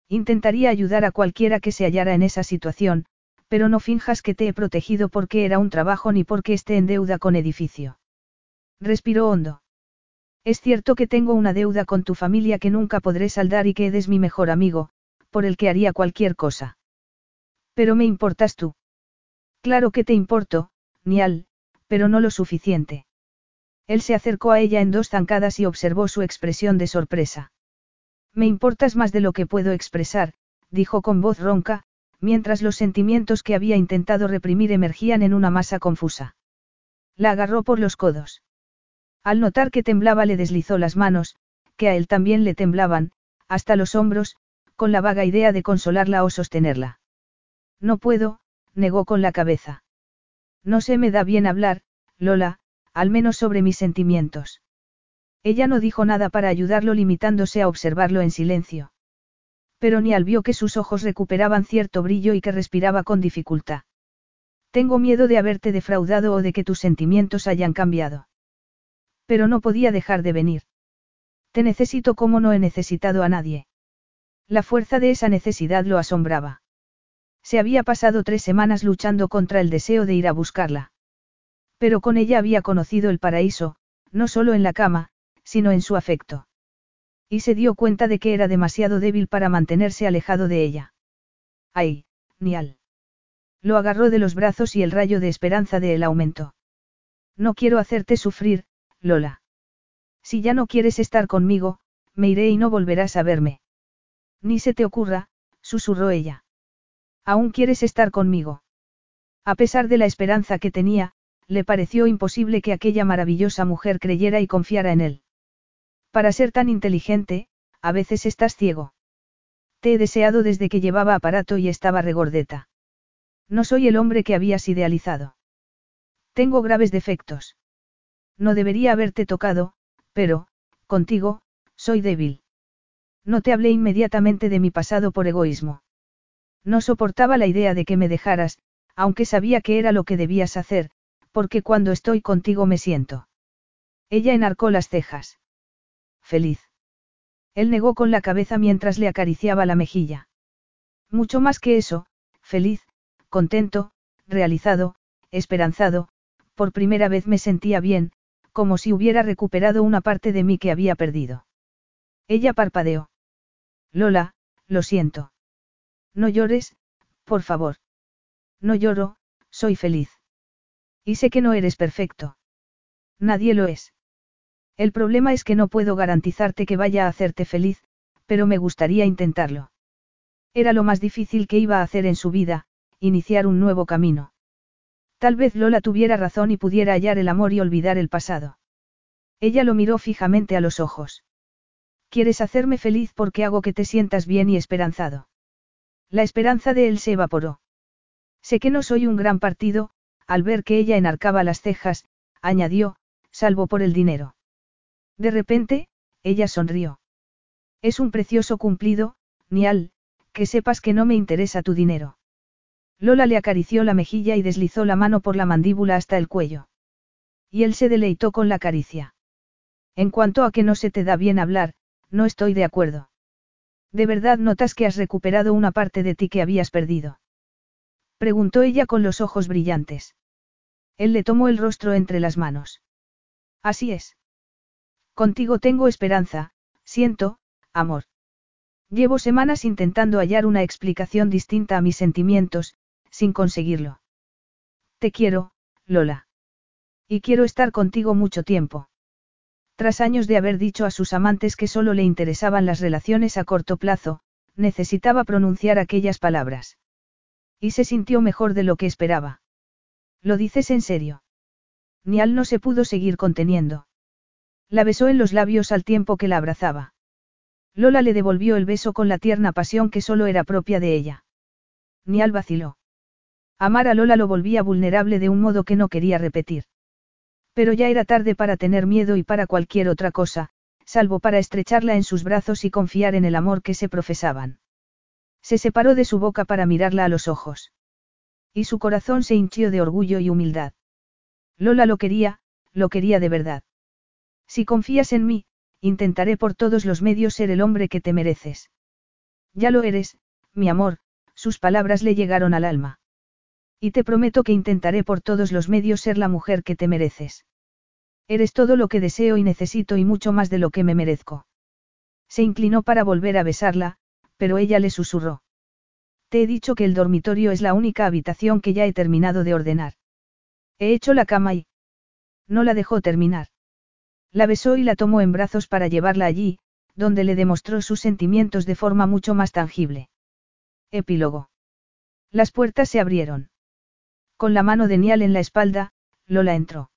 Intentaría ayudar a cualquiera que se hallara en esa situación, pero no finjas que te he protegido porque era un trabajo ni porque esté en deuda con edificio. Respiró hondo. Es cierto que tengo una deuda con tu familia que nunca podré saldar y que eres mi mejor amigo, por el que haría cualquier cosa. Pero me importas tú. Claro que te importo, Nial, pero no lo suficiente. Él se acercó a ella en dos zancadas y observó su expresión de sorpresa. Me importas más de lo que puedo expresar, dijo con voz ronca, mientras los sentimientos que había intentado reprimir emergían en una masa confusa. La agarró por los codos. Al notar que temblaba le deslizó las manos, que a él también le temblaban, hasta los hombros, con la vaga idea de consolarla o sostenerla. No puedo, negó con la cabeza. No se me da bien hablar, Lola, al menos sobre mis sentimientos. Ella no dijo nada para ayudarlo limitándose a observarlo en silencio. Pero ni al vio que sus ojos recuperaban cierto brillo y que respiraba con dificultad. Tengo miedo de haberte defraudado o de que tus sentimientos hayan cambiado. Pero no podía dejar de venir. Te necesito como no he necesitado a nadie. La fuerza de esa necesidad lo asombraba. Se había pasado tres semanas luchando contra el deseo de ir a buscarla. Pero con ella había conocido el paraíso, no solo en la cama, sino en su afecto. Y se dio cuenta de que era demasiado débil para mantenerse alejado de ella. ¡Ay, Nial! Lo agarró de los brazos y el rayo de esperanza de él aumentó. No quiero hacerte sufrir, Lola. Si ya no quieres estar conmigo, me iré y no volverás a verme. Ni se te ocurra, susurró ella. ¿Aún quieres estar conmigo? A pesar de la esperanza que tenía, le pareció imposible que aquella maravillosa mujer creyera y confiara en él. Para ser tan inteligente, a veces estás ciego. Te he deseado desde que llevaba aparato y estaba regordeta. No soy el hombre que habías idealizado. Tengo graves defectos. No debería haberte tocado, pero, contigo, soy débil. No te hablé inmediatamente de mi pasado por egoísmo. No soportaba la idea de que me dejaras, aunque sabía que era lo que debías hacer, porque cuando estoy contigo me siento. Ella enarcó las cejas feliz. Él negó con la cabeza mientras le acariciaba la mejilla. Mucho más que eso, feliz, contento, realizado, esperanzado, por primera vez me sentía bien, como si hubiera recuperado una parte de mí que había perdido. Ella parpadeó. Lola, lo siento. No llores, por favor. No lloro, soy feliz. Y sé que no eres perfecto. Nadie lo es. El problema es que no puedo garantizarte que vaya a hacerte feliz, pero me gustaría intentarlo. Era lo más difícil que iba a hacer en su vida, iniciar un nuevo camino. Tal vez Lola tuviera razón y pudiera hallar el amor y olvidar el pasado. Ella lo miró fijamente a los ojos. Quieres hacerme feliz porque hago que te sientas bien y esperanzado. La esperanza de él se evaporó. Sé que no soy un gran partido, al ver que ella enarcaba las cejas, añadió, salvo por el dinero. De repente, ella sonrió. Es un precioso cumplido, Nial, que sepas que no me interesa tu dinero. Lola le acarició la mejilla y deslizó la mano por la mandíbula hasta el cuello. Y él se deleitó con la caricia. En cuanto a que no se te da bien hablar, no estoy de acuerdo. ¿De verdad notas que has recuperado una parte de ti que habías perdido? Preguntó ella con los ojos brillantes. Él le tomó el rostro entre las manos. Así es. Contigo tengo esperanza, siento, amor. Llevo semanas intentando hallar una explicación distinta a mis sentimientos, sin conseguirlo. Te quiero, Lola. Y quiero estar contigo mucho tiempo. Tras años de haber dicho a sus amantes que solo le interesaban las relaciones a corto plazo, necesitaba pronunciar aquellas palabras. Y se sintió mejor de lo que esperaba. ¿Lo dices en serio? Nial no se pudo seguir conteniendo. La besó en los labios al tiempo que la abrazaba. Lola le devolvió el beso con la tierna pasión que solo era propia de ella. Nial vaciló. Amar a Lola lo volvía vulnerable de un modo que no quería repetir. Pero ya era tarde para tener miedo y para cualquier otra cosa, salvo para estrecharla en sus brazos y confiar en el amor que se profesaban. Se separó de su boca para mirarla a los ojos. Y su corazón se hinchió de orgullo y humildad. Lola lo quería, lo quería de verdad. Si confías en mí, intentaré por todos los medios ser el hombre que te mereces. Ya lo eres, mi amor, sus palabras le llegaron al alma. Y te prometo que intentaré por todos los medios ser la mujer que te mereces. Eres todo lo que deseo y necesito y mucho más de lo que me merezco. Se inclinó para volver a besarla, pero ella le susurró. Te he dicho que el dormitorio es la única habitación que ya he terminado de ordenar. He hecho la cama y... No la dejó terminar. La besó y la tomó en brazos para llevarla allí, donde le demostró sus sentimientos de forma mucho más tangible. Epílogo. Las puertas se abrieron. Con la mano de Nial en la espalda, Lola entró.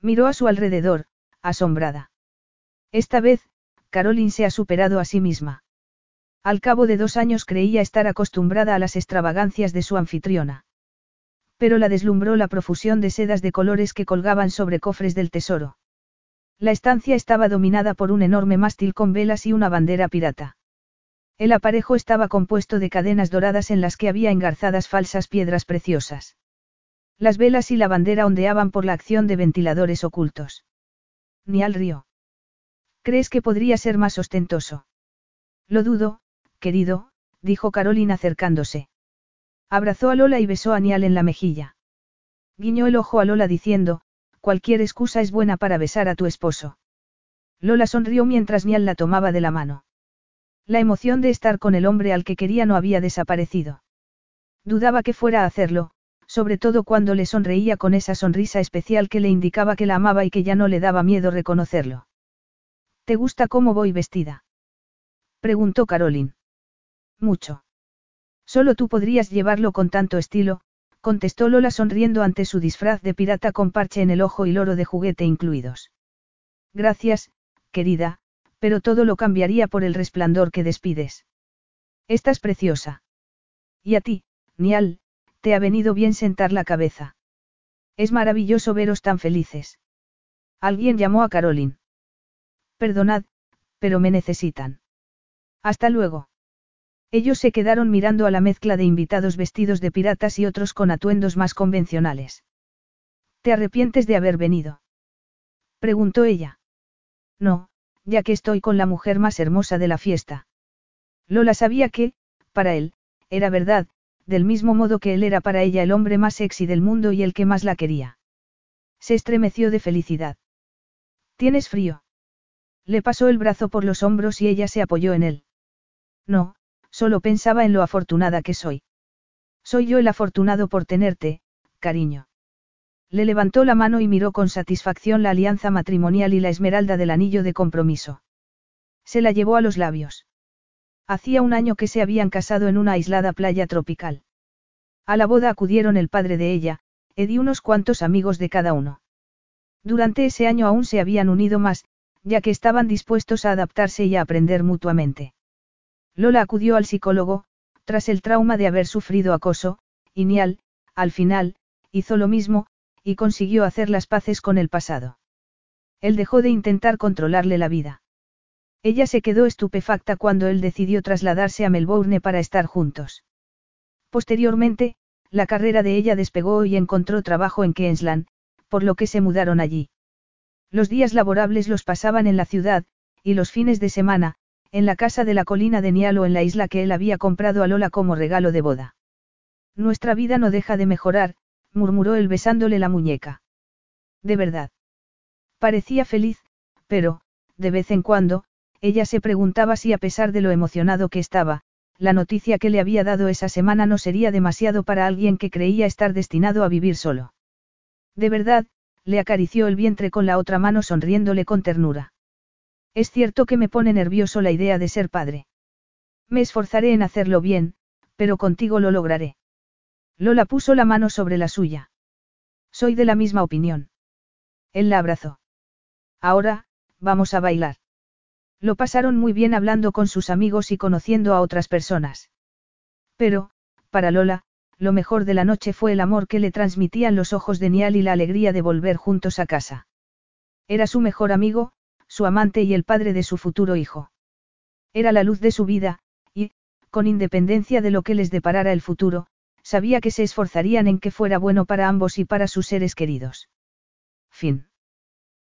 Miró a su alrededor, asombrada. Esta vez, Caroline se ha superado a sí misma. Al cabo de dos años creía estar acostumbrada a las extravagancias de su anfitriona. Pero la deslumbró la profusión de sedas de colores que colgaban sobre cofres del tesoro. La estancia estaba dominada por un enorme mástil con velas y una bandera pirata. El aparejo estaba compuesto de cadenas doradas en las que había engarzadas falsas piedras preciosas. Las velas y la bandera ondeaban por la acción de ventiladores ocultos. Ni al río. ¿Crees que podría ser más ostentoso? Lo dudo, querido, dijo Carolina acercándose. Abrazó a Lola y besó a Nial en la mejilla. Guiñó el ojo a Lola diciendo, cualquier excusa es buena para besar a tu esposo. Lola sonrió mientras Nial la tomaba de la mano. La emoción de estar con el hombre al que quería no había desaparecido. Dudaba que fuera a hacerlo, sobre todo cuando le sonreía con esa sonrisa especial que le indicaba que la amaba y que ya no le daba miedo reconocerlo. ¿Te gusta cómo voy vestida? preguntó Caroline. Mucho. Solo tú podrías llevarlo con tanto estilo, contestó Lola sonriendo ante su disfraz de pirata con parche en el ojo y loro de juguete incluidos. Gracias, querida, pero todo lo cambiaría por el resplandor que despides. Estás preciosa. Y a ti, Nial, te ha venido bien sentar la cabeza. Es maravilloso veros tan felices. Alguien llamó a Caroline. Perdonad, pero me necesitan. Hasta luego. Ellos se quedaron mirando a la mezcla de invitados vestidos de piratas y otros con atuendos más convencionales. ¿Te arrepientes de haber venido? Preguntó ella. No, ya que estoy con la mujer más hermosa de la fiesta. Lola sabía que, para él, era verdad, del mismo modo que él era para ella el hombre más sexy del mundo y el que más la quería. Se estremeció de felicidad. ¿Tienes frío? Le pasó el brazo por los hombros y ella se apoyó en él. No, solo pensaba en lo afortunada que soy. Soy yo el afortunado por tenerte, cariño. Le levantó la mano y miró con satisfacción la alianza matrimonial y la esmeralda del anillo de compromiso. Se la llevó a los labios. Hacía un año que se habían casado en una aislada playa tropical. A la boda acudieron el padre de ella, Ed y unos cuantos amigos de cada uno. Durante ese año aún se habían unido más, ya que estaban dispuestos a adaptarse y a aprender mutuamente. Lola acudió al psicólogo, tras el trauma de haber sufrido acoso, y Nial, al final, hizo lo mismo, y consiguió hacer las paces con el pasado. Él dejó de intentar controlarle la vida. Ella se quedó estupefacta cuando él decidió trasladarse a Melbourne para estar juntos. Posteriormente, la carrera de ella despegó y encontró trabajo en Queensland, por lo que se mudaron allí. Los días laborables los pasaban en la ciudad, y los fines de semana, en la casa de la colina de Nialo en la isla que él había comprado a Lola como regalo de boda. Nuestra vida no deja de mejorar, murmuró él besándole la muñeca. De verdad. Parecía feliz, pero, de vez en cuando, ella se preguntaba si a pesar de lo emocionado que estaba, la noticia que le había dado esa semana no sería demasiado para alguien que creía estar destinado a vivir solo. De verdad, le acarició el vientre con la otra mano sonriéndole con ternura. Es cierto que me pone nervioso la idea de ser padre. Me esforzaré en hacerlo bien, pero contigo lo lograré. Lola puso la mano sobre la suya. Soy de la misma opinión. Él la abrazó. Ahora, vamos a bailar. Lo pasaron muy bien hablando con sus amigos y conociendo a otras personas. Pero, para Lola, lo mejor de la noche fue el amor que le transmitían los ojos de Nial y la alegría de volver juntos a casa. Era su mejor amigo, su amante y el padre de su futuro hijo. Era la luz de su vida, y, con independencia de lo que les deparara el futuro, sabía que se esforzarían en que fuera bueno para ambos y para sus seres queridos. Fin.